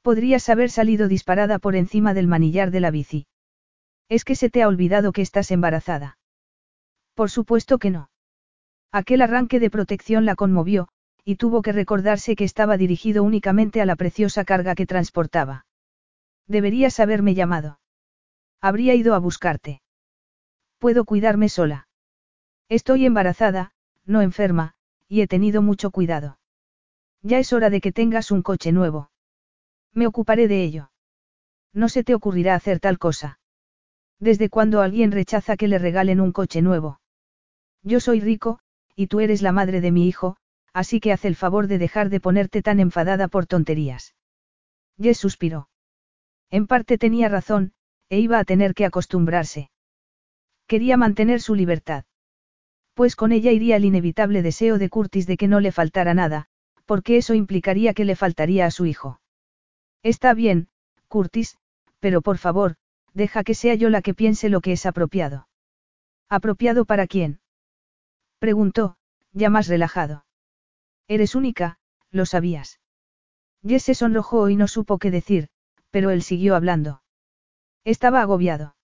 Podrías haber salido disparada por encima del manillar de la bici. Es que se te ha olvidado que estás embarazada. Por supuesto que no. Aquel arranque de protección la conmovió, y tuvo que recordarse que estaba dirigido únicamente a la preciosa carga que transportaba. Deberías haberme llamado. Habría ido a buscarte. Puedo cuidarme sola. Estoy embarazada, no enferma, y he tenido mucho cuidado. Ya es hora de que tengas un coche nuevo. Me ocuparé de ello. No se te ocurrirá hacer tal cosa. ¿Desde cuando alguien rechaza que le regalen un coche nuevo? Yo soy rico, y tú eres la madre de mi hijo, así que haz el favor de dejar de ponerte tan enfadada por tonterías. Jess suspiró. En parte tenía razón, e iba a tener que acostumbrarse. Quería mantener su libertad. Pues con ella iría el inevitable deseo de Curtis de que no le faltara nada, porque eso implicaría que le faltaría a su hijo. Está bien, Curtis, pero por favor, deja que sea yo la que piense lo que es apropiado. ¿Apropiado para quién? Preguntó, ya más relajado. Eres única, lo sabías. Jess se sonrojó y no supo qué decir, pero él siguió hablando. Estaba agobiado.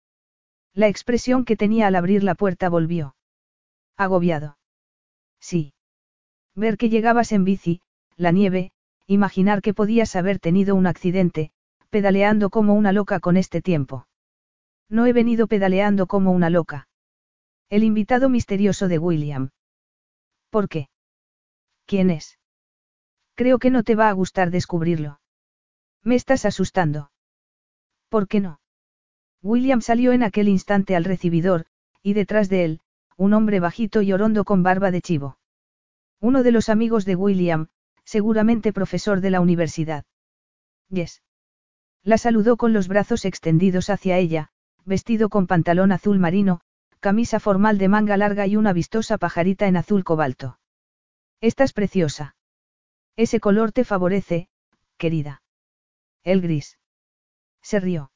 La expresión que tenía al abrir la puerta volvió. Agobiado. Sí. Ver que llegabas en bici, la nieve, imaginar que podías haber tenido un accidente, pedaleando como una loca con este tiempo. No he venido pedaleando como una loca. El invitado misterioso de William. ¿Por qué? ¿Quién es? Creo que no te va a gustar descubrirlo. Me estás asustando. ¿Por qué no? William salió en aquel instante al recibidor, y detrás de él, un hombre bajito y orondo con barba de chivo. Uno de los amigos de William, seguramente profesor de la universidad. Yes. La saludó con los brazos extendidos hacia ella, vestido con pantalón azul marino, camisa formal de manga larga y una vistosa pajarita en azul cobalto. Estás preciosa. Ese color te favorece, querida. El gris. Se rió.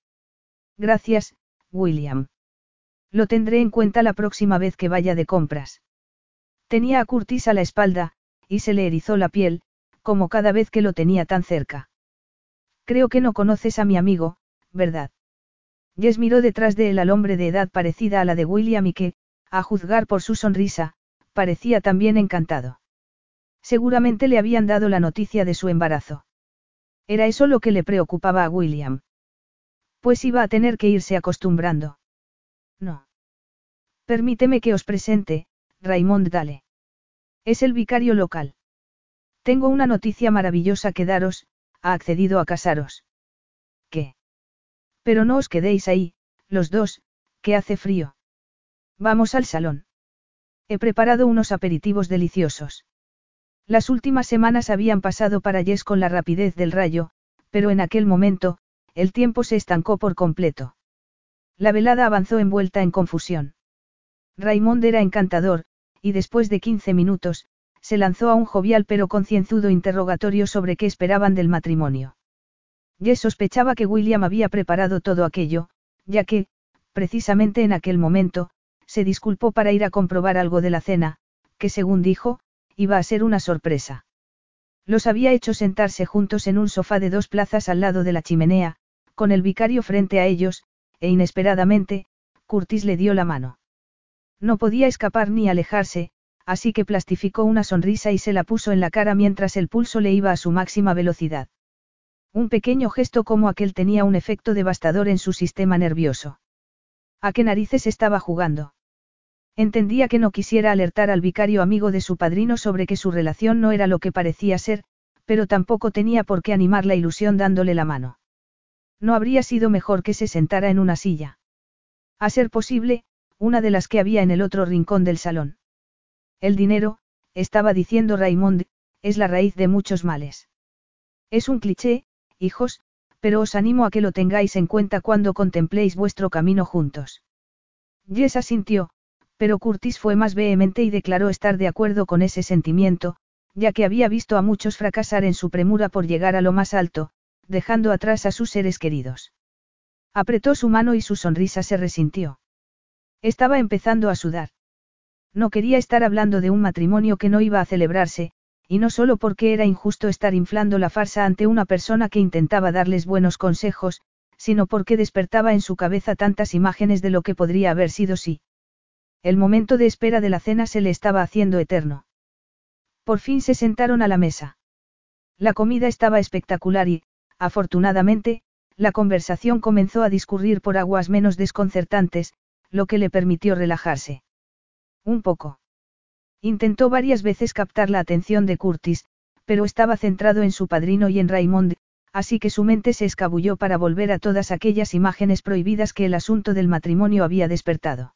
Gracias, William. Lo tendré en cuenta la próxima vez que vaya de compras. Tenía a Curtis a la espalda, y se le erizó la piel, como cada vez que lo tenía tan cerca. Creo que no conoces a mi amigo, ¿verdad? Jess miró detrás de él al hombre de edad parecida a la de William y que, a juzgar por su sonrisa, parecía también encantado. Seguramente le habían dado la noticia de su embarazo. Era eso lo que le preocupaba a William. Pues iba a tener que irse acostumbrando. No. Permíteme que os presente, Raymond Dale. Es el vicario local. Tengo una noticia maravillosa que daros, ha accedido a casaros. ¿Qué? Pero no os quedéis ahí, los dos, que hace frío. Vamos al salón. He preparado unos aperitivos deliciosos. Las últimas semanas habían pasado para Jess con la rapidez del rayo, pero en aquel momento, el tiempo se estancó por completo. La velada avanzó envuelta en confusión. Raymond era encantador, y después de 15 minutos, se lanzó a un jovial pero concienzudo interrogatorio sobre qué esperaban del matrimonio. Jess sospechaba que William había preparado todo aquello, ya que, precisamente en aquel momento, se disculpó para ir a comprobar algo de la cena, que según dijo, iba a ser una sorpresa. Los había hecho sentarse juntos en un sofá de dos plazas al lado de la chimenea, con el vicario frente a ellos, e inesperadamente, Curtis le dio la mano. No podía escapar ni alejarse, así que plastificó una sonrisa y se la puso en la cara mientras el pulso le iba a su máxima velocidad. Un pequeño gesto como aquel tenía un efecto devastador en su sistema nervioso. ¿A qué narices estaba jugando? Entendía que no quisiera alertar al vicario amigo de su padrino sobre que su relación no era lo que parecía ser, pero tampoco tenía por qué animar la ilusión dándole la mano. No habría sido mejor que se sentara en una silla. A ser posible, una de las que había en el otro rincón del salón. El dinero, estaba diciendo Raymond, es la raíz de muchos males. Es un cliché, hijos, pero os animo a que lo tengáis en cuenta cuando contempléis vuestro camino juntos. Jess asintió, pero Curtis fue más vehemente y declaró estar de acuerdo con ese sentimiento, ya que había visto a muchos fracasar en su premura por llegar a lo más alto, dejando atrás a sus seres queridos. Apretó su mano y su sonrisa se resintió. Estaba empezando a sudar. No quería estar hablando de un matrimonio que no iba a celebrarse, y no solo porque era injusto estar inflando la farsa ante una persona que intentaba darles buenos consejos, sino porque despertaba en su cabeza tantas imágenes de lo que podría haber sido si. El momento de espera de la cena se le estaba haciendo eterno. Por fin se sentaron a la mesa. La comida estaba espectacular y, Afortunadamente, la conversación comenzó a discurrir por aguas menos desconcertantes, lo que le permitió relajarse. Un poco. Intentó varias veces captar la atención de Curtis, pero estaba centrado en su padrino y en Raymond, así que su mente se escabulló para volver a todas aquellas imágenes prohibidas que el asunto del matrimonio había despertado.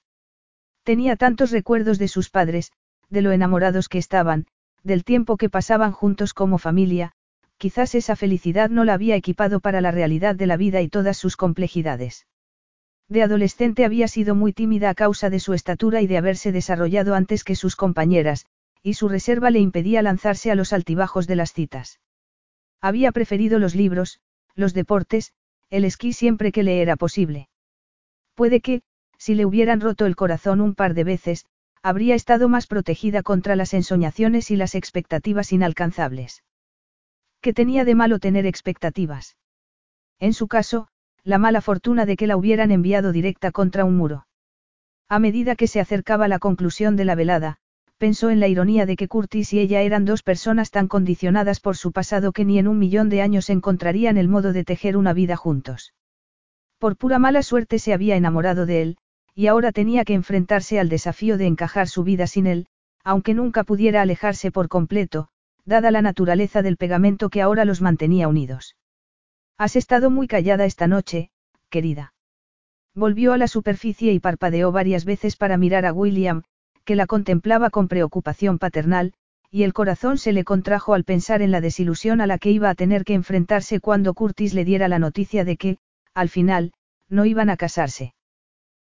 Tenía tantos recuerdos de sus padres, de lo enamorados que estaban, del tiempo que pasaban juntos como familia, quizás esa felicidad no la había equipado para la realidad de la vida y todas sus complejidades. De adolescente había sido muy tímida a causa de su estatura y de haberse desarrollado antes que sus compañeras, y su reserva le impedía lanzarse a los altibajos de las citas. Había preferido los libros, los deportes, el esquí siempre que le era posible. Puede que, si le hubieran roto el corazón un par de veces, habría estado más protegida contra las ensoñaciones y las expectativas inalcanzables. ¿Qué tenía de malo tener expectativas? En su caso, la mala fortuna de que la hubieran enviado directa contra un muro. A medida que se acercaba la conclusión de la velada, pensó en la ironía de que Curtis y ella eran dos personas tan condicionadas por su pasado que ni en un millón de años encontrarían el modo de tejer una vida juntos. Por pura mala suerte se había enamorado de él, y ahora tenía que enfrentarse al desafío de encajar su vida sin él, aunque nunca pudiera alejarse por completo, dada la naturaleza del pegamento que ahora los mantenía unidos. Has estado muy callada esta noche, querida. Volvió a la superficie y parpadeó varias veces para mirar a William, que la contemplaba con preocupación paternal, y el corazón se le contrajo al pensar en la desilusión a la que iba a tener que enfrentarse cuando Curtis le diera la noticia de que, al final, no iban a casarse.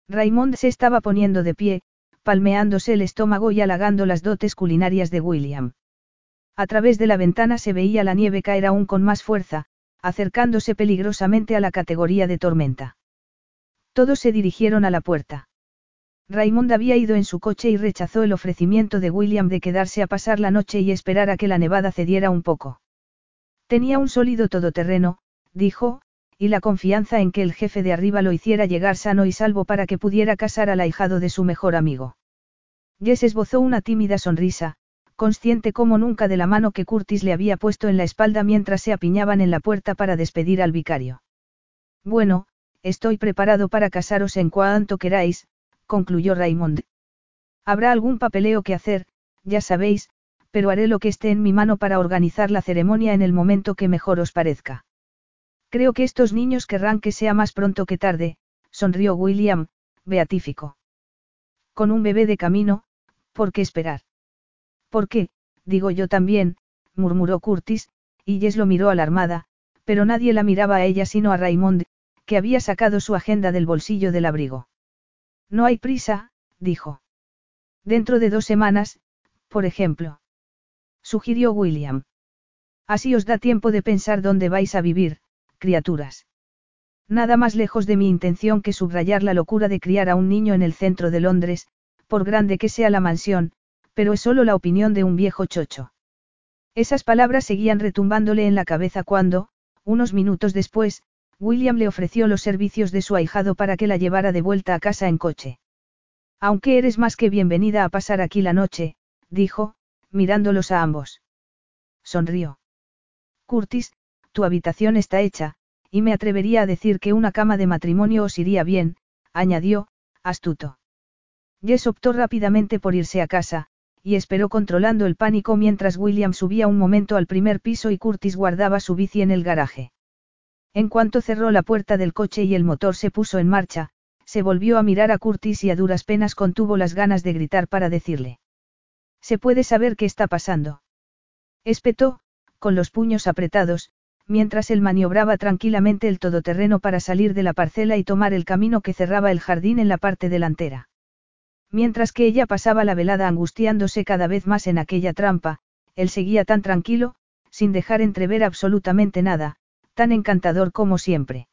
Raymond se estaba poniendo de pie, palmeándose el estómago y halagando las dotes culinarias de William. A través de la ventana se veía la nieve caer aún con más fuerza, acercándose peligrosamente a la categoría de tormenta. Todos se dirigieron a la puerta. Raymond había ido en su coche y rechazó el ofrecimiento de William de quedarse a pasar la noche y esperar a que la nevada cediera un poco. Tenía un sólido todoterreno, dijo, y la confianza en que el jefe de arriba lo hiciera llegar sano y salvo para que pudiera casar al ahijado de su mejor amigo. Jess esbozó una tímida sonrisa, consciente como nunca de la mano que Curtis le había puesto en la espalda mientras se apiñaban en la puerta para despedir al vicario. Bueno, estoy preparado para casaros en cuanto queráis, concluyó Raymond. Habrá algún papeleo que hacer, ya sabéis, pero haré lo que esté en mi mano para organizar la ceremonia en el momento que mejor os parezca. Creo que estos niños querrán que sea más pronto que tarde, sonrió William, beatífico. Con un bebé de camino, ¿por qué esperar? ¿Por qué? Digo yo también, murmuró Curtis, y Jess lo miró alarmada, pero nadie la miraba a ella sino a Raymond, que había sacado su agenda del bolsillo del abrigo. No hay prisa, dijo. Dentro de dos semanas, por ejemplo. Sugirió William. Así os da tiempo de pensar dónde vais a vivir, criaturas. Nada más lejos de mi intención que subrayar la locura de criar a un niño en el centro de Londres, por grande que sea la mansión, pero es solo la opinión de un viejo chocho. Esas palabras seguían retumbándole en la cabeza cuando, unos minutos después, William le ofreció los servicios de su ahijado para que la llevara de vuelta a casa en coche. Aunque eres más que bienvenida a pasar aquí la noche, dijo, mirándolos a ambos. Sonrió. Curtis, tu habitación está hecha, y me atrevería a decir que una cama de matrimonio os iría bien, añadió, astuto. Jess optó rápidamente por irse a casa, y esperó controlando el pánico mientras William subía un momento al primer piso y Curtis guardaba su bici en el garaje. En cuanto cerró la puerta del coche y el motor se puso en marcha, se volvió a mirar a Curtis y a duras penas contuvo las ganas de gritar para decirle. ¿Se puede saber qué está pasando? Espetó, con los puños apretados, mientras él maniobraba tranquilamente el todoterreno para salir de la parcela y tomar el camino que cerraba el jardín en la parte delantera. Mientras que ella pasaba la velada angustiándose cada vez más en aquella trampa, él seguía tan tranquilo, sin dejar entrever absolutamente nada, tan encantador como siempre.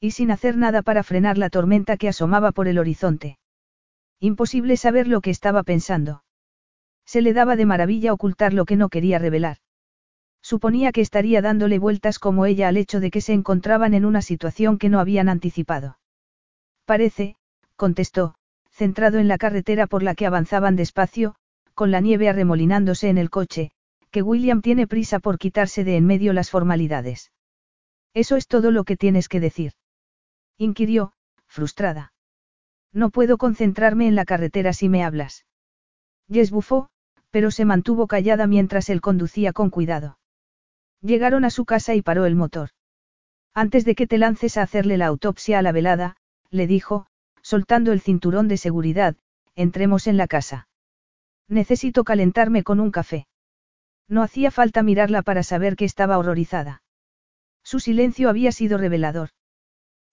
Y sin hacer nada para frenar la tormenta que asomaba por el horizonte. Imposible saber lo que estaba pensando. Se le daba de maravilla ocultar lo que no quería revelar. Suponía que estaría dándole vueltas como ella al hecho de que se encontraban en una situación que no habían anticipado. Parece, contestó, centrado en la carretera por la que avanzaban despacio, con la nieve arremolinándose en el coche, que William tiene prisa por quitarse de en medio las formalidades. Eso es todo lo que tienes que decir. Inquirió, frustrada. No puedo concentrarme en la carretera si me hablas. Jess pero se mantuvo callada mientras él conducía con cuidado. Llegaron a su casa y paró el motor. Antes de que te lances a hacerle la autopsia a la velada, le dijo, soltando el cinturón de seguridad, entremos en la casa. Necesito calentarme con un café. No hacía falta mirarla para saber que estaba horrorizada. Su silencio había sido revelador.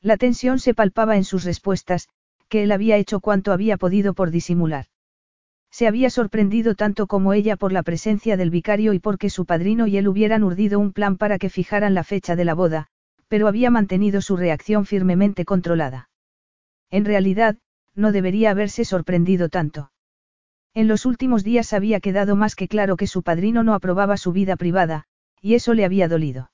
La tensión se palpaba en sus respuestas, que él había hecho cuanto había podido por disimular. Se había sorprendido tanto como ella por la presencia del vicario y porque su padrino y él hubieran urdido un plan para que fijaran la fecha de la boda, pero había mantenido su reacción firmemente controlada. En realidad, no debería haberse sorprendido tanto. En los últimos días había quedado más que claro que su padrino no aprobaba su vida privada, y eso le había dolido.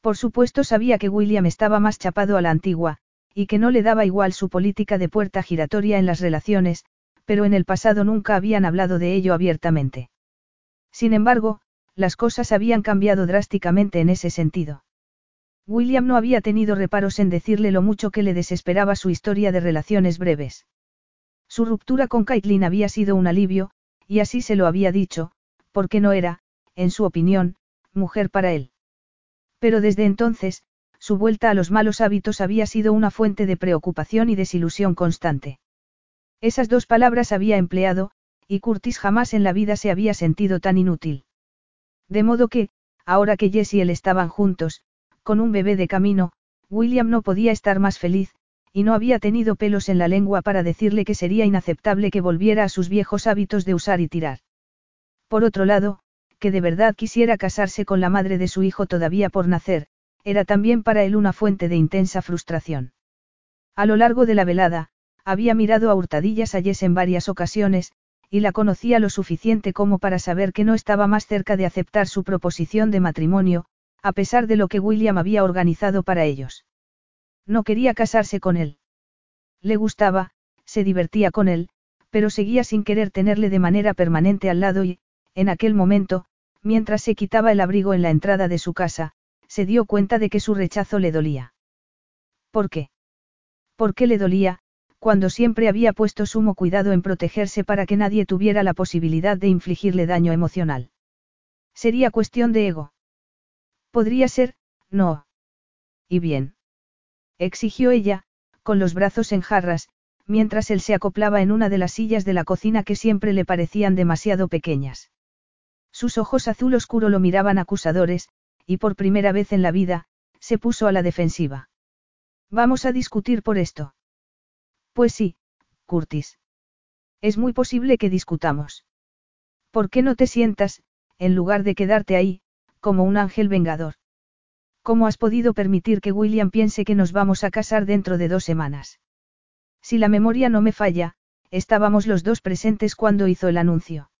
Por supuesto sabía que William estaba más chapado a la antigua, y que no le daba igual su política de puerta giratoria en las relaciones, pero en el pasado nunca habían hablado de ello abiertamente. Sin embargo, las cosas habían cambiado drásticamente en ese sentido. William no había tenido reparos en decirle lo mucho que le desesperaba su historia de relaciones breves. Su ruptura con Caitlin había sido un alivio, y así se lo había dicho, porque no era, en su opinión, mujer para él. Pero desde entonces, su vuelta a los malos hábitos había sido una fuente de preocupación y desilusión constante. Esas dos palabras había empleado, y Curtis jamás en la vida se había sentido tan inútil. De modo que, ahora que Jess y él estaban juntos, con un bebé de camino, William no podía estar más feliz, y no había tenido pelos en la lengua para decirle que sería inaceptable que volviera a sus viejos hábitos de usar y tirar. Por otro lado, que de verdad quisiera casarse con la madre de su hijo todavía por nacer, era también para él una fuente de intensa frustración. A lo largo de la velada, había mirado a hurtadillas a Jess en varias ocasiones, y la conocía lo suficiente como para saber que no estaba más cerca de aceptar su proposición de matrimonio, a pesar de lo que William había organizado para ellos. No quería casarse con él. Le gustaba, se divertía con él, pero seguía sin querer tenerle de manera permanente al lado y, en aquel momento, mientras se quitaba el abrigo en la entrada de su casa, se dio cuenta de que su rechazo le dolía. ¿Por qué? ¿Por qué le dolía, cuando siempre había puesto sumo cuidado en protegerse para que nadie tuviera la posibilidad de infligirle daño emocional? Sería cuestión de ego. Podría ser, no. ¿Y bien? Exigió ella, con los brazos en jarras, mientras él se acoplaba en una de las sillas de la cocina que siempre le parecían demasiado pequeñas. Sus ojos azul oscuro lo miraban acusadores, y por primera vez en la vida, se puso a la defensiva. Vamos a discutir por esto. Pues sí, Curtis. Es muy posible que discutamos. ¿Por qué no te sientas, en lugar de quedarte ahí, como un ángel vengador. ¿Cómo has podido permitir que William piense que nos vamos a casar dentro de dos semanas? Si la memoria no me falla, estábamos los dos presentes cuando hizo el anuncio.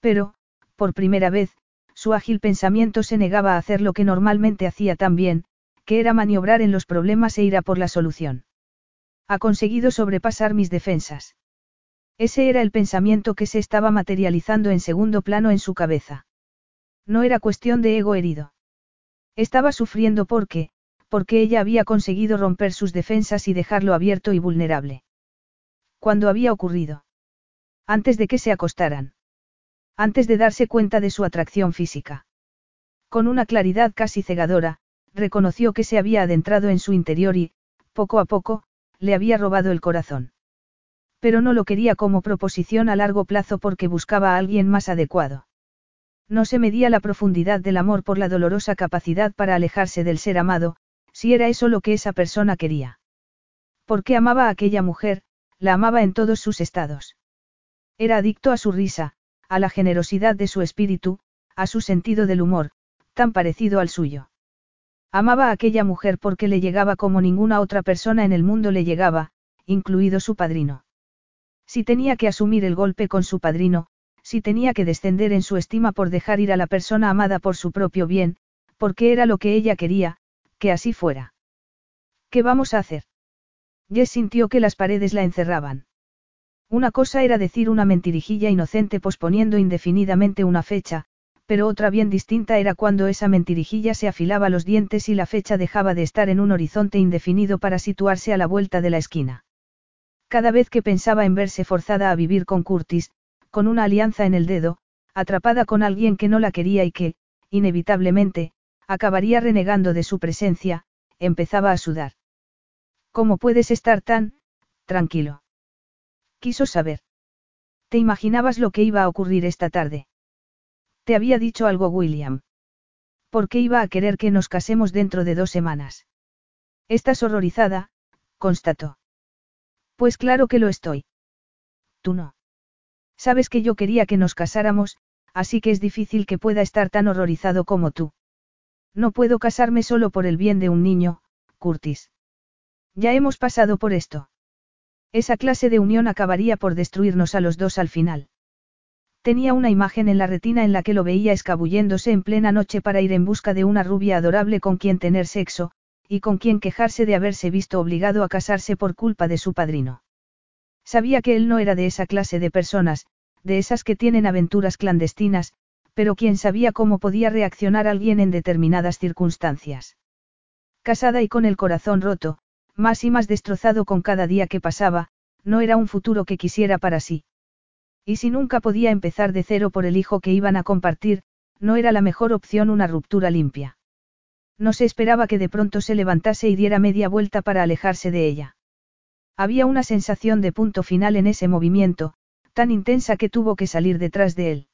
Pero, por primera vez, su ágil pensamiento se negaba a hacer lo que normalmente hacía tan bien, que era maniobrar en los problemas e ir a por la solución. Ha conseguido sobrepasar mis defensas. Ese era el pensamiento que se estaba materializando en segundo plano en su cabeza. No era cuestión de ego herido. Estaba sufriendo porque, porque ella había conseguido romper sus defensas y dejarlo abierto y vulnerable. ¿Cuándo había ocurrido? Antes de que se acostaran. Antes de darse cuenta de su atracción física. Con una claridad casi cegadora, reconoció que se había adentrado en su interior y, poco a poco, le había robado el corazón. Pero no lo quería como proposición a largo plazo porque buscaba a alguien más adecuado. No se medía la profundidad del amor por la dolorosa capacidad para alejarse del ser amado, si era eso lo que esa persona quería. Porque amaba a aquella mujer, la amaba en todos sus estados. Era adicto a su risa, a la generosidad de su espíritu, a su sentido del humor, tan parecido al suyo. Amaba a aquella mujer porque le llegaba como ninguna otra persona en el mundo le llegaba, incluido su padrino. Si tenía que asumir el golpe con su padrino, si tenía que descender en su estima por dejar ir a la persona amada por su propio bien, porque era lo que ella quería, que así fuera. ¿Qué vamos a hacer? Jess sintió que las paredes la encerraban. Una cosa era decir una mentirijilla inocente posponiendo indefinidamente una fecha, pero otra bien distinta era cuando esa mentirijilla se afilaba los dientes y la fecha dejaba de estar en un horizonte indefinido para situarse a la vuelta de la esquina. Cada vez que pensaba en verse forzada a vivir con Curtis, con una alianza en el dedo, atrapada con alguien que no la quería y que, inevitablemente, acabaría renegando de su presencia, empezaba a sudar. ¿Cómo puedes estar tan, tranquilo? Quiso saber. ¿Te imaginabas lo que iba a ocurrir esta tarde? Te había dicho algo William. ¿Por qué iba a querer que nos casemos dentro de dos semanas? Estás horrorizada, constató. Pues claro que lo estoy. Tú no. Sabes que yo quería que nos casáramos, así que es difícil que pueda estar tan horrorizado como tú. No puedo casarme solo por el bien de un niño, Curtis. Ya hemos pasado por esto. Esa clase de unión acabaría por destruirnos a los dos al final. Tenía una imagen en la retina en la que lo veía escabulléndose en plena noche para ir en busca de una rubia adorable con quien tener sexo, y con quien quejarse de haberse visto obligado a casarse por culpa de su padrino. Sabía que él no era de esa clase de personas, de esas que tienen aventuras clandestinas, pero quién sabía cómo podía reaccionar alguien en determinadas circunstancias. Casada y con el corazón roto, más y más destrozado con cada día que pasaba, no era un futuro que quisiera para sí. Y si nunca podía empezar de cero por el hijo que iban a compartir, no era la mejor opción una ruptura limpia. No se esperaba que de pronto se levantase y diera media vuelta para alejarse de ella. Había una sensación de punto final en ese movimiento, tan intensa que tuvo que salir detrás de él.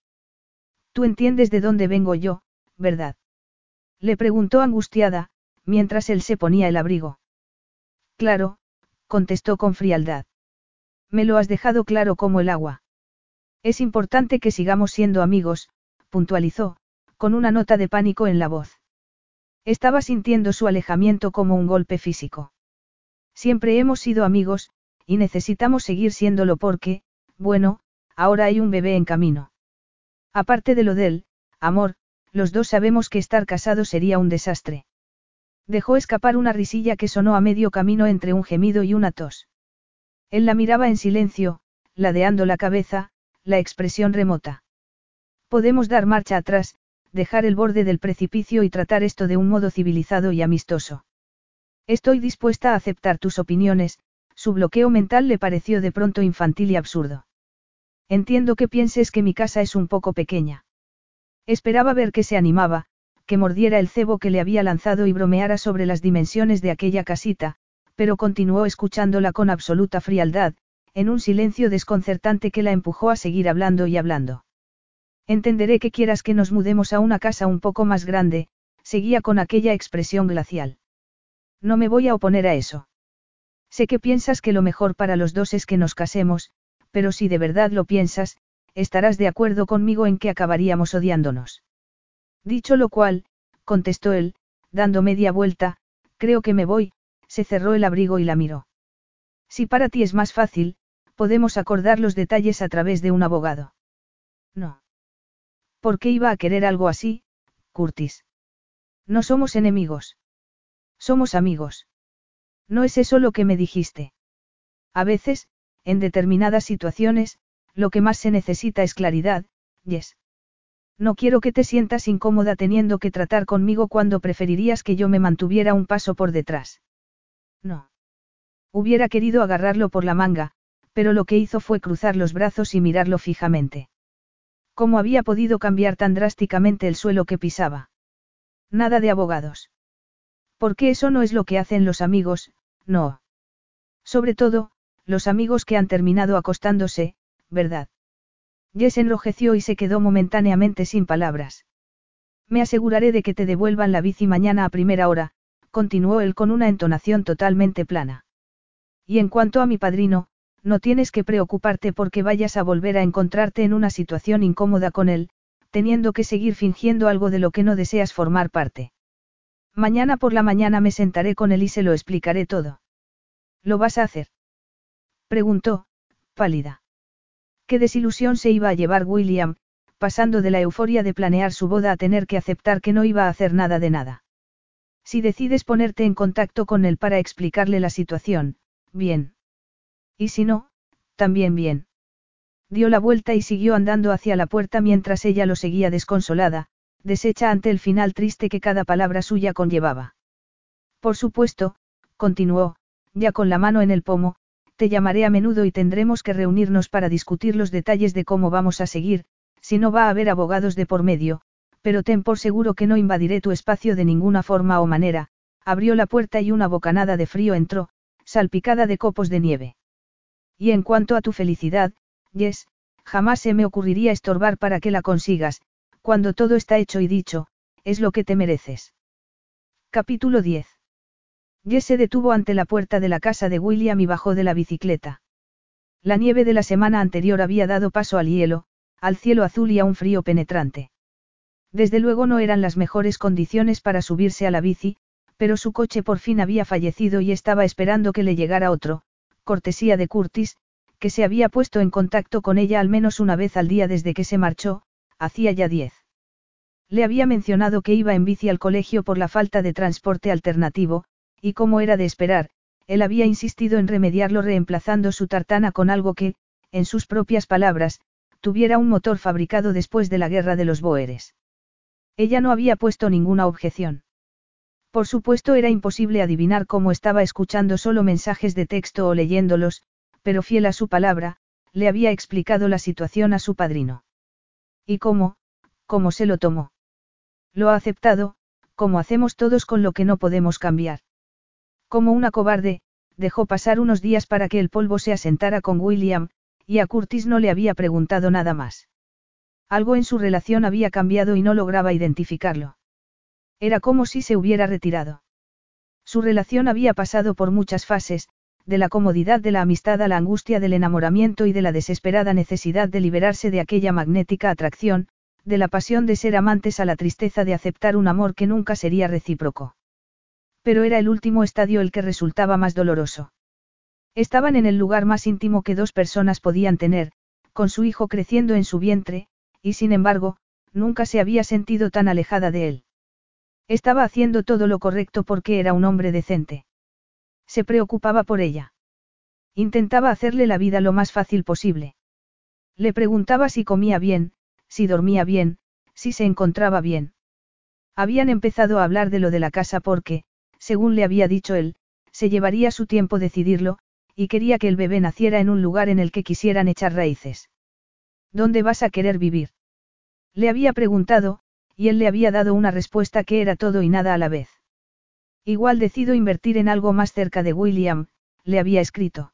Tú entiendes de dónde vengo yo, ¿verdad? Le preguntó angustiada, mientras él se ponía el abrigo. Claro, contestó con frialdad. Me lo has dejado claro como el agua. Es importante que sigamos siendo amigos, puntualizó, con una nota de pánico en la voz. Estaba sintiendo su alejamiento como un golpe físico. Siempre hemos sido amigos, y necesitamos seguir siéndolo porque, bueno, ahora hay un bebé en camino. Aparte de lo del, amor, los dos sabemos que estar casados sería un desastre. Dejó escapar una risilla que sonó a medio camino entre un gemido y una tos. Él la miraba en silencio, ladeando la cabeza, la expresión remota. Podemos dar marcha atrás, dejar el borde del precipicio y tratar esto de un modo civilizado y amistoso. Estoy dispuesta a aceptar tus opiniones, su bloqueo mental le pareció de pronto infantil y absurdo. Entiendo que pienses que mi casa es un poco pequeña. Esperaba ver que se animaba, que mordiera el cebo que le había lanzado y bromeara sobre las dimensiones de aquella casita, pero continuó escuchándola con absoluta frialdad, en un silencio desconcertante que la empujó a seguir hablando y hablando. Entenderé que quieras que nos mudemos a una casa un poco más grande, seguía con aquella expresión glacial. No me voy a oponer a eso. Sé que piensas que lo mejor para los dos es que nos casemos, pero si de verdad lo piensas, estarás de acuerdo conmigo en que acabaríamos odiándonos. Dicho lo cual, contestó él, dando media vuelta, creo que me voy, se cerró el abrigo y la miró. Si para ti es más fácil, podemos acordar los detalles a través de un abogado. No. ¿Por qué iba a querer algo así, Curtis? No somos enemigos. Somos amigos. ¿No es eso lo que me dijiste? A veces, en determinadas situaciones, lo que más se necesita es claridad, Yes. No quiero que te sientas incómoda teniendo que tratar conmigo cuando preferirías que yo me mantuviera un paso por detrás. No. Hubiera querido agarrarlo por la manga, pero lo que hizo fue cruzar los brazos y mirarlo fijamente. ¿Cómo había podido cambiar tan drásticamente el suelo que pisaba? Nada de abogados. Porque eso no es lo que hacen los amigos, no. Sobre todo, los amigos que han terminado acostándose, ¿verdad? Jess enrojeció y se quedó momentáneamente sin palabras. Me aseguraré de que te devuelvan la bici mañana a primera hora, continuó él con una entonación totalmente plana. Y en cuanto a mi padrino, no tienes que preocuparte porque vayas a volver a encontrarte en una situación incómoda con él, teniendo que seguir fingiendo algo de lo que no deseas formar parte. Mañana por la mañana me sentaré con él y se lo explicaré todo. ¿Lo vas a hacer? Preguntó, pálida. Qué desilusión se iba a llevar William, pasando de la euforia de planear su boda a tener que aceptar que no iba a hacer nada de nada. Si decides ponerte en contacto con él para explicarle la situación, bien. Y si no, también bien. Dio la vuelta y siguió andando hacia la puerta mientras ella lo seguía desconsolada, deshecha ante el final triste que cada palabra suya conllevaba. Por supuesto, continuó, ya con la mano en el pomo, te llamaré a menudo y tendremos que reunirnos para discutir los detalles de cómo vamos a seguir, si no va a haber abogados de por medio, pero ten por seguro que no invadiré tu espacio de ninguna forma o manera, abrió la puerta y una bocanada de frío entró, salpicada de copos de nieve. Y en cuanto a tu felicidad, Yes, jamás se me ocurriría estorbar para que la consigas, cuando todo está hecho y dicho, es lo que te mereces. Capítulo 10. Jess se detuvo ante la puerta de la casa de William y bajó de la bicicleta. La nieve de la semana anterior había dado paso al hielo, al cielo azul y a un frío penetrante. Desde luego no eran las mejores condiciones para subirse a la bici, pero su coche por fin había fallecido y estaba esperando que le llegara otro, cortesía de Curtis, que se había puesto en contacto con ella al menos una vez al día desde que se marchó, hacía ya diez. Le había mencionado que iba en bici al colegio por la falta de transporte alternativo, y como era de esperar, él había insistido en remediarlo reemplazando su tartana con algo que, en sus propias palabras, tuviera un motor fabricado después de la guerra de los Boeres. Ella no había puesto ninguna objeción. Por supuesto era imposible adivinar cómo estaba escuchando solo mensajes de texto o leyéndolos, pero fiel a su palabra, le había explicado la situación a su padrino. ¿Y cómo? ¿Cómo se lo tomó? Lo ha aceptado, como hacemos todos con lo que no podemos cambiar. Como una cobarde, dejó pasar unos días para que el polvo se asentara con William, y a Curtis no le había preguntado nada más. Algo en su relación había cambiado y no lograba identificarlo. Era como si se hubiera retirado. Su relación había pasado por muchas fases, de la comodidad de la amistad a la angustia del enamoramiento y de la desesperada necesidad de liberarse de aquella magnética atracción, de la pasión de ser amantes a la tristeza de aceptar un amor que nunca sería recíproco. Pero era el último estadio el que resultaba más doloroso. Estaban en el lugar más íntimo que dos personas podían tener, con su hijo creciendo en su vientre, y sin embargo, nunca se había sentido tan alejada de él. Estaba haciendo todo lo correcto porque era un hombre decente. Se preocupaba por ella. Intentaba hacerle la vida lo más fácil posible. Le preguntaba si comía bien, si dormía bien, si se encontraba bien. Habían empezado a hablar de lo de la casa porque, según le había dicho él, se llevaría su tiempo decidirlo, y quería que el bebé naciera en un lugar en el que quisieran echar raíces. ¿Dónde vas a querer vivir? Le había preguntado, y él le había dado una respuesta que era todo y nada a la vez. Igual decido invertir en algo más cerca de William, le había escrito.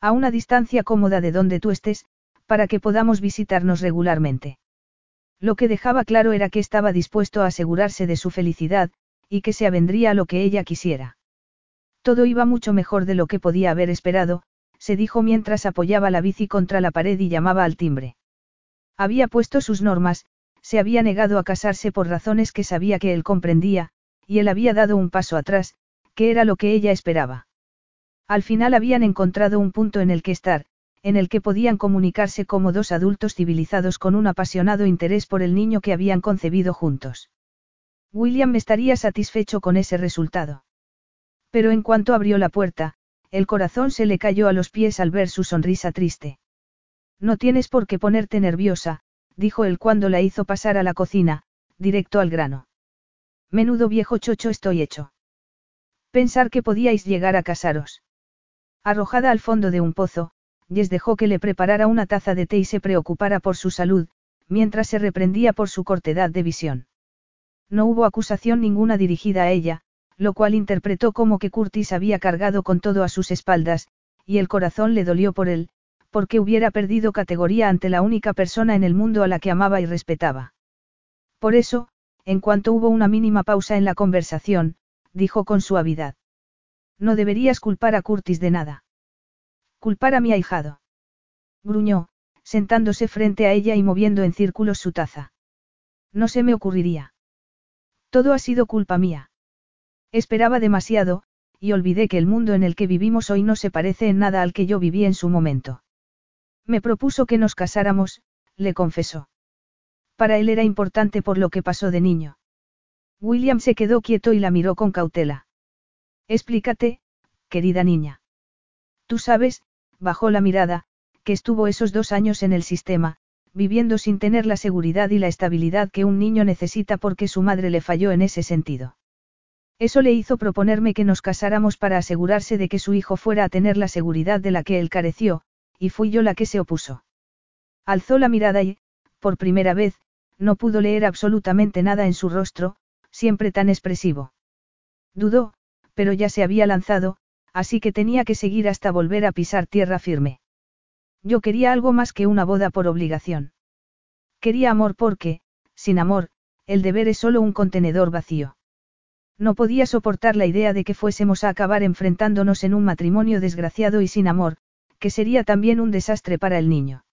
A una distancia cómoda de donde tú estés, para que podamos visitarnos regularmente. Lo que dejaba claro era que estaba dispuesto a asegurarse de su felicidad, y que se avendría a lo que ella quisiera. Todo iba mucho mejor de lo que podía haber esperado, se dijo mientras apoyaba la bici contra la pared y llamaba al timbre. Había puesto sus normas, se había negado a casarse por razones que sabía que él comprendía, y él había dado un paso atrás, que era lo que ella esperaba. Al final habían encontrado un punto en el que estar, en el que podían comunicarse como dos adultos civilizados con un apasionado interés por el niño que habían concebido juntos. William estaría satisfecho con ese resultado. Pero en cuanto abrió la puerta, el corazón se le cayó a los pies al ver su sonrisa triste. No tienes por qué ponerte nerviosa, dijo él cuando la hizo pasar a la cocina, directo al grano. Menudo viejo chocho estoy hecho. Pensar que podíais llegar a casaros. Arrojada al fondo de un pozo, Jess dejó que le preparara una taza de té y se preocupara por su salud, mientras se reprendía por su cortedad de visión. No hubo acusación ninguna dirigida a ella, lo cual interpretó como que Curtis había cargado con todo a sus espaldas, y el corazón le dolió por él, porque hubiera perdido categoría ante la única persona en el mundo a la que amaba y respetaba. Por eso, en cuanto hubo una mínima pausa en la conversación, dijo con suavidad. No deberías culpar a Curtis de nada. Culpar a mi ahijado. Gruñó, sentándose frente a ella y moviendo en círculos su taza. No se me ocurriría. Todo ha sido culpa mía. Esperaba demasiado, y olvidé que el mundo en el que vivimos hoy no se parece en nada al que yo viví en su momento. Me propuso que nos casáramos, le confesó. Para él era importante por lo que pasó de niño. William se quedó quieto y la miró con cautela. Explícate, querida niña. Tú sabes, bajó la mirada, que estuvo esos dos años en el sistema, viviendo sin tener la seguridad y la estabilidad que un niño necesita porque su madre le falló en ese sentido. Eso le hizo proponerme que nos casáramos para asegurarse de que su hijo fuera a tener la seguridad de la que él careció, y fui yo la que se opuso. Alzó la mirada y, por primera vez, no pudo leer absolutamente nada en su rostro, siempre tan expresivo. Dudó, pero ya se había lanzado, así que tenía que seguir hasta volver a pisar tierra firme. Yo quería algo más que una boda por obligación. Quería amor porque, sin amor, el deber es solo un contenedor vacío. No podía soportar la idea de que fuésemos a acabar enfrentándonos en un matrimonio desgraciado y sin amor, que sería también un desastre para el niño.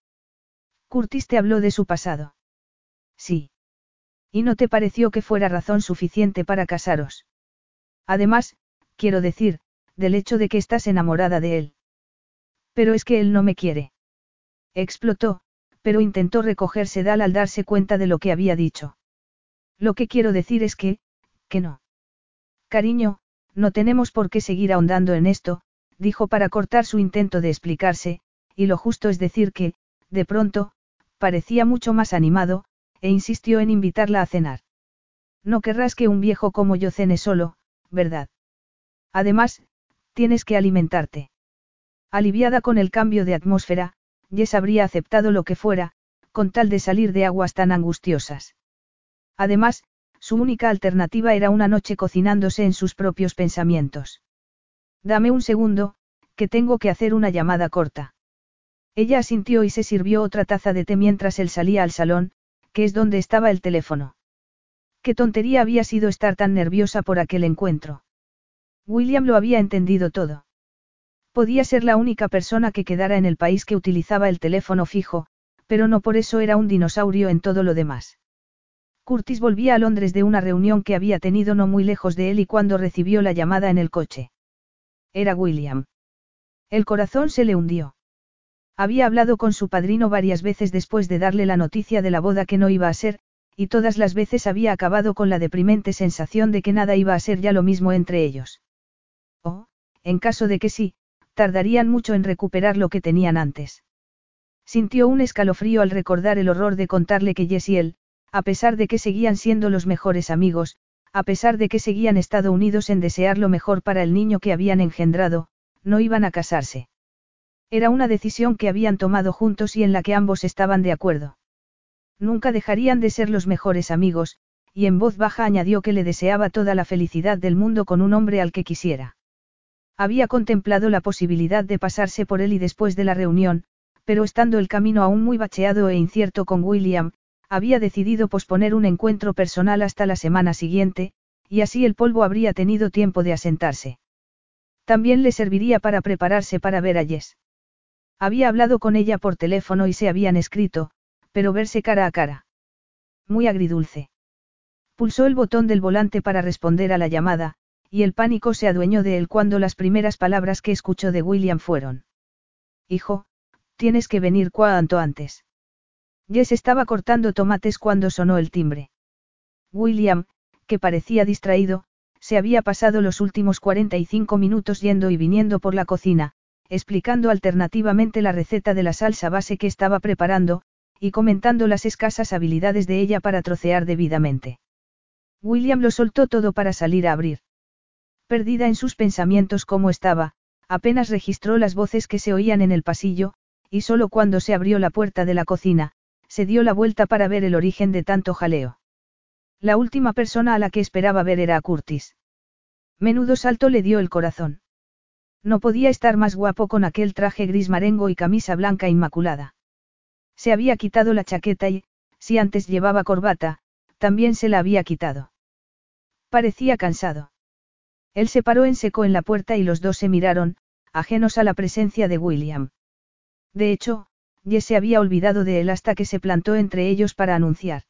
Curtis te habló de su pasado. Sí. ¿Y no te pareció que fuera razón suficiente para casaros? Además, quiero decir, del hecho de que estás enamorada de él. Pero es que él no me quiere. Explotó, pero intentó recogerse Dal al darse cuenta de lo que había dicho. Lo que quiero decir es que, que no. Cariño, no tenemos por qué seguir ahondando en esto, dijo para cortar su intento de explicarse, y lo justo es decir que, de pronto, parecía mucho más animado, e insistió en invitarla a cenar. No querrás que un viejo como yo cene solo, ¿verdad? Además, tienes que alimentarte. Aliviada con el cambio de atmósfera, Jess habría aceptado lo que fuera, con tal de salir de aguas tan angustiosas. Además, su única alternativa era una noche cocinándose en sus propios pensamientos. Dame un segundo, que tengo que hacer una llamada corta. Ella asintió y se sirvió otra taza de té mientras él salía al salón, que es donde estaba el teléfono. Qué tontería había sido estar tan nerviosa por aquel encuentro. William lo había entendido todo. Podía ser la única persona que quedara en el país que utilizaba el teléfono fijo, pero no por eso era un dinosaurio en todo lo demás. Curtis volvía a Londres de una reunión que había tenido no muy lejos de él y cuando recibió la llamada en el coche. Era William. El corazón se le hundió. Había hablado con su padrino varias veces después de darle la noticia de la boda que no iba a ser, y todas las veces había acabado con la deprimente sensación de que nada iba a ser ya lo mismo entre ellos. En caso de que sí, tardarían mucho en recuperar lo que tenían antes. Sintió un escalofrío al recordar el horror de contarle que Jess y él, a pesar de que seguían siendo los mejores amigos, a pesar de que seguían estado unidos en desear lo mejor para el niño que habían engendrado, no iban a casarse. Era una decisión que habían tomado juntos y en la que ambos estaban de acuerdo. Nunca dejarían de ser los mejores amigos, y en voz baja añadió que le deseaba toda la felicidad del mundo con un hombre al que quisiera. Había contemplado la posibilidad de pasarse por él y después de la reunión, pero estando el camino aún muy bacheado e incierto con William, había decidido posponer un encuentro personal hasta la semana siguiente, y así el polvo habría tenido tiempo de asentarse. También le serviría para prepararse para ver a Jess. Había hablado con ella por teléfono y se habían escrito, pero verse cara a cara. Muy agridulce. Pulsó el botón del volante para responder a la llamada, y el pánico se adueñó de él cuando las primeras palabras que escuchó de William fueron. Hijo, tienes que venir cuanto antes. Jess estaba cortando tomates cuando sonó el timbre. William, que parecía distraído, se había pasado los últimos 45 minutos yendo y viniendo por la cocina, explicando alternativamente la receta de la salsa base que estaba preparando, y comentando las escasas habilidades de ella para trocear debidamente. William lo soltó todo para salir a abrir. Perdida en sus pensamientos como estaba, apenas registró las voces que se oían en el pasillo, y solo cuando se abrió la puerta de la cocina, se dio la vuelta para ver el origen de tanto jaleo. La última persona a la que esperaba ver era a Curtis. Menudo salto le dio el corazón. No podía estar más guapo con aquel traje gris marengo y camisa blanca inmaculada. Se había quitado la chaqueta y, si antes llevaba corbata, también se la había quitado. Parecía cansado. Él se paró en seco en la puerta y los dos se miraron, ajenos a la presencia de William. De hecho, Jess se había olvidado de él hasta que se plantó entre ellos para anunciar.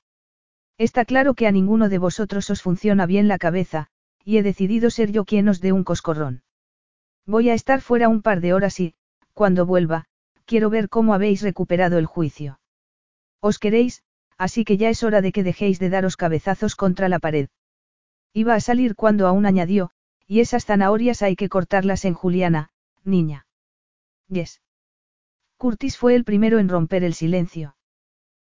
Está claro que a ninguno de vosotros os funciona bien la cabeza, y he decidido ser yo quien os dé un coscorrón. Voy a estar fuera un par de horas y, cuando vuelva, quiero ver cómo habéis recuperado el juicio. Os queréis, así que ya es hora de que dejéis de daros cabezazos contra la pared. Iba a salir cuando aún añadió, y esas zanahorias hay que cortarlas en Juliana, niña. Yes. Curtis fue el primero en romper el silencio.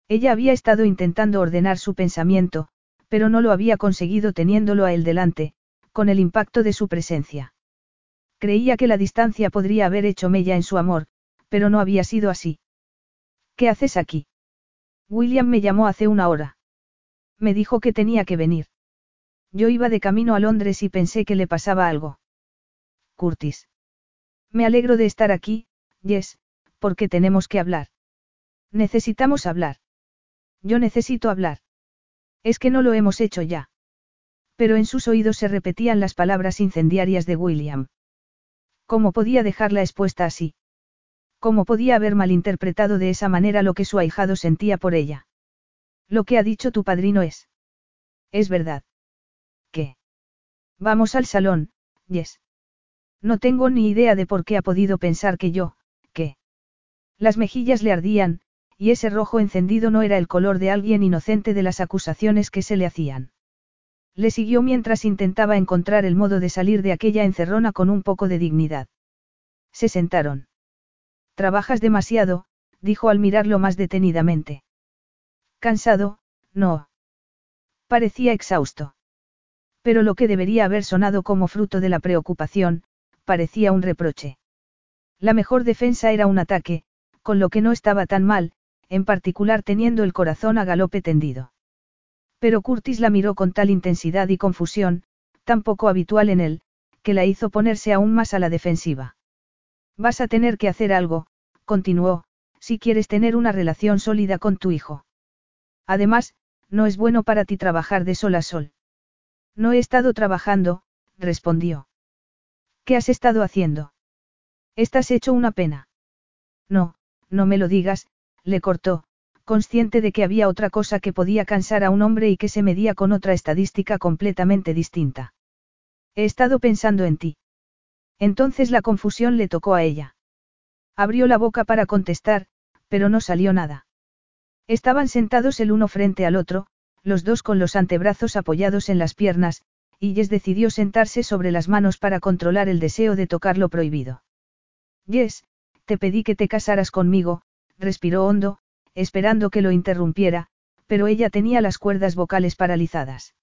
Ella había estado intentando ordenar su pensamiento, pero no lo había conseguido teniéndolo a él delante, con el impacto de su presencia. Creía que la distancia podría haber hecho mella en su amor, pero no había sido así. ¿Qué haces aquí? William me llamó hace una hora. Me dijo que tenía que venir. Yo iba de camino a Londres y pensé que le pasaba algo. Curtis. Me alegro de estar aquí, Jess, porque tenemos que hablar. Necesitamos hablar. Yo necesito hablar. Es que no lo hemos hecho ya. Pero en sus oídos se repetían las palabras incendiarias de William. ¿Cómo podía dejarla expuesta así? ¿Cómo podía haber malinterpretado de esa manera lo que su ahijado sentía por ella? Lo que ha dicho tu padrino es. Es verdad. ¿Qué? Vamos al salón, Yes. No tengo ni idea de por qué ha podido pensar que yo, ¿qué? Las mejillas le ardían, y ese rojo encendido no era el color de alguien inocente de las acusaciones que se le hacían. Le siguió mientras intentaba encontrar el modo de salir de aquella encerrona con un poco de dignidad. Se sentaron. Trabajas demasiado, dijo al mirarlo más detenidamente. Cansado, no. Parecía exhausto. Pero lo que debería haber sonado como fruto de la preocupación, parecía un reproche. La mejor defensa era un ataque, con lo que no estaba tan mal, en particular teniendo el corazón a galope tendido. Pero Curtis la miró con tal intensidad y confusión, tan poco habitual en él, que la hizo ponerse aún más a la defensiva. Vas a tener que hacer algo, continuó, si quieres tener una relación sólida con tu hijo. Además, no es bueno para ti trabajar de sol a sol. No he estado trabajando, respondió. ¿Qué has estado haciendo? Estás hecho una pena. No, no me lo digas, le cortó, consciente de que había otra cosa que podía cansar a un hombre y que se medía con otra estadística completamente distinta. He estado pensando en ti. Entonces la confusión le tocó a ella. Abrió la boca para contestar, pero no salió nada. Estaban sentados el uno frente al otro, los dos con los antebrazos apoyados en las piernas, y Jess decidió sentarse sobre las manos para controlar el deseo de tocar lo prohibido. Jess, te pedí que te casaras conmigo, respiró hondo, esperando que lo interrumpiera, pero ella tenía las cuerdas vocales paralizadas.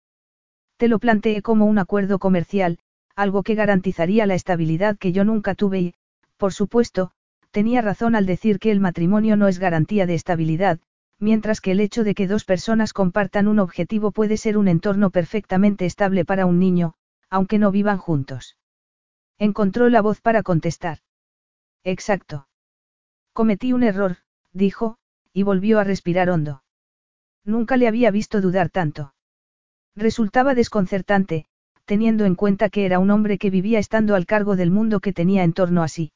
Te lo planteé como un acuerdo comercial, algo que garantizaría la estabilidad que yo nunca tuve y, por supuesto, tenía razón al decir que el matrimonio no es garantía de estabilidad, mientras que el hecho de que dos personas compartan un objetivo puede ser un entorno perfectamente estable para un niño, aunque no vivan juntos. Encontró la voz para contestar. Exacto. Cometí un error, dijo, y volvió a respirar hondo. Nunca le había visto dudar tanto. Resultaba desconcertante, teniendo en cuenta que era un hombre que vivía estando al cargo del mundo que tenía en torno a sí.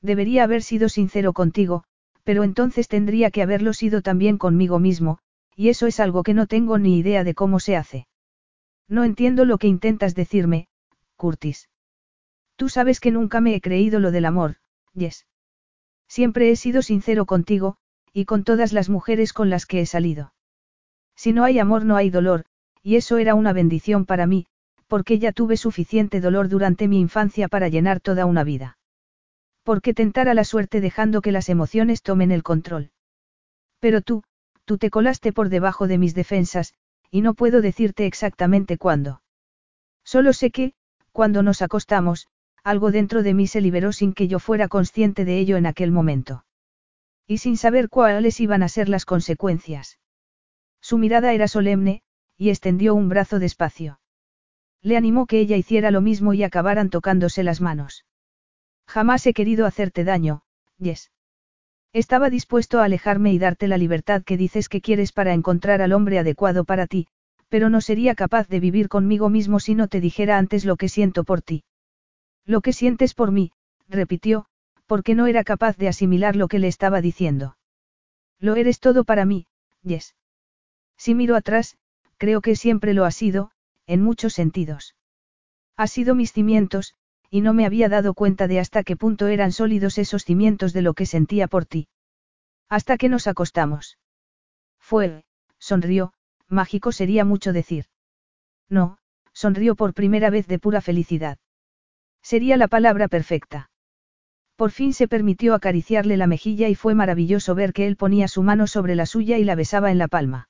Debería haber sido sincero contigo, pero entonces tendría que haberlo sido también conmigo mismo, y eso es algo que no tengo ni idea de cómo se hace. No entiendo lo que intentas decirme, Curtis. Tú sabes que nunca me he creído lo del amor, Yes. Siempre he sido sincero contigo, y con todas las mujeres con las que he salido. Si no hay amor no hay dolor, y eso era una bendición para mí, Porque ya tuve suficiente dolor durante mi infancia para llenar toda una vida. Porque tentar a la suerte dejando que las emociones tomen el control. Pero tú, tú te colaste por debajo de mis defensas, y no puedo decirte exactamente cuándo. Solo sé que, cuando nos acostamos, algo dentro de mí se liberó sin que yo fuera consciente de ello en aquel momento. Y sin saber cuáles iban a ser las consecuencias. Su mirada era solemne, y extendió un brazo despacio. Le animó que ella hiciera lo mismo y acabaran tocándose las manos. Jamás he querido hacerte daño, Yes. Estaba dispuesto a alejarme y darte la libertad que dices que quieres para encontrar al hombre adecuado para ti, pero no sería capaz de vivir conmigo mismo si no te dijera antes lo que siento por ti. Lo que sientes por mí, repitió, porque no era capaz de asimilar lo que le estaba diciendo. Lo eres todo para mí, Yes. Si miro atrás, creo que siempre lo ha sido, en muchos sentidos. Ha sido mis cimientos, y no me había dado cuenta de hasta qué punto eran sólidos esos cimientos de lo que sentía por ti. Hasta que nos acostamos. Fue, sonrió, mágico sería mucho decir. No, sonrió por primera vez de pura felicidad. Sería la palabra perfecta. Por fin se permitió acariciarle la mejilla y fue maravilloso ver que él ponía su mano sobre la suya y la besaba en la palma.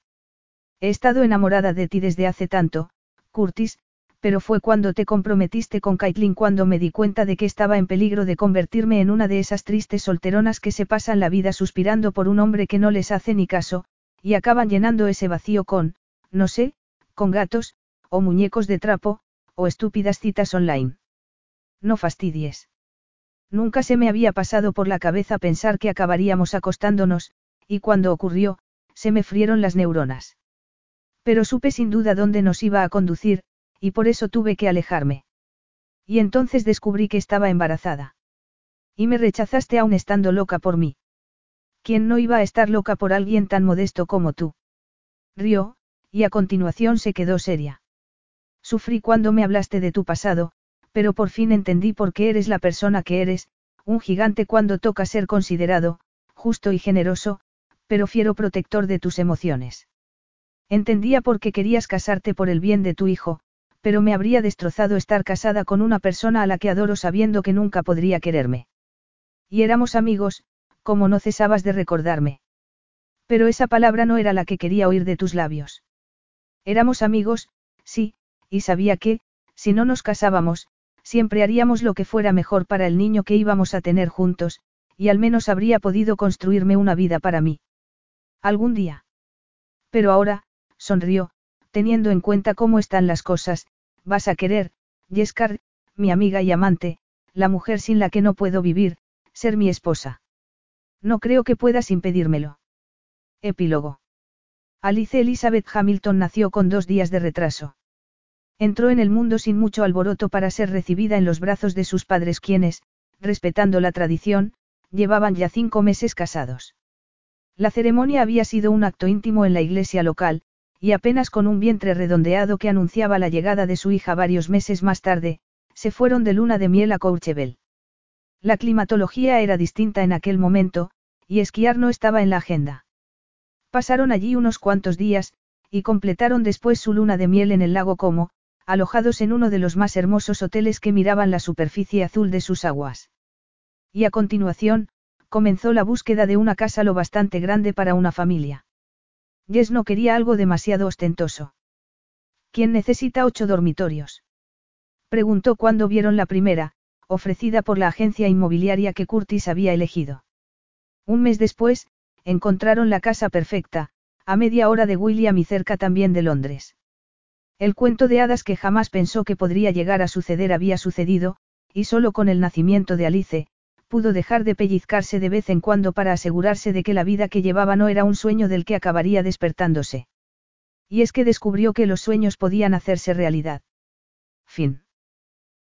He estado enamorada de ti desde hace tanto, Curtis, pero fue cuando te comprometiste con Caitlin cuando me di cuenta de que estaba en peligro de convertirme en una de esas tristes solteronas que se pasan la vida suspirando por un hombre que no les hace ni caso, y acaban llenando ese vacío con, no sé, con gatos, o muñecos de trapo, o estúpidas citas online. No fastidies. Nunca se me había pasado por la cabeza pensar que acabaríamos acostándonos, y cuando ocurrió, se me frieron las neuronas. Pero supe sin duda dónde nos iba a conducir, y por eso tuve que alejarme. Y entonces descubrí que estaba embarazada. Y me rechazaste aún estando loca por mí. ¿Quién no iba a estar loca por alguien tan modesto como tú? Rió, y a continuación se quedó seria. Sufrí cuando me hablaste de tu pasado, pero por fin entendí por qué eres la persona que eres, un gigante cuando toca ser considerado, justo y generoso, pero fiero protector de tus emociones. Entendía por qué querías casarte por el bien de tu hijo, pero me habría destrozado estar casada con una persona a la que adoro sabiendo que nunca podría quererme. Y éramos amigos, como no cesabas de recordarme. Pero esa palabra no era la que quería oír de tus labios. Éramos amigos, sí, y sabía que, si no nos casábamos, siempre haríamos lo que fuera mejor para el niño que íbamos a tener juntos, y al menos habría podido construirme una vida para mí. Algún día. Pero ahora, sonrió, teniendo en cuenta cómo están las cosas, vas a querer, Yeskar, mi amiga y amante, la mujer sin la que no puedo vivir, ser mi esposa. No creo que puedas impedírmelo. Epílogo. Alice Elizabeth Hamilton nació con dos días de retraso. Entró en el mundo sin mucho alboroto para ser recibida en los brazos de sus padres quienes, respetando la tradición, llevaban ya cinco meses casados. La ceremonia había sido un acto íntimo en la iglesia local, y apenas con un vientre redondeado que anunciaba la llegada de su hija varios meses más tarde, se fueron de luna de miel a Courchevel. La climatología era distinta en aquel momento, y esquiar no estaba en la agenda. Pasaron allí unos cuantos días, y completaron después su luna de miel en el lago Como, alojados en uno de los más hermosos hoteles que miraban la superficie azul de sus aguas. Y a continuación, comenzó la búsqueda de una casa lo bastante grande para una familia. Jess no quería algo demasiado ostentoso. ¿Quién necesita ocho dormitorios? Preguntó cuando vieron la primera, ofrecida por la agencia inmobiliaria que Curtis había elegido. Un mes después, encontraron la casa perfecta, a media hora de William y cerca también de Londres. El cuento de hadas que jamás pensó que podría llegar a suceder había sucedido, y solo con el nacimiento de Alice, pudo dejar de pellizcarse de vez en cuando para asegurarse de que la vida que llevaba no era un sueño del que acabaría despertándose. Y es que descubrió que los sueños podían hacerse realidad. Fin.